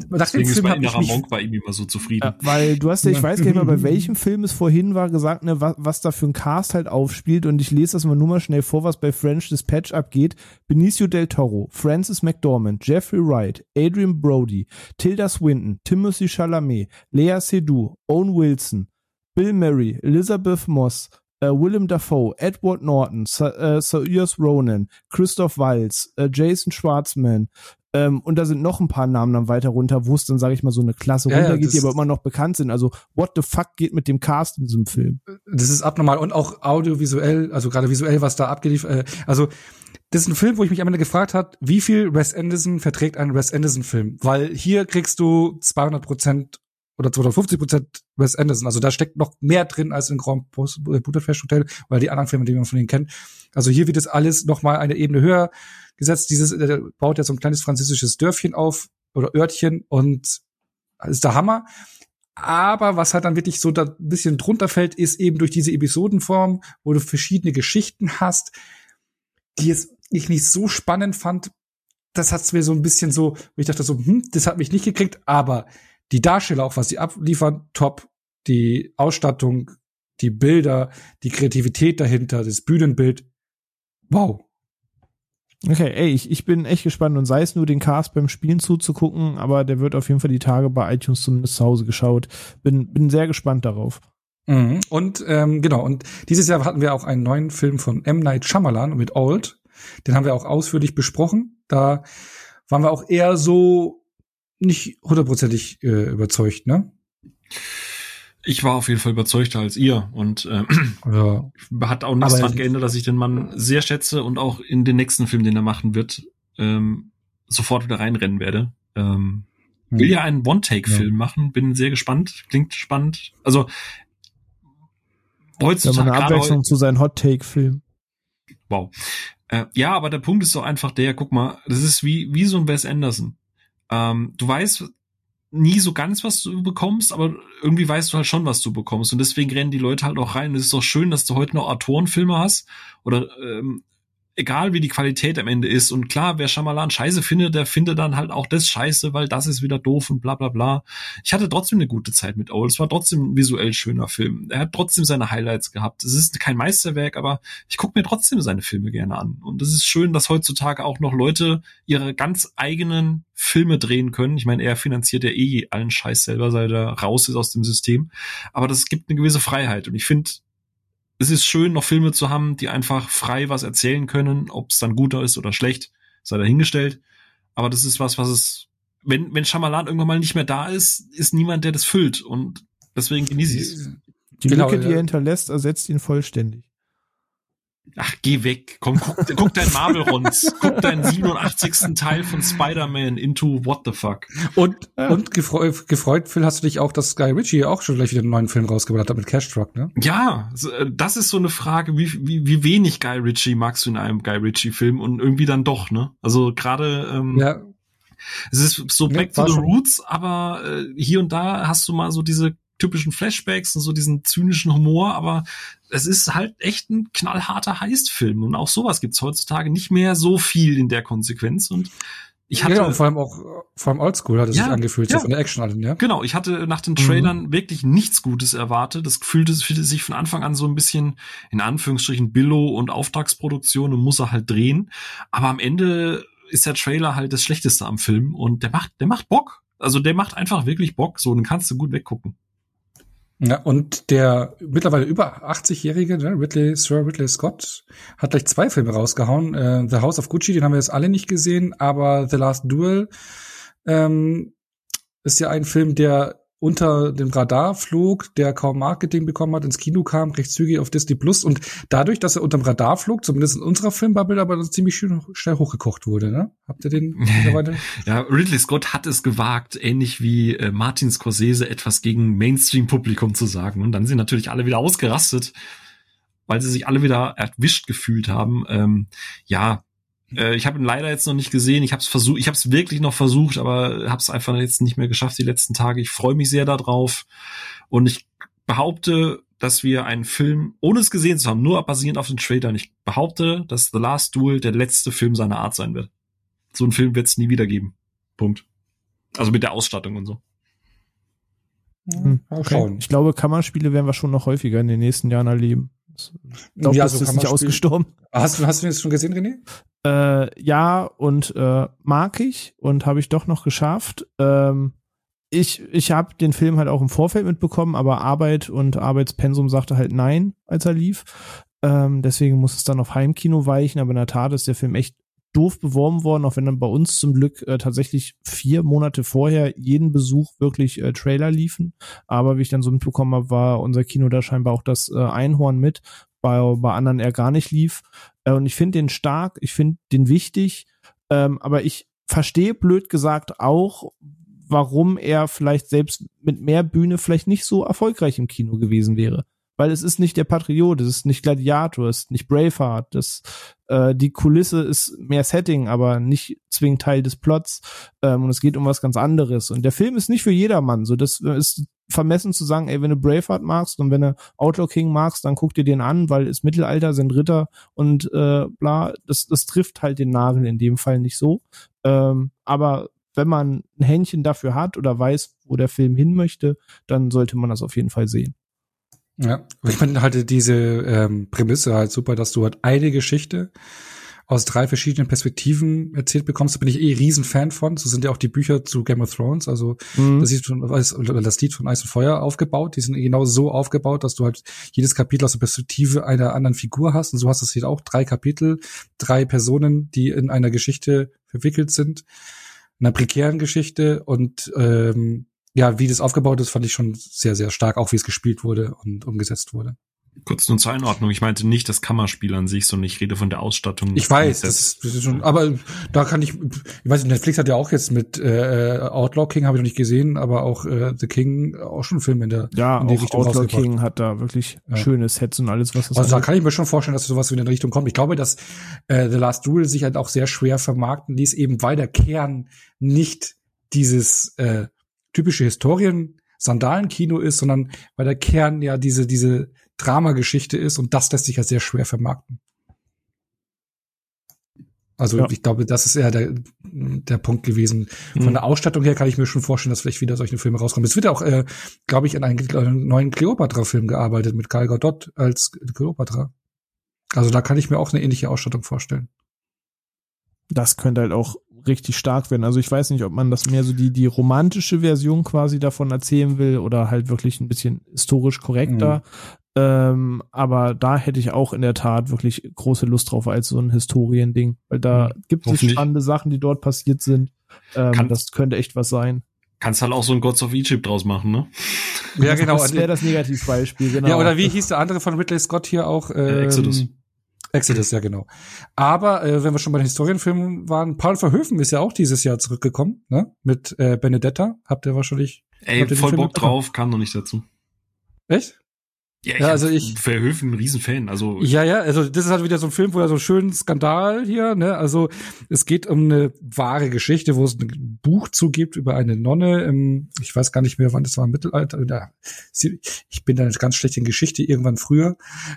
nach Deswegen dem Film ist innerer Monk bei ihm immer so zufrieden. Ja, weil du hast ja, ich weiß gar nicht mehr, bei welchem Film es vorhin war, gesagt, ne, was, was da für ein Cast halt aufspielt und ich lese das mal nur mal schnell vor, was bei French Dispatch abgeht. Benicio del Toro, Francis McDormand, Jeffrey Wright, Adrian Brody, Tilda Swinton, Timothy Chalamet, Lea Seydoux, Owen Wilson, Bill Murray, Elizabeth Moss, äh, Willem Dafoe, Edward Norton, äh, Saoirse Ronan, Christoph Waltz, äh, Jason Schwartzman, ähm, und da sind noch ein paar Namen dann weiter runter, wo es dann, sage ich mal, so eine Klasse ja, runtergeht, die aber immer noch bekannt sind. Also, what the fuck geht mit dem Cast in diesem Film? Das ist abnormal und auch audiovisuell, also gerade visuell, was da abgeliefert, äh, also das ist ein Film, wo ich mich am Ende gefragt hat, wie viel Wes Anderson verträgt ein Wes Anderson Film? Weil hier kriegst du 200 Prozent oder 250 Prozent Wes Anderson. Also da steckt noch mehr drin als in Grand Budapest Hotel oder die anderen Filme, die man von ihnen kennt. Also hier wird es alles noch mal eine Ebene höher gesetzt. Dieses der baut ja so ein kleines französisches Dörfchen auf oder Örtchen und ist der Hammer. Aber was halt dann wirklich so da ein bisschen drunter fällt, ist eben durch diese Episodenform, wo du verschiedene Geschichten hast, die es ich nicht so spannend fand. Das hat's mir so ein bisschen so, ich dachte so, hm, das hat mich nicht gekriegt, aber die Darsteller, auch was sie abliefern, top. Die Ausstattung, die Bilder, die Kreativität dahinter, das Bühnenbild, wow. Okay, ey, ich, ich bin echt gespannt und sei es nur den Cast beim Spielen zuzugucken, aber der wird auf jeden Fall die Tage bei iTunes zumindest zu Hause geschaut. Bin, bin sehr gespannt darauf. Mhm. Und ähm, genau, und dieses Jahr hatten wir auch einen neuen Film von M. Night Shyamalan mit Old. Den haben wir auch ausführlich besprochen. Da waren wir auch eher so nicht hundertprozentig äh, überzeugt, ne? Ich war auf jeden Fall überzeugter als ihr und äh, ja. hat auch nichts daran geändert, dass ich den Mann sehr schätze und auch in den nächsten Film, den er machen wird, ähm, sofort wieder reinrennen werde. Ähm, hm. Will ja einen One-Take-Film ja. machen, bin sehr gespannt, klingt spannend. Also heutzutage. Ja, eine Abwechslung zu seinem Hot-Take-Film. Wow. Äh, ja, aber der Punkt ist doch einfach der, guck mal, das ist wie, wie so ein Wes Anderson. Ähm, du weißt nie so ganz, was du bekommst, aber irgendwie weißt du halt schon, was du bekommst. Und deswegen rennen die Leute halt auch rein. Und es ist doch schön, dass du heute noch Autorenfilme hast oder ähm, egal wie die Qualität am Ende ist. Und klar, wer Schamalan scheiße findet, der findet dann halt auch das scheiße, weil das ist wieder doof und bla bla bla. Ich hatte trotzdem eine gute Zeit mit Owl. Es war trotzdem ein visuell schöner Film. Er hat trotzdem seine Highlights gehabt. Es ist kein Meisterwerk, aber ich gucke mir trotzdem seine Filme gerne an. Und es ist schön, dass heutzutage auch noch Leute ihre ganz eigenen Filme drehen können. Ich meine, er finanziert ja eh allen Scheiß selber, seit er raus ist aus dem System. Aber das gibt eine gewisse Freiheit. Und ich finde, es ist schön, noch Filme zu haben, die einfach frei was erzählen können, ob es dann guter ist oder schlecht, sei dahingestellt. Aber das ist was, was es, wenn, wenn Shyamalan irgendwann mal nicht mehr da ist, ist niemand, der das füllt. Und deswegen genieße ich es. Die genau, Lücke, die er hinterlässt, ersetzt ihn vollständig. Ach, geh weg. Komm, guck, guck dein Marvel-Rons. guck deinen 87. Teil von Spider-Man into What the Fuck. Und, ja. und gefreut, gefreut, Phil, hast du dich auch, dass Guy Ritchie auch schon gleich wieder einen neuen Film rausgebracht hat mit Cash Truck, ne? Ja, äh, das ist so eine Frage, wie, wie, wie wenig Guy Ritchie magst du in einem Guy Ritchie-Film und irgendwie dann doch, ne? Also gerade, ähm, ja. es ist so back ja, to the schon. roots, aber äh, hier und da hast du mal so diese typischen Flashbacks und so diesen zynischen Humor, aber es ist halt echt ein knallharter Heist-Film und auch sowas gibt's heutzutage nicht mehr so viel in der Konsequenz und ich hatte, ja, und vor allem auch, vor allem Oldschool hat es ja, sich angefühlt, ja. so von der Action allen, ja. Genau, ich hatte nach den Trailern mhm. wirklich nichts Gutes erwartet. Das fühlte, fühlte sich von Anfang an so ein bisschen, in Anführungsstrichen, Billo und Auftragsproduktion und muss er halt drehen. Aber am Ende ist der Trailer halt das Schlechteste am Film und der macht, der macht Bock. Also der macht einfach wirklich Bock, so, den kannst du gut weggucken. Ja, und der mittlerweile über 80-jährige ne, Ridley, Sir Ridley Scott hat gleich zwei Filme rausgehauen. Äh, The House of Gucci, den haben wir jetzt alle nicht gesehen, aber The Last Duel ähm, ist ja ein Film, der unter dem Radar flog, der kaum Marketing bekommen hat, ins Kino kam, recht zügig auf Disney Plus und dadurch, dass er unterm Radar flog, zumindest in unserer Filmbubble, aber ziemlich schön, schnell hochgekocht wurde, ne? Habt ihr den mittlerweile? ja, Ridley Scott hat es gewagt, ähnlich wie äh, Martin Scorsese etwas gegen Mainstream-Publikum zu sagen und dann sind natürlich alle wieder ausgerastet, weil sie sich alle wieder erwischt gefühlt haben. Ähm, ja, äh, ich habe ihn leider jetzt noch nicht gesehen. Ich habe es versucht, ich habe es wirklich noch versucht, aber habe es einfach jetzt nicht mehr geschafft die letzten Tage. Ich freue mich sehr darauf und ich behaupte, dass wir einen Film, ohne es gesehen zu haben, nur basierend auf den Trailern, ich behaupte, dass The Last Duel der letzte Film seiner Art sein wird. So einen Film wird es nie wieder geben. Punkt. Also mit der Ausstattung und so. Hm, okay. Ich glaube, Kammerspiele werden wir schon noch häufiger in den nächsten Jahren erleben. Ich glaube, ja, das so ist nicht ausgestorben. Hast, hast du das schon gesehen, René? Äh, ja, und äh, mag ich und habe ich doch noch geschafft. Ähm, ich ich habe den Film halt auch im Vorfeld mitbekommen, aber Arbeit und Arbeitspensum sagte halt nein, als er lief. Ähm, deswegen muss es dann auf Heimkino weichen, aber in der Tat ist der Film echt doof beworben worden, auch wenn dann bei uns zum Glück äh, tatsächlich vier Monate vorher jeden Besuch wirklich äh, Trailer liefen. Aber wie ich dann so mitbekommen habe, war unser Kino da scheinbar auch das äh, Einhorn mit, bei, bei anderen er gar nicht lief. Äh, und ich finde den stark, ich finde den wichtig, ähm, aber ich verstehe blöd gesagt auch, warum er vielleicht selbst mit mehr Bühne vielleicht nicht so erfolgreich im Kino gewesen wäre weil es ist nicht der Patriot, es ist nicht Gladiator, es ist nicht Braveheart, das, äh, die Kulisse ist mehr Setting, aber nicht zwingend Teil des Plots ähm, und es geht um was ganz anderes und der Film ist nicht für jedermann, so das ist vermessen zu sagen, ey, wenn du Braveheart magst und wenn du Outlaw King magst, dann guck dir den an, weil es Mittelalter sind Ritter und äh, bla, das, das trifft halt den Nagel in dem Fall nicht so. Ähm, aber wenn man ein Händchen dafür hat oder weiß, wo der Film hin möchte, dann sollte man das auf jeden Fall sehen. Ja, ich finde halt diese ähm, Prämisse halt super, dass du halt eine Geschichte aus drei verschiedenen Perspektiven erzählt bekommst. Da bin ich eh riesen Fan von. So sind ja auch die Bücher zu Game of Thrones. Also mhm. das, von, das Lied von Eis und Feuer aufgebaut. Die sind genau so aufgebaut, dass du halt jedes Kapitel aus der Perspektive einer anderen Figur hast. Und so hast du hier auch drei Kapitel, drei Personen, die in einer Geschichte verwickelt sind, in einer prekären Geschichte und ähm, ja, wie das aufgebaut ist, fand ich schon sehr, sehr stark, auch wie es gespielt wurde und umgesetzt wurde. Kurz nur zur Einordnung. Ich meinte nicht das Kammerspiel an sich, sondern ich rede von der Ausstattung. Ich weiß, das ist, das ist schon, aber da kann ich, ich weiß nicht, Netflix hat ja auch jetzt mit äh, Outlaw King, habe ich noch nicht gesehen, aber auch äh, The King auch schon Film in der Ja, in die auch Richtung Outlaw King hat da wirklich ja. schöne Sets und alles, was das Also da kann ich mir schon vorstellen, dass sowas in der Richtung kommt. Ich glaube, dass äh, The Last Duel sich halt auch sehr schwer vermarkten ließ, eben weil der Kern nicht dieses äh, typische Historien-Sandalenkino ist, sondern weil der Kern ja diese, diese Dramageschichte ist und das lässt sich ja sehr schwer vermarkten. Also ja. ich glaube, das ist eher der, der Punkt gewesen. Von mhm. der Ausstattung her kann ich mir schon vorstellen, dass vielleicht wieder solche Filme rauskommen. Es wird auch, äh, glaube ich, an einen neuen Cleopatra-Film gearbeitet mit Gal Gadot als Cleopatra. Also da kann ich mir auch eine ähnliche Ausstattung vorstellen. Das könnte halt auch richtig stark werden. Also ich weiß nicht, ob man das mehr so die, die romantische Version quasi davon erzählen will oder halt wirklich ein bisschen historisch korrekter. Mhm. Ähm, aber da hätte ich auch in der Tat wirklich große Lust drauf als so ein Historiending, weil da mhm. gibt es spannende Sachen, die dort passiert sind. Ähm, Kann, das könnte echt was sein. Kannst halt auch so ein Gods of Egypt draus machen, ne? Ja, genau. Das wäre das Negativbeispiel, genau. Ja, oder wie hieß der andere von Ridley Scott hier auch? Ähm, Exodus. Exodus, ja genau. Aber äh, wenn wir schon bei den Historienfilmen waren, Paul Verhoeven ist ja auch dieses Jahr zurückgekommen, ne? Mit äh, Benedetta. Habt ihr wahrscheinlich. Ey, voll Bock drauf, kam noch nicht dazu. Echt? Ja, ich ja also ich Verhöfen ein Riesenfan. Also ja, ja, also das ist halt wieder so ein Film, wo er so schön Skandal hier, ne? Also es geht um eine wahre Geschichte, wo es ein Buch zugibt über eine Nonne im, ich weiß gar nicht mehr, wann das war im Mittelalter. Ja, ich bin da ganz schlecht in Geschichte, irgendwann früher,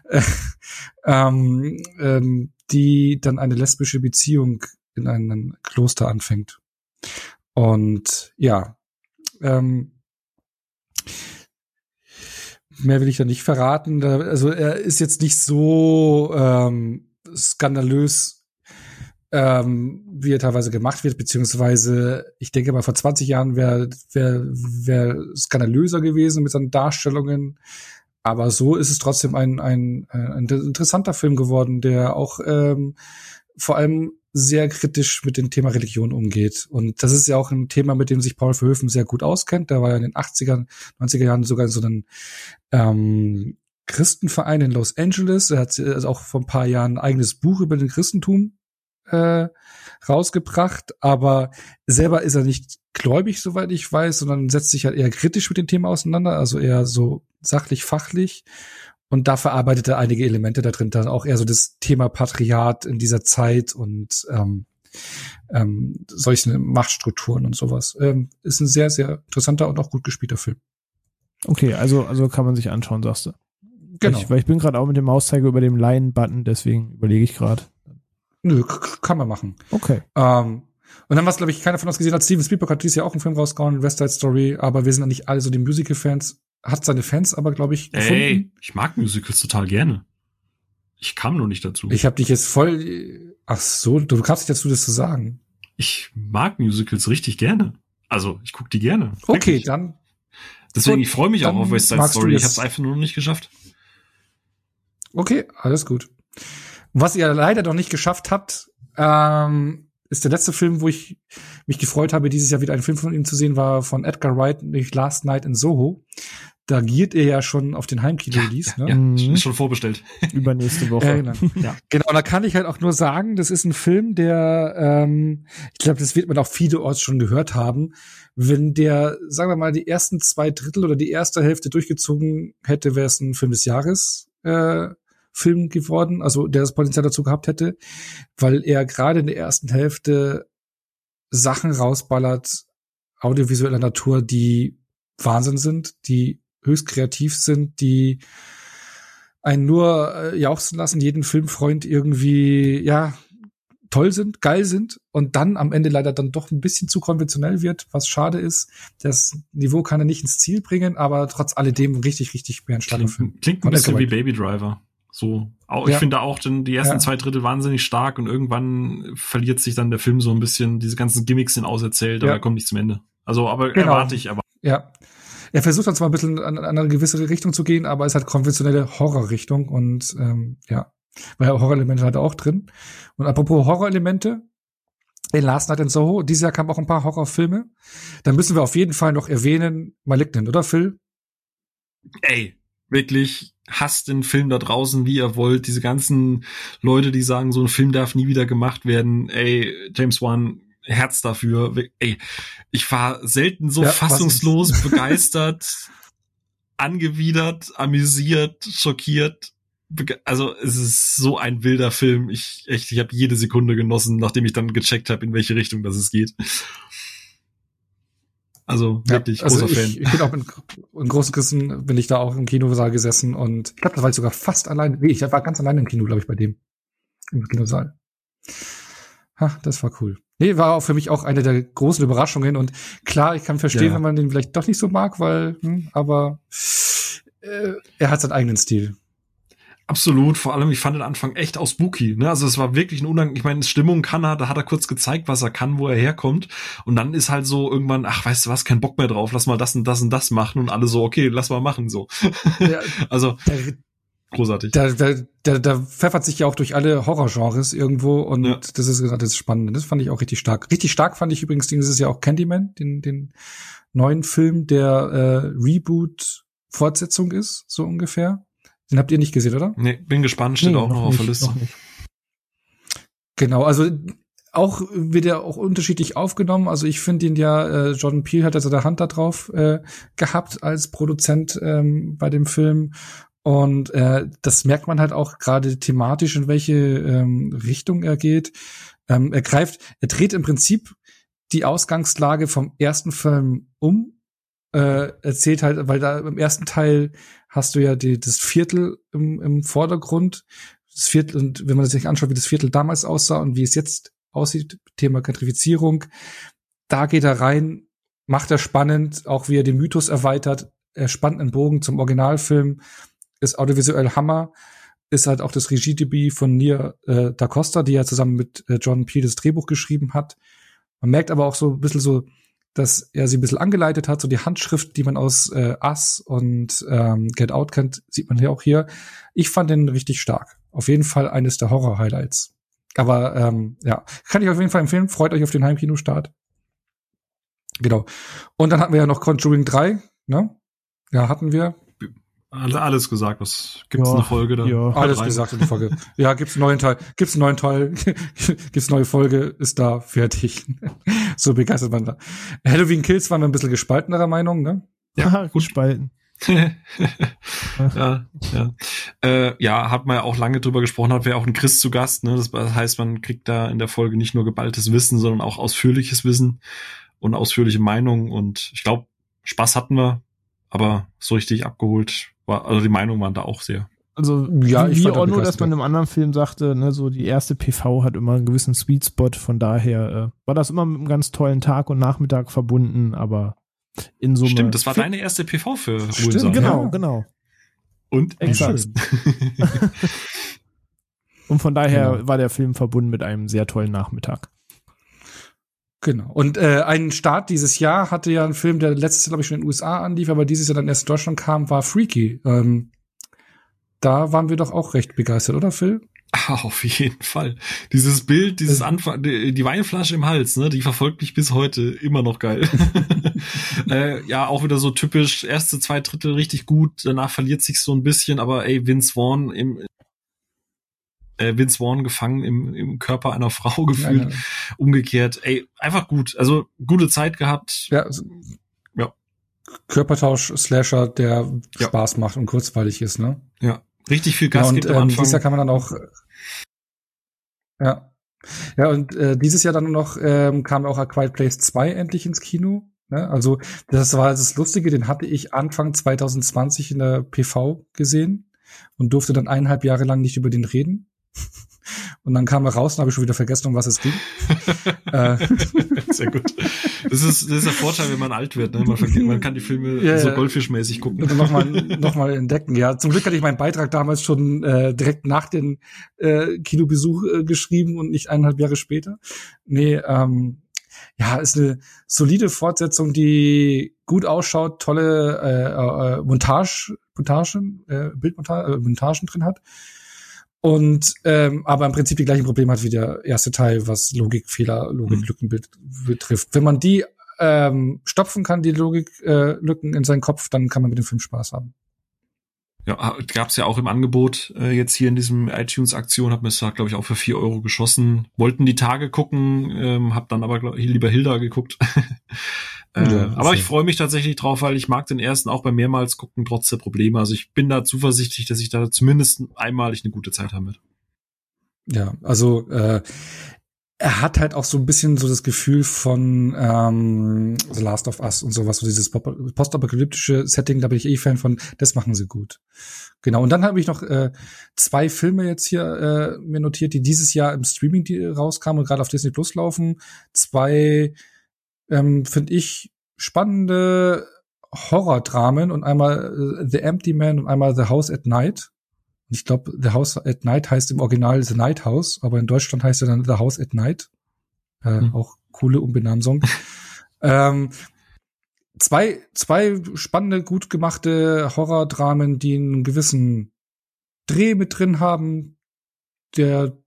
ähm, ähm, die dann eine lesbische Beziehung in einem Kloster anfängt. Und ja, ähm, mehr will ich da nicht verraten. Also er ist jetzt nicht so ähm, skandalös, ähm, wie er teilweise gemacht wird, beziehungsweise ich denke mal vor 20 Jahren wäre wär, wär skandalöser gewesen mit seinen Darstellungen. Aber so ist es trotzdem ein, ein, ein interessanter Film geworden, der auch ähm, vor allem sehr kritisch mit dem Thema Religion umgeht. Und das ist ja auch ein Thema, mit dem sich Paul Verhoeven sehr gut auskennt. Der war ja in den 80er, 90er Jahren sogar in so einem ähm, Christenverein in Los Angeles. Er hat also auch vor ein paar Jahren ein eigenes Buch über den Christentum äh, rausgebracht, aber selber ist er nicht gläubig, soweit ich weiß, sondern setzt sich halt eher kritisch mit dem Thema auseinander, also eher so sachlich, fachlich und da verarbeitet er einige Elemente da drin, dann auch eher so das Thema Patriarchat in dieser Zeit und ähm, ähm, solchen Machtstrukturen und sowas. Ähm, ist ein sehr, sehr interessanter und auch gut gespielter Film. Okay, also, also kann man sich anschauen, sagst du. Genau. Ich, weil ich bin gerade auch mit dem Mauszeiger über dem Line-Button, deswegen überlege ich gerade. Nö, kann man machen. Okay. Ähm, Und dann was, glaube ich, keiner von uns gesehen hat. Steven Spielberg hat dieses Jahr auch einen Film rausgehauen, West Side Story, aber wir sind ja nicht alle so die Musical-Fans. Hat seine Fans aber, glaube ich, gefunden. Ey, ich mag Musicals total gerne. Ich kam nur nicht dazu. Ich habe dich jetzt voll. Ach so, du kamst nicht dazu, das zu sagen. Ich mag Musicals richtig gerne. Also, ich guck die gerne. Okay, wirklich. dann. Deswegen, ich freue mich auch auf West Side Story. Ich habe es einfach nur noch nicht geschafft. Okay, alles gut. Was ihr leider noch nicht geschafft habt, ähm, ist der letzte Film, wo ich mich gefreut habe, dieses Jahr wieder einen Film von ihm zu sehen, war von Edgar Wright, nämlich Last Night in Soho. Da giert er ja schon auf den Heimkino-Release. Ja, ne? ja, mhm. ist schon vorbestellt. Übernächste Woche. Ja, genau. ja. genau, da kann ich halt auch nur sagen, das ist ein Film, der, ähm, ich glaube, das wird man auch vielerorts schon gehört haben. Wenn der, sagen wir mal, die ersten zwei Drittel oder die erste Hälfte durchgezogen hätte, wäre es ein Film des Jahres. Äh, Film geworden, also der das Potenzial dazu gehabt hätte, weil er gerade in der ersten Hälfte Sachen rausballert, audiovisueller Natur, die Wahnsinn sind, die höchst kreativ sind, die einen nur äh, jauchzen lassen, jeden Filmfreund irgendwie, ja, toll sind, geil sind und dann am Ende leider dann doch ein bisschen zu konventionell wird, was schade ist. Das Niveau kann er nicht ins Ziel bringen, aber trotz alledem richtig, richtig mehr ein starker Film. Klingt ein bisschen wie Baby Driver. So, auch, ja. ich finde auch denn die ersten ja. zwei Drittel wahnsinnig stark und irgendwann verliert sich dann der Film so ein bisschen, diese ganzen Gimmicks sind auserzählt, aber ja. er kommt nicht zum Ende. Also, aber genau. erwarte ich, aber. Ja. Er versucht dann zwar ein bisschen an, eine gewisse Richtung zu gehen, aber es hat konventionelle Horrorrichtung und ähm, ja, weil Horrorelemente hat er auch drin. Und apropos Horrorelemente, in Last Night in Soho, dieses Jahr kamen auch ein paar Horrorfilme. Da müssen wir auf jeden Fall noch erwähnen, Malignant, oder Phil? Ey, wirklich hasst den Film da draußen, wie ihr wollt. Diese ganzen Leute, die sagen, so ein Film darf nie wieder gemacht werden. Ey, James Wan, Herz dafür. Ey, ich war selten so ja, fassungslos begeistert, angewidert, amüsiert, schockiert. Also es ist so ein wilder Film. Ich echt, ich habe jede Sekunde genossen, nachdem ich dann gecheckt habe, in welche Richtung das es geht. Also wirklich ja, also großer ich, Fan. Ich bin auch in, in großen Kissen bin ich da auch im Kinosaal gesessen und ich glaube, das war ich sogar fast allein. Nee, ich war ganz allein im Kino, glaube ich, bei dem. Im Kinosaal. Ha, das war cool. Nee, war auch für mich auch eine der großen Überraschungen und klar, ich kann verstehen, ja. wenn man den vielleicht doch nicht so mag, weil, hm, aber äh, er hat seinen eigenen Stil. Absolut, vor allem, ich fand den Anfang echt aus spooky. Ne? Also es war wirklich ein unangenehm, ich meine, Stimmung kann er, da hat er kurz gezeigt, was er kann, wo er herkommt. Und dann ist halt so irgendwann, ach, weißt du was, kein Bock mehr drauf, lass mal das und das und das machen. Und alle so, okay, lass mal machen, so. Ja, also, der, großartig. Da, da, da, da pfeffert sich ja auch durch alle Horrorgenres irgendwo und ja. das ist gerade das Spannende. Das fand ich auch richtig stark. Richtig stark fand ich übrigens, das ist ja auch Candyman, den, den neuen Film, der äh, Reboot-Fortsetzung ist, so ungefähr. Den habt ihr nicht gesehen, oder? Nee, bin gespannt, steht nee, auch noch, noch auf der Liste. Genau, also auch wird er auch unterschiedlich aufgenommen. Also ich finde ihn ja, äh, Jordan Peele hat also der Hand da drauf äh, gehabt als Produzent ähm, bei dem Film. Und äh, das merkt man halt auch gerade thematisch, in welche ähm, Richtung er geht. Ähm, er greift, er dreht im Prinzip die Ausgangslage vom ersten Film um äh, erzählt halt, weil da im ersten Teil hast du ja die, das Viertel im, im Vordergrund. Das Viertel, und wenn man sich anschaut, wie das Viertel damals aussah und wie es jetzt aussieht, Thema Gentrifizierung, da geht er rein, macht er spannend, auch wie er den Mythos erweitert, er spannt einen Bogen zum Originalfilm, ist audiovisuell Hammer, ist halt auch das Regiedebüt von Nia äh, Da Costa, die ja zusammen mit äh, John Peel das Drehbuch geschrieben hat. Man merkt aber auch so ein bisschen so dass er sie ein bisschen angeleitet hat, so die Handschrift, die man aus äh, Us und ähm, Get Out kennt, sieht man ja auch hier. Ich fand den richtig stark. Auf jeden Fall eines der Horror-Highlights. Aber ähm, ja, kann ich auf jeden Fall empfehlen. Freut euch auf den Heimkinostart. Genau. Und dann hatten wir ja noch Conjuring 3, ne? Ja, hatten wir. Alles gesagt, was gibt's ja, eine Folge da? Ja. Alles rein. gesagt in der Folge. ja, gibt's einen neuen Teil, gibt's einen neuen Teil, gibt's eine neue Folge, ist da fertig. so begeistert man da. Halloween Kills waren wir ein bisschen gespaltener Meinung, ne? Ja, gut spalten. ja, ja. Äh, ja, hat man ja auch lange drüber gesprochen, hat wir auch einen Chris zu Gast, ne? Das heißt, man kriegt da in der Folge nicht nur geballtes Wissen, sondern auch ausführliches Wissen und ausführliche Meinungen und ich glaube, Spaß hatten wir, aber so richtig abgeholt war, also die Meinungen waren da auch sehr Also ja, wie Onno, dass man im anderen Film sagte, ne, so die erste PV hat immer einen gewissen Sweet Spot, von daher äh, war das immer mit einem ganz tollen Tag und Nachmittag verbunden, aber in Summe. Stimmt, das war deine erste PV für Stimmt, genau, ja. genau. Und exakt. und von daher genau. war der Film verbunden mit einem sehr tollen Nachmittag. Genau. Und äh, ein Start dieses Jahr hatte ja ein Film, der letztes Jahr, glaube ich, schon in den USA anlief, aber dieses Jahr dann erst in Deutschland kam, war Freaky. Ähm, da waren wir doch auch recht begeistert, oder Phil? Auf jeden Fall. Dieses Bild, dieses Anfang, die, die Weinflasche im Hals, ne, die verfolgt mich bis heute immer noch geil. äh, ja, auch wieder so typisch, erste zwei Drittel richtig gut, danach verliert sich so ein bisschen, aber ey, Vince Vaughn im, äh, Vince Vaughn gefangen im, im Körper einer Frau gefühlt. Ja, ja. Umgekehrt, ey, einfach gut. Also gute Zeit gehabt. Ja, ja. Körpertausch-Slasher, der ja. Spaß macht und kurzweilig ist, ne? Ja. Richtig viel Gas ja, und, gibt am ähm, Anfang. Dieses Jahr kann man dann auch ja. Ja, und äh, dieses Jahr dann noch ähm, kam auch A Quiet Place 2 endlich ins Kino. Ne? Also das war das Lustige, den hatte ich Anfang 2020 in der PV gesehen und durfte dann eineinhalb Jahre lang nicht über den reden. Und dann kam er raus und habe ich schon wieder vergessen, um was es ging. Äh. Sehr gut. Das ist, das ist der Vorteil, wenn man alt wird. Ne? Man, vergeht, man kann die Filme ja, so goldfischmäßig gucken. Nochmal noch mal entdecken. Ja, zum Glück hatte ich meinen Beitrag damals schon äh, direkt nach dem äh, Kinobesuch äh, geschrieben und nicht eineinhalb Jahre später. Nee, ähm, ja, ist eine solide Fortsetzung, die gut ausschaut, tolle äh, äh, Montage, Montagen, äh, Bildmontagen äh, Montagen drin hat. Und ähm, aber im Prinzip die gleichen Probleme hat wie der erste Teil, was Logikfehler, Logiklücken mhm. betrifft. Wenn man die ähm, stopfen kann, die Logiklücken äh, in seinen Kopf, dann kann man mit dem Film Spaß haben. Ja, gab's ja auch im Angebot äh, jetzt hier in diesem iTunes-Aktion, hab mir das, glaube ich, auch für vier Euro geschossen. Wollten die Tage gucken, ähm, hab dann aber glaub, lieber Hilda geguckt. Äh, ja, aber ich freue mich tatsächlich drauf, weil ich mag den ersten auch beim mehrmals gucken trotz der Probleme. Also ich bin da zuversichtlich, dass ich da zumindest einmalig eine gute Zeit haben werde. Ja, also äh, er hat halt auch so ein bisschen so das Gefühl von ähm, The Last of Us und sowas, so dieses postapokalyptische Setting, da bin ich eh Fan von, das machen sie gut. Genau, und dann habe ich noch äh, zwei Filme jetzt hier äh, mir notiert, die dieses Jahr im Streaming rauskamen und gerade auf Disney Plus laufen. Zwei ähm, finde ich, spannende Horrordramen und einmal äh, The Empty Man und einmal The House at Night. Ich glaube, The House at Night heißt im Original The Night House, aber in Deutschland heißt er dann The House at Night. Äh, mhm. Auch coole Umbenamsung. ähm, zwei, zwei spannende, gut gemachte Horrordramen, die einen gewissen Dreh mit drin haben, der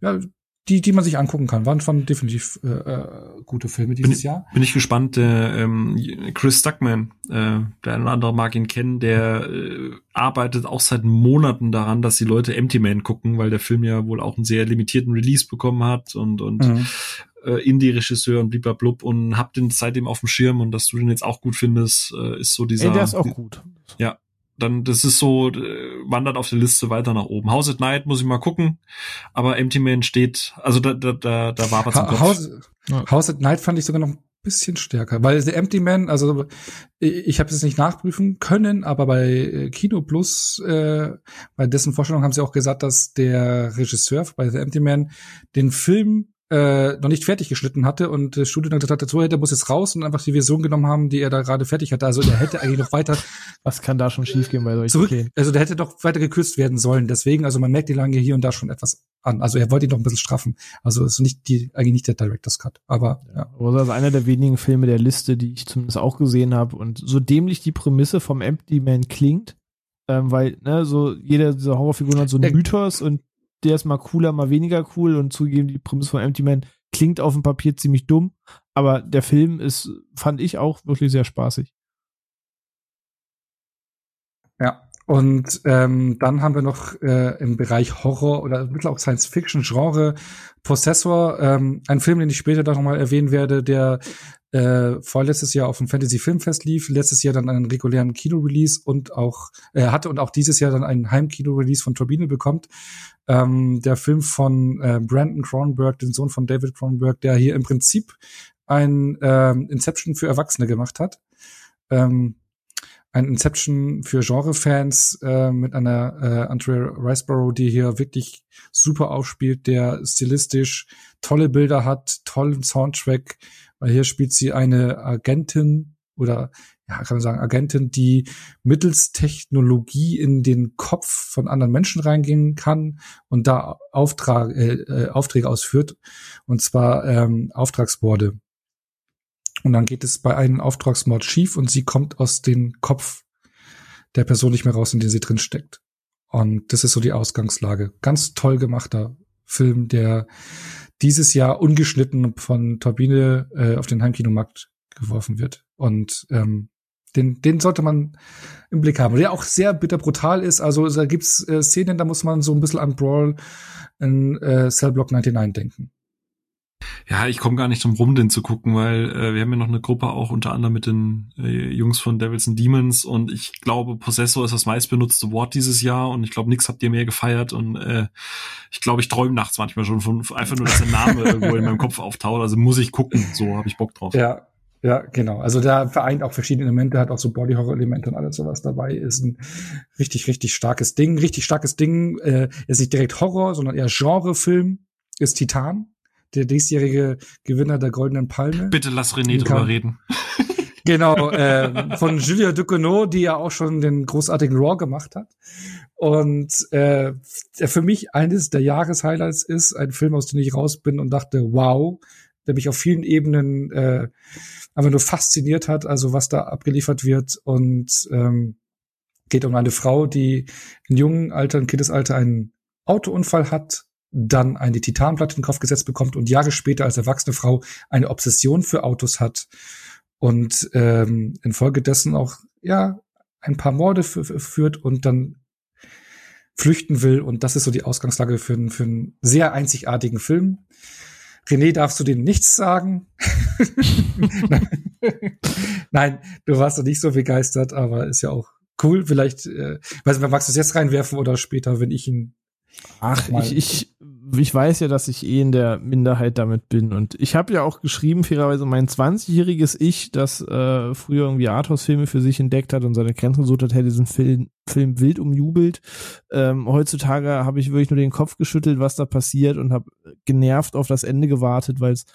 ja, die, die man sich angucken kann. Waren von definitiv äh, äh, gute Filme dieses bin, Jahr. Bin ich gespannt. Äh, ähm, Chris Stuckman, äh, der eine oder andere mag ihn kennen, der äh, arbeitet auch seit Monaten daran, dass die Leute Empty Man gucken, weil der Film ja wohl auch einen sehr limitierten Release bekommen hat und und mhm. äh, Indie-Regisseur und blub und hab den seitdem auf dem Schirm und dass du den jetzt auch gut findest, äh, ist so dieser. Ey, der ist auch gut. Ja, dann das ist so, äh, wandert auf der Liste weiter nach oben. House at Night muss ich mal gucken, aber Empty Man steht, also da, da, da, da war was ha im House, ja. House at Night fand ich sogar noch ein bisschen stärker, weil The Empty Man, also ich habe es nicht nachprüfen können, aber bei äh, Kino Plus, äh, bei dessen Vorstellung haben sie auch gesagt, dass der Regisseur bei The Empty Man den Film äh, noch nicht fertig geschnitten hatte und das Studio dann gesagt hat, so, der muss jetzt raus und einfach die Version genommen haben, die er da gerade fertig hatte. Also der hätte eigentlich noch weiter. Was kann da schon schiefgehen bei solchen zurück, Plänen? Also der hätte doch weiter gekürzt werden sollen. Deswegen, also man merkt die lange hier und da schon etwas an. Also er wollte ihn noch ein bisschen straffen. Also ist nicht die, eigentlich nicht der Director's Cut. Aber ja. Aber das ist einer der wenigen Filme der Liste, die ich zumindest auch gesehen habe. Und so dämlich die Prämisse vom Empty Man klingt, ähm, weil, ne, so jeder dieser Horrorfiguren hat so einen Mythos und der ist mal cooler, mal weniger cool und zugegeben, die Prämisse von Empty Man klingt auf dem Papier ziemlich dumm, aber der Film ist, fand ich auch wirklich sehr spaßig. Ja, und ähm, dann haben wir noch äh, im Bereich Horror oder mittlerweile auch Science-Fiction-Genre Possessor, ähm, ein Film, den ich später noch mal erwähnen werde, der äh, vorletztes Jahr auf dem Fantasy Filmfest lief, letztes Jahr dann einen regulären Kino-Release und auch äh, hatte und auch dieses Jahr dann einen Heimkino-Release von Turbine bekommt. Ähm, der Film von äh, Brandon Cronenberg, den Sohn von David Cronenberg, der hier im Prinzip ein ähm, Inception für Erwachsene gemacht hat. Ähm, ein Inception für Genre-Fans äh, mit einer äh, Andrea Riceborough, die hier wirklich super aufspielt, der stilistisch tolle Bilder hat, tollen Soundtrack, weil hier spielt sie eine Agentin oder ja, kann man sagen, Agentin, die mittels Technologie in den Kopf von anderen Menschen reingehen kann und da Auftrag, äh, äh, Aufträge ausführt, und zwar ähm, Auftragsmorde. Und dann geht es bei einem Auftragsmord schief und sie kommt aus dem Kopf der Person nicht mehr raus, in den sie drin steckt. Und das ist so die Ausgangslage. Ganz toll gemachter Film, der dieses Jahr ungeschnitten von Turbine äh, auf den Heimkinomarkt geworfen wird. Und ähm, den, den sollte man im Blick haben. Der auch sehr bitter brutal ist. Also da gibt's äh, Szenen, da muss man so ein bisschen an Brawl in äh, Cell Block 99 denken. Ja, ich komme gar nicht drum rum, den zu gucken, weil äh, wir haben ja noch eine Gruppe auch unter anderem mit den äh, Jungs von Devils and Demons und ich glaube, Possessor ist das meistbenutzte Wort dieses Jahr und ich glaube, nix habt ihr mehr gefeiert und äh, ich glaube, ich träume nachts manchmal schon von einfach nur, dass der Name irgendwo in meinem Kopf auftaucht. Also muss ich gucken, so habe ich Bock drauf. Ja, ja, genau. Also da vereint auch verschiedene Elemente, hat auch so Body-Horror-Elemente und alles sowas dabei. Ist ein richtig, richtig starkes Ding. Richtig starkes Ding. Äh, ist nicht direkt Horror, sondern eher Genre-Film. Ist Titan der diesjährige Gewinner der Goldenen Palme. Bitte lass René drüber reden. Genau, äh, von Julia Ducournau, die ja auch schon den großartigen Raw gemacht hat. Und äh, der für mich eines der Jahreshighlights ist, ein Film, aus dem ich raus bin und dachte, wow, der mich auf vielen Ebenen äh, einfach nur fasziniert hat, also was da abgeliefert wird. Und ähm, geht um eine Frau, die in jungen Alter, in Kindesalter einen Autounfall hat dann eine Titanplatte in den Kopf gesetzt bekommt und Jahre später als erwachsene Frau eine Obsession für Autos hat und ähm, infolgedessen auch ja ein paar Morde führt und dann flüchten will und das ist so die Ausgangslage für, für einen sehr einzigartigen Film. René, darfst du dem nichts sagen? Nein, du warst doch nicht so begeistert, aber ist ja auch cool. Vielleicht, äh, weiß nicht, magst du es jetzt reinwerfen oder später, wenn ich ihn Ach, ich, ich, ich weiß ja, dass ich eh in der Minderheit damit bin. Und ich habe ja auch geschrieben, fairerweise, mein 20-jähriges Ich, das äh, früher irgendwie Arthouse-Filme für sich entdeckt hat und seine Grenzen gesucht hat, hätte diesen Film, Film wild umjubelt. Ähm, heutzutage habe ich wirklich nur den Kopf geschüttelt, was da passiert und habe genervt auf das Ende gewartet, weil es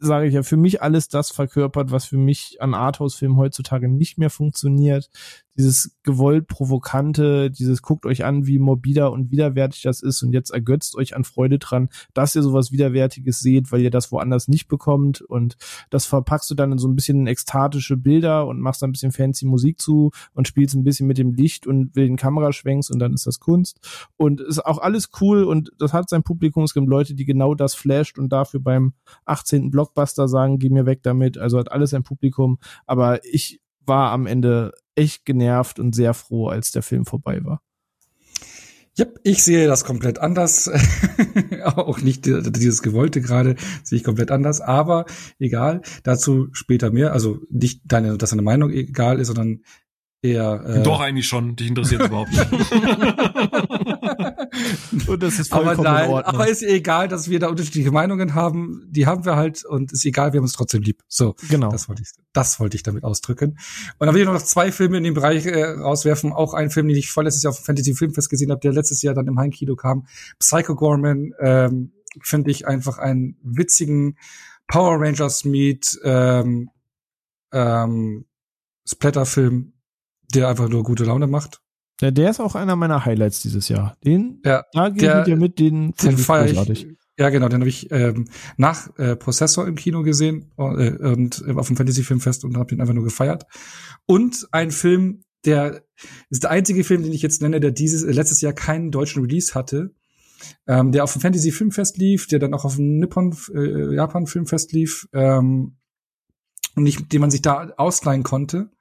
sage ich ja, für mich alles das verkörpert, was für mich an Arthouse-Filmen heutzutage nicht mehr funktioniert dieses gewollt provokante, dieses guckt euch an, wie morbider und widerwärtig das ist und jetzt ergötzt euch an Freude dran, dass ihr sowas Widerwärtiges seht, weil ihr das woanders nicht bekommt. Und das verpackst du dann in so ein bisschen ekstatische Bilder und machst ein bisschen fancy Musik zu und spielst ein bisschen mit dem Licht und will den Kameraschwenks und dann ist das Kunst. Und ist auch alles cool und das hat sein Publikum, es gibt Leute, die genau das flasht und dafür beim 18. Blockbuster sagen, geh mir weg damit, also hat alles ein Publikum, aber ich war am Ende echt genervt und sehr froh, als der Film vorbei war. Yep, ich sehe das komplett anders. auch nicht dieses Gewollte gerade, sehe ich komplett anders. Aber egal, dazu später mehr. Also nicht deine, dass deine Meinung egal ist, sondern eher. Äh Doch eigentlich schon. Dich interessiert überhaupt nicht. und das ist aber nein, aber ist egal, dass wir da unterschiedliche Meinungen haben. Die haben wir halt und ist egal, wir haben uns trotzdem lieb. So, genau. Das wollte ich, das wollte ich damit ausdrücken. Und dann will ich noch zwei Filme in dem Bereich äh, rauswerfen. Auch ein Film, den ich vorletztes Jahr auf dem Fantasy Filmfest gesehen habe, der letztes Jahr dann im Heimkino kam. Psycho Gorman ähm, finde ich einfach einen witzigen Power Rangers Meet ähm, ähm, Splatter-Film der einfach nur gute Laune macht. Ja, der ist auch einer meiner Highlights dieses Jahr. Den, ja, da gehe ich mit dir mit, den, den feier ich. Ja, genau, den habe ich ähm, nach äh, Prozessor im Kino gesehen äh, und äh, auf dem Fantasy Filmfest und habe ihn einfach nur gefeiert. Und ein Film, der ist der einzige Film, den ich jetzt nenne, der dieses äh, letztes Jahr keinen deutschen Release hatte, ähm, der auf dem Fantasy Filmfest lief, der dann auch auf dem Nippon äh, Japan Filmfest lief ähm, und nicht, den man sich da ausleihen konnte.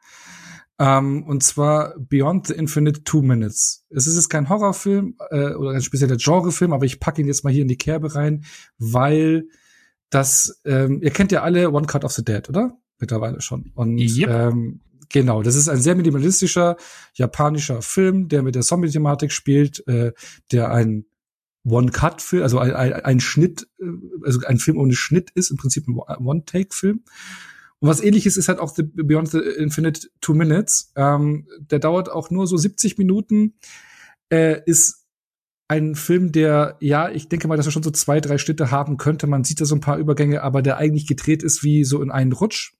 Ähm, und zwar Beyond the Infinite Two Minutes. Es ist jetzt kein Horrorfilm äh, oder ein spezieller Genrefilm, aber ich packe ihn jetzt mal hier in die Kerbe rein, weil das, ähm, ihr kennt ja alle One Cut of the Dead, oder? Mittlerweile schon. Und yep. ähm, genau, das ist ein sehr minimalistischer japanischer Film, der mit der Zombie-Thematik spielt, äh, der ein One-Cut-Film, also ein, ein, ein Schnitt, äh, also ein Film ohne Schnitt ist, im Prinzip ein One-Take-Film. Und was ähnliches ist halt auch the Beyond the Infinite Two Minutes. Ähm, der dauert auch nur so 70 Minuten, äh, ist ein Film, der, ja, ich denke mal, dass er schon so zwei, drei Schnitte haben könnte. Man sieht da so ein paar Übergänge, aber der eigentlich gedreht ist wie so in einen Rutsch.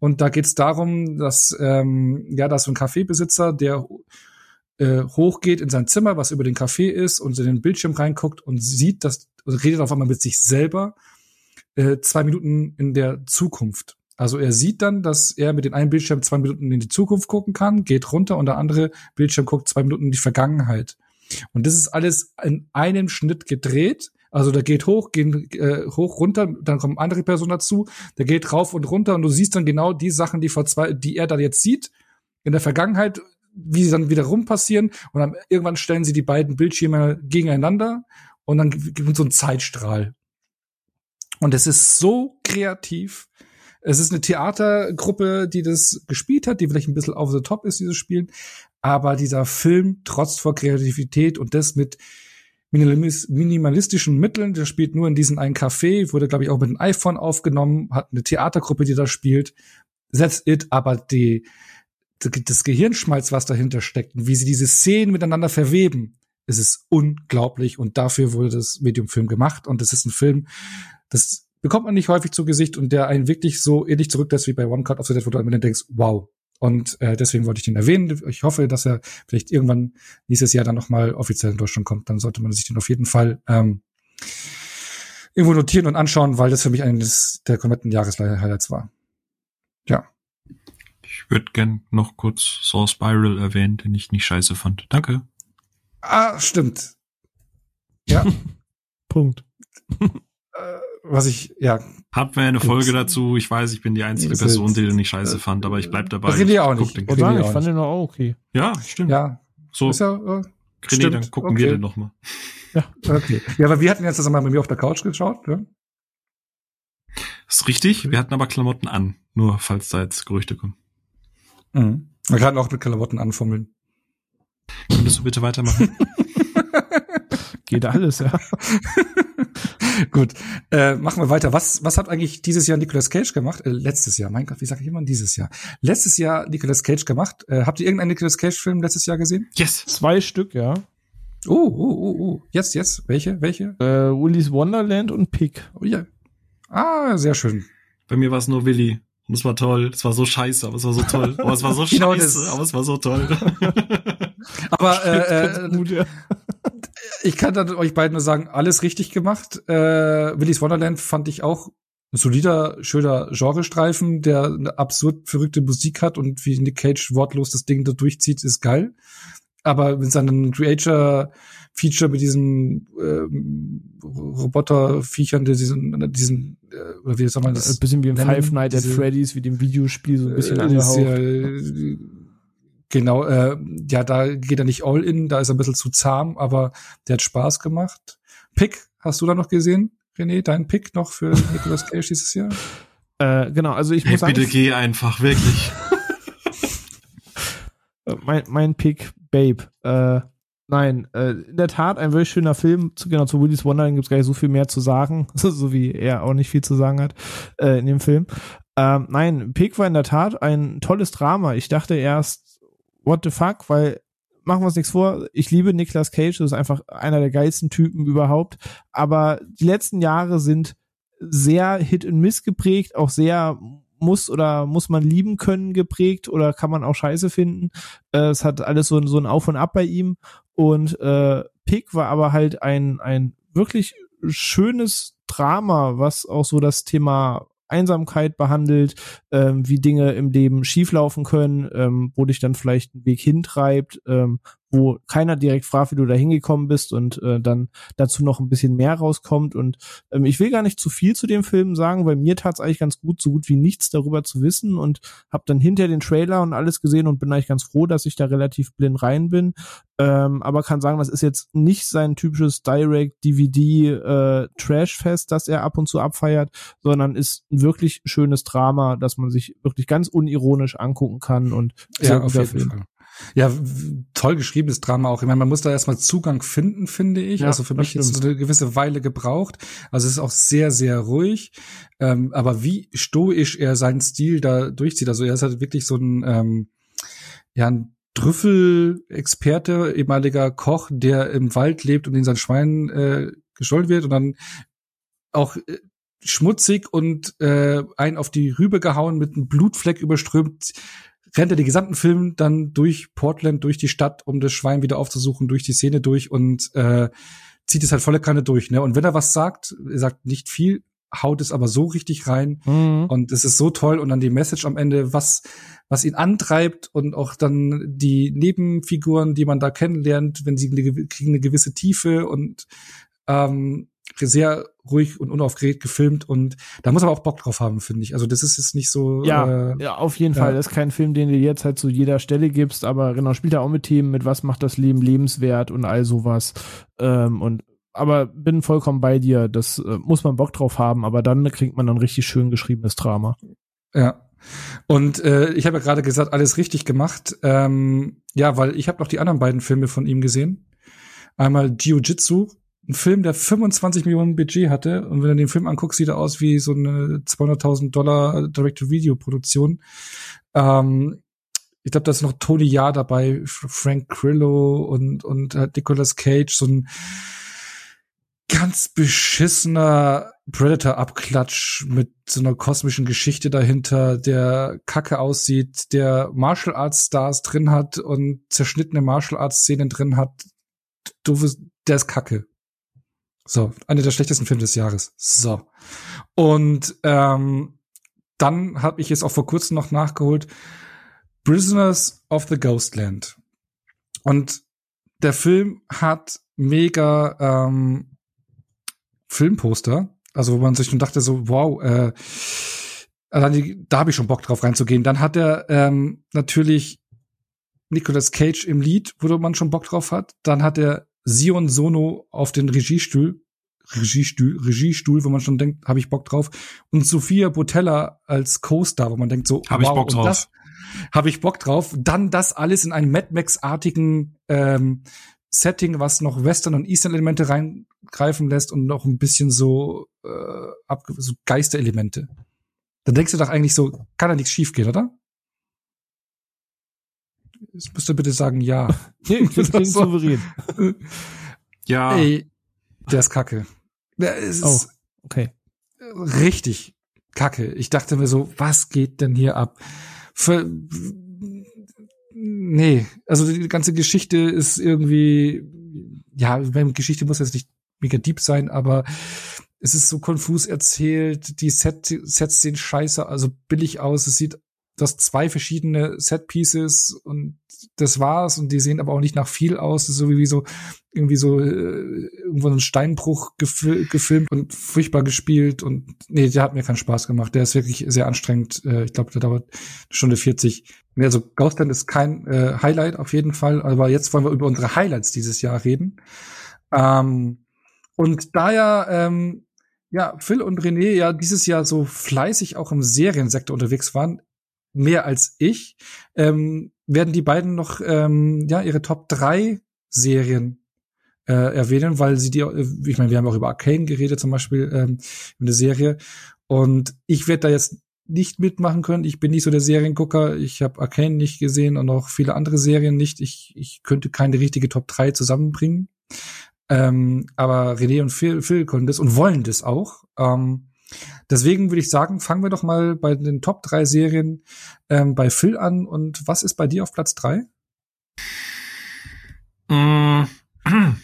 Und da geht es darum, dass ähm, ja, da ist so ein Kaffeebesitzer, der äh, hochgeht in sein Zimmer, was über den Café ist, und in den Bildschirm reinguckt und sieht, dass und redet auf einmal mit sich selber äh, zwei Minuten in der Zukunft. Also er sieht dann, dass er mit den einen Bildschirm zwei Minuten in die Zukunft gucken kann, geht runter und der andere Bildschirm guckt zwei Minuten in die Vergangenheit. Und das ist alles in einem Schnitt gedreht. Also der geht hoch, geht äh, hoch, runter, dann kommen andere Personen dazu, der geht rauf und runter und du siehst dann genau die Sachen, die vor zwei, die er da jetzt sieht, in der Vergangenheit, wie sie dann wieder rum passieren und dann irgendwann stellen sie die beiden Bildschirme gegeneinander und dann gibt es so einen Zeitstrahl. Und es ist so kreativ. Es ist eine Theatergruppe, die das gespielt hat, die vielleicht ein bisschen over the top ist, dieses Spielen. Aber dieser Film trotzt vor Kreativität und das mit minimalistischen Mitteln. Der spielt nur in diesem einen Café, wurde, glaube ich, auch mit einem iPhone aufgenommen, hat eine Theatergruppe, die da spielt. That's it, aber die, das Gehirnschmalz, was dahinter steckt und wie sie diese Szenen miteinander verweben, es ist unglaublich und dafür wurde das Medium-Film gemacht und es ist ein Film, das bekommt man nicht häufig zu Gesicht und der einen wirklich so ähnlich zurücklässt wie bei One Cut of the Dead, wo du dann denkst, wow. Und äh, deswegen wollte ich den erwähnen. Ich hoffe, dass er vielleicht irgendwann nächstes Jahr dann nochmal offiziell in Deutschland kommt. Dann sollte man sich den auf jeden Fall ähm, irgendwo notieren und anschauen, weil das für mich eines der kompletten Jahreshighlights war. Ja. Ich würde gern noch kurz Saw Spiral erwähnen, den ich nicht scheiße fand. Danke. Ah, stimmt. Ja. Punkt. Äh, was ich, ja. Hatten wir eine Folge dazu. Ich weiß, ich bin die einzige Person, die den nicht scheiße fand, aber ich bleib dabei. Das ich auch nicht. Den ich, ich fand den auch okay. Ja, stimmt. Ja. So. Ist ja, äh, René, stimmt. dann gucken okay. wir den nochmal. Ja. Okay. Ja, aber wir hatten jetzt das einmal bei mir auf der Couch geschaut, ja? Das ist richtig. Wir hatten aber Klamotten an. Nur falls da jetzt Gerüchte kommen. Mhm. Wir können auch mit Klamotten anfummeln. Könntest du bitte weitermachen? Geht alles, ja. Gut, äh, machen wir weiter. Was, was hat eigentlich dieses Jahr Nicolas Cage gemacht? Äh, letztes Jahr, mein Gott, wie sage ich immer dieses Jahr? Letztes Jahr Nicolas Cage gemacht. Äh, habt ihr irgendeinen Nicolas Cage-Film letztes Jahr gesehen? Yes. Zwei Stück, ja. Oh, oh, oh, oh. Jetzt, jetzt. Welche? Welche? Äh, Willy's Wonderland und Pig. Oh ja. Ah, sehr schön. Bei mir war es nur Willy. Und es war toll. Es war so scheiße, aber es war so toll. Aber es war so genau scheiße, aber es war so toll. aber äh, äh, ich kann dann euch beiden nur sagen, alles richtig gemacht. Äh, Willy's Wonderland fand ich auch ein solider, schöner Genrestreifen, der eine absurd verrückte Musik hat und wie Nick Cage wortlos das Ding da durchzieht, ist geil. Aber mit seinem Creature-Feature mit diesen ähm, Roboter-Viechern, diesen, diesen äh, oder wie soll man das? Ein bisschen wie im Five Nights at Freddy's, wie dem Videospiel so ein bisschen äh, angehaucht. Äh, Genau, äh, ja, da geht er nicht all in, da ist er ein bisschen zu zahm, aber der hat Spaß gemacht. Pick, hast du da noch gesehen, René? Dein Pick noch für Nicolas Cage dieses Jahr? Äh, genau, also ich hey, muss sagen, bitte geh einfach, wirklich. Äh, mein, mein Pick, Babe. Äh, nein, äh, in der Tat ein wirklich schöner Film. Zu, genau, zu Willy's Wonderland gibt es gar nicht so viel mehr zu sagen, so wie er auch nicht viel zu sagen hat äh, in dem Film. Ähm, nein, Pick war in der Tat ein tolles Drama. Ich dachte erst, what the fuck, weil machen wir uns nichts vor, ich liebe Nicolas Cage, das ist einfach einer der geilsten Typen überhaupt, aber die letzten Jahre sind sehr Hit and Miss geprägt, auch sehr muss oder muss man lieben können geprägt oder kann man auch scheiße finden. Äh, es hat alles so, so ein Auf und Ab bei ihm. Und äh, Pick war aber halt ein, ein wirklich schönes Drama, was auch so das Thema Einsamkeit behandelt, ähm, wie Dinge im Leben schieflaufen können, ähm, wo dich dann vielleicht ein Weg hintreibt, ähm, wo keiner direkt fragt, wie du da hingekommen bist und äh, dann dazu noch ein bisschen mehr rauskommt. Und ähm, ich will gar nicht zu viel zu dem Film sagen, weil mir tat es eigentlich ganz gut, so gut wie nichts darüber zu wissen und habe dann hinter den Trailer und alles gesehen und bin eigentlich ganz froh, dass ich da relativ blind rein bin. Ähm, aber kann sagen, das ist jetzt nicht sein typisches Direct-DVD-Trash-Fest, äh, das er ab und zu abfeiert, sondern ist ein wirklich schönes Drama, das man sich wirklich ganz unironisch angucken kann und ja, guter Film. Fall. Ja, toll geschriebenes Drama auch. Ich meine, man muss da erstmal Zugang finden, finde ich. Ja, also für mich ist es eine gewisse Weile gebraucht. Also es ist auch sehr, sehr ruhig. Ähm, aber wie stoisch er seinen Stil da durchzieht. Also er ist halt wirklich so ein, ähm, ja, ein Trüffelexperte, ehemaliger Koch, der im Wald lebt und in sein Schwein äh, gescholten wird und dann auch äh, schmutzig und äh, ein auf die Rübe gehauen mit einem Blutfleck überströmt rennt er den gesamten Film dann durch Portland, durch die Stadt, um das Schwein wieder aufzusuchen, durch die Szene durch und äh, zieht es halt volle Kanne durch. Ne? Und wenn er was sagt, er sagt nicht viel, haut es aber so richtig rein mhm. und es ist so toll und dann die Message am Ende, was was ihn antreibt und auch dann die Nebenfiguren, die man da kennenlernt, wenn sie kriegen eine gewisse Tiefe und ähm, sehr ruhig und unaufgeregt gefilmt und da muss man auch Bock drauf haben, finde ich. Also das ist jetzt nicht so. Ja, äh, ja auf jeden ja. Fall. Das ist kein Film, den du jetzt halt zu jeder Stelle gibst, aber genau, spielt er auch mit Themen, mit was macht das Leben lebenswert und all sowas. Ähm, und aber bin vollkommen bei dir. Das äh, muss man Bock drauf haben, aber dann kriegt man ein richtig schön geschriebenes Drama. Ja. Und äh, ich habe ja gerade gesagt, alles richtig gemacht. Ähm, ja, weil ich habe noch die anderen beiden Filme von ihm gesehen. Einmal Jiu-Jitsu, ein Film, der 25 Millionen Budget hatte. Und wenn du den Film anguckst, sieht er aus wie so eine 200.000 Dollar Direct-to-Video-Produktion. Ähm, ich glaube, da ist noch Tony Jaa dabei, Frank Grillo und, und äh, Nicolas Cage, so ein ganz beschissener Predator-Abklatsch mit so einer kosmischen Geschichte dahinter, der kacke aussieht, der Martial Arts Stars drin hat und zerschnittene Martial Arts Szenen drin hat. Du, der ist kacke. So, einer der schlechtesten Filme des Jahres. So. Und ähm, dann habe ich es auch vor kurzem noch nachgeholt. Prisoners of the Ghostland. Und der Film hat mega ähm, Filmposter. Also wo man sich schon dachte so, wow, äh, da habe ich schon Bock drauf reinzugehen. Dann hat er ähm, natürlich Nicolas Cage im Lied, wo man schon Bock drauf hat. Dann hat er Sion Sono auf den Regiestuhl, Regiestuhl, Regiestuhl, wo man schon denkt, habe ich Bock drauf. Und Sophia Botella als Co-Star, wo man denkt so, habe wow, ich Bock drauf. Habe ich Bock drauf. Dann das alles in einen Mad Max-artigen ähm, Setting, was noch Western- und Eastern-Elemente reingreifen lässt und noch ein bisschen so, äh, so Geisterelemente. Dann denkst du doch eigentlich so, kann da nichts schiefgehen, oder? Jetzt müsst ihr bitte sagen, ja. Nee, klingt so. souverän. Ja. Ey, der ist kacke. Der ist oh, okay. richtig kacke. Ich dachte mir so, was geht denn hier ab? Für, nee, also die ganze Geschichte ist irgendwie, ja, Geschichte muss jetzt nicht mega deep sein, aber es ist so konfus erzählt, die Set, Sets sehen scheiße, also billig aus, es sieht das zwei verschiedene Set Pieces und das war's und die sehen aber auch nicht nach viel aus, so wie so irgendwie so äh, irgendwo ein Steinbruch gefil gefilmt und furchtbar gespielt und nee, der hat mir keinen Spaß gemacht. Der ist wirklich sehr anstrengend. Äh, ich glaube, der dauert eine Stunde 40. Nee, also Ghostland ist kein äh, Highlight auf jeden Fall, aber jetzt wollen wir über unsere Highlights dieses Jahr reden. Ähm, und da ja ähm, ja, Phil und René ja dieses Jahr so fleißig auch im Seriensektor unterwegs waren, mehr als ich, ähm, werden die beiden noch ähm, ja ihre Top drei Serien äh, erwähnen, weil sie die, äh, ich meine, wir haben auch über Arcane geredet zum Beispiel ähm, in der Serie und ich werde da jetzt nicht mitmachen können. Ich bin nicht so der Seriengucker. Ich habe Arcane nicht gesehen und auch viele andere Serien nicht. Ich, ich könnte keine richtige Top 3 zusammenbringen. Ähm, aber René und Phil, Phil können das und wollen das auch. Ähm, Deswegen würde ich sagen, fangen wir doch mal bei den Top 3 Serien ähm, bei Phil an. Und was ist bei dir auf Platz 3? Mm.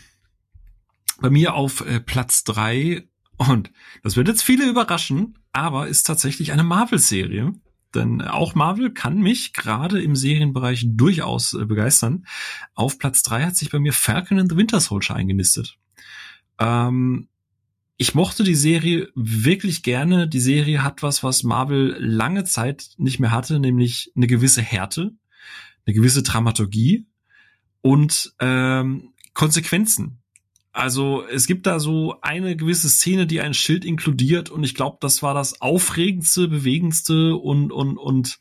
Bei mir auf äh, Platz 3 und das wird jetzt viele überraschen, aber ist tatsächlich eine Marvel-Serie. Denn auch Marvel kann mich gerade im Serienbereich durchaus äh, begeistern. Auf Platz 3 hat sich bei mir Falcon and the Winter Soldier eingenistet. Ähm, ich mochte die Serie wirklich gerne. Die Serie hat was, was Marvel lange Zeit nicht mehr hatte, nämlich eine gewisse Härte, eine gewisse Dramaturgie und ähm, Konsequenzen. Also es gibt da so eine gewisse Szene, die ein Schild inkludiert und ich glaube, das war das aufregendste, bewegendste und und und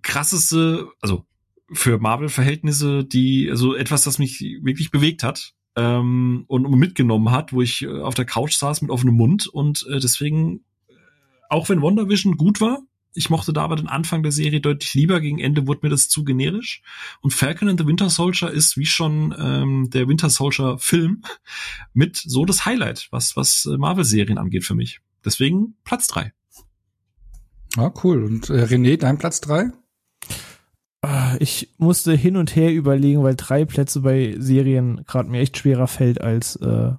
krasseste, also für Marvel-Verhältnisse, die, also etwas, das mich wirklich bewegt hat ähm, und mitgenommen hat, wo ich äh, auf der Couch saß mit offenem Mund und äh, deswegen, äh, auch wenn WandaVision gut war, ich mochte da aber den Anfang der Serie deutlich lieber. Gegen Ende wurde mir das zu generisch. Und Falcon and the Winter Soldier ist wie schon ähm, der Winter Soldier Film mit so das Highlight, was, was äh, Marvel-Serien angeht für mich. Deswegen Platz drei. Ah, cool. Und äh, René, dein Platz drei? Ah, ich musste hin und her überlegen, weil drei Plätze bei Serien gerade mir echt schwerer fällt als äh,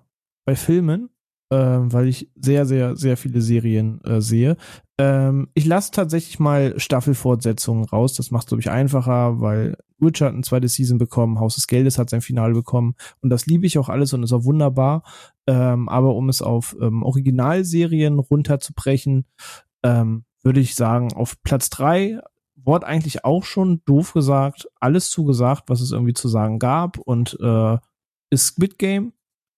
bei Filmen, äh, weil ich sehr, sehr, sehr viele Serien äh, sehe. Ähm, ich lasse tatsächlich mal Staffelfortsetzungen raus. Das macht es, glaube ich, einfacher, weil Witcher hat eine zweite Season bekommen, Haus des Geldes hat sein Finale bekommen und das liebe ich auch alles und ist auch wunderbar. Ähm, aber um es auf ähm, Originalserien runterzubrechen, ähm, würde ich sagen, auf Platz drei Wort eigentlich auch schon doof gesagt, alles zugesagt, was es irgendwie zu sagen gab. Und äh, ist Squid Game,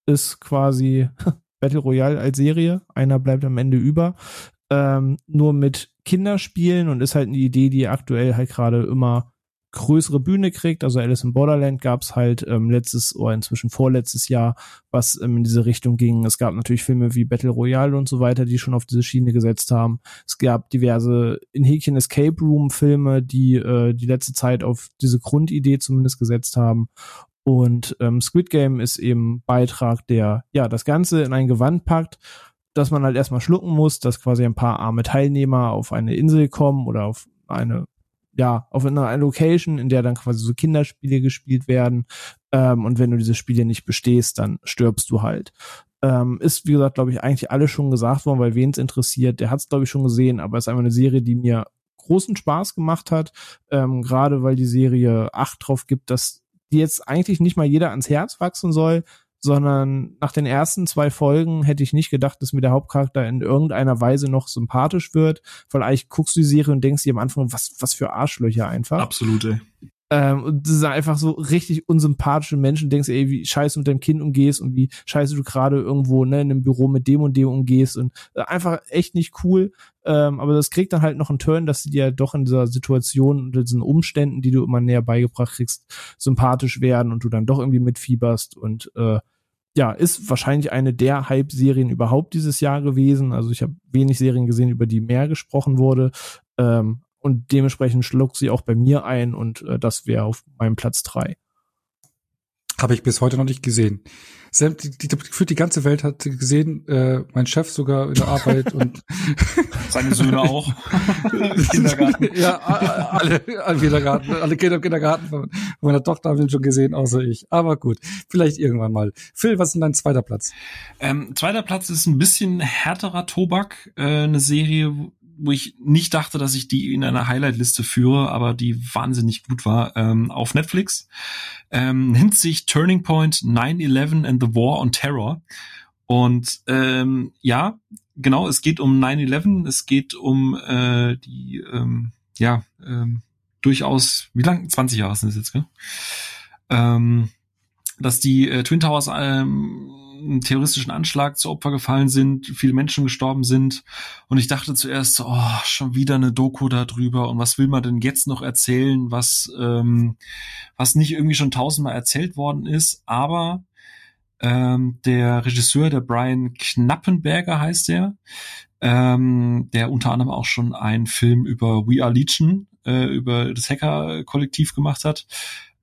ist quasi Battle Royale als Serie, einer bleibt am Ende über, ähm, nur mit Kinderspielen und ist halt eine Idee, die aktuell halt gerade immer größere Bühne kriegt. Also Alice in Borderland gab es halt ähm, letztes oder inzwischen vorletztes Jahr, was ähm, in diese Richtung ging. Es gab natürlich Filme wie Battle Royale und so weiter, die schon auf diese Schiene gesetzt haben. Es gab diverse in Häkchen Escape Room Filme, die äh, die letzte Zeit auf diese Grundidee zumindest gesetzt haben. Und ähm, Squid Game ist eben Beitrag, der ja das Ganze in ein Gewand packt, dass man halt erstmal schlucken muss, dass quasi ein paar arme Teilnehmer auf eine Insel kommen oder auf eine ja, auf einer Location, in der dann quasi so Kinderspiele gespielt werden. Ähm, und wenn du diese Spiele nicht bestehst, dann stirbst du halt. Ähm, ist, wie gesagt, glaube ich, eigentlich alles schon gesagt worden, weil wen es interessiert, der hat es, glaube ich, schon gesehen, aber es ist einfach eine Serie, die mir großen Spaß gemacht hat, ähm, gerade weil die Serie Acht drauf gibt, dass die jetzt eigentlich nicht mal jeder ans Herz wachsen soll, sondern nach den ersten zwei Folgen hätte ich nicht gedacht, dass mir der Hauptcharakter in irgendeiner Weise noch sympathisch wird, weil eigentlich guckst du die Serie und denkst dir am Anfang, was, was für Arschlöcher einfach. Absolute. Ähm, und das sind einfach so richtig unsympathische Menschen, denkst ey, wie scheiße du mit deinem Kind umgehst und wie scheiße du gerade irgendwo ne, in einem Büro mit dem und dem umgehst und äh, einfach echt nicht cool. Ähm, aber das kriegt dann halt noch einen Turn, dass sie dir doch in dieser Situation und diesen Umständen, die du immer näher beigebracht kriegst, sympathisch werden und du dann doch irgendwie mitfieberst und äh, ja, ist wahrscheinlich eine der Hype-Serien überhaupt dieses Jahr gewesen. Also ich habe wenig Serien gesehen, über die mehr gesprochen wurde. Ähm, und dementsprechend schluckt sie auch bei mir ein und äh, das wäre auf meinem Platz drei. Habe ich bis heute noch nicht gesehen. Die, die, die, die ganze Welt hat gesehen, äh, mein Chef sogar in der Arbeit und seine Söhne auch. Kindergarten. Ja, alle, alle Kindergarten, alle Kinder im Kindergarten von meiner Tochter haben ihn schon gesehen, außer ich. Aber gut, vielleicht irgendwann mal. Phil, was ist denn dein zweiter Platz? Ähm, zweiter Platz ist ein bisschen härterer Tobak, äh, eine Serie, wo ich nicht dachte, dass ich die in einer Highlight-Liste führe, aber die wahnsinnig gut war, ähm, auf Netflix. Ähm, nennt sich Turning Point 9-11 and the War on Terror. Und ähm, ja, genau, es geht um 9-11, es geht um äh, die, ähm, ja, ähm, durchaus, wie lang? 20 Jahre sind es jetzt, gell? Ähm, dass die äh, Twin Towers ähm, einem terroristischen Anschlag zu Opfer gefallen sind, viele Menschen gestorben sind. Und ich dachte zuerst, oh, schon wieder eine Doku darüber. Und was will man denn jetzt noch erzählen, was, ähm, was nicht irgendwie schon tausendmal erzählt worden ist. Aber ähm, der Regisseur, der Brian Knappenberger heißt er, ähm, der unter anderem auch schon einen Film über We Are Legion, äh, über das Hacker-Kollektiv gemacht hat,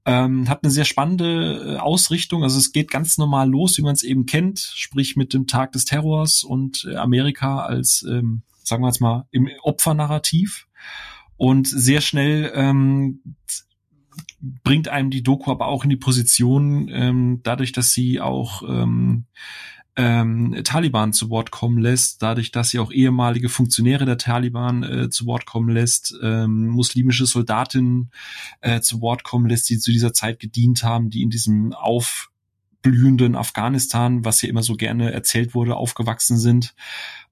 ähm, hat eine sehr spannende äh, Ausrichtung. Also es geht ganz normal los, wie man es eben kennt, sprich mit dem Tag des Terrors und äh, Amerika als, ähm, sagen wir jetzt mal, im Opfernarrativ. Und sehr schnell ähm, bringt einem die Doku aber auch in die Position, ähm, dadurch, dass sie auch ähm, ähm, Taliban zu Wort kommen lässt, dadurch, dass sie auch ehemalige Funktionäre der Taliban äh, zu Wort kommen lässt, ähm, muslimische Soldatinnen äh, zu Wort kommen lässt, die zu dieser Zeit gedient haben, die in diesem aufblühenden Afghanistan, was hier immer so gerne erzählt wurde, aufgewachsen sind.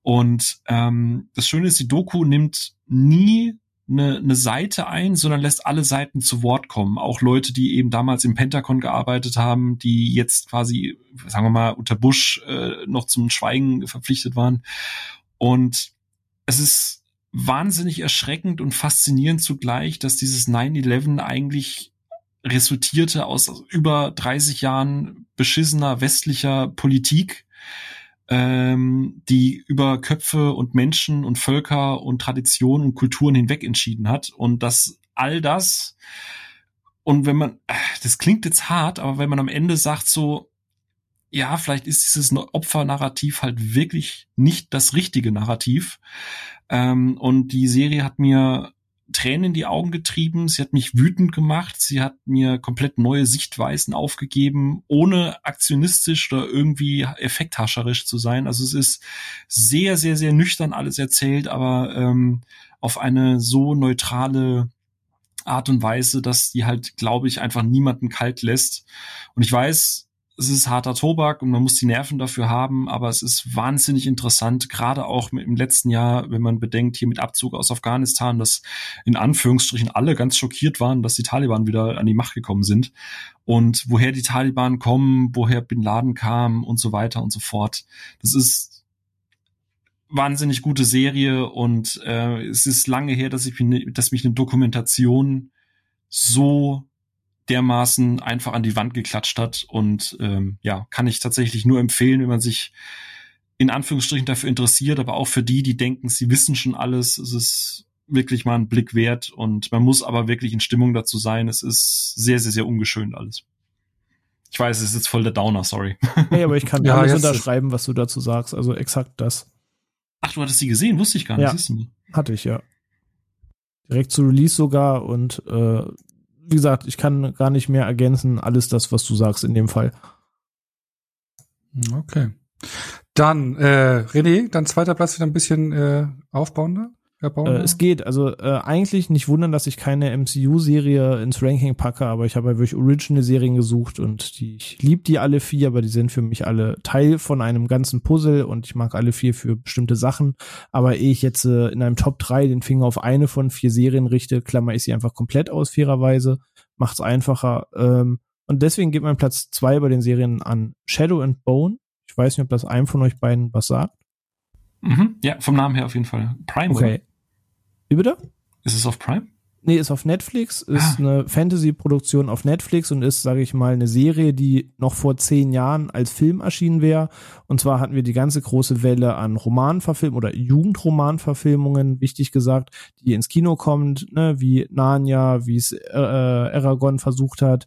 Und ähm, das Schöne ist, die Doku nimmt nie eine, eine Seite ein, sondern lässt alle Seiten zu Wort kommen. Auch Leute, die eben damals im Pentagon gearbeitet haben, die jetzt quasi, sagen wir mal, unter Bush äh, noch zum Schweigen verpflichtet waren. Und es ist wahnsinnig erschreckend und faszinierend zugleich, dass dieses 9-11 eigentlich resultierte aus über 30 Jahren beschissener westlicher Politik, ähm, die über Köpfe und Menschen und Völker und Traditionen und Kulturen hinweg entschieden hat. Und dass all das, und wenn man, das klingt jetzt hart, aber wenn man am Ende sagt so, ja, vielleicht ist dieses Opfernarrativ halt wirklich nicht das richtige Narrativ. Ähm, und die Serie hat mir Tränen in die Augen getrieben, sie hat mich wütend gemacht, sie hat mir komplett neue Sichtweisen aufgegeben, ohne aktionistisch oder irgendwie effekthascherisch zu sein. Also es ist sehr, sehr, sehr nüchtern alles erzählt, aber ähm, auf eine so neutrale Art und Weise, dass die halt, glaube ich, einfach niemanden kalt lässt. Und ich weiß, es ist harter Tobak und man muss die Nerven dafür haben, aber es ist wahnsinnig interessant, gerade auch im letzten Jahr, wenn man bedenkt, hier mit Abzug aus Afghanistan, dass in Anführungsstrichen alle ganz schockiert waren, dass die Taliban wieder an die Macht gekommen sind und woher die Taliban kommen, woher Bin Laden kam und so weiter und so fort. Das ist wahnsinnig gute Serie und äh, es ist lange her, dass ich dass mich eine Dokumentation so dermaßen einfach an die Wand geklatscht hat. Und ähm, ja, kann ich tatsächlich nur empfehlen, wenn man sich in Anführungsstrichen dafür interessiert, aber auch für die, die denken, sie wissen schon alles. Es ist wirklich mal ein Blick wert und man muss aber wirklich in Stimmung dazu sein. Es ist sehr, sehr, sehr ungeschönt alles. Ich weiß, es ist jetzt voll der Downer, sorry. Nee, aber ich kann ja, alles unterschreiben, was du dazu sagst. Also exakt das. Ach, du hattest sie gesehen? Wusste ich gar nicht. Ja, hatte ich, ja. Direkt zu Release sogar und äh, wie gesagt, ich kann gar nicht mehr ergänzen. Alles das, was du sagst in dem Fall. Okay. Dann, äh, René, dann zweiter Platz wieder ein bisschen äh, aufbauender. Äh, es geht, also äh, eigentlich nicht wundern, dass ich keine MCU-Serie ins Ranking packe, aber ich habe ja wirklich Original-Serien gesucht und die, ich liebe die alle vier, aber die sind für mich alle Teil von einem ganzen Puzzle und ich mag alle vier für bestimmte Sachen. Aber ehe ich jetzt äh, in einem Top 3 den Finger auf eine von vier Serien richte, klammer ich sie einfach komplett aus, fairerweise, macht's einfacher. Ähm, und deswegen geht mein Platz zwei bei den Serien an Shadow and Bone. Ich weiß nicht, ob das einem von euch beiden was sagt. Mhm, ja, vom Namen her auf jeden Fall. Prime. Okay. Wie bitte? Ist es auf Prime? Nee, ist auf Netflix, ist ah. eine Fantasy-Produktion auf Netflix und ist, sage ich mal, eine Serie, die noch vor zehn Jahren als Film erschienen wäre. Und zwar hatten wir die ganze große Welle an Romanverfilmungen oder Jugendromanverfilmungen, wichtig gesagt, die ins Kino kommt, ne, wie Narnia, wie es äh, Aragon versucht hat,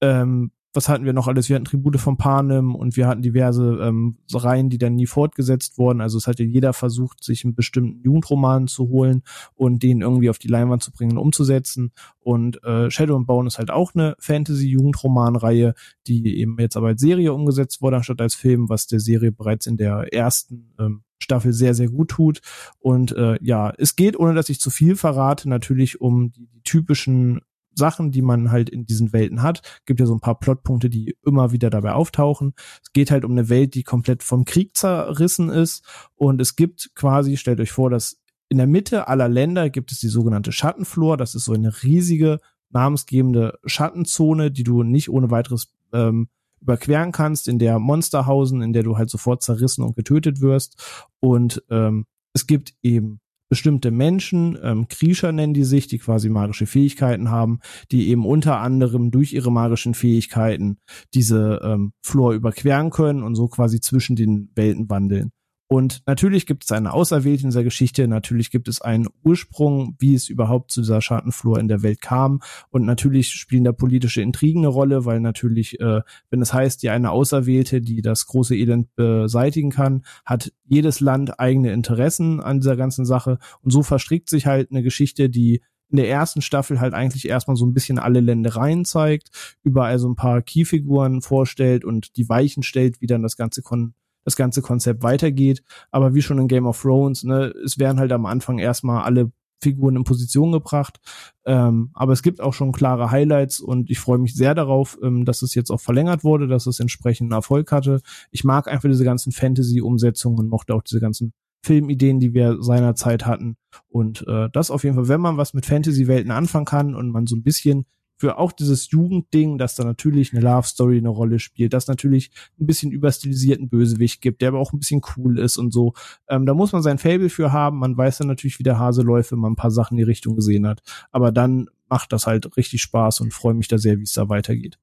ähm, was hatten wir noch alles? Wir hatten Tribute von Panem und wir hatten diverse ähm, Reihen, die dann nie fortgesetzt wurden. Also es hat ja jeder versucht, sich einen bestimmten Jugendroman zu holen und den irgendwie auf die Leinwand zu bringen und umzusetzen. Und äh, Shadow and Bone ist halt auch eine Fantasy-Jugendroman-Reihe, die eben jetzt aber als Serie umgesetzt wurde, anstatt als Film, was der Serie bereits in der ersten ähm, Staffel sehr, sehr gut tut. Und äh, ja, es geht, ohne dass ich zu viel verrate, natürlich um die, die typischen Sachen, die man halt in diesen Welten hat. Gibt ja so ein paar Plotpunkte, die immer wieder dabei auftauchen. Es geht halt um eine Welt, die komplett vom Krieg zerrissen ist. Und es gibt quasi, stellt euch vor, dass in der Mitte aller Länder gibt es die sogenannte Schattenflur. Das ist so eine riesige, namensgebende Schattenzone, die du nicht ohne weiteres ähm, überqueren kannst, in der Monster hausen, in der du halt sofort zerrissen und getötet wirst. Und ähm, es gibt eben bestimmte Menschen, ähm, Kriecher nennen die sich, die quasi magische Fähigkeiten haben, die eben unter anderem durch ihre magischen Fähigkeiten diese ähm, Flor überqueren können und so quasi zwischen den Welten wandeln. Und natürlich gibt es eine Auserwählte in dieser Geschichte, natürlich gibt es einen Ursprung, wie es überhaupt zu dieser Schattenflur in der Welt kam. Und natürlich spielen da politische Intrigen eine Rolle, weil natürlich, äh, wenn es heißt, die eine Auserwählte, die das große Elend beseitigen kann, hat jedes Land eigene Interessen an dieser ganzen Sache. Und so verstrickt sich halt eine Geschichte, die in der ersten Staffel halt eigentlich erstmal so ein bisschen alle Ländereien zeigt, überall so ein paar Keyfiguren vorstellt und die Weichen stellt, wie dann das ganze kon das ganze Konzept weitergeht. Aber wie schon in Game of Thrones, ne, es werden halt am Anfang erstmal alle Figuren in Position gebracht. Ähm, aber es gibt auch schon klare Highlights und ich freue mich sehr darauf, ähm, dass es jetzt auch verlängert wurde, dass es entsprechenden Erfolg hatte. Ich mag einfach diese ganzen Fantasy-Umsetzungen und mochte auch diese ganzen Filmideen, die wir seinerzeit hatten. Und äh, das auf jeden Fall, wenn man was mit Fantasy-Welten anfangen kann und man so ein bisschen für auch dieses Jugendding, dass da natürlich eine Love Story eine Rolle spielt, dass natürlich ein bisschen überstilisierten Bösewicht gibt, der aber auch ein bisschen cool ist und so. Ähm, da muss man sein Fable für haben. Man weiß dann natürlich, wie der Hase läuft, wenn man ein paar Sachen in die Richtung gesehen hat. Aber dann macht das halt richtig Spaß und freue mich da sehr, wie es da weitergeht.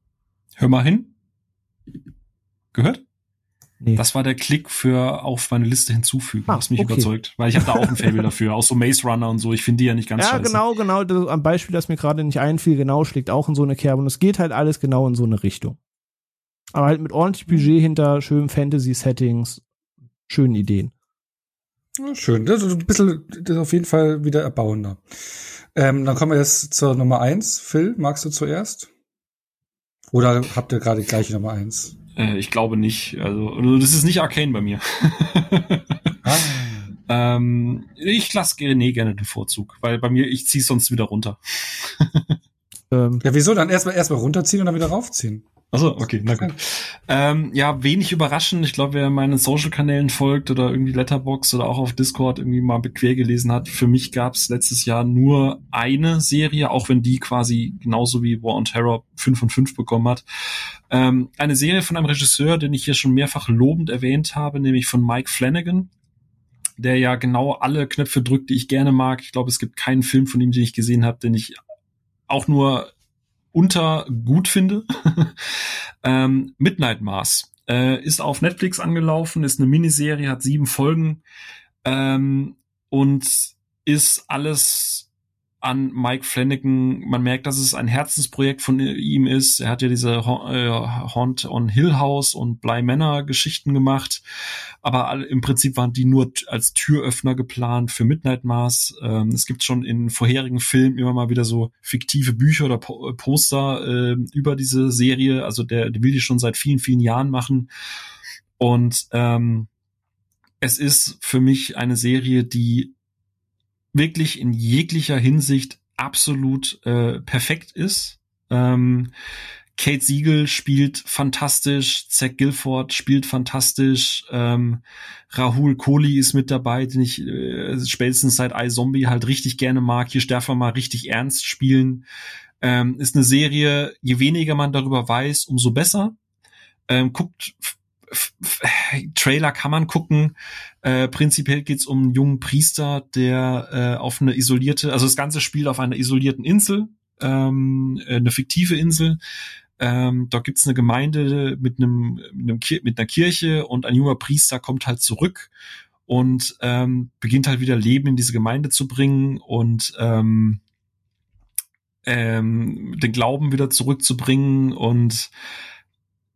Hör mal hin. Gehört? Nee. Das war der Klick für auf meine Liste hinzufügen, ah, was mich okay. überzeugt. Weil ich habe da auch ein Fable dafür, auch so Maze Runner und so. Ich finde die ja nicht ganz Ja, scheiße. genau, genau. Das, am Beispiel, das mir gerade nicht einfiel, genau, schlägt auch in so eine Kerbe. Und es geht halt alles genau in so eine Richtung. Aber halt mit ordentlich Budget hinter schönen Fantasy-Settings, schönen Ideen. Ja, schön. Das ist ein bisschen, das ist auf jeden Fall wieder erbauender. Ähm, dann kommen wir jetzt zur Nummer eins. Phil, magst du zuerst? Oder habt ihr gerade die gleiche Nummer eins? Äh, ich glaube nicht. Also, also, das ist nicht Arcane bei mir. ah. ähm, ich lasse René gerne den Vorzug, weil bei mir, ich ziehe sonst wieder runter. ähm. Ja, wieso? Dann erstmal erstmal runterziehen und dann wieder raufziehen. Also okay, na gut. Ähm, ja, wenig überraschend. Ich glaube, wer meinen Social-Kanälen folgt oder irgendwie Letterbox oder auch auf Discord irgendwie mal quer gelesen hat, für mich gab es letztes Jahr nur eine Serie, auch wenn die quasi genauso wie War on Terror 5 von 5 bekommen hat. Ähm, eine Serie von einem Regisseur, den ich hier schon mehrfach lobend erwähnt habe, nämlich von Mike Flanagan der ja genau alle Knöpfe drückt, die ich gerne mag. Ich glaube, es gibt keinen Film von ihm, den ich gesehen habe, den ich auch nur unter gut finde. ähm, Midnight Mars äh, ist auf Netflix angelaufen, ist eine Miniserie, hat sieben Folgen ähm, und ist alles an Mike Flanagan. Man merkt, dass es ein Herzensprojekt von ihm ist. Er hat ja diese äh, Haunt on Hill House und Bly Manor Geschichten gemacht. Aber im Prinzip waren die nur als Türöffner geplant für Midnight Mars. Ähm, es gibt schon in vorherigen Filmen immer mal wieder so fiktive Bücher oder äh, Poster äh, über diese Serie. Also der, der will die schon seit vielen, vielen Jahren machen. Und ähm, es ist für mich eine Serie, die wirklich in jeglicher Hinsicht absolut äh, perfekt ist. Ähm, Kate Siegel spielt fantastisch, Zack Guilford spielt fantastisch, ähm, Rahul Kohli ist mit dabei, den ich äh, spätestens seit iZombie halt richtig gerne mag. Hier darf er mal richtig ernst spielen. Ähm, ist eine Serie, je weniger man darüber weiß, umso besser. Ähm, guckt Trailer kann man gucken. Äh, prinzipiell geht's um einen jungen Priester, der äh, auf eine isolierte, also das ganze spielt auf einer isolierten Insel, ähm, äh, eine fiktive Insel. Ähm, dort gibt's eine Gemeinde mit einem, mit, einem mit einer Kirche und ein junger Priester kommt halt zurück und ähm, beginnt halt wieder Leben in diese Gemeinde zu bringen und ähm, ähm, den Glauben wieder zurückzubringen und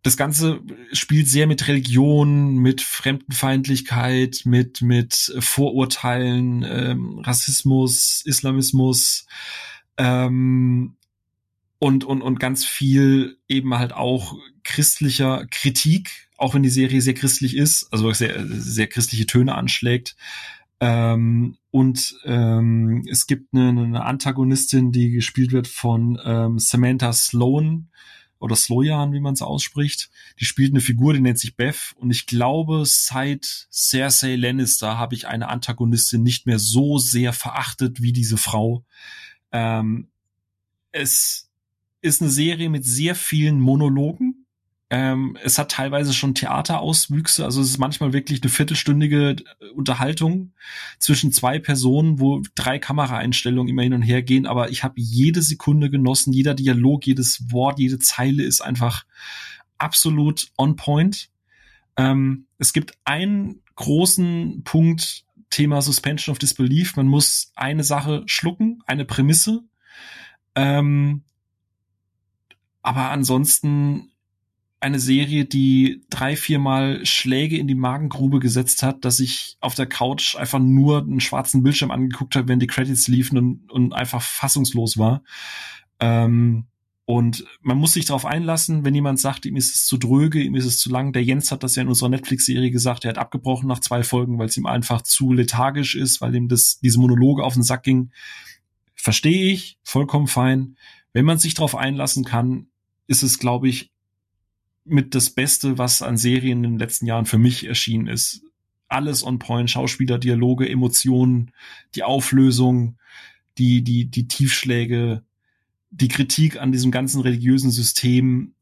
das Ganze spielt sehr mit Religion, mit Fremdenfeindlichkeit, mit, mit Vorurteilen, ähm, Rassismus, Islamismus ähm, und, und, und ganz viel eben halt auch christlicher Kritik, auch wenn die Serie sehr christlich ist, also sehr, sehr christliche Töne anschlägt. Ähm, und ähm, es gibt eine, eine Antagonistin, die gespielt wird von ähm, Samantha Sloan, oder Slojan, wie man es ausspricht. Die spielt eine Figur, die nennt sich Beth. Und ich glaube, seit Cersei Lannister habe ich eine Antagonistin nicht mehr so sehr verachtet wie diese Frau. Ähm, es ist eine Serie mit sehr vielen Monologen ähm, es hat teilweise schon Theaterauswüchse, also es ist manchmal wirklich eine viertelstündige äh, Unterhaltung zwischen zwei Personen, wo drei Kameraeinstellungen immer hin und her gehen, aber ich habe jede Sekunde genossen, jeder Dialog, jedes Wort, jede Zeile ist einfach absolut on point. Ähm, es gibt einen großen Punkt, Thema Suspension of Disbelief. Man muss eine Sache schlucken, eine Prämisse. Ähm, aber ansonsten eine Serie, die drei, viermal Schläge in die Magengrube gesetzt hat, dass ich auf der Couch einfach nur einen schwarzen Bildschirm angeguckt habe, wenn die Credits liefen und, und einfach fassungslos war. Ähm, und man muss sich darauf einlassen, wenn jemand sagt, ihm ist es zu dröge, ihm ist es zu lang. Der Jens hat das ja in unserer Netflix-Serie gesagt, er hat abgebrochen nach zwei Folgen, weil es ihm einfach zu lethargisch ist, weil ihm das, diese Monologe auf den Sack ging. Verstehe ich, vollkommen fein. Wenn man sich darauf einlassen kann, ist es, glaube ich, mit das Beste, was an Serien in den letzten Jahren für mich erschienen ist. Alles on point, Schauspieler, Dialoge, Emotionen, die Auflösung, die, die, die Tiefschläge, die Kritik an diesem ganzen religiösen System,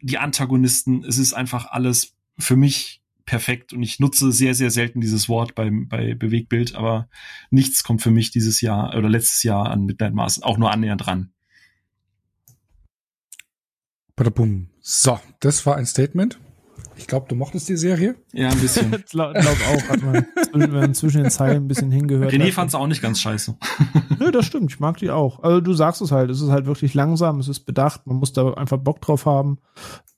die Antagonisten, es ist einfach alles für mich perfekt und ich nutze sehr, sehr selten dieses Wort beim, bei Bewegbild, aber nichts kommt für mich dieses Jahr oder letztes Jahr an Midnight Mars auch nur annähernd dran. Badabum. So, das war ein Statement. Ich glaube, du mochtest die Serie. Ja, ein bisschen. ich glaube auch, hat man, wenn man zwischen den Zeilen ein bisschen hingehört. René fand es auch nicht ganz scheiße. Nö, das stimmt. Ich mag die auch. Also du sagst es halt. Es ist halt wirklich langsam. Es ist bedacht. Man muss da einfach Bock drauf haben.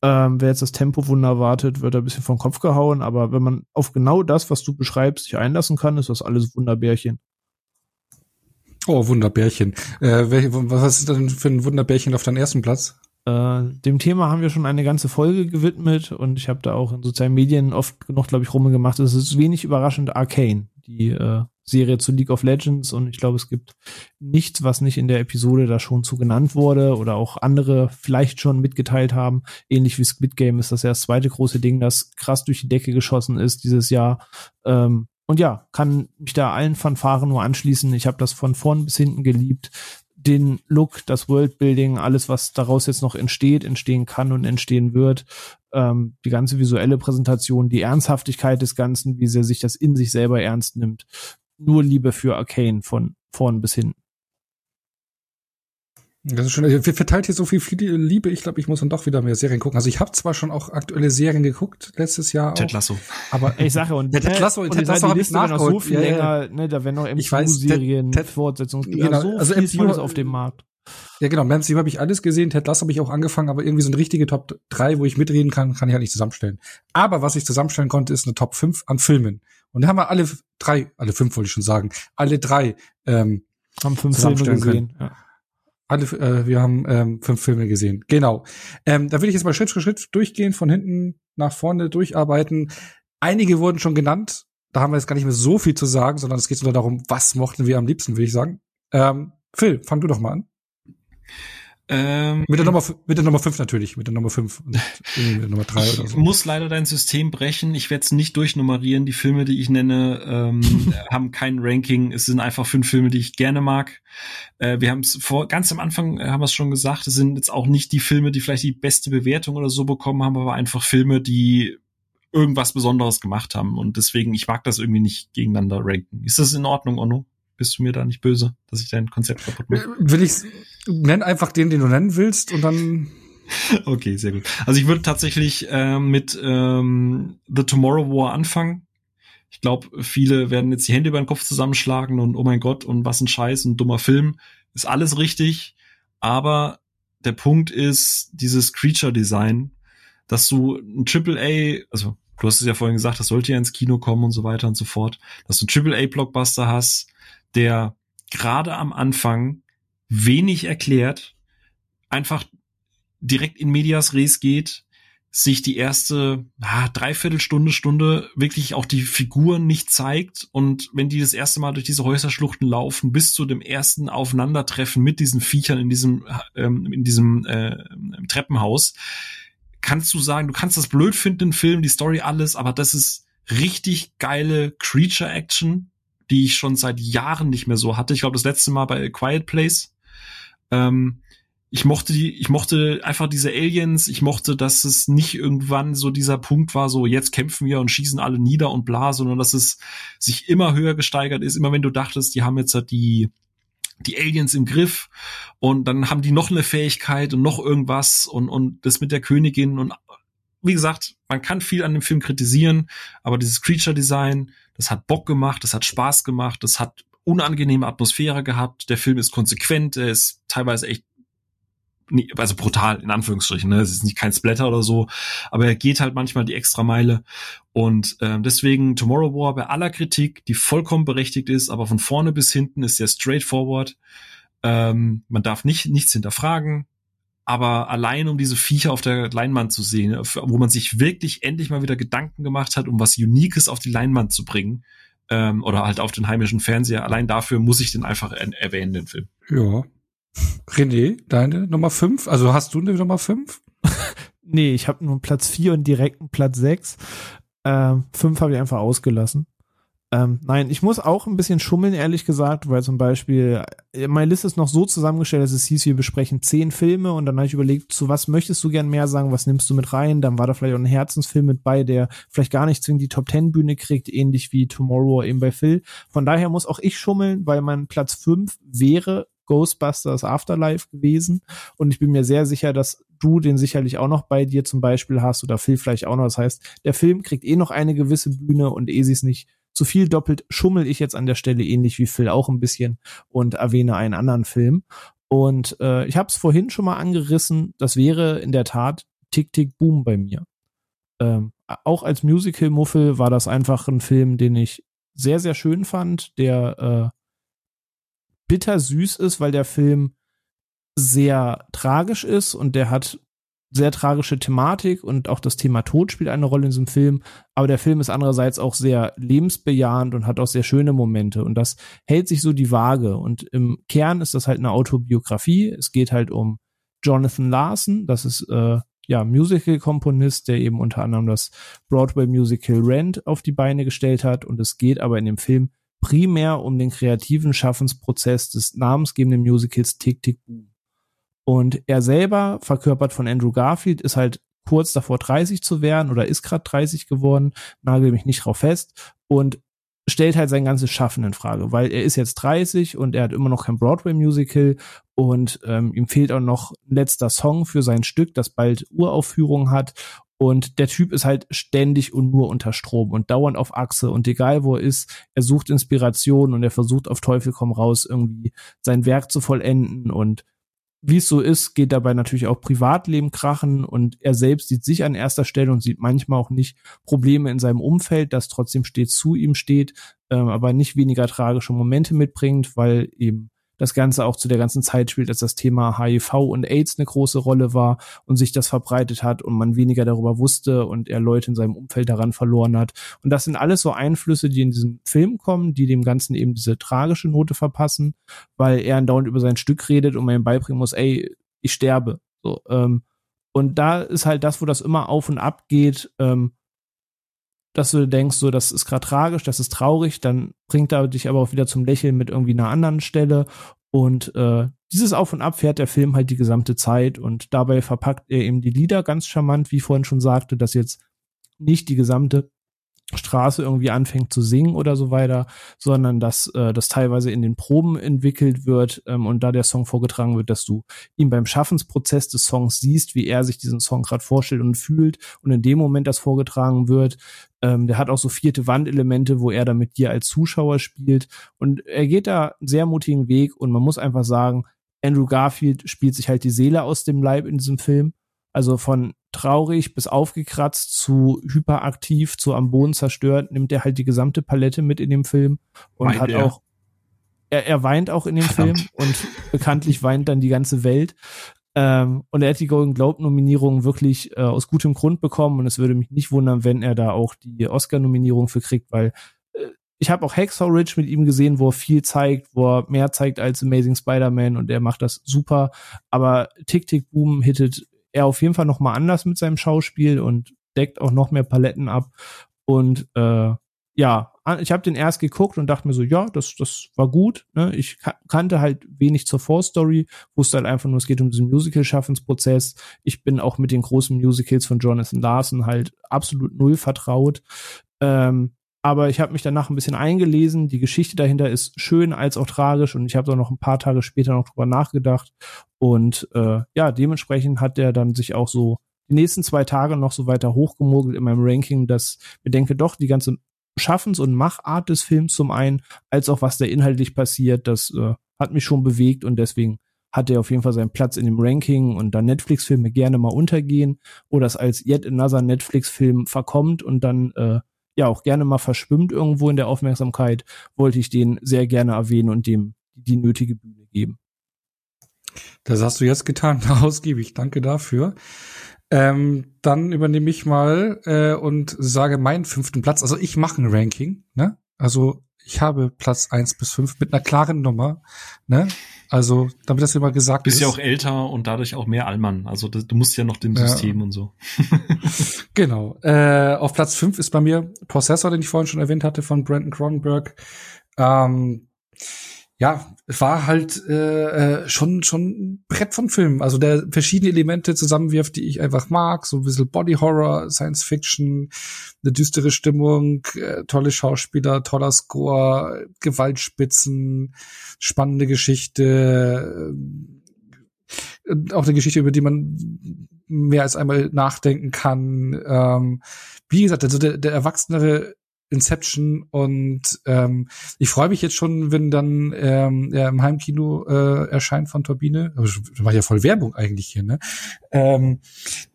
Ähm, wer jetzt das Tempo-Wunder wartet, wird ein bisschen vom Kopf gehauen. Aber wenn man auf genau das, was du beschreibst, sich einlassen kann, ist das alles Wunderbärchen. Oh, Wunderbärchen. Äh, welche, was ist denn für ein Wunderbärchen auf deinem ersten Platz? Äh, dem Thema haben wir schon eine ganze Folge gewidmet und ich habe da auch in sozialen Medien oft genug, glaube ich, rumgemacht. Es ist wenig überraschend Arcane, die äh, Serie zu League of Legends und ich glaube, es gibt nichts, was nicht in der Episode da schon zu genannt wurde oder auch andere vielleicht schon mitgeteilt haben. Ähnlich wie Squid Game ist das ja das zweite große Ding, das krass durch die Decke geschossen ist dieses Jahr. Ähm, und ja, kann mich da allen Fanfaren nur anschließen. Ich habe das von vorn bis hinten geliebt den Look, das Worldbuilding, alles, was daraus jetzt noch entsteht, entstehen kann und entstehen wird, ähm, die ganze visuelle Präsentation, die Ernsthaftigkeit des Ganzen, wie sehr sich das in sich selber ernst nimmt. Nur Liebe für Arcane von vorn bis hinten. Das ist schon, wir verteilt hier so viel, Liebe. Ich glaube, ich muss dann doch wieder mehr Serien gucken. Also ich habe zwar schon auch aktuelle Serien geguckt letztes Jahr. Ted Lasso. Aber ich sage und Ted Lasso, und Ted Lasso habe ich nachgeholt. so viel ja, länger, ne, da werden noch MCU-Serien, Fortschrittungen, genau, so also MCU, Tolles auf dem Markt. Ja, genau. MCU habe ich alles gesehen. Ted Lasso habe ich auch angefangen, aber irgendwie so eine richtige Top 3, wo ich mitreden kann, kann ich halt nicht zusammenstellen. Aber was ich zusammenstellen konnte, ist eine Top 5 an Filmen. Und da haben wir alle drei, alle fünf wollte ich schon sagen, alle drei ähm, haben fünf Filme gesehen. Ja. Alle, äh, wir haben ähm, fünf Filme gesehen. Genau. Ähm, da will ich jetzt mal Schritt für Schritt durchgehen, von hinten nach vorne durcharbeiten. Einige wurden schon genannt. Da haben wir jetzt gar nicht mehr so viel zu sagen, sondern es geht nur darum, was mochten wir am liebsten, will ich sagen. Ähm, Phil, fang du doch mal an. Ähm, mit der Nummer mit der Nummer 5 natürlich, mit der Nummer 5 und mit der Nummer 3 oder so. Ich muss leider dein System brechen. Ich werde es nicht durchnummerieren. Die Filme, die ich nenne, ähm, haben kein Ranking. Es sind einfach fünf Filme, die ich gerne mag. Äh, wir haben es vor ganz am Anfang äh, haben wir es schon gesagt. Es sind jetzt auch nicht die Filme, die vielleicht die beste Bewertung oder so bekommen haben, aber einfach Filme, die irgendwas Besonderes gemacht haben. Und deswegen, ich mag das irgendwie nicht gegeneinander ranken. Ist das in Ordnung, Onno? bist du mir da nicht böse, dass ich dein Konzept kaputt mache? Will ich nenn einfach den, den du nennen willst und dann Okay, sehr gut. Also ich würde tatsächlich ähm, mit ähm, The Tomorrow War anfangen. Ich glaube, viele werden jetzt die Hände über den Kopf zusammenschlagen und oh mein Gott und was ein Scheiß und dummer Film. Ist alles richtig, aber der Punkt ist dieses Creature Design, dass du ein Triple A, also du hast es ja vorhin gesagt, das sollte ja ins Kino kommen und so weiter und so fort, dass du ein Triple A Blockbuster hast, der gerade am Anfang wenig erklärt, einfach direkt in Medias Res geht, sich die erste ah, Dreiviertelstunde, Stunde wirklich auch die Figuren nicht zeigt und wenn die das erste Mal durch diese Häuserschluchten laufen, bis zu dem ersten Aufeinandertreffen mit diesen Viechern in diesem ähm, in diesem äh, Treppenhaus, kannst du sagen, du kannst das blöd finden, den Film, die Story, alles, aber das ist richtig geile Creature Action, die ich schon seit Jahren nicht mehr so hatte. Ich glaube, das letzte Mal bei A Quiet Place. Ähm, ich mochte die, ich mochte einfach diese Aliens, ich mochte, dass es nicht irgendwann so dieser Punkt war, so jetzt kämpfen wir und schießen alle nieder und bla, sondern dass es sich immer höher gesteigert ist, immer wenn du dachtest, die haben jetzt halt die, die Aliens im Griff und dann haben die noch eine Fähigkeit und noch irgendwas und, und das mit der Königin und wie gesagt, man kann viel an dem Film kritisieren, aber dieses Creature Design, das hat Bock gemacht, das hat Spaß gemacht, das hat unangenehme Atmosphäre gehabt. Der Film ist konsequent, er ist teilweise echt also brutal in Anführungsstrichen, ne? Es ist nicht kein Splatter oder so, aber er geht halt manchmal die extra Meile und äh, deswegen Tomorrow War bei aller Kritik, die vollkommen berechtigt ist, aber von vorne bis hinten ist sehr straightforward. Ähm, man darf nicht nichts hinterfragen, aber allein um diese Viecher auf der Leinwand zu sehen, wo man sich wirklich endlich mal wieder Gedanken gemacht hat, um was Uniques auf die Leinwand zu bringen, ähm, oder halt auf den heimischen Fernseher, allein dafür muss ich den einfach erwähnen, den Film. Ja. René, deine Nummer fünf? Also hast du eine Nummer fünf? nee, ich habe nur Platz vier und direkt einen Platz sechs. Ähm, fünf habe ich einfach ausgelassen. Ähm, nein, ich muss auch ein bisschen schummeln, ehrlich gesagt, weil zum Beispiel äh, meine Liste ist noch so zusammengestellt, dass es hieß, wir besprechen zehn Filme und dann habe ich überlegt, zu was möchtest du gern mehr sagen, was nimmst du mit rein? Dann war da vielleicht auch ein Herzensfilm mit bei, der vielleicht gar nicht zwingend die Top Ten Bühne kriegt, ähnlich wie Tomorrow eben bei Phil. Von daher muss auch ich schummeln, weil mein Platz fünf wäre Ghostbusters Afterlife gewesen und ich bin mir sehr sicher, dass du den sicherlich auch noch bei dir zum Beispiel hast oder Phil vielleicht auch noch. Das heißt, der Film kriegt eh noch eine gewisse Bühne und eh sie es nicht zu viel doppelt, schummel ich jetzt an der Stelle ähnlich wie Phil auch ein bisschen und erwähne einen anderen Film. Und äh, ich habe es vorhin schon mal angerissen, das wäre in der Tat Tick Tick Boom bei mir. Ähm, auch als Musical-Muffel war das einfach ein Film, den ich sehr, sehr schön fand, der äh, bittersüß ist, weil der Film sehr tragisch ist und der hat sehr tragische Thematik und auch das Thema Tod spielt eine Rolle in diesem Film. Aber der Film ist andererseits auch sehr lebensbejahend und hat auch sehr schöne Momente. Und das hält sich so die Waage. Und im Kern ist das halt eine Autobiografie. Es geht halt um Jonathan Larson. Das ist äh, ja Musical-Komponist, der eben unter anderem das Broadway-Musical Rent auf die Beine gestellt hat. Und es geht aber in dem Film primär um den kreativen Schaffensprozess des namensgebenden Musicals Tick Tick Boom. Und er selber, verkörpert von Andrew Garfield, ist halt kurz davor 30 zu werden oder ist gerade 30 geworden, nagel mich nicht drauf fest und stellt halt sein ganzes Schaffen in Frage, weil er ist jetzt 30 und er hat immer noch kein Broadway-Musical und ähm, ihm fehlt auch noch ein letzter Song für sein Stück, das bald Uraufführung hat und der Typ ist halt ständig und nur unter Strom und dauernd auf Achse und egal wo er ist, er sucht Inspiration und er versucht auf Teufel komm raus irgendwie sein Werk zu vollenden und wie es so ist, geht dabei natürlich auch Privatleben krachen und er selbst sieht sich an erster Stelle und sieht manchmal auch nicht Probleme in seinem Umfeld, das trotzdem stets zu ihm steht, äh, aber nicht weniger tragische Momente mitbringt, weil eben das Ganze auch zu der ganzen Zeit spielt, als das Thema HIV und AIDS eine große Rolle war und sich das verbreitet hat und man weniger darüber wusste und er Leute in seinem Umfeld daran verloren hat. Und das sind alles so Einflüsse, die in diesen Film kommen, die dem Ganzen eben diese tragische Note verpassen, weil er andauernd über sein Stück redet und man ihm beibringen muss, ey, ich sterbe. So, ähm, und da ist halt das, wo das immer auf und ab geht, ähm, dass du denkst, so, das ist gerade tragisch, das ist traurig, dann bringt er dich aber auch wieder zum Lächeln mit irgendwie einer anderen Stelle. Und äh, dieses Auf und Ab fährt der Film halt die gesamte Zeit und dabei verpackt er eben die Lieder ganz charmant, wie ich vorhin schon sagte, dass jetzt nicht die gesamte Straße irgendwie anfängt zu singen oder so weiter, sondern dass äh, das teilweise in den Proben entwickelt wird ähm, und da der Song vorgetragen wird, dass du ihn beim Schaffensprozess des Songs siehst, wie er sich diesen Song gerade vorstellt und fühlt und in dem Moment das vorgetragen wird. Ähm, der hat auch so vierte Wandelemente, wo er da mit dir als Zuschauer spielt und er geht da einen sehr mutigen Weg und man muss einfach sagen, Andrew Garfield spielt sich halt die Seele aus dem Leib in diesem Film. Also von traurig bis aufgekratzt zu hyperaktiv zu am Boden zerstört, nimmt er halt die gesamte Palette mit in dem Film und weint hat er? auch er, er weint auch in dem Verdammt. Film und bekanntlich weint dann die ganze Welt. Ähm, und er hat die Golden Globe Nominierung wirklich äh, aus gutem Grund bekommen und es würde mich nicht wundern, wenn er da auch die Oscar Nominierung für kriegt, weil äh, ich habe auch Hacksaw Ridge mit ihm gesehen, wo er viel zeigt, wo er mehr zeigt als Amazing Spider-Man und er macht das super. Aber Tick Tick Boom hittet er auf jeden Fall noch mal anders mit seinem Schauspiel und deckt auch noch mehr Paletten ab. Und äh, ja, ich habe den erst geguckt und dachte mir so, ja, das, das war gut. Ne? Ich kannte halt wenig zur Vorstory, wusste halt einfach nur, es geht um diesen Musical-Schaffensprozess. Ich bin auch mit den großen Musicals von Jonathan Larson halt absolut null vertraut. Ähm, aber ich habe mich danach ein bisschen eingelesen. Die Geschichte dahinter ist schön als auch tragisch und ich habe da noch ein paar Tage später noch drüber nachgedacht. Und äh, ja, dementsprechend hat der dann sich auch so die nächsten zwei Tage noch so weiter hochgemogelt in meinem Ranking, dass ich denke, doch die ganze Schaffens- und Machart des Films zum einen, als auch was da inhaltlich passiert, das äh, hat mich schon bewegt und deswegen hat er auf jeden Fall seinen Platz in dem Ranking und da Netflix-Filme gerne mal untergehen oder es als yet another Netflix-Film verkommt und dann äh, ja auch gerne mal verschwimmt irgendwo in der Aufmerksamkeit, wollte ich den sehr gerne erwähnen und dem die nötige Bühne geben. Das hast du jetzt getan, ausgiebig. Danke dafür. Ähm, dann übernehme ich mal äh, und sage meinen fünften Platz. Also ich mache ein Ranking. Ne? Also ich habe Platz eins bis fünf mit einer klaren Nummer. Ne? Also, damit das immer gesagt Bist ist. Bist ja auch älter und dadurch auch mehr Allmann. Also du musst ja noch dem ja. System und so. genau. Äh, auf Platz fünf ist bei mir Possessor, den ich vorhin schon erwähnt hatte, von Brandon Cronenberg. Ähm, ja, es war halt äh, äh, schon schon ein Brett von Filmen, also der verschiedene Elemente zusammenwirft, die ich einfach mag, so ein bisschen Body Horror, Science Fiction, eine düstere Stimmung, äh, tolle Schauspieler, toller Score, Gewaltspitzen, spannende Geschichte, äh, auch eine Geschichte, über die man mehr als einmal nachdenken kann. Ähm, wie gesagt, also der, der erwachsenere Inception und ähm, ich freue mich jetzt schon, wenn dann ähm, er im Heimkino äh, erscheint von Turbine. Das war ja voll Werbung eigentlich hier, ne? Ähm,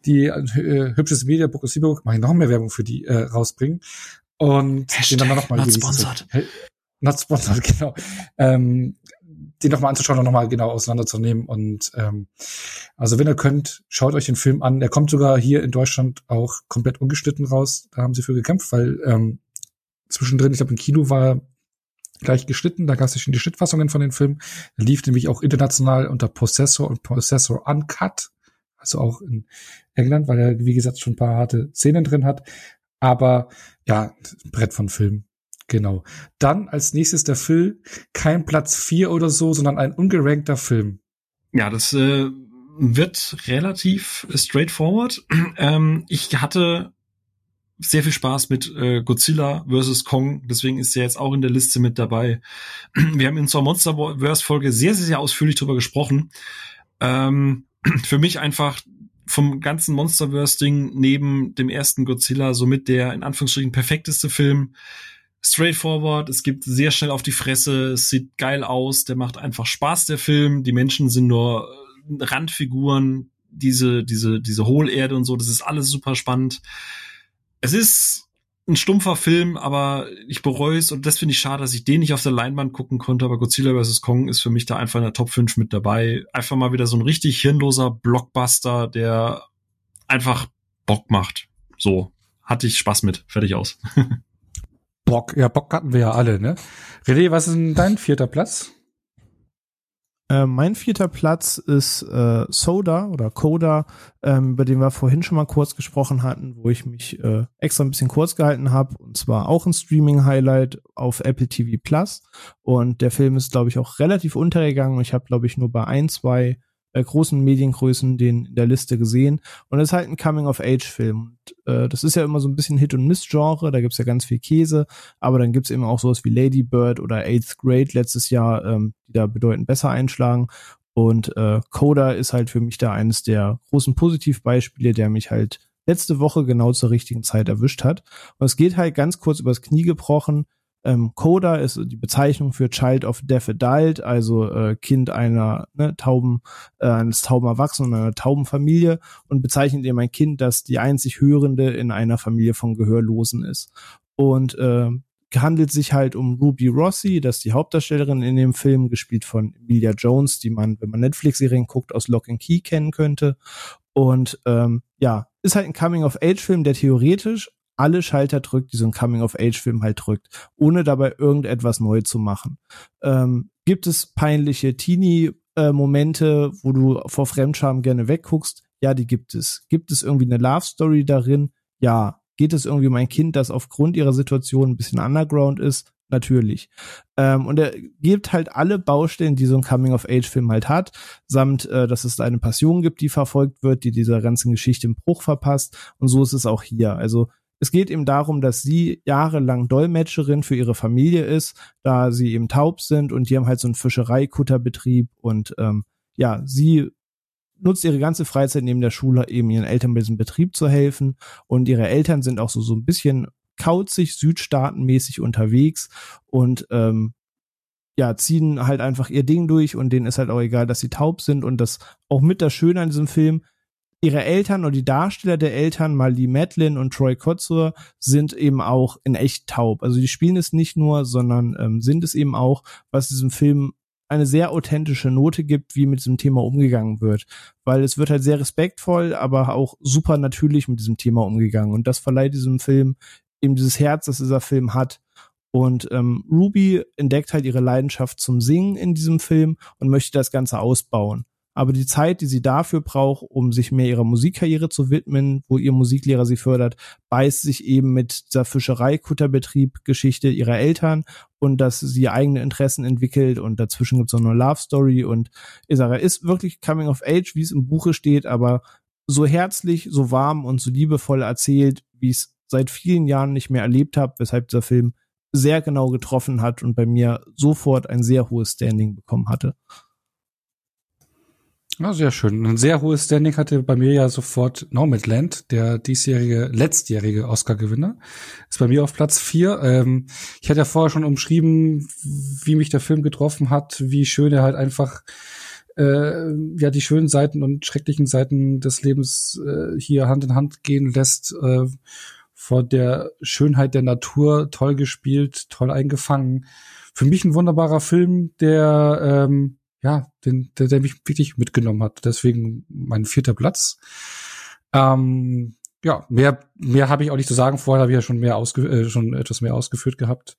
die äh, hübsches Mediabook aus Sieburg, mache ich noch mehr Werbung für die äh, rausbringen. Und Hashtag den dann noch mal not sponsored. Not sponsored, genau. Ähm, den noch mal anzuschauen und noch mal genau auseinanderzunehmen. Und ähm, also wenn ihr könnt, schaut euch den Film an. Er kommt sogar hier in Deutschland auch komplett ungeschnitten raus. Da haben sie für gekämpft, weil ähm, zwischendrin, ich glaube, im Kino war gleich geschnitten, da gab es schon die Schnittfassungen von den Filmen. Er lief nämlich auch international unter Possessor und Possessor Uncut, also auch in England, weil er, wie gesagt, schon ein paar harte Szenen drin hat. Aber ja, Brett von Film. Genau. Dann als nächstes der Film, kein Platz vier oder so, sondern ein ungerankter Film. Ja, das äh, wird relativ straightforward. Ähm, ich hatte sehr viel Spaß mit äh, Godzilla vs. Kong, deswegen ist er jetzt auch in der Liste mit dabei. Wir haben in unserer Monsterverse-Folge sehr, sehr, sehr ausführlich drüber gesprochen. Ähm, für mich einfach vom ganzen Monsterverse-Ding neben dem ersten Godzilla somit der in Anführungsstrichen perfekteste Film. Straightforward, es gibt sehr schnell auf die Fresse, es sieht geil aus, der macht einfach Spaß, der Film. Die Menschen sind nur äh, Randfiguren, diese, diese, diese Hohlerde und so, das ist alles super spannend es ist ein stumpfer Film, aber ich bereue es und das finde ich schade, dass ich den nicht auf der Leinwand gucken konnte, aber Godzilla vs. Kong ist für mich da einfach in der Top 5 mit dabei. Einfach mal wieder so ein richtig hirnloser Blockbuster, der einfach Bock macht. So, hatte ich Spaß mit. Fertig aus. Bock, ja, Bock hatten wir ja alle, ne? René, was ist denn dein vierter Platz? Äh, mein vierter Platz ist äh, Soda oder Coda, ähm, über den wir vorhin schon mal kurz gesprochen hatten, wo ich mich äh, extra ein bisschen kurz gehalten habe. Und zwar auch ein Streaming-Highlight auf Apple TV Plus. Und der Film ist, glaube ich, auch relativ untergegangen. Ich habe, glaube ich, nur bei ein, zwei äh, großen Mediengrößen den in der Liste gesehen. Und es ist halt ein Coming-of-Age-Film. Äh, das ist ja immer so ein bisschen Hit- und Miss-Genre, da gibt's ja ganz viel Käse, aber dann gibt's eben auch sowas wie Lady Bird oder Eighth Grade letztes Jahr, ähm, die da bedeutend besser einschlagen. Und äh, Coda ist halt für mich da eines der großen Positivbeispiele, der mich halt letzte Woche genau zur richtigen Zeit erwischt hat. Und es geht halt ganz kurz übers Knie gebrochen ähm, Coda ist die Bezeichnung für Child of Deaf Adult, also äh, Kind einer ne, tauben, äh, eines tauben Erwachsenen, einer tauben Familie und bezeichnet eben ein Kind, das die einzig Hörende in einer Familie von Gehörlosen ist. Und äh, handelt sich halt um Ruby Rossi, das ist die Hauptdarstellerin in dem Film, gespielt von Emilia Jones, die man, wenn man Netflix-Serien guckt, aus Lock and Key kennen könnte. Und ähm, ja, ist halt ein Coming-of-Age-Film, der theoretisch alle Schalter drückt, die so ein Coming-of-Age-Film halt drückt, ohne dabei irgendetwas neu zu machen. Ähm, gibt es peinliche Teenie-Momente, wo du vor Fremdscham gerne wegguckst? Ja, die gibt es. Gibt es irgendwie eine Love-Story darin? Ja. Geht es irgendwie um ein Kind, das aufgrund ihrer Situation ein bisschen underground ist? Natürlich. Ähm, und er gibt halt alle Baustellen, die so ein Coming-of-Age-Film halt hat, samt, äh, dass es eine Passion gibt, die verfolgt wird, die dieser ganzen Geschichte im Bruch verpasst. Und so ist es auch hier. Also es geht eben darum, dass sie jahrelang Dolmetscherin für ihre Familie ist, da sie eben taub sind und die haben halt so einen Fischereikutterbetrieb und ähm, ja, sie nutzt ihre ganze Freizeit neben der Schule eben ihren Eltern bei diesem Betrieb zu helfen und ihre Eltern sind auch so so ein bisschen kauzig südstaatenmäßig unterwegs und ähm, ja, ziehen halt einfach ihr Ding durch und denen ist halt auch egal, dass sie taub sind und das auch mit das Schöne an diesem Film, ihre Eltern oder die Darsteller der Eltern, mal die Madeline und Troy Kotzur, sind eben auch in echt taub. Also die spielen es nicht nur, sondern ähm, sind es eben auch, was diesem Film eine sehr authentische Note gibt, wie mit diesem Thema umgegangen wird. Weil es wird halt sehr respektvoll, aber auch super natürlich mit diesem Thema umgegangen. Und das verleiht diesem Film eben dieses Herz, das dieser Film hat. Und ähm, Ruby entdeckt halt ihre Leidenschaft zum Singen in diesem Film und möchte das Ganze ausbauen. Aber die Zeit, die sie dafür braucht, um sich mehr ihrer Musikkarriere zu widmen, wo ihr Musiklehrer sie fördert, beißt sich eben mit dieser Fischerei-Kutterbetrieb-Geschichte ihrer Eltern und dass sie eigene Interessen entwickelt und dazwischen gibt es noch eine Love Story und sage, ist wirklich Coming of Age, wie es im Buche steht, aber so herzlich, so warm und so liebevoll erzählt, wie ich es seit vielen Jahren nicht mehr erlebt habe, weshalb dieser Film sehr genau getroffen hat und bei mir sofort ein sehr hohes Standing bekommen hatte. Ja, sehr schön. Ein sehr hohes Standing hatte bei mir ja sofort Nomadland, der diesjährige, letztjährige Oscar-Gewinner. Ist bei mir auf Platz vier. Ähm, ich hatte ja vorher schon umschrieben, wie mich der Film getroffen hat, wie schön er halt einfach äh, ja die schönen Seiten und schrecklichen Seiten des Lebens äh, hier Hand in Hand gehen lässt. Äh, vor der Schönheit der Natur, toll gespielt, toll eingefangen. Für mich ein wunderbarer Film, der ähm, ja, den, der, der mich wirklich mitgenommen hat. Deswegen mein vierter Platz. Ähm, ja, mehr, mehr habe ich auch nicht zu sagen. Vorher habe ich ja schon mehr ausge äh, schon etwas mehr ausgeführt gehabt.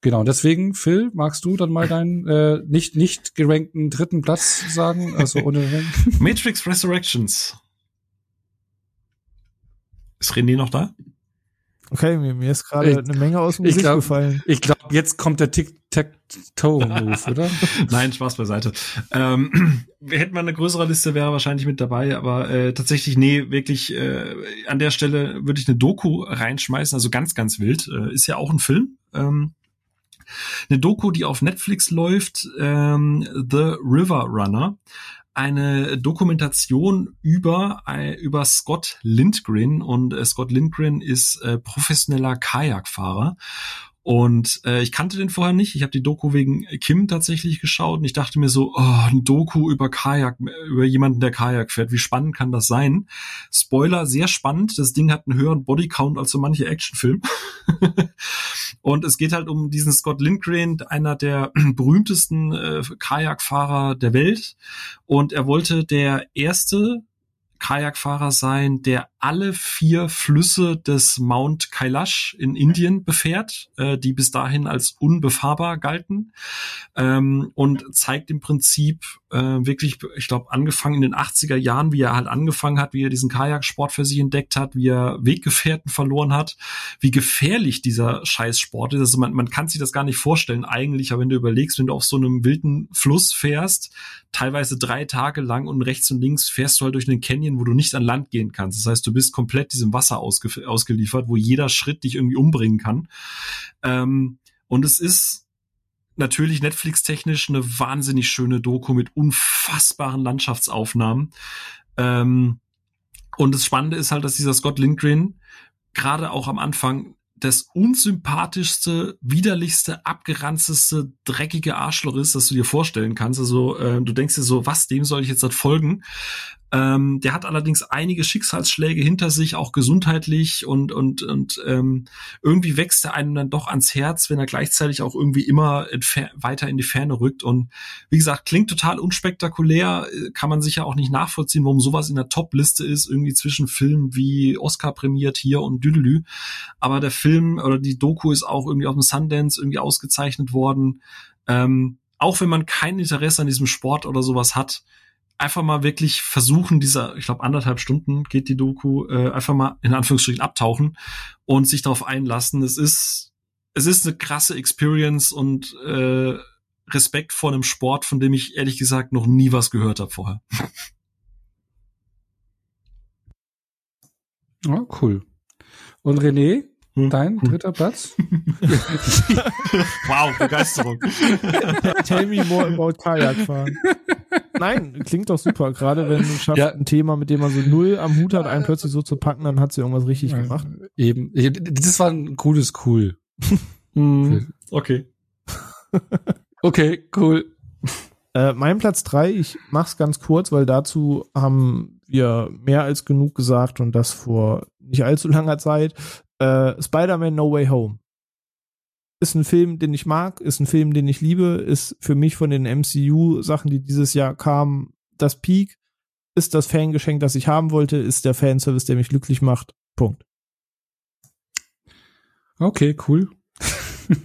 Genau, deswegen, Phil, magst du dann mal deinen äh, nicht nicht gerankten dritten Platz sagen? Also ohne? Matrix Resurrections. Ist René noch da? Okay, mir, mir ist gerade eine Menge aus dem Gesicht glaub, gefallen. Ich glaube, jetzt kommt der Tic-Tac-Toe-Move, oder? Nein, Spaß beiseite. Ähm, hätten wir eine größere Liste, wäre wahrscheinlich mit dabei, aber äh, tatsächlich, nee, wirklich äh, an der Stelle würde ich eine Doku reinschmeißen, also ganz, ganz wild. Äh, ist ja auch ein Film. Ähm, eine Doku, die auf Netflix läuft, ähm, The River Runner eine Dokumentation über, äh, über Scott Lindgren. Und äh, Scott Lindgren ist äh, professioneller Kajakfahrer und äh, ich kannte den vorher nicht. Ich habe die Doku wegen Kim tatsächlich geschaut und ich dachte mir so, oh, ein Doku über Kajak, über jemanden, der Kajak fährt. Wie spannend kann das sein? Spoiler, sehr spannend. Das Ding hat einen höheren Bodycount als so manche Actionfilm. und es geht halt um diesen Scott Lindgren, einer der berühmtesten äh, Kajakfahrer der Welt. Und er wollte der erste Kajakfahrer sein, der alle vier Flüsse des Mount Kailash in Indien befährt, äh, die bis dahin als unbefahrbar galten ähm, und zeigt im Prinzip äh, wirklich, ich glaube, angefangen in den 80er Jahren, wie er halt angefangen hat, wie er diesen Kajaksport für sich entdeckt hat, wie er Weggefährten verloren hat, wie gefährlich dieser Scheißsport ist. Also man, man kann sich das gar nicht vorstellen eigentlich, aber wenn du überlegst, wenn du auf so einem wilden Fluss fährst, teilweise drei Tage lang und rechts und links fährst du halt durch einen Canyon, wo du nicht an Land gehen kannst. Das heißt, du bist komplett diesem Wasser ausge ausgeliefert, wo jeder Schritt dich irgendwie umbringen kann. Ähm, und es ist natürlich Netflix-technisch eine wahnsinnig schöne Doku mit unfassbaren Landschaftsaufnahmen. Ähm, und das Spannende ist halt, dass dieser Scott Lindgren gerade auch am Anfang das unsympathischste, widerlichste, abgeranzteste, dreckige Arschloch ist, das du dir vorstellen kannst. Also äh, du denkst dir so, was, dem soll ich jetzt das folgen? Ähm, der hat allerdings einige Schicksalsschläge hinter sich, auch gesundheitlich und und und ähm, irgendwie wächst er einem dann doch ans Herz, wenn er gleichzeitig auch irgendwie immer weiter in die Ferne rückt. Und wie gesagt, klingt total unspektakulär, äh, kann man sicher auch nicht nachvollziehen, warum sowas in der Top-Liste ist, irgendwie zwischen Filmen wie Oscar prämiert hier und Düdelü. Aber der Film oder die Doku ist auch irgendwie auf dem Sundance irgendwie ausgezeichnet worden. Ähm, auch wenn man kein Interesse an diesem Sport oder sowas hat, einfach mal wirklich versuchen, dieser, ich glaube, anderthalb Stunden geht die Doku, äh, einfach mal in Anführungsstrichen abtauchen und sich darauf einlassen. Es ist, es ist eine krasse Experience und äh, Respekt vor einem Sport, von dem ich ehrlich gesagt noch nie was gehört habe vorher. Oh, cool. Und René, hm. Dein dritter Platz? wow, Begeisterung. Tell me more about Kajakfahren. Nein, klingt doch super. Gerade wenn du schaffst, ja. ein Thema, mit dem man so null am Hut hat, einen plötzlich so zu packen, dann hat sie irgendwas richtig ja, gemacht. Eben. Das war ein cooles Cool. Hm. okay. okay, cool. Äh, mein Platz drei, ich mach's ganz kurz, weil dazu haben wir mehr als genug gesagt und das vor nicht allzu langer Zeit. Äh, Spider-Man No Way Home. Ist ein Film, den ich mag, ist ein Film, den ich liebe, ist für mich von den MCU-Sachen, die dieses Jahr kamen, das Peak, ist das Fangeschenk, das ich haben wollte, ist der Fanservice, der mich glücklich macht. Punkt. Okay, cool.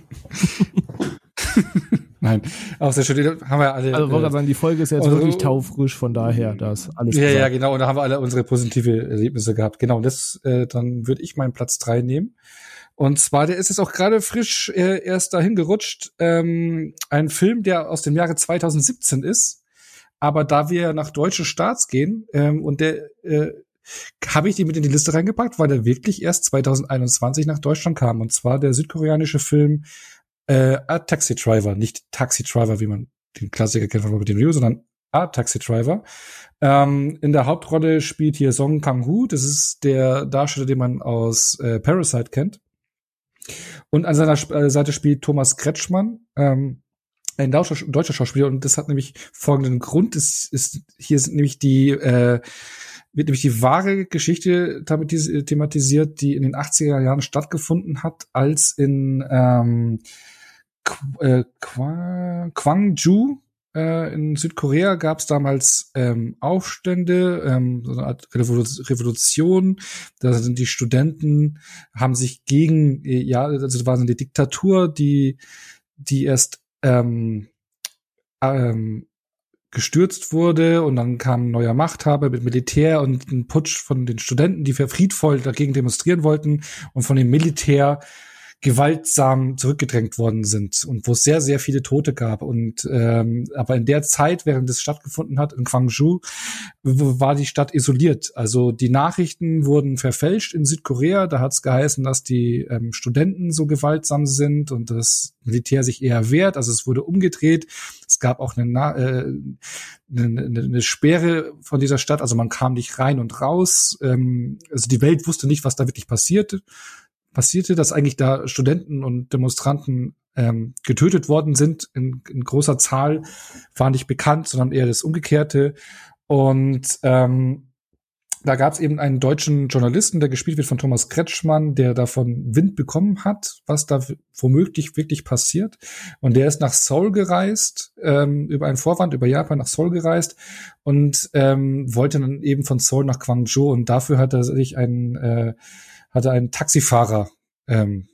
Nein, auch sehr schön. Haben wir alle. Also wollte äh, sagen, die Folge ist jetzt also, wirklich taufrisch, von daher, das alles. Ja, gesagt. ja, genau. Und da haben wir alle unsere positive Erlebnisse gehabt. Genau. Und das, äh, dann würde ich meinen Platz drei nehmen. Und zwar, der ist jetzt auch gerade frisch äh, erst dahin gerutscht. Ähm, ein Film, der aus dem Jahre 2017 ist. Aber da wir nach deutschen Staats gehen ähm, und der äh, habe ich die mit in die Liste reingepackt, weil der wirklich erst 2021 nach Deutschland kam. Und zwar der südkoreanische Film äh, A Taxi Driver, nicht Taxi Driver, wie man den Klassiker kennt von Robert De Niro, sondern A Taxi Driver. Ähm, in der Hauptrolle spielt hier Song Kang-Hu, das ist der Darsteller, den man aus äh, Parasite kennt. Und an seiner äh, Seite spielt Thomas Kretschmann, ähm, ein deutscher, deutscher Schauspieler, und das hat nämlich folgenden Grund. Es ist, hier sind nämlich die äh, wird nämlich die wahre Geschichte thematisiert, die in den 80er Jahren stattgefunden hat, als in ähm, äh, Gwangju äh, in Südkorea gab es damals ähm, Aufstände, ähm, so eine Art Revolution. Da sind die Studenten, haben sich gegen, äh, ja, also war eine Diktatur, die, die erst ähm, ähm, gestürzt wurde und dann kam ein neuer Machthaber mit Militär und ein Putsch von den Studenten, die für friedvoll dagegen demonstrieren wollten und von dem Militär gewaltsam zurückgedrängt worden sind und wo es sehr, sehr viele Tote gab. Und ähm, aber in der Zeit, während es stattgefunden hat in Gwangju, war die Stadt isoliert. Also die Nachrichten wurden verfälscht in Südkorea. Da hat es geheißen, dass die ähm, Studenten so gewaltsam sind und das Militär sich eher wehrt. Also es wurde umgedreht. Es gab auch eine, äh, eine, eine Sperre von dieser Stadt. Also man kam nicht rein und raus. Ähm, also die Welt wusste nicht, was da wirklich passierte passierte, dass eigentlich da Studenten und Demonstranten ähm, getötet worden sind in, in großer Zahl, war nicht bekannt, sondern eher das Umgekehrte. Und ähm, da gab es eben einen deutschen Journalisten, der gespielt wird von Thomas Kretschmann, der davon Wind bekommen hat, was da womöglich wirklich passiert. Und der ist nach Seoul gereist, ähm, über einen Vorwand, über Japan nach Seoul gereist und ähm, wollte dann eben von Seoul nach Gwangju. Und dafür hat er sich einen äh, hatte einen Taxifahrer ähm,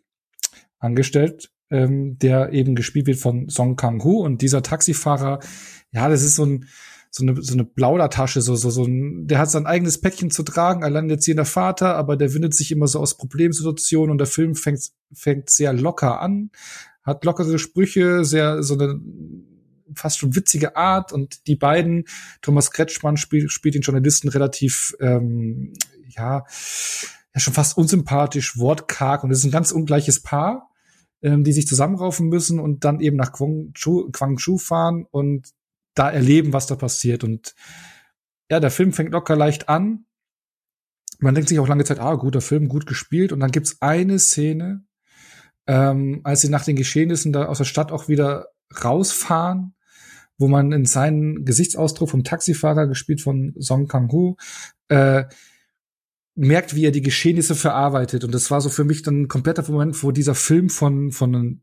angestellt, ähm, der eben gespielt wird von Song Kang-hu. Und dieser Taxifahrer, ja, das ist so ein so eine, so eine Plaudertasche, so, so, so ein, der hat sein eigenes Päckchen zu tragen, alleinerziehender Vater, aber der windet sich immer so aus Problemsituationen und der Film fängt, fängt sehr locker an, hat lockere Sprüche, sehr, so eine, fast schon witzige Art und die beiden, Thomas Kretschmann spielt, spielt den Journalisten relativ, ähm, ja, ja schon fast unsympathisch, wortkarg und es ist ein ganz ungleiches Paar, ähm, die sich zusammenraufen müssen und dann eben nach Guangzhou, Guangzhou fahren und da erleben, was da passiert. Und ja, der Film fängt locker leicht an. Man denkt sich auch lange Zeit, ah, guter Film, gut gespielt. Und dann gibt's eine Szene, ähm, als sie nach den Geschehnissen da aus der Stadt auch wieder rausfahren, wo man in seinen Gesichtsausdruck vom Taxifahrer, gespielt von Song Kang-hu, äh, merkt, wie er die Geschehnisse verarbeitet. Und das war so für mich dann ein kompletter Moment, wo dieser Film von, von einem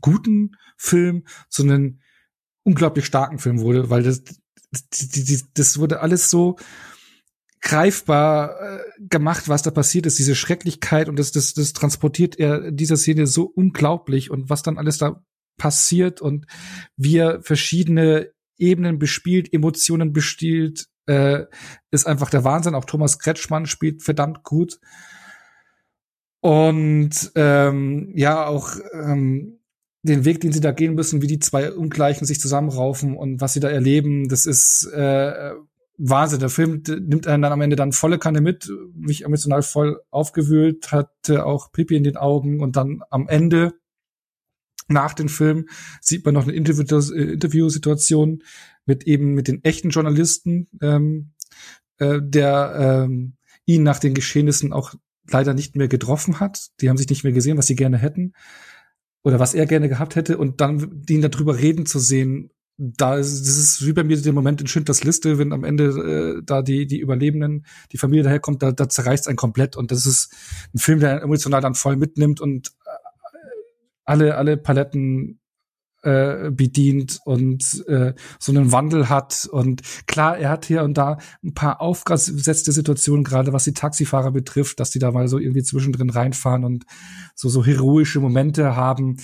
guten Film zu einem unglaublich starken Film wurde, weil das, das, das wurde alles so greifbar äh, gemacht, was da passiert ist, diese Schrecklichkeit und das, das, das transportiert er in dieser Szene so unglaublich und was dann alles da passiert und wie er verschiedene Ebenen bespielt, Emotionen bestiehlt, äh, ist einfach der Wahnsinn. Auch Thomas Kretschmann spielt verdammt gut. Und ähm, ja, auch ähm, den Weg, den sie da gehen müssen, wie die zwei Ungleichen sich zusammenraufen und was sie da erleben, das ist äh, Wahnsinn. Der Film nimmt einen dann am Ende dann volle Kanne mit, mich emotional voll aufgewühlt, hatte auch Pipi in den Augen und dann am Ende nach dem Film sieht man noch eine Interviewsituation mit eben mit den echten Journalisten, ähm, äh, der ähm, ihn nach den Geschehnissen auch leider nicht mehr getroffen hat. Die haben sich nicht mehr gesehen, was sie gerne hätten oder was er gerne gehabt hätte und dann ihn darüber reden zu sehen, da ist, das ist wie bei mir der Moment in Schindlers Liste, wenn am Ende äh, da die die Überlebenden, die Familie daherkommt, da, da zerreißt ein komplett und das ist ein Film, der emotional dann voll mitnimmt und alle, alle Paletten äh, bedient und äh, so einen Wandel hat. Und klar, er hat hier und da ein paar aufgesetzte Situationen, gerade was die Taxifahrer betrifft, dass die da mal so irgendwie zwischendrin reinfahren und so, so heroische Momente haben.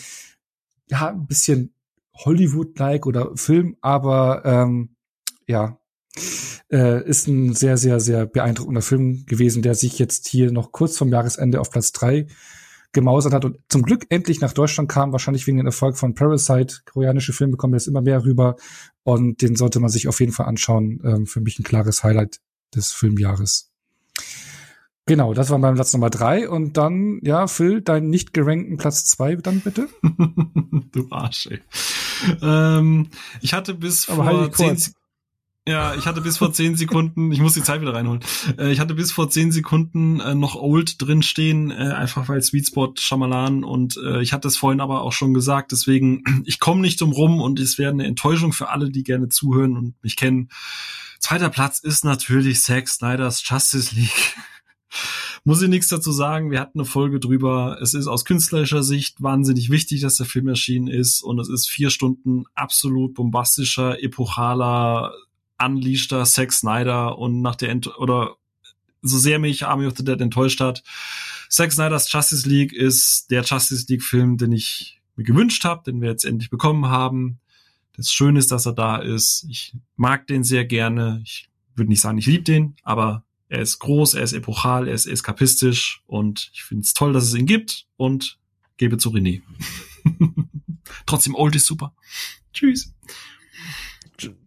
Ja, ein bisschen Hollywood-like oder Film, aber ähm, ja, äh, ist ein sehr, sehr, sehr beeindruckender Film gewesen, der sich jetzt hier noch kurz vom Jahresende auf Platz drei gemausert hat und zum Glück endlich nach Deutschland kam, wahrscheinlich wegen dem Erfolg von Parasite. Koreanische Filme kommen jetzt immer mehr rüber und den sollte man sich auf jeden Fall anschauen. Ähm, für mich ein klares Highlight des Filmjahres. Genau, das war mein Platz Nummer drei. Und dann, ja, Phil, deinen nicht gerankten Platz zwei dann bitte. du Arsch, ey. Ähm, ich hatte bis Aber vor zehn, ja, ich hatte bis vor zehn Sekunden, ich muss die Zeit wieder reinholen. Äh, ich hatte bis vor zehn Sekunden äh, noch Old drin stehen, äh, einfach weil Sweet Spot Shyamalan und äh, ich hatte es vorhin aber auch schon gesagt, deswegen ich komme nicht drum rum und es wäre eine Enttäuschung für alle, die gerne zuhören und mich kennen. Zweiter Platz ist natürlich Zack Snyder's Justice League. Muss ich nichts dazu sagen. Wir hatten eine Folge drüber. Es ist aus künstlerischer Sicht wahnsinnig wichtig, dass der Film erschienen ist. Und es ist vier Stunden absolut bombastischer, epochaler, unleashter Zack Snyder und nach der Ent oder so sehr mich Army of the Dead enttäuscht hat. Zack Snyders Justice League ist der Justice League Film, den ich mir gewünscht habe, den wir jetzt endlich bekommen haben. Das Schöne ist, dass er da ist. Ich mag den sehr gerne. Ich würde nicht sagen, ich liebe den, aber er ist groß, er ist epochal, er ist eskapistisch und ich finde es toll, dass es ihn gibt und gebe zu René. Trotzdem Old ist super. Tschüss.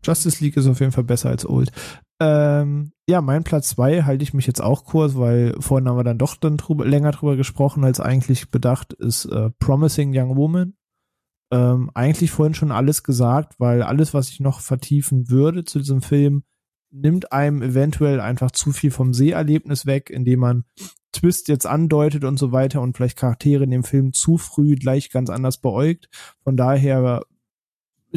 Justice League ist auf jeden Fall besser als Old. Ähm, ja, mein Platz zwei halte ich mich jetzt auch kurz, weil vorhin haben wir dann doch dann drüber, länger drüber gesprochen, als eigentlich bedacht, ist äh, Promising Young Woman. Ähm, eigentlich vorhin schon alles gesagt, weil alles, was ich noch vertiefen würde zu diesem Film, nimmt einem eventuell einfach zu viel vom Seherlebnis weg, indem man Twist jetzt andeutet und so weiter und vielleicht Charaktere in dem Film zu früh gleich ganz anders beäugt. Von daher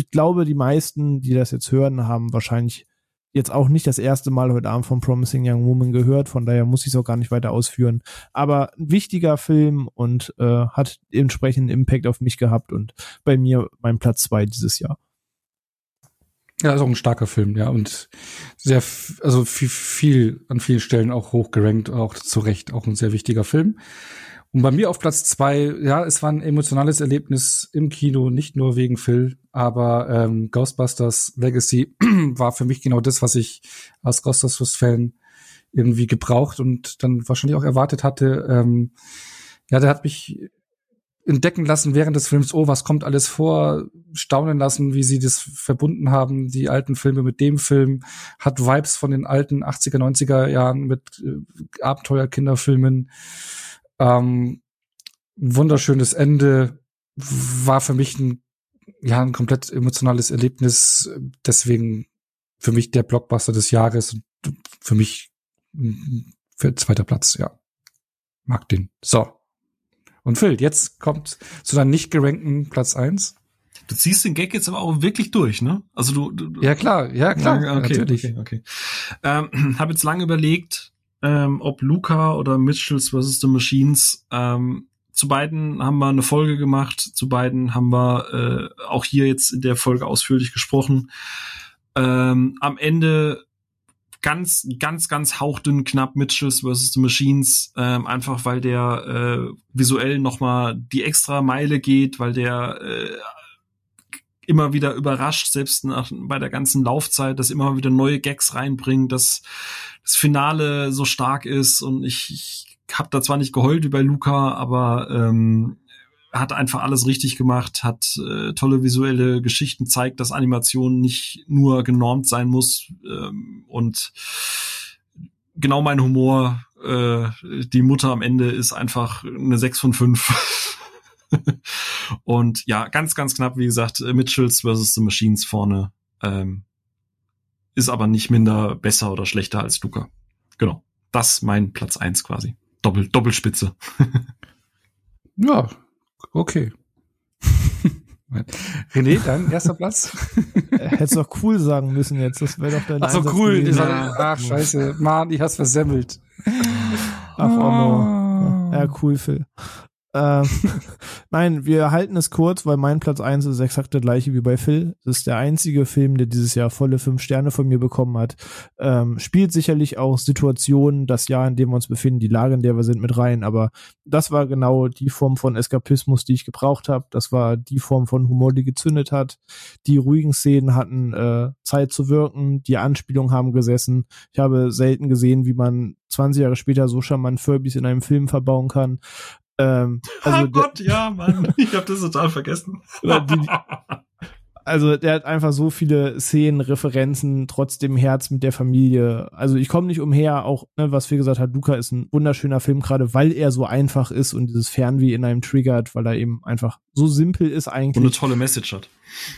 ich glaube, die meisten, die das jetzt hören, haben wahrscheinlich jetzt auch nicht das erste Mal heute Abend von Promising Young Woman gehört, von daher muss ich es auch gar nicht weiter ausführen. Aber ein wichtiger Film und äh, hat entsprechenden Impact auf mich gehabt und bei mir mein Platz zwei dieses Jahr. Ja, ist auch ein starker Film, ja, und sehr, also viel, viel an vielen Stellen auch hochgerankt, auch zu Recht auch ein sehr wichtiger Film. Und bei mir auf Platz zwei, ja, es war ein emotionales Erlebnis im Kino, nicht nur wegen Phil, aber ähm, Ghostbusters Legacy war für mich genau das, was ich als Ghostbusters-Fan irgendwie gebraucht und dann wahrscheinlich auch erwartet hatte. Ähm, ja, der hat mich entdecken lassen während des Films, oh, was kommt alles vor, staunen lassen, wie sie das verbunden haben, die alten Filme mit dem Film, hat Vibes von den alten 80er, 90er Jahren mit äh, Abenteuer-Kinderfilmen. Ähm, wunderschönes Ende war für mich ein, ja, ein komplett emotionales Erlebnis. Deswegen für mich der Blockbuster des Jahres und für mich für zweiter Platz, ja. Mag den. So. Und Phil, jetzt kommt zu deinem nicht gerankten Platz eins. Du ziehst den Gag jetzt aber auch wirklich durch, ne? Also du, du ja klar, ja klar, ja, okay, natürlich. Okay, okay. Ähm, habe jetzt lange überlegt, ähm, ob Luca oder Mitchells vs. The Machines. Ähm, zu beiden haben wir eine Folge gemacht, zu beiden haben wir äh, auch hier jetzt in der Folge ausführlich gesprochen. Ähm, am Ende ganz, ganz, ganz hauchdünn knapp Mitchells vs. The Machines, ähm, einfach weil der äh, visuell nochmal die extra Meile geht, weil der äh, immer wieder überrascht, selbst nach, bei der ganzen Laufzeit, dass immer wieder neue Gags reinbringt, dass das Finale so stark ist und ich, ich habe da zwar nicht geheult wie bei Luca, aber ähm, hat einfach alles richtig gemacht, hat äh, tolle visuelle Geschichten, zeigt, dass Animation nicht nur genormt sein muss ähm, und genau mein Humor. Äh, die Mutter am Ende ist einfach eine 6 von 5. und ja, ganz, ganz knapp, wie gesagt, Mitchells versus The Machines vorne. Ähm, ist aber nicht minder besser oder schlechter als Luca. Genau. Das mein Platz eins quasi. Doppel, Doppelspitze. ja, okay. René, dein erster Platz? Hättest doch cool sagen müssen jetzt. Das wäre doch dein Ach so, cool. Ja. Ach, scheiße. Mann, ich hab's versemmelt. Ach, oh. Ja, cool, Phil. Ähm, nein, wir halten es kurz, weil mein Platz eins ist exakt der gleiche wie bei Phil. Das ist der einzige Film, der dieses Jahr volle fünf Sterne von mir bekommen hat. Ähm, spielt sicherlich auch Situationen, das Jahr, in dem wir uns befinden, die Lage, in der wir sind, mit rein. Aber das war genau die Form von Eskapismus, die ich gebraucht habe. Das war die Form von Humor, die gezündet hat. Die ruhigen Szenen hatten äh, Zeit zu wirken. Die Anspielungen haben gesessen. Ich habe selten gesehen, wie man 20 Jahre später so charmant Furbies in einem Film verbauen kann. Ähm, also oh Gott, ja, Mann, ich habe das total vergessen. Also der hat einfach so viele Szenen, Referenzen, trotzdem Herz mit der Familie. Also ich komme nicht umher, auch ne, was Phil gesagt hat, Luca ist ein wunderschöner Film, gerade weil er so einfach ist und dieses Fernweh in einem triggert, weil er eben einfach so simpel ist eigentlich. Und eine tolle Message hat.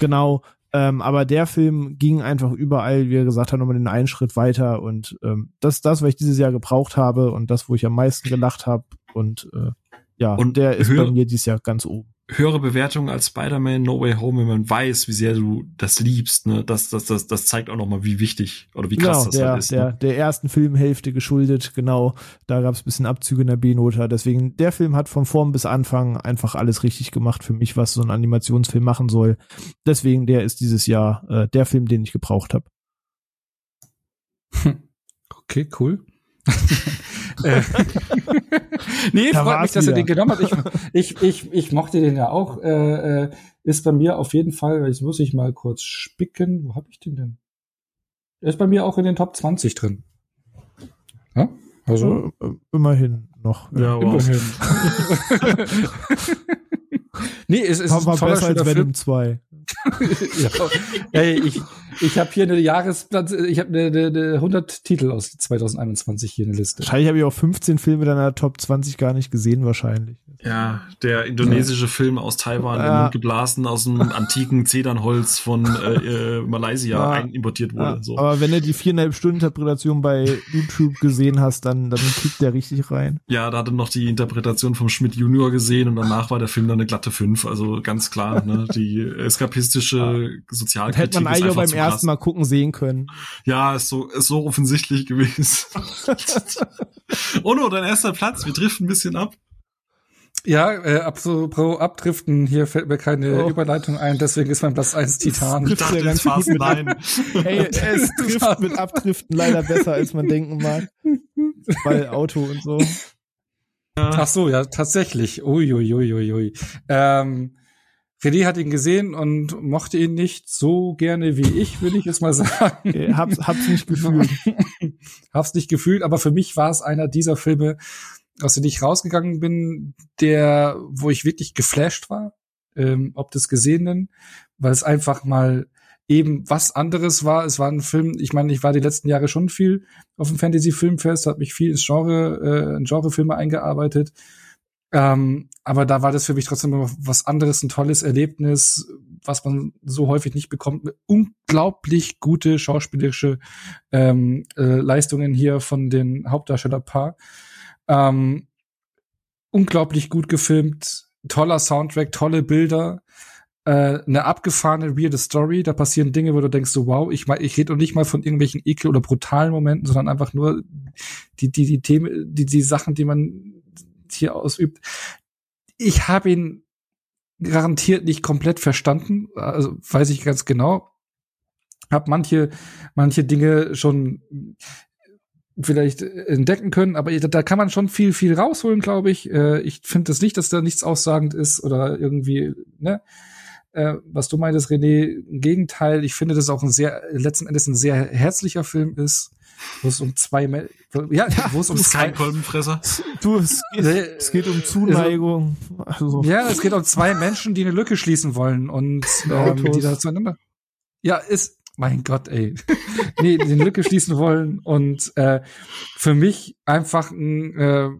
Genau. Ähm, aber der Film ging einfach überall, wie er gesagt hat, nochmal den einen Schritt weiter und ähm, das ist das, was ich dieses Jahr gebraucht habe und das, wo ich am meisten gelacht habe und äh, ja, und der ist bei mir dieses Jahr ganz oben. Höhere Bewertung als Spider-Man No Way Home, wenn man weiß, wie sehr du das liebst, ne? Das, das, das, das zeigt auch nochmal, wie wichtig oder wie krass genau, das der, halt ist. Der, ne? der ersten Filmhälfte geschuldet, genau. Da gab es bisschen Abzüge in der B-Note. Deswegen, der Film hat von Form bis Anfang einfach alles richtig gemacht für mich, was so ein Animationsfilm machen soll. Deswegen, der ist dieses Jahr äh, der Film, den ich gebraucht habe. Okay, cool. Äh, nee, da freut mich, dass wieder. er den genommen hat. Ich, ich, ich, ich mochte den ja auch. Äh, äh, ist bei mir auf jeden Fall, jetzt muss ich mal kurz spicken. Wo habe ich den denn? Er ist bei mir auch in den Top 20 drin. Ja? Also äh, immerhin noch. Ja, wow. nee, es ist war, war besser als Venom 2. ja. Ey, ich, ich habe hier eine Jahresplatz, ich habe eine, eine, eine 100 Titel aus 2021 hier eine Liste. Wahrscheinlich habe ich auch 15 Filme deiner Top 20 gar nicht gesehen, wahrscheinlich. Ja, der indonesische ja. Film aus Taiwan, ja. geblasen aus dem antiken Zedernholz von äh, äh, Malaysia ja. importiert wurde. Ja. So. Aber wenn du die viereinhalb Stunden Interpretation bei YouTube gesehen hast, dann, dann kickt der richtig rein. Ja, da hatte noch die Interpretation vom Schmidt Junior gesehen und danach war der Film dann eine glatte 5. Also ganz klar, ne, die eskapistische. Sozialkritik Hätte man eigentlich beim ersten Mal gucken sehen können. Ja, ist so, ist so offensichtlich gewesen. Ono, dein erster Platz. Wir driften ein bisschen ab. Ja, äh, ab so pro Abdriften, hier fällt mir keine oh. Überleitung ein, deswegen ist mein Platz 1 Titan. Ich dachte jetzt fast nein. Hey, es trifft mit Abdriften leider besser, als man denken mag. Bei Auto und so. Ach so, ja, tatsächlich. Uiuiuiui. Ui, ui, ui. Ähm, René hat ihn gesehen und mochte ihn nicht so gerne wie ich, würde ich jetzt mal sagen. Okay, hab's, hab's nicht gefühlt. hab's nicht gefühlt, aber für mich war es einer dieser Filme, aus denen ich rausgegangen bin, der, wo ich wirklich geflasht war, ähm, ob des Gesehenen, weil es einfach mal eben was anderes war. Es war ein Film, ich meine, ich war die letzten Jahre schon viel auf dem Fantasy-Filmfest, habe mich viel ins Genre, äh, in Genrefilme eingearbeitet ähm, aber da war das für mich trotzdem was anderes, ein tolles Erlebnis, was man so häufig nicht bekommt. Unglaublich gute schauspielerische ähm, äh, Leistungen hier von den Hauptdarstellerpaar. Ähm, unglaublich gut gefilmt, toller Soundtrack, tolle Bilder, äh, eine abgefahrene, weirde Story. Da passieren Dinge, wo du denkst so, wow, ich, ich rede nicht mal von irgendwelchen ekel oder brutalen Momenten, sondern einfach nur die, die, die Themen, die, die Sachen, die man hier ausübt. Ich habe ihn garantiert nicht komplett verstanden, also weiß ich ganz genau. Hab manche manche Dinge schon vielleicht entdecken können, aber da kann man schon viel viel rausholen, glaube ich. Äh, ich finde es nicht, dass da nichts aussagend ist oder irgendwie, ne? Äh, was du meintest, René, im Gegenteil, ich finde, dass es auch ein sehr, letzten Endes ein sehr herzlicher Film ist wo es um zwei Me ja, wo es um zwei Kolbenfresser. Du, es geht, es geht um Zuneigung. Also. Ja, es geht um zwei Menschen, die eine Lücke schließen wollen und ähm, die da zueinander. Ja, ist mein Gott, ey. nee, die eine Lücke schließen wollen und äh, für mich einfach ein äh,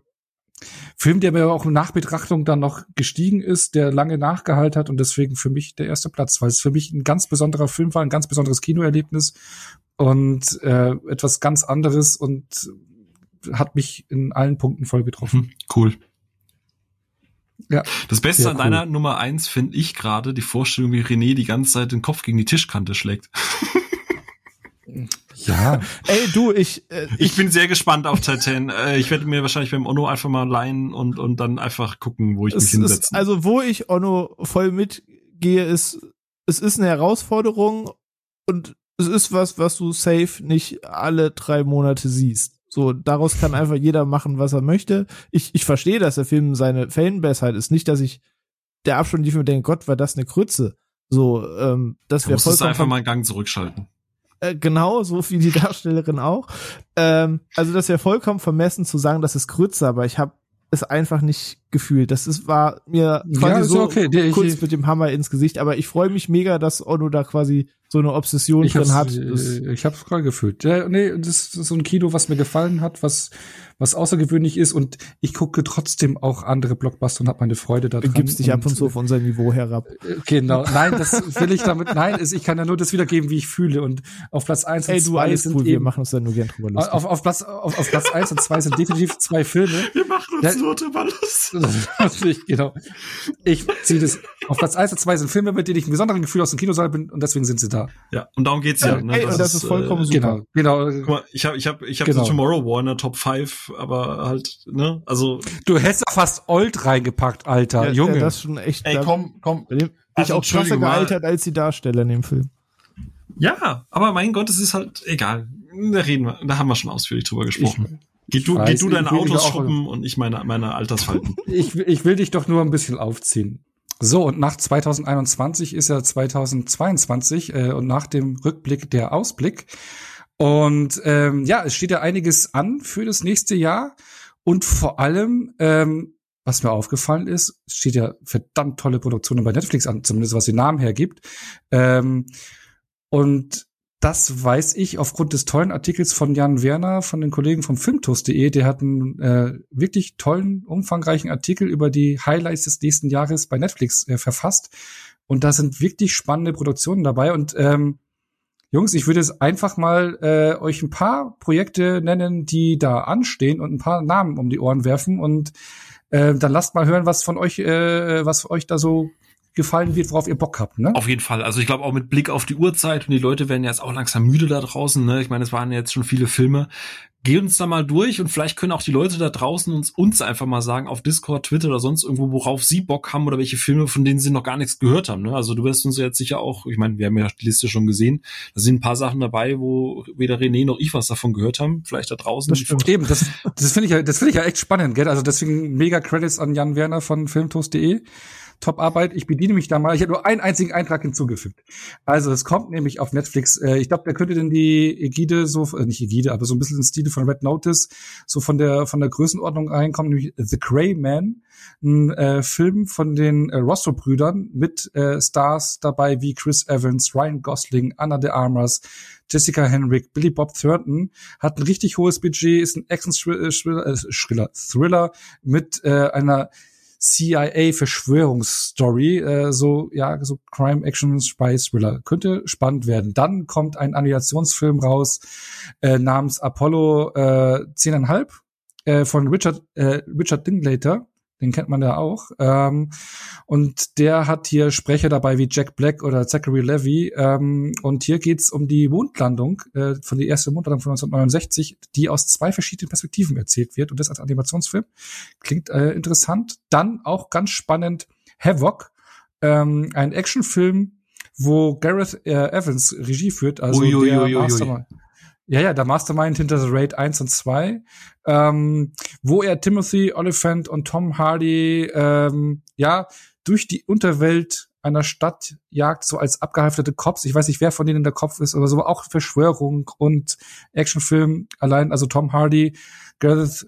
Film, der mir auch in Nachbetrachtung dann noch gestiegen ist, der lange nachgehalten hat und deswegen für mich der erste Platz, weil es für mich ein ganz besonderer Film war, ein ganz besonderes Kinoerlebnis und äh, etwas ganz anderes und hat mich in allen Punkten voll getroffen. Cool. Ja. Das Beste an cool. deiner Nummer eins finde ich gerade die Vorstellung, wie René die ganze Zeit den Kopf gegen die Tischkante schlägt. Ja. Ey, du, ich, äh, ich, ich bin sehr gespannt auf Titan. Äh, ich werde mir wahrscheinlich beim Ono einfach mal leihen und und dann einfach gucken, wo ich mich hinsetze. Also wo ich Ono voll mitgehe, ist es ist eine Herausforderung und es ist was, was du safe nicht alle drei Monate siehst. So, daraus kann einfach jeder machen, was er möchte. Ich, ich verstehe, dass der Film seine Fanbase halt ist. Nicht, dass ich der Abstand lief und denke, Gott, war das eine Krütze. So, ähm, das wäre vollkommen. einfach mal einen Gang zurückschalten. Äh, genau, so wie die Darstellerin auch. Ähm, also das wäre vollkommen vermessen zu sagen, das ist Krütze, aber ich habe es einfach nicht gefühlt. Das ist, war mir quasi ja, so okay. kurz mit dem Hammer ins Gesicht, aber ich freue mich mega, dass Ono da quasi so eine Obsession ich drin hat. Äh, ich habe es gerade gefühlt. Ja, nee, das ist so ein Kino, was mir gefallen hat, was was außergewöhnlich ist und ich gucke trotzdem auch andere Blockbuster und habe meine Freude daran. Du gibst dich ab und zu auf unser Niveau herab. Äh, genau. Nein, das will ich damit. Nein, ich kann ja nur das wiedergeben, wie ich fühle und auf Platz eins und zwei Ey, sind cool, wir machen uns da nur gern drüber lustig. Auf, auf Platz auf, auf Platz eins und zwei sind definitiv zwei Filme. Wir machen uns ja, nur drüber lustig. genau. Ich ziehe das auf Platz eins und zwei sind Filme, mit denen ich ein besonderes Gefühl aus dem Kinosaal bin und deswegen sind sie da. Ja, und darum geht's ja. Ne? Ey, das, das ist, ist vollkommen äh, super. Genau, genau. Guck mal, ich habe ich hab, ich hab genau. Tomorrow War in der Top 5, aber halt, ne, also. Du hättest fast Old reingepackt, Alter, ja, Junge. Ja, das ist schon echt. Ey, komm, komm. Ich also, auch krasser gealtert als die Darsteller in dem Film. Ja, aber mein Gott, es ist halt egal. Da reden wir, da haben wir schon ausführlich drüber gesprochen. Ich, geh du, weiß, geh du deine Autos schrubben und ich meine, meine Altersfalten. Ich, ich will dich doch nur ein bisschen aufziehen. So, und nach 2021 ist ja 2022 äh, und nach dem Rückblick der Ausblick. Und ähm, ja, es steht ja einiges an für das nächste Jahr. Und vor allem, ähm, was mir aufgefallen ist, steht ja verdammt tolle Produktionen bei Netflix an, zumindest was den Namen hergibt. Ähm, und das weiß ich aufgrund des tollen Artikels von Jan Werner von den Kollegen vom Filmtoast.de. Der hat einen äh, wirklich tollen, umfangreichen Artikel über die Highlights des nächsten Jahres bei Netflix äh, verfasst. Und da sind wirklich spannende Produktionen dabei. Und ähm, Jungs, ich würde jetzt einfach mal äh, euch ein paar Projekte nennen, die da anstehen und ein paar Namen um die Ohren werfen. Und äh, dann lasst mal hören, was von euch, äh, was euch da so gefallen wird, worauf ihr Bock habt. Ne? Auf jeden Fall. Also ich glaube auch mit Blick auf die Uhrzeit und die Leute werden jetzt auch langsam müde da draußen. Ne? Ich meine, es waren jetzt schon viele Filme. Geh uns da mal durch und vielleicht können auch die Leute da draußen uns, uns einfach mal sagen auf Discord, Twitter oder sonst irgendwo, worauf sie Bock haben oder welche Filme, von denen sie noch gar nichts gehört haben. Ne? Also du wirst uns jetzt sicher auch, ich meine, wir haben ja die Liste schon gesehen, da sind ein paar Sachen dabei, wo weder René noch ich was davon gehört haben. Vielleicht da draußen. Das stimmt. Eben, das, das finde ich ja, das finde ich ja echt spannend, gell? Also deswegen mega Credits an Jan Werner von filmtoast.de. Top-Arbeit. Ich bediene mich da mal. Ich habe nur einen einzigen Eintrag hinzugefügt. Also es kommt nämlich auf Netflix. Äh, ich glaube, der könnte denn die Ägide so, äh, nicht Ägide, aber so ein bisschen in Stile von Red Notice, so von der von der Größenordnung reinkommen, nämlich The Grey Man, ein äh, Film von den äh, Rosso-Brüdern mit äh, Stars dabei wie Chris Evans, Ryan Gosling, Anna de Armas, Jessica Henwick, Billy Bob Thornton, hat ein richtig hohes Budget, ist ein Action-Thriller äh, Thriller mit äh, einer CIA-Verschwörungsstory, äh, so, ja, so Crime Action Spy Thriller. Könnte spannend werden. Dann kommt ein Animationsfilm raus, äh, namens Apollo äh, 10,5 äh, von Richard, äh, Richard Dinklater den kennt man ja auch. Ähm, und der hat hier Sprecher dabei wie Jack Black oder Zachary Levy. Ähm, und hier geht's um die Mondlandung, äh, von der ersten Mondlandung von 1969, die aus zwei verschiedenen Perspektiven erzählt wird. Und das als Animationsfilm. Klingt äh, interessant. Dann auch ganz spannend Havoc, ähm, ein Actionfilm, wo Gareth äh, Evans Regie führt, also ui, ui, der ui, Mastermind. Ja, ja, der Mastermind hinter The Raid 1 und 2, ähm, wo er Timothy Oliphant und Tom Hardy ähm, ja durch die Unterwelt einer Stadt jagt, so als abgehalfterte Cops. Ich weiß nicht, wer von denen der Kopf ist, aber so auch Verschwörung und Actionfilm allein. Also Tom Hardy, Gareth,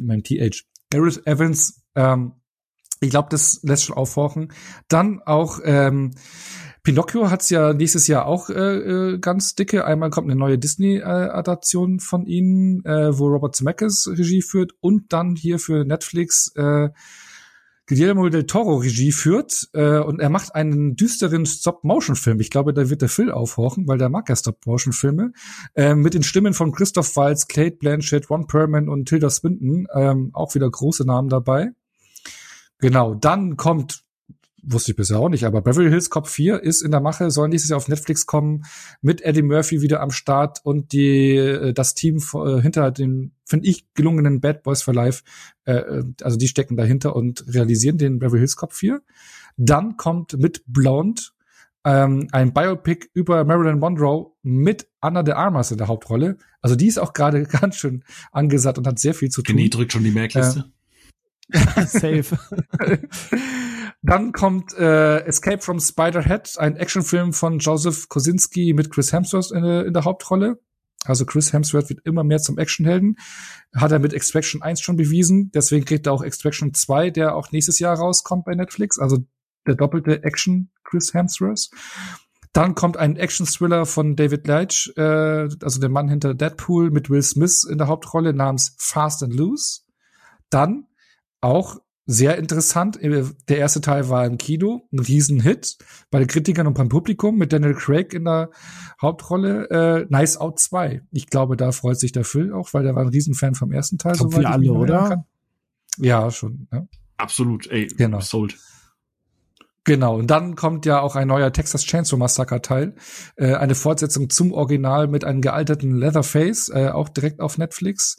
mein TH, Gareth Evans, ähm, ich glaube, das lässt schon aufhorchen. Dann auch ähm, Pinocchio hat's ja nächstes Jahr auch äh, äh, ganz dicke. Einmal kommt eine neue Disney-Adaption äh, von ihnen, äh, wo Robert Zemeckis Regie führt und dann hier für Netflix äh, Guillermo del Toro Regie führt äh, und er macht einen düsteren Stop-Motion-Film. Ich glaube, da wird der Phil aufhorchen, weil der mag ja Stop-Motion-Filme. Äh, mit den Stimmen von Christoph Waltz, Kate Blanchett, Ron Perlman und Tilda Swinton. Ähm, auch wieder große Namen dabei. Genau, dann kommt wusste ich bisher auch nicht, aber Beverly Hills Cop 4 ist in der Mache, soll nächstes Jahr auf Netflix kommen, mit Eddie Murphy wieder am Start und die äh, das Team äh, hinter den, finde ich, gelungenen Bad Boys for Life, äh, äh, also die stecken dahinter und realisieren den Beverly Hills Cop 4. Dann kommt mit Blonde ähm, ein Biopic über Marilyn Monroe mit Anna de Armas in der Hauptrolle. Also die ist auch gerade ganz schön angesagt und hat sehr viel zu tun. Genie drückt schon die Merkliste. Äh, Safe. Dann kommt äh, Escape from Spiderhead, ein Actionfilm von Joseph Kosinski mit Chris Hemsworth in, in der Hauptrolle. Also Chris Hemsworth wird immer mehr zum Actionhelden. Hat er mit Extraction 1 schon bewiesen. Deswegen kriegt er auch Extraction 2, der auch nächstes Jahr rauskommt bei Netflix. Also der doppelte Action Chris Hemsworth. Dann kommt ein Action-Thriller von David Leitch, äh, also der Mann hinter Deadpool mit Will Smith in der Hauptrolle namens Fast and Loose. Dann auch sehr interessant. Äh, der erste Teil war im Kino, ein Riesenhit bei den Kritikern und beim Publikum mit Daniel Craig in der Hauptrolle. Äh, nice Out 2. Ich glaube, da freut sich der Phil auch, weil der war ein Riesenfan vom ersten Teil. Glaub, wir alle, oder? Ja, schon. Ja. Absolut, ey, genau. sold. Genau, und dann kommt ja auch ein neuer Texas Chainsaw Massacre Teil, äh, eine Fortsetzung zum Original mit einem gealterten Leatherface, äh, auch direkt auf Netflix.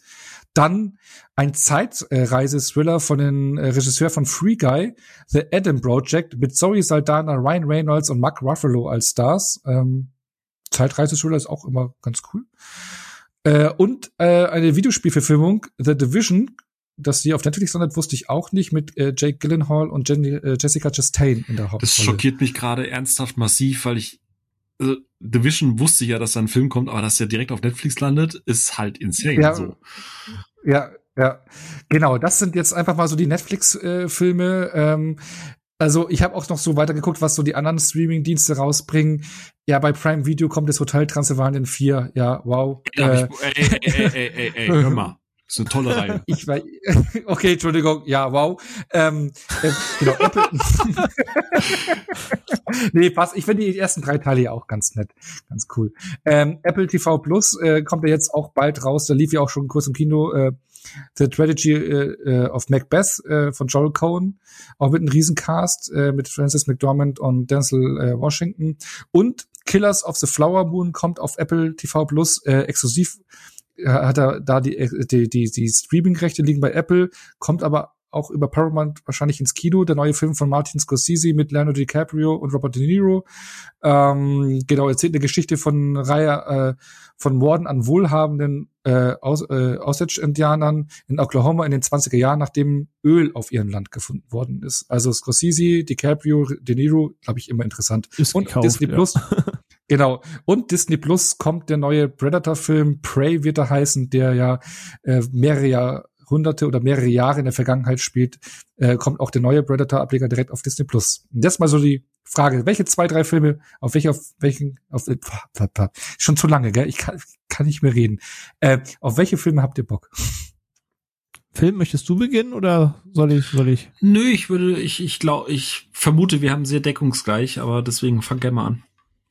Dann ein Zeitreise-Thriller von den äh, Regisseur von Free Guy, The Adam Project, mit Zoe Saldana, Ryan Reynolds und Mark Ruffalo als Stars. Ähm, Zeitreise-Thriller ist auch immer ganz cool. Äh, und äh, eine Videospielverfilmung, The Division, dass sie auf Netflix landet, wusste ich auch nicht, mit äh, Jake Gyllenhaal und Jenny, äh, Jessica Chastain in der Hauptrolle. Das schockiert mich gerade ernsthaft massiv, weil ich also Division wusste ja, dass da ein Film kommt, aber dass der direkt auf Netflix landet, ist halt insane. Ja, so. ja, ja, genau. Das sind jetzt einfach mal so die Netflix-Filme. Äh, ähm, also ich habe auch noch so weitergeguckt, was so die anderen Streaming-Dienste rausbringen. Ja, bei Prime Video kommt das Hotel Transylvanien 4. Ja, wow. Ja, äh, ich, ey, ey, ey, ey, ey, hör mal. Ist eine tolle Reihe. Ich war, okay, Entschuldigung, ja, wow. Ähm, äh, genau, Apple. nee, passt. Ich finde die ersten drei Teile ja auch ganz nett, ganz cool. Ähm, Apple TV Plus äh, kommt ja jetzt auch bald raus. Da lief ja auch schon kurz im Kino äh, The Tragedy äh, äh, of Macbeth äh, von Joel Cohen, auch mit einem Riesencast äh, mit Francis McDormand und Denzel äh, Washington und Killers of the Flower Moon kommt auf Apple TV Plus äh, exklusiv hat er da die, die, die, die Streaming-Rechte liegen bei Apple, kommt aber auch über Paramount wahrscheinlich ins Kino. Der neue Film von Martin Scorsese mit Leonardo DiCaprio und Robert De Niro. Ähm, genau, erzählt eine Geschichte von Reihe äh, von Morden an wohlhabenden äh, Aus, äh, Osage-Indianern in Oklahoma in den 20er Jahren, nachdem Öl auf ihrem Land gefunden worden ist. Also Scorsese, DiCaprio, De Niro, glaube ich, immer interessant. Ist und gekauft, Disney ja. Plus. Genau. Und Disney Plus kommt der neue Predator-Film, Prey wird er heißen, der ja äh, mehrere Jahrhunderte oder mehrere Jahre in der Vergangenheit spielt, äh, kommt auch der neue Predator-Ableger direkt auf Disney Plus. Und das mal so die Frage, welche zwei, drei Filme, auf welche, auf welchen, auf, äh, schon zu lange, gell? Ich kann, kann nicht mehr reden. Äh, auf welche Filme habt ihr Bock? Film, möchtest du beginnen oder soll ich, soll ich? Nö, ich würde, ich, ich glaube, ich vermute, wir haben sehr deckungsgleich, aber deswegen fang gerne mal an.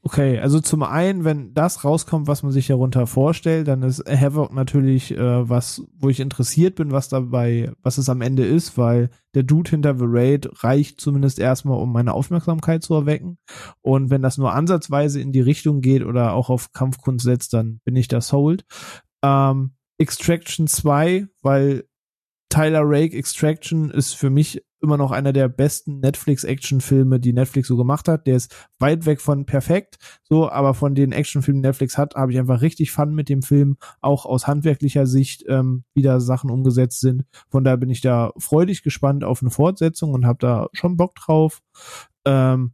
Okay, also zum einen, wenn das rauskommt, was man sich darunter vorstellt, dann ist Havoc natürlich äh, was, wo ich interessiert bin, was dabei, was es am Ende ist, weil der Dude hinter The Raid reicht zumindest erstmal, um meine Aufmerksamkeit zu erwecken. Und wenn das nur ansatzweise in die Richtung geht oder auch auf Kampfkunst setzt, dann bin ich da sold. Ähm, Extraction 2, weil Tyler Rake Extraction ist für mich immer noch einer der besten Netflix-Actionfilme, die Netflix so gemacht hat. Der ist weit weg von perfekt, so, aber von den Actionfilmen, die Netflix hat, habe ich einfach richtig Fun mit dem Film, auch aus handwerklicher Sicht, ähm, wie da Sachen umgesetzt sind. Von daher bin ich da freudig gespannt auf eine Fortsetzung und habe da schon Bock drauf. Ähm,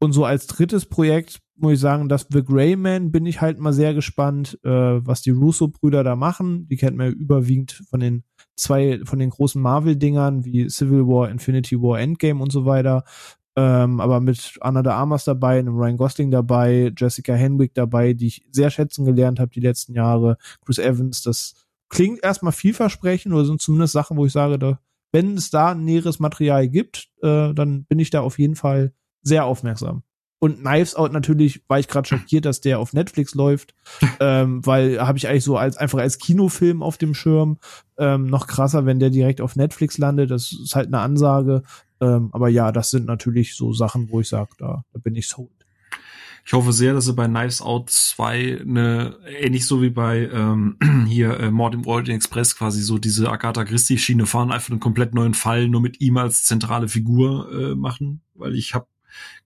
und so als drittes Projekt muss ich sagen, dass The Grey Man bin ich halt mal sehr gespannt, äh, was die Russo-Brüder da machen. Die kennt man ja überwiegend von den zwei, von den großen Marvel-Dingern wie Civil War, Infinity War, Endgame und so weiter. Ähm, aber mit Anna de Armas dabei, einem Ryan Gosling dabei, Jessica Henwick dabei, die ich sehr schätzen gelernt habe die letzten Jahre, Chris Evans, das klingt erstmal vielversprechend oder sind zumindest Sachen, wo ich sage, da, wenn es da näheres Material gibt, äh, dann bin ich da auf jeden Fall sehr aufmerksam. Und Knives Out natürlich war ich gerade schockiert, dass der auf Netflix läuft, ähm, weil habe ich eigentlich so als einfach als Kinofilm auf dem Schirm. Ähm, noch krasser, wenn der direkt auf Netflix landet. Das ist halt eine Ansage. Ähm, aber ja, das sind natürlich so Sachen, wo ich sage, da, da bin ich sold. Ich hoffe sehr, dass sie bei Knives Out 2 eine, ähnlich so wie bei ähm, hier äh, Mord im Orient Express quasi so diese Agatha Christie Schiene fahren, einfach einen komplett neuen Fall nur mit ihm als zentrale Figur äh, machen, weil ich habe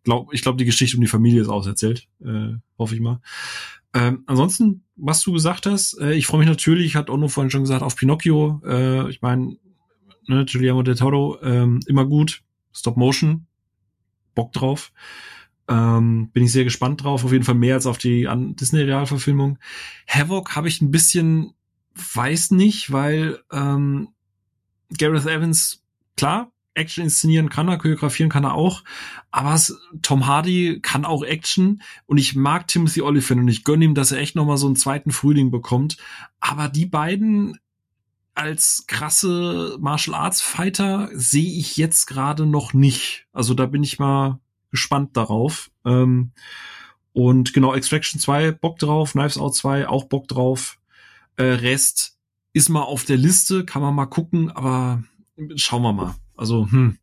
glaub, ich glaube, die Geschichte um die Familie ist auserzählt, äh, hoffe ich mal. Ähm, ansonsten, was du gesagt hast, äh, ich freue mich natürlich, hat Ono vorhin schon gesagt, auf Pinocchio. Äh, ich meine, ne, Guillermo del Toro, ähm, immer gut. Stop Motion, Bock drauf. Ähm, bin ich sehr gespannt drauf. Auf jeden Fall mehr als auf die Disney-Realverfilmung. Havoc habe ich ein bisschen, weiß nicht, weil ähm, Gareth Evans, klar, Action inszenieren kann er, choreografieren kann er auch, aber es, Tom Hardy kann auch Action und ich mag Timothy Oliphant und ich gönne ihm, dass er echt nochmal so einen zweiten Frühling bekommt, aber die beiden als krasse Martial Arts Fighter sehe ich jetzt gerade noch nicht. Also da bin ich mal gespannt darauf. Ähm, und genau, Extraction 2, Bock drauf, Knives Out 2, auch Bock drauf. Äh, Rest ist mal auf der Liste, kann man mal gucken, aber schauen wir mal. Also, hm.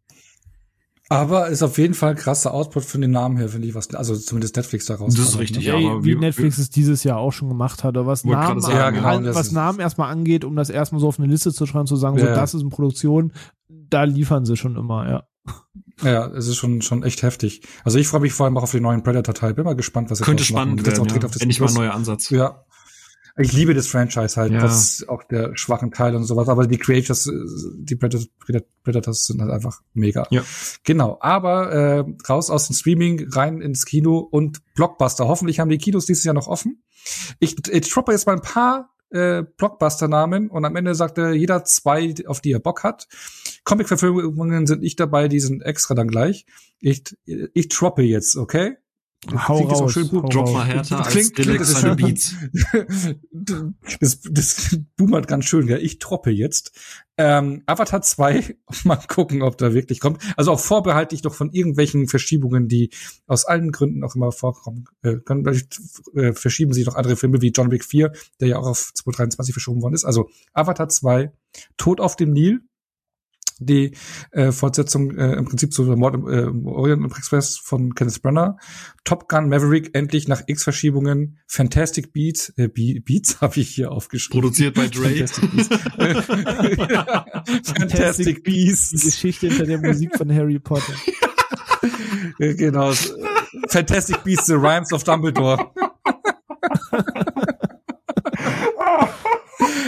Aber ist auf jeden Fall ein krasser Output von den Namen her, finde ich, was, also zumindest Netflix daraus. Das ist ne? richtig, ja, aber wie, wie Netflix es dieses Jahr auch schon gemacht hat, oder was Namen, sagen, ja, genau, was Namen erstmal angeht, um das erstmal so auf eine Liste zu schreiben, zu sagen, ja. so, das ist in Produktion, da liefern sie schon immer, ja. Ja, es ist schon, schon echt heftig. Also ich freue mich vor allem auch auf den neuen Predator-Teil. Bin mal gespannt, was er Könnte spannend werden, ja. Endlich mal ein neuer Ansatz. Ja, ich liebe das Franchise halt, ja. das ist auch der schwachen Teil und sowas, aber die Creators, die Predators sind halt einfach mega. Ja. Genau, aber äh, raus aus dem Streaming, rein ins Kino und Blockbuster. Hoffentlich haben die Kinos dieses Jahr noch offen. Ich, ich droppe jetzt mal ein paar äh, Blockbuster-Namen und am Ende sagt er jeder zwei, auf die er Bock hat. Comic-Verfilmungen sind nicht dabei, die sind extra dann gleich. Ich, ich droppe jetzt, okay? Hau klingt raus, schön gut. Drop mal härter als klingt, klingt das schön. Beats. das, das boomert ganz schön, ja. Ich troppe jetzt. Ähm, Avatar 2, mal gucken, ob da wirklich kommt. Also auch vorbehaltlich doch von irgendwelchen Verschiebungen, die aus allen Gründen auch immer vorkommen äh, können. Vielleicht äh, verschieben sich noch andere Filme wie John Wick 4, der ja auch auf 2023 verschoben worden ist. Also Avatar 2, Tod auf dem Nil, die äh, Fortsetzung äh, im Prinzip zu Mord im, äh, im Orient Express von Kenneth Branagh. Top Gun Maverick endlich nach X Verschiebungen. Fantastic Beats, äh, Be Beats habe ich hier aufgeschrieben. Produziert bei Dre. Fantastic Beats. Fantastic Beasts. Die Geschichte hinter der Musik von Harry Potter. genau. Fantastic Beasts, The Rhymes of Dumbledore.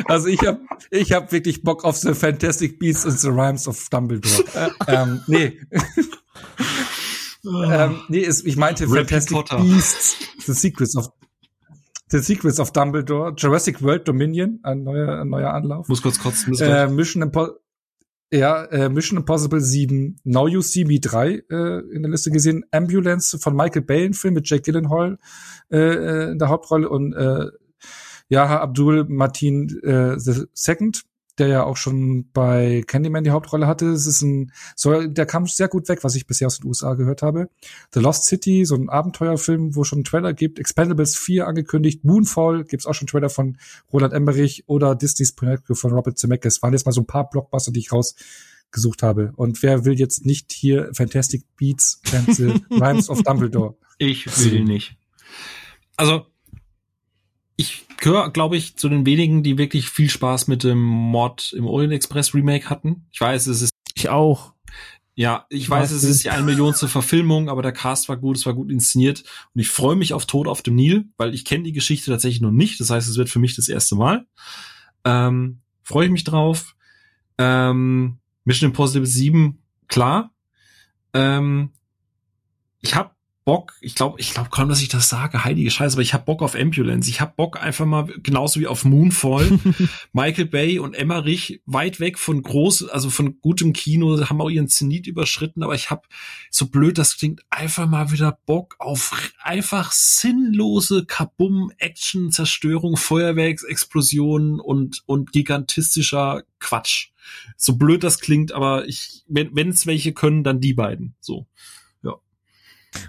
Also ich habe ich hab wirklich Bock auf The Fantastic Beasts and the Rhymes of Dumbledore. ähm, nee. ähm, nee, ist, ich meinte Rapid Fantastic Potter. Beasts, The Secrets of The Secrets of Dumbledore, Jurassic World Dominion, ein neuer, ein neuer Anlauf. Muss kurz kotzen. Äh, Mission Impossible. Ja, äh, Mission Impossible 7, Now You See Me 3 äh, in der Liste gesehen, Ambulance von Michael Bay, ein Film mit Jake Gyllenhaal äh, äh in der Hauptrolle und äh, Yaha Abdul Martin äh, the Second, der ja auch schon bei Candyman die Hauptrolle hatte. Es ist ein, so, der kam sehr gut weg, was ich bisher aus den USA gehört habe. The Lost City, so ein Abenteuerfilm, wo schon einen Trailer gibt. Expendables 4 angekündigt. Moonfall gibt's auch schon einen Trailer von Roland Emmerich oder Disney's Pinocchio von Robert Zemeckis. Waren jetzt mal so ein paar Blockbuster, die ich rausgesucht habe. Und wer will jetzt nicht hier Fantastic Beats and the Rhymes of Dumbledore? Ich will nicht. Also, ich gehöre, glaube ich, zu den wenigen, die wirklich viel Spaß mit dem Mod im Orient Express Remake hatten. Ich weiß, es ist. Ich auch. Ja, ich weiß, es ist die eine Millionste Verfilmung, aber der Cast war gut, es war gut inszeniert und ich freue mich auf Tod auf dem Nil, weil ich kenne die Geschichte tatsächlich noch nicht. Das heißt, es wird für mich das erste Mal. Ähm, freue ich mich drauf. Ähm, Mission Impossible 7, klar. Ähm, ich habe Bock, ich glaube, ich glaube kaum, dass ich das sage, heilige Scheiße, aber ich habe Bock auf Ambulance. Ich habe Bock einfach mal, genauso wie auf Moonfall, Michael Bay und Emmerich weit weg von groß, also von gutem Kino, haben auch ihren Zenit überschritten, aber ich habe, so blöd das klingt, einfach mal wieder Bock auf einfach sinnlose Kabum, Action, Zerstörung, Feuerwerksexplosionen und, und gigantistischer Quatsch. So blöd das klingt, aber ich, wenn es welche können, dann die beiden, so.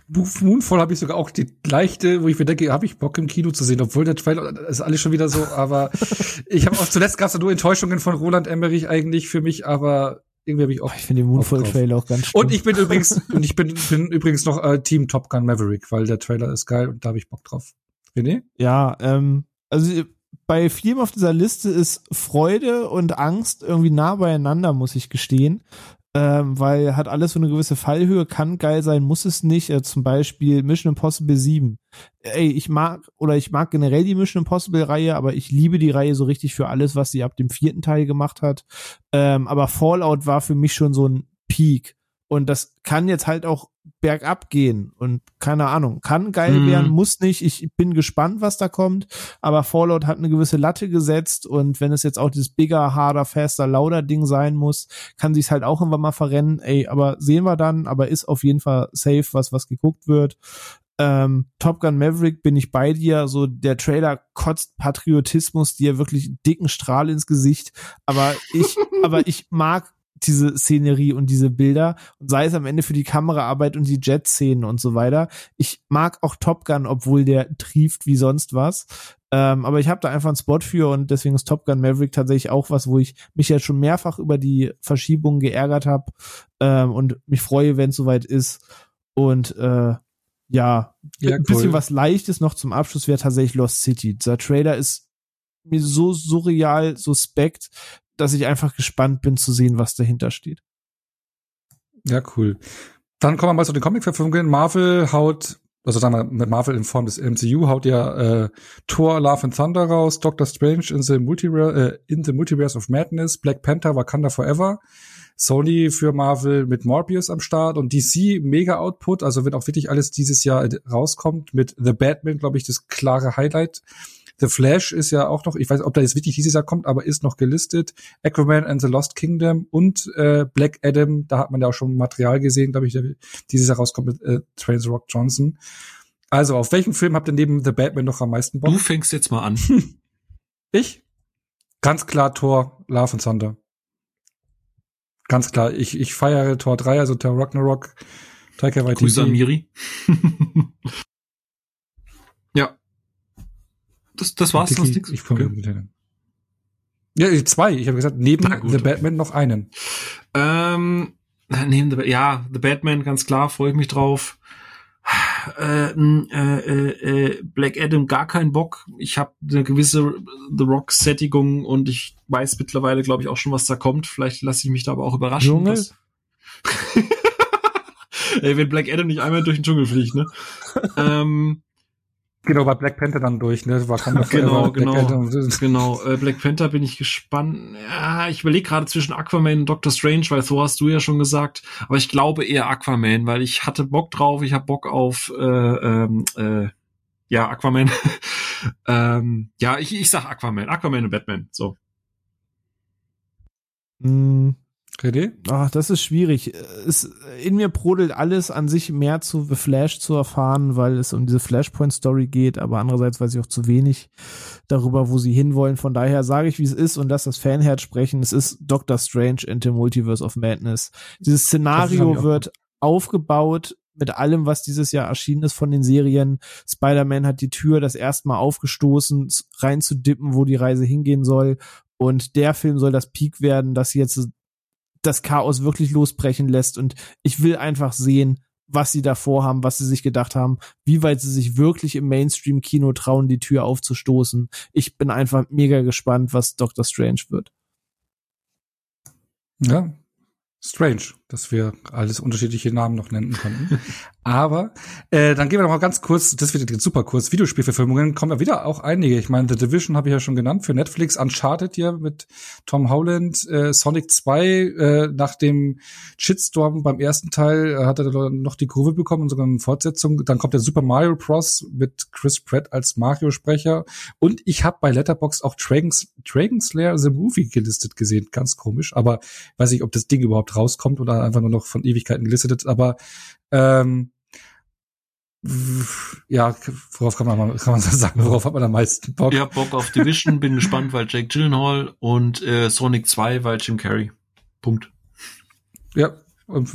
Moonfall habe ich sogar auch die leichte, wo ich mir denke, habe ich Bock im Kino zu sehen, obwohl der Trailer ist alles schon wieder so, aber ich habe auch zuletzt gab es nur Enttäuschungen von Roland Emmerich eigentlich für mich, aber irgendwie habe ich auch. Ich finde den Moonfall-Trailer auch ganz schön. Und ich bin übrigens, und ich bin, bin übrigens noch äh, Team Top Gun Maverick, weil der Trailer ist geil und da habe ich Bock drauf. René? Ja, ähm, also bei vielem auf dieser Liste ist Freude und Angst irgendwie nah beieinander, muss ich gestehen ähm, weil hat alles so eine gewisse Fallhöhe, kann geil sein, muss es nicht. Äh, zum Beispiel Mission Impossible 7. Ey, ich mag oder ich mag generell die Mission Impossible Reihe, aber ich liebe die Reihe so richtig für alles, was sie ab dem vierten Teil gemacht hat. Ähm, aber Fallout war für mich schon so ein Peak. Und das kann jetzt halt auch bergab gehen und keine Ahnung, kann geil mhm. werden, muss nicht. Ich bin gespannt, was da kommt. Aber Fallout hat eine gewisse Latte gesetzt und wenn es jetzt auch dieses bigger, harder, faster, lauter Ding sein muss, kann sich's halt auch irgendwann mal verrennen. Ey, aber sehen wir dann. Aber ist auf jeden Fall safe, was was geguckt wird. Ähm, Top Gun Maverick bin ich bei dir. So der Trailer kotzt Patriotismus dir wirklich einen dicken Strahl ins Gesicht. Aber ich, aber ich mag diese Szenerie und diese Bilder und sei es am Ende für die Kameraarbeit und die Jet-Szenen und so weiter. Ich mag auch Top Gun, obwohl der trieft wie sonst was. Ähm, aber ich habe da einfach einen Spot für und deswegen ist Top Gun Maverick tatsächlich auch was, wo ich mich jetzt schon mehrfach über die Verschiebungen geärgert habe ähm, und mich freue, wenn es soweit ist. Und äh, ja, ja ein bisschen was Leichtes noch zum Abschluss wäre tatsächlich Lost City. Dieser Trailer ist mir so surreal, suspekt, dass ich einfach gespannt bin zu sehen, was dahinter steht. Ja, cool. Dann kommen wir mal zu den Comic-Verfilmungen. Marvel haut, also sagen wir mit Marvel in Form des MCU haut ja äh, Thor, Love and Thunder raus, Doctor Strange in the, Multiverse, äh, in the Multiverse of Madness, Black Panther, Wakanda Forever. Sony für Marvel mit Morbius am Start und DC mega Output, also wenn auch wirklich alles dieses Jahr rauskommt mit The Batman, glaube ich, das klare Highlight. The Flash ist ja auch noch, ich weiß, ob da jetzt wirklich dieses Jahr kommt, aber ist noch gelistet. Aquaman and the Lost Kingdom und äh, Black Adam, da hat man ja auch schon Material gesehen, glaube ich, der dieses Jahr rauskommt mit äh, Trains Rock Johnson. Also, auf welchen Film habt ihr neben The Batman noch am meisten Bock? Du fängst jetzt mal an. ich? Ganz klar Thor, Love and Thunder. Ganz klar, ich, ich feiere Tor 3, also Thor Ragnarok, Taika Waititi. Grüße an Miri. ja, das, das war's, sonst nichts. Ich okay. Ja, zwei. Ich habe gesagt, neben gut, The okay. Batman noch einen. Ähm, neben The, ja, The Batman, ganz klar, freue ich mich drauf. Äh, äh, äh, Black Adam gar keinen Bock. Ich habe eine gewisse The Rock Sättigung und ich weiß mittlerweile, glaube ich, auch schon, was da kommt. Vielleicht lasse ich mich da aber auch überraschen. Dschungel? Ey, wenn Black Adam nicht einmal durch den Dschungel fliegt, ne? ähm, Genau, bei Black Panther dann durch, ne? War genau, genau, genau. Äh, Black Panther bin ich gespannt. Ja, ich überlege gerade zwischen Aquaman und Doctor Strange, weil Thor hast du ja schon gesagt. Aber ich glaube eher Aquaman, weil ich hatte Bock drauf. Ich habe Bock auf äh, ähm, äh, ja Aquaman. ähm, ja, ich, ich sag Aquaman, Aquaman und Batman. So. Mm, René? Ach, das ist schwierig. Es, in mir brodelt alles an sich mehr zu The Flash zu erfahren, weil es um diese Flashpoint-Story geht, aber andererseits weiß ich auch zu wenig darüber, wo sie hinwollen. Von daher sage ich, wie es ist und lass das Fanherz sprechen. Es ist Doctor Strange in the Multiverse of Madness. Dieses Szenario wird aufgebaut mit allem, was dieses Jahr erschienen ist von den Serien. Spider-Man hat die Tür das erste Mal aufgestoßen, reinzudippen, wo die Reise hingehen soll. Und der Film soll das Peak werden, dass jetzt das Chaos wirklich losbrechen lässt. Und ich will einfach sehen, was sie da vorhaben, was sie sich gedacht haben, wie weit sie sich wirklich im Mainstream-Kino trauen, die Tür aufzustoßen. Ich bin einfach mega gespannt, was Doctor Strange wird. Ja, strange, dass wir alles unterschiedliche Namen noch nennen konnten. Aber äh, dann gehen wir noch mal ganz kurz, das wird jetzt super kurz, Videospielverfilmungen, kommen ja wieder auch einige. Ich meine, The Division habe ich ja schon genannt für Netflix, Uncharted ja mit Tom Holland, äh, Sonic 2 äh, nach dem Shitstorm beim ersten Teil äh, hat er noch die Kurve bekommen und sogar eine Fortsetzung. Dann kommt der Super Mario Bros. mit Chris Pratt als Mario-Sprecher. Und ich habe bei Letterbox auch Dragon's, Dragon Slayer The Movie gelistet gesehen. Ganz komisch, aber weiß nicht, ob das Ding überhaupt rauskommt oder einfach nur noch von Ewigkeiten gelistet ist. Aber ähm, ja, worauf kann man, mal, kann man sagen, worauf hat man am meisten Bock? Ja, Bock auf Division, bin gespannt, weil Jake Gyllenhaal und äh, Sonic 2, weil Jim Carrey. Punkt. Ja, und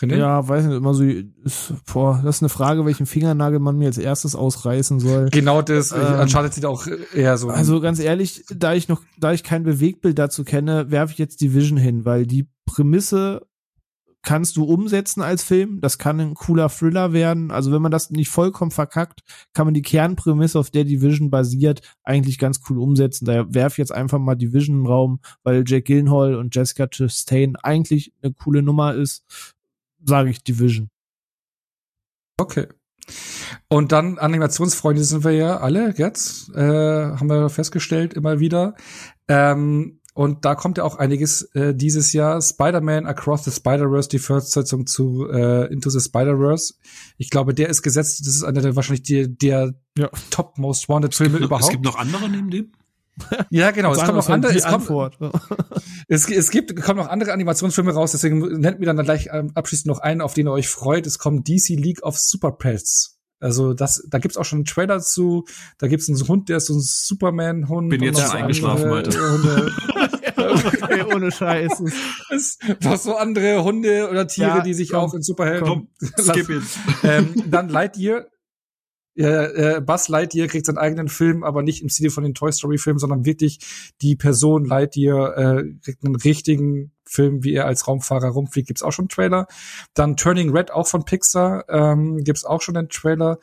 René? Ja, weiß nicht, immer so, ist, boah, das ist eine Frage, welchen Fingernagel man mir als erstes ausreißen soll. Genau das, ähm, Uncharted sieht auch eher so. Also ganz ehrlich, da ich noch, da ich kein Bewegtbild dazu kenne, werfe ich jetzt Division hin, weil die Prämisse kannst du umsetzen als Film. Das kann ein cooler Thriller werden. Also wenn man das nicht vollkommen verkackt, kann man die Kernprämisse, auf der Division basiert, eigentlich ganz cool umsetzen. Da werf jetzt einfach mal Division den Raum, weil Jack Gyllenhaal und Jessica Chastain eigentlich eine coole Nummer ist sage ich Division. Okay. Und dann Animationsfreunde sind wir ja alle jetzt, äh, haben wir festgestellt immer wieder. Ähm, und da kommt ja auch einiges äh, dieses Jahr. Spider-Man Across the Spider-Verse, die Fortsetzung zu äh, Into the Spider-Verse. Ich glaube, der ist gesetzt. Das ist einer der wahrscheinlich die, der ja. top most wanted Filme überhaupt. Es gibt noch andere neben dem? Ja, genau. Es kommen noch andere. Es, kommt, es, es gibt, kommen noch andere Animationsfilme raus. Deswegen nennt mir dann gleich ähm, abschließend noch einen, auf den ihr euch freut. Es kommt DC League of Super Pets. Also das, da gibt's auch schon einen Trailer zu. Da gibt's einen Hund, der ist so ein Superman-Hund. Bin jetzt schon eingeschlafen, Leute. okay, ohne Scheiß. Es, was so andere Hunde oder Tiere, ja, die sich komm, auch in Superhelden. Komm, skip jetzt. Ähm, dann Lightyear äh, Buzz Lightyear kriegt seinen eigenen Film, aber nicht im Stil von den Toy Story Filmen, sondern wirklich die Person Lightyear äh, kriegt einen richtigen Film, wie er als Raumfahrer rumfliegt, gibt's auch schon einen Trailer. Dann Turning Red auch von Pixar ähm, gibt's auch schon einen Trailer.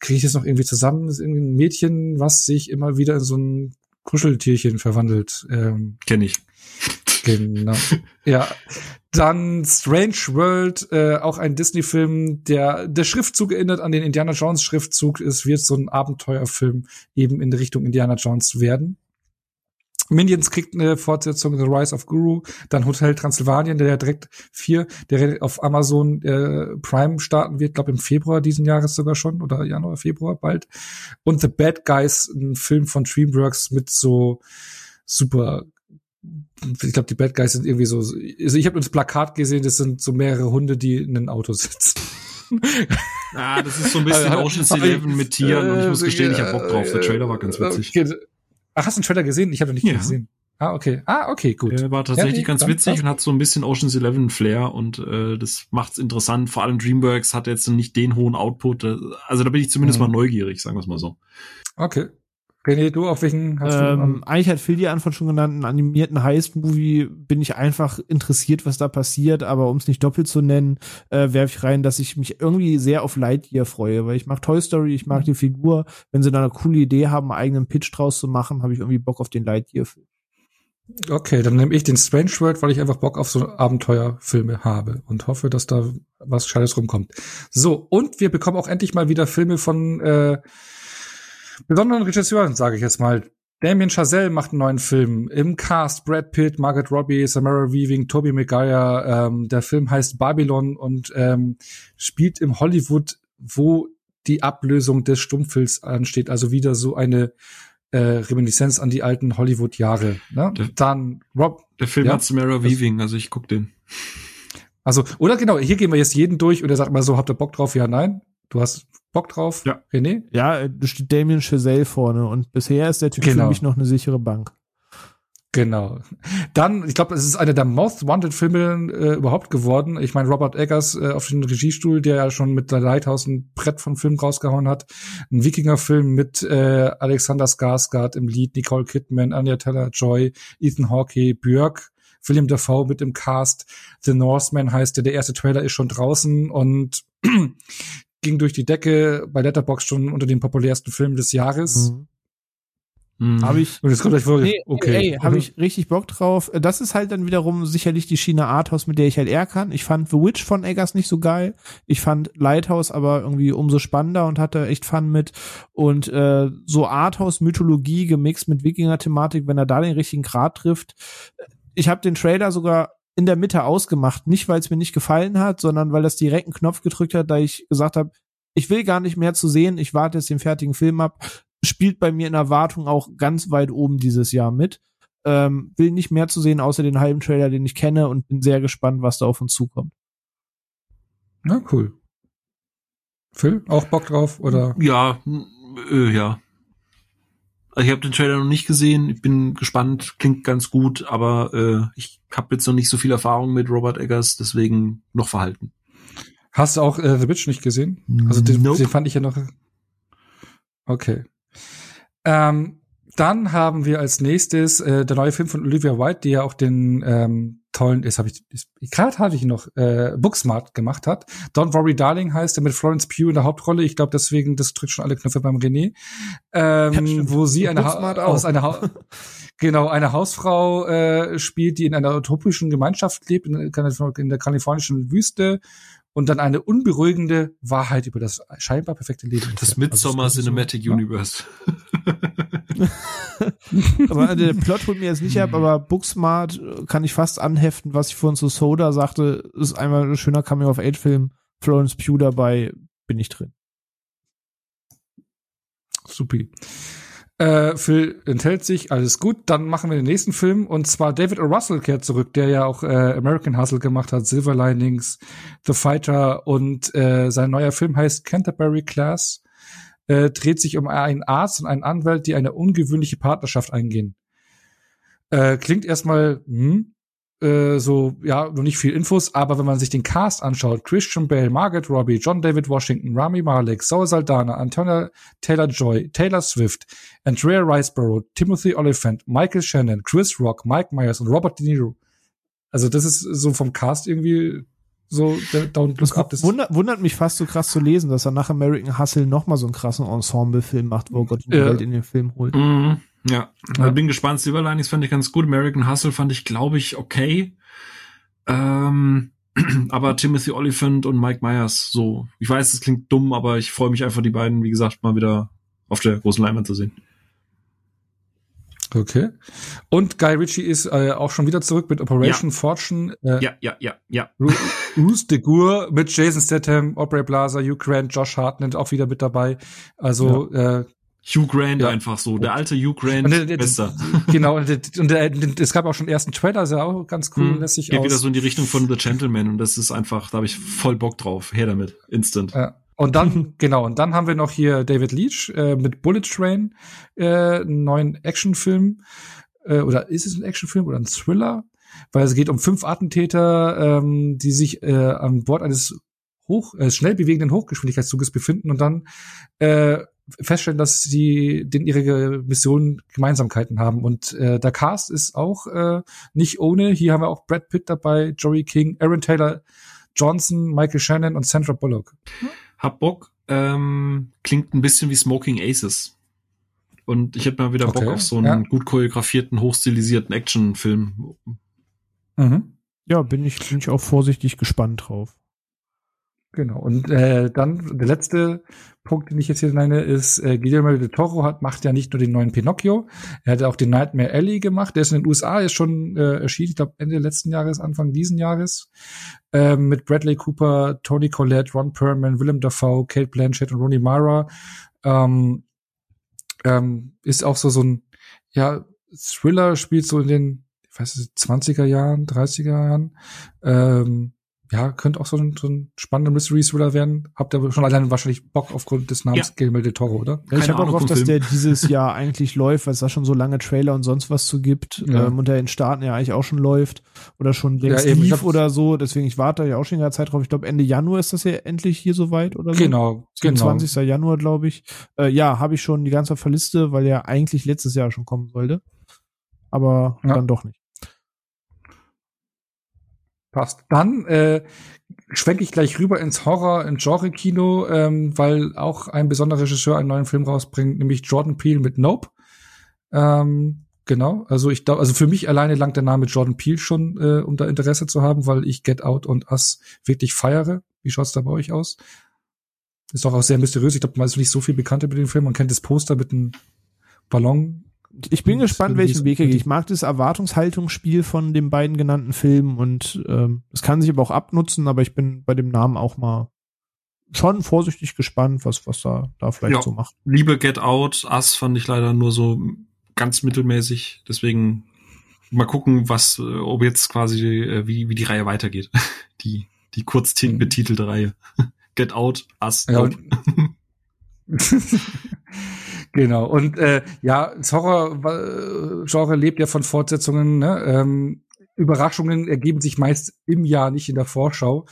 Kriege ich das noch irgendwie zusammen? Das ist irgendwie ein Mädchen, was sich immer wieder in so ein Kuscheltierchen verwandelt. Ähm, Kenn ich. Genau. ja. Dann Strange World, äh, auch ein Disney-Film, der der Schriftzug erinnert an den Indiana Jones Schriftzug. Es wird so ein Abenteuerfilm eben in Richtung Indiana Jones werden. Minions kriegt eine Fortsetzung, The Rise of Guru, dann Hotel Transylvanien, der ja direkt vier, der auf Amazon äh, Prime starten wird, glaube im Februar diesen Jahres sogar schon oder Januar, Februar bald. Und The Bad Guys, ein Film von DreamWorks mit so super ich glaube, die Bad Guys sind irgendwie so, also ich habe das Plakat gesehen, das sind so mehrere Hunde, die in einem Auto sitzen. Ah, das ist so ein bisschen also, Ocean's Eleven mit Tieren und ich muss gestehen, ich habe Bock drauf. Der Trailer war ganz witzig. Ach, hast du einen Trailer gesehen? Ich habe noch nicht ja. gesehen. Ah, okay. Ah, okay, gut. Der war tatsächlich ja, ganz witzig und hat so ein bisschen Ocean's Eleven Flair und äh, das macht's interessant. Vor allem DreamWorks hat jetzt nicht den hohen Output. Äh, also da bin ich zumindest mhm. mal neugierig, sagen wir es mal so. Okay. René, du auf welchen hast ähm, du? Eigentlich hat Phil die Antwort schon genannt, einen animierten Heist-Movie bin ich einfach interessiert, was da passiert, aber um es nicht doppelt zu nennen, äh, werfe ich rein, dass ich mich irgendwie sehr auf Lightyear freue, weil ich mag Toy Story, ich mag mhm. die Figur. Wenn sie da eine coole Idee haben, einen eigenen Pitch draus zu machen, habe ich irgendwie Bock auf den Lightyear-Film. Okay, dann nehme ich den Strange World, weil ich einfach Bock auf so Abenteuerfilme habe und hoffe, dass da was Scheißes rumkommt. So, und wir bekommen auch endlich mal wieder Filme von äh, besonderen Regisseuren, sage ich jetzt mal. Damien Chazelle macht einen neuen Film. Im Cast Brad Pitt, Margaret Robbie, Samara Weaving, Tobey Maguire. Ähm, der Film heißt Babylon und ähm, spielt im Hollywood, wo die Ablösung des Stummfilms ansteht. Also wieder so eine äh, Reminiszenz an die alten Hollywood-Jahre. Ne? Dann Rob. Der Film ja, hat Samara Weaving, also ich guck den. Also, oder genau, hier gehen wir jetzt jeden durch und er sagt mal so, habt ihr Bock drauf? Ja, nein. Du hast Bock drauf, ja. René? Ja, da steht Damien Chazelle vorne und bisher ist der Typ genau. für mich noch eine sichere Bank. Genau. Dann, ich glaube, es ist einer der most wanted Filme äh, überhaupt geworden. Ich meine, Robert Eggers äh, auf den Regiestuhl, der ja schon mit The Lighthouse ein Brett von Film rausgehauen hat. Ein Wikinger-Film mit äh, Alexander Skarsgård im Lied, Nicole Kidman, Anya Taylor-Joy, Ethan Hawke, Björk, William Dafoe mit im Cast. The Northman heißt der. Der erste Trailer ist schon draußen und ging durch die Decke bei Letterbox schon unter den populärsten Filmen des Jahres. Mhm. Mhm. Habe ich. Und jetzt kommt gleich vor, nee, okay. Ey, habe ich richtig Bock drauf. Das ist halt dann wiederum sicherlich die Schiene Arthouse, mit der ich halt eher kann. Ich fand The Witch von Eggers nicht so geil. Ich fand Lighthouse aber irgendwie umso spannender und hatte echt Fun mit. Und äh, so Arthouse-Mythologie gemixt mit Wikinger-Thematik, wenn er da den richtigen Grad trifft. Ich habe den Trailer sogar in der Mitte ausgemacht. Nicht, weil es mir nicht gefallen hat, sondern weil das direkt einen Knopf gedrückt hat, da ich gesagt habe, ich will gar nicht mehr zu sehen, ich warte jetzt den fertigen Film ab. Spielt bei mir in Erwartung auch ganz weit oben dieses Jahr mit. Ähm, will nicht mehr zu sehen, außer den halben Trailer, den ich kenne und bin sehr gespannt, was da auf uns zukommt. Na, cool. Phil, auch Bock drauf, oder? Ja, äh, ja. Also ich habe den Trailer noch nicht gesehen. Ich bin gespannt, klingt ganz gut, aber äh, ich habe jetzt noch nicht so viel Erfahrung mit Robert Eggers, deswegen noch verhalten. Hast du auch äh, The Witch nicht gesehen? Also den, nope. den fand ich ja noch. Okay. Ähm, dann haben wir als nächstes äh, der neue Film von Olivia White, die ja auch den ähm, tollen, jetzt habe ich, gerade hatte ich noch, äh, Booksmart gemacht hat. Don't Worry Darling heißt er mit Florence Pugh in der Hauptrolle. Ich glaube deswegen, das drückt schon alle Knöpfe beim René. Ähm, ja, wo sie eine aus einer ha genau eine Hausfrau äh, spielt, die in einer utopischen Gemeinschaft lebt in, in der kalifornischen Wüste und dann eine unberuhigende Wahrheit über das scheinbar perfekte Leben. Das Midsommar also, Cinematic so, Universe. aber der Plot holt mir jetzt nicht ab, aber Booksmart kann ich fast anheften, was ich vorhin zu Soda sagte, ist einmal ein schöner Cameo of Eight Film, Florence Pugh dabei, bin ich drin. Supi. Äh, Phil enthält sich, alles gut. Dann machen wir den nächsten Film und zwar David O. Russell kehrt zurück, der ja auch äh, American Hustle gemacht hat, Silver Linings, The Fighter und äh, sein neuer Film heißt Canterbury Class. Äh, dreht sich um einen Arzt und einen Anwalt, die eine ungewöhnliche Partnerschaft eingehen. Äh, klingt erstmal, hm, äh, so, ja, noch nicht viel Infos, aber wenn man sich den Cast anschaut, Christian Bale, Margaret Robbie, John David Washington, Rami Malek, Zoe Saldana, Antonia Taylor-Joy, Taylor Swift, Andrea Riceborough, Timothy Oliphant, Michael Shannon, Chris Rock, Mike Myers und Robert De Niro. Also das ist so vom Cast irgendwie so der Don't Look Up. Das wundert, wundert mich fast so krass zu lesen, dass er nach American Hustle noch mal so einen krassen Ensemble-Film macht, wo Gott die ja. Welt in den Film holt. Mhm. Ja, ja. bin gespannt. Silver Linings fand ich ganz gut. American Hustle fand ich, glaube ich, okay. Ähm, aber Timothy Oliphant und Mike Myers, so. Ich weiß, es klingt dumm, aber ich freue mich einfach, die beiden, wie gesagt, mal wieder auf der großen Leinwand zu sehen. Okay. Und Guy Ritchie ist äh, auch schon wieder zurück mit Operation ja. Fortune. Äh, ja, ja, ja, ja. Ruse de Gour mit Jason Statham, Aubrey Plaza, Hugh Grant, Josh Hartnett auch wieder mit dabei. Also ja. äh, Hugh Grant ja. einfach so, der alte Hugh Grant, und, äh, besser. Genau, und, und, und es gab auch schon ersten Trailer, sah auch ganz cool hm, lässig Geht aus. wieder so in die Richtung von The Gentleman und das ist einfach, da habe ich voll Bock drauf. Her damit, instant. Ja. Und dann, genau, und dann haben wir noch hier David Leach äh, mit Bullet Train, äh, einen neuen Actionfilm. Äh, oder ist es ein Actionfilm oder ein Thriller? Weil es geht um fünf Attentäter, ähm, die sich äh, an Bord eines hoch, äh, schnell bewegenden Hochgeschwindigkeitszuges befinden und dann äh, feststellen, dass sie den ihre Mission Gemeinsamkeiten haben. Und äh, der Cast ist auch äh, nicht ohne. Hier haben wir auch Brad Pitt dabei, Joey King, Aaron Taylor Johnson, Michael Shannon und Sandra Bullock. Hab Bock. Ähm, klingt ein bisschen wie Smoking Aces. Und ich hätte mal wieder okay, Bock auf so einen ja. gut choreografierten, hochstilisierten Actionfilm. Mhm. Ja, bin ich, bin ich auch vorsichtig gespannt drauf. Genau. Und äh, dann der letzte Punkt, den ich jetzt hier nenne, ist, äh, Guillermo del Toro hat, macht ja nicht nur den neuen Pinocchio, er hat auch den Nightmare Alley gemacht, der ist in den USA jetzt schon äh, erschienen, ich glaube Ende letzten Jahres, Anfang diesen Jahres, äh, mit Bradley Cooper, Tony Collette, Ron Perlman, Willem Dafoe, Kate Blanchett und Rooney Mara. Ähm, ähm, ist auch so so ein, ja, Thriller, spielt so in den, ich weiß nicht, 20er Jahren, 30er Jahren. Ähm, ja, könnte auch so ein, so ein spannender Mystery Thriller werden. Habt ihr schon allein wahrscheinlich Bock aufgrund des Namens ja. Guillermo del Toro, oder? Ja, ich habe auch gehofft, dass der dieses Jahr eigentlich läuft, weil es da schon so lange Trailer und sonst was zu gibt ja. ähm, und der in Staaten ja eigentlich auch schon läuft oder schon längst ja, lief oder so. Deswegen, ich warte ja auch schon in der Zeit drauf. Ich glaube, Ende Januar ist das ja endlich hier soweit oder so. Genau, 20. genau. Januar, glaube ich. Äh, ja, habe ich schon die ganze Verliste, weil er eigentlich letztes Jahr schon kommen sollte. Aber ja. dann doch nicht. Passt. Dann äh, schwenke ich gleich rüber ins Horror, ins Genre-Kino, ähm, weil auch ein besonderer Regisseur einen neuen Film rausbringt, nämlich Jordan Peele mit Nope. Ähm, genau, also ich glaube, also für mich alleine langt der Name Jordan Peele schon, äh, um da Interesse zu haben, weil ich Get Out und Us wirklich feiere. Wie schaut's da bei euch aus? Ist doch auch sehr mysteriös. Ich glaube, man ist nicht so viel bekannt über den Film. Man kennt das Poster mit einem Ballon ich bin gespannt, welchen Weg er geht. Ich mag das Erwartungshaltungsspiel von den beiden genannten Filmen und ähm, es kann sich aber auch abnutzen, aber ich bin bei dem Namen auch mal schon vorsichtig gespannt, was, was da, da vielleicht ja, so macht. Liebe Get Out, Us fand ich leider nur so ganz mittelmäßig, deswegen mal gucken, was, äh, ob jetzt quasi, äh, wie, wie die Reihe weitergeht. Die, die kurz mhm. betitelte Reihe. Get Out, Us, ja, Genau. Und äh, ja, das Horror-Genre lebt ja von Fortsetzungen. Ne? Ähm, Überraschungen ergeben sich meist im Jahr, nicht in der Vorschau.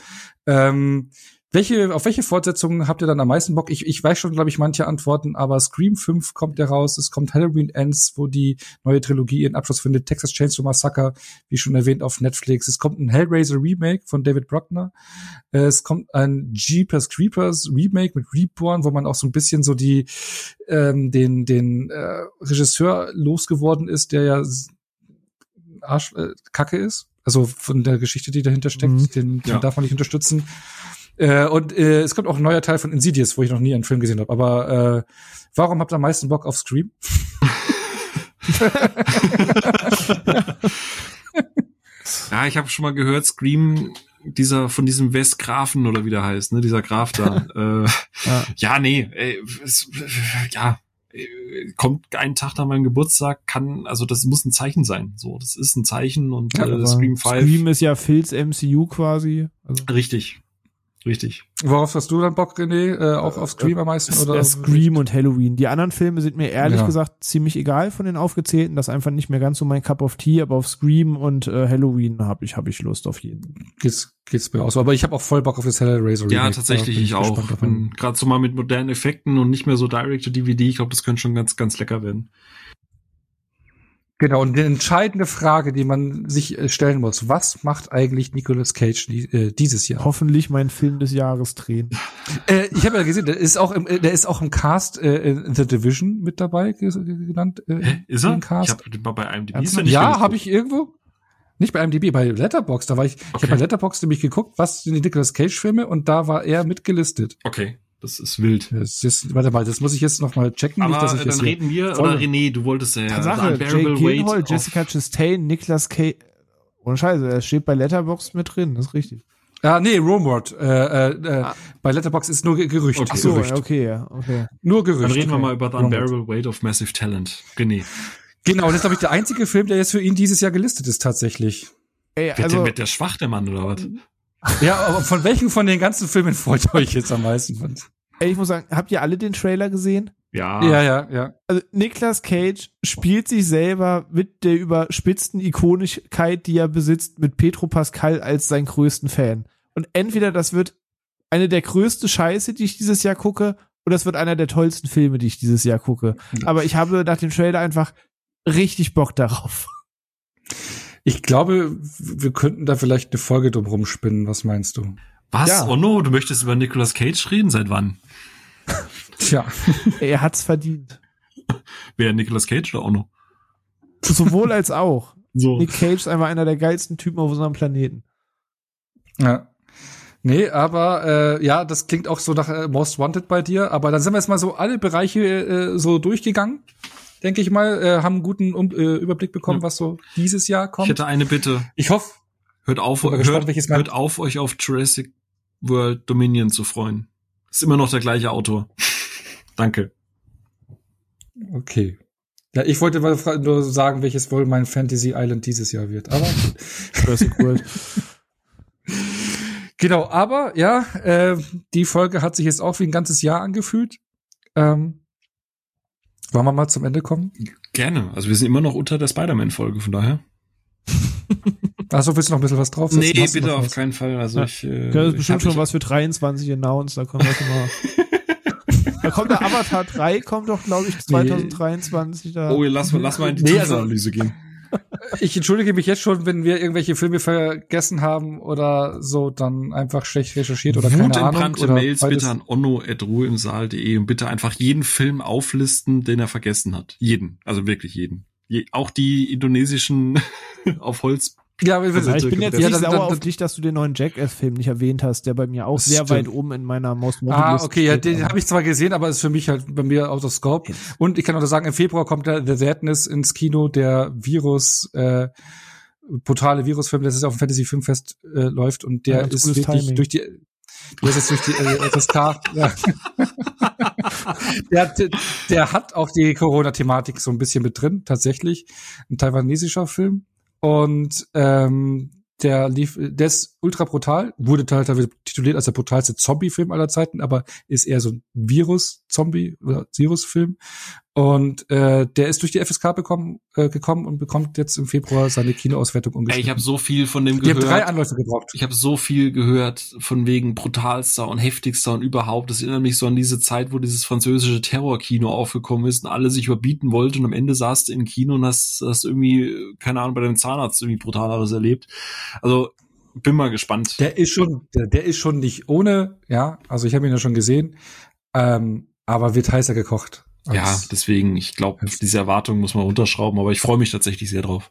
Ähm, welche, auf welche Fortsetzungen habt ihr dann am meisten Bock? Ich, ich weiß schon, glaube ich, manche Antworten, aber Scream 5 kommt ja raus, es kommt Halloween Ends, wo die neue Trilogie ihren Abschluss findet, Texas Chainsaw Massacre, wie schon erwähnt, auf Netflix. Es kommt ein Hellraiser Remake von David Bruckner. Es kommt ein Jeepers Creepers Remake mit Reborn, wo man auch so ein bisschen so die, ähm, den, den äh, Regisseur losgeworden ist, der ja Arsch, äh, Kacke ist. Also von der Geschichte, die dahinter steckt, mhm. den, den ja. darf man nicht unterstützen. Äh, und äh, es kommt auch ein neuer Teil von Insidious, wo ich noch nie einen Film gesehen habe. Aber äh, warum habt ihr am meisten Bock auf Scream? ja, ich habe schon mal gehört, Scream, dieser von diesem Wes Grafen oder wie der heißt, ne, dieser Graf da. äh, ja. ja, nee, ey, es, ja, kommt einen Tag nach meinem Geburtstag, kann, also das muss ein Zeichen sein. So, das ist ein Zeichen und ja, äh, Scream 5. Scream ist ja Phils MCU quasi. Also. Richtig. Richtig. Worauf hast du dann Bock, René? Äh, auch auf Scream am meisten? Oder? Scream und Halloween. Die anderen Filme sind mir ehrlich ja. gesagt ziemlich egal von den aufgezählten. Das ist einfach nicht mehr ganz so mein Cup of Tea, aber auf Scream und äh, Halloween habe ich, hab ich Lust auf jeden. Geht's, geht's mir auch so. Aber ich habe auch voll Bock auf das Hellraiser. Ja, tatsächlich, ich, ich auch. Gerade so mal mit modernen Effekten und nicht mehr so Direct-to-DVD. Ich glaube, das könnte schon ganz, ganz lecker werden. Genau, und die entscheidende Frage, die man sich äh, stellen muss, was macht eigentlich Nicolas Cage äh, dieses Jahr? Hoffentlich mein Film des Jahres drehen. Äh, ich habe ja gesehen, der ist auch im, äh, der ist auch im Cast äh, in The Division mit dabei genannt. Äh, Hä, ist er? Cast. Ich habe mal bei IMDb. Ist er nicht ja, habe ich irgendwo. Nicht bei IMDb, bei Letterbox. Da war ich. Okay. Ich habe bei Letterbox nämlich geguckt, was sind die Nicolas Cage Filme und da war er mitgelistet. Okay. Das ist wild. Das ist, warte mal, das muss ich jetzt noch mal checken. Aber nicht, dass ich dann reden wir, oder René, du wolltest ja Tatsache, Jake Gyllenhaal, Jessica Chastain, Nicolas Cage. Ohne Scheiße, er steht bei Letterbox mit drin, das ist richtig. Ja, nee, Rumort. Äh, äh, ah. Bei Letterbox ist nur Gerücht. Okay. Ach so, Gerücht. okay, ja, okay. Nur Gerücht. Dann reden okay. wir mal über The Unbearable Weight of Massive Talent. René. Genau, das ist, glaube ich, der einzige Film, der jetzt für ihn dieses Jahr gelistet ist, tatsächlich. Ey, also, wird, der, wird der schwach, der Mann, oder was? Ja, aber von welchen von den ganzen Filmen freut ihr euch jetzt am meisten? Ich muss sagen, habt ihr alle den Trailer gesehen? Ja. Ja, ja, ja. Also Nicolas Cage spielt sich selber mit der überspitzten Ikonigkeit, die er besitzt, mit Petro Pascal als sein größten Fan. Und entweder das wird eine der größte Scheiße, die ich dieses Jahr gucke, oder es wird einer der tollsten Filme, die ich dieses Jahr gucke. Aber ich habe nach dem Trailer einfach richtig Bock darauf. Ich glaube, wir könnten da vielleicht eine Folge drum rumspinnen. Was meinst du? Was? Ja. Oh no, du möchtest über Nicolas Cage reden? Seit wann? Tja, er hat's verdient. Wer, Nicolas Cage oder Ono? Sowohl als auch. So. Nick Cage ist einfach einer der geilsten Typen auf unserem Planeten. Ja. Nee, aber äh, ja, das klingt auch so nach äh, Most Wanted bei dir. Aber dann sind wir jetzt mal so alle Bereiche äh, so durchgegangen, denke ich mal, äh, haben einen guten um, äh, Überblick bekommen, ja. was so dieses Jahr kommt. Ich hätte eine Bitte. Ich hoffe. Hört auf, hört, gespannt, hört auf, euch auf Jurassic World Dominion zu freuen. Ist immer noch der gleiche Autor. Danke. Okay. Ja, ich wollte nur sagen, welches wohl mein Fantasy Island dieses Jahr wird. Aber Jurassic World. genau, aber ja, äh, die Folge hat sich jetzt auch wie ein ganzes Jahr angefühlt. Ähm, wollen wir mal zum Ende kommen? Gerne. Also wir sind immer noch unter der Spider-Man-Folge, von daher. Achso, willst du noch ein bisschen was drauf Nee, bitte auf was? keinen Fall. Also ja. ich, äh, das ist bestimmt schon was für 23 announced, da kommen wir schon mal. da kommt der Avatar 3, kommt doch, glaube ich, 2023 nee. da. Oh, lass, lass mal in die nee, also, Analyse gehen. Ich entschuldige mich jetzt schon, wenn wir irgendwelche Filme vergessen haben oder so, dann einfach schlecht recherchiert oder keine Ahnung. Oder Mails bitte an onno.ruheimsaal.de und bitte einfach jeden Film auflisten, den er vergessen hat. Jeden. Also wirklich jeden. Je, auch die indonesischen auf Holz ja, also ich bin jetzt ja, nicht dann, sauer dann, auf dich, dass du den neuen Jackass-Film nicht erwähnt hast, der bei mir auch sehr stimmt. weit oben in meiner Most Wanted Ah, okay, ja, den habe ich zwar gesehen, aber ist für mich halt bei mir out of scope. Und ich kann auch sagen, im Februar kommt der The Sadness ins Kino, der Virus, äh, brutale Virusfilm, der jetzt auf dem Fantasy Filmfest äh, läuft und der ja, ist wirklich Timing. durch die der ist jetzt die äh, FSK. ja. der, der hat auch die Corona-Thematik so ein bisschen mit drin, tatsächlich. Ein taiwanesischer Film. Und ähm, der lief, der ist ultra brutal, wurde teilweise tituliert als der brutalste Zombie-Film aller Zeiten, aber ist eher so ein Virus-Zombie oder Virus-Film. Und äh, der ist durch die FSK bekommen, äh, gekommen und bekommt jetzt im Februar seine Kinoauswertung umgeschrieben. Ey, ich habe so viel von dem gehört. Ich habe drei Anläufe gebraucht. Ich habe so viel gehört von wegen brutalster und heftigster und überhaupt. Das erinnert mich so an diese Zeit, wo dieses französische Terrorkino aufgekommen ist und alle sich überbieten wollten und am Ende saßt du im Kino und hast, hast irgendwie, keine Ahnung, bei deinem Zahnarzt irgendwie brutaleres erlebt. Also bin mal gespannt. Der ist schon, der, der ist schon nicht ohne, ja. Also ich habe ihn ja schon gesehen, ähm, aber wird heißer gekocht. Ja, deswegen, ich glaube, diese Erwartung muss man runterschrauben, aber ich freue mich tatsächlich sehr drauf.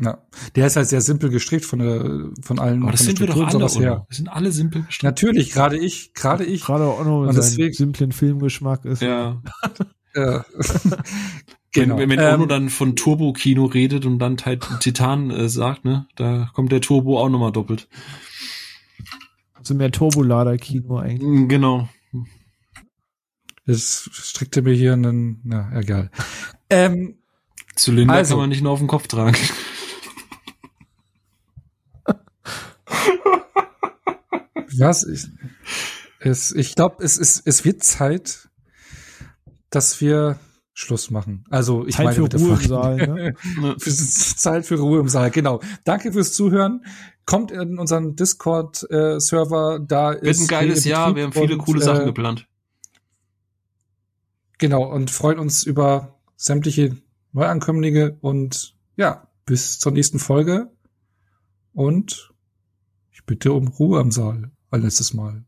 Ja, der ist halt sehr simpel gestrickt von der von allen. Aber das sind wir doch alle, oder? Wir sind alle simpel gestrickt. Natürlich, gerade ich, gerade ich. Gerade auch noch mit deswegen simplen Filmgeschmack ist. Ja. ja. genau. Wenn, wenn ähm, Ono dann von Turbo-Kino redet und dann Titan äh, sagt, ne, da kommt der Turbo auch nochmal doppelt. Also mehr Turbolader-Kino eigentlich. Genau. Es strickte mir hier einen, na, egal. Ähm, Zylinder also, kann man nicht nur auf den Kopf tragen. Was? Ich, es, ich glaube, es, ist, es wird Zeit, dass wir Schluss machen. Also ich Zeit meine für Ruhe im Saal. Ne? Zeit für Ruhe im Saal, genau. Danke fürs Zuhören. Kommt in unseren Discord-Server. Äh, da Wird ist ein geiles Jahr. Wir haben viele und, coole Sachen äh, geplant. Genau, und freuen uns über sämtliche Neuankömmlinge und ja, bis zur nächsten Folge. Und ich bitte um Ruhe am Saal. Ein letztes Mal.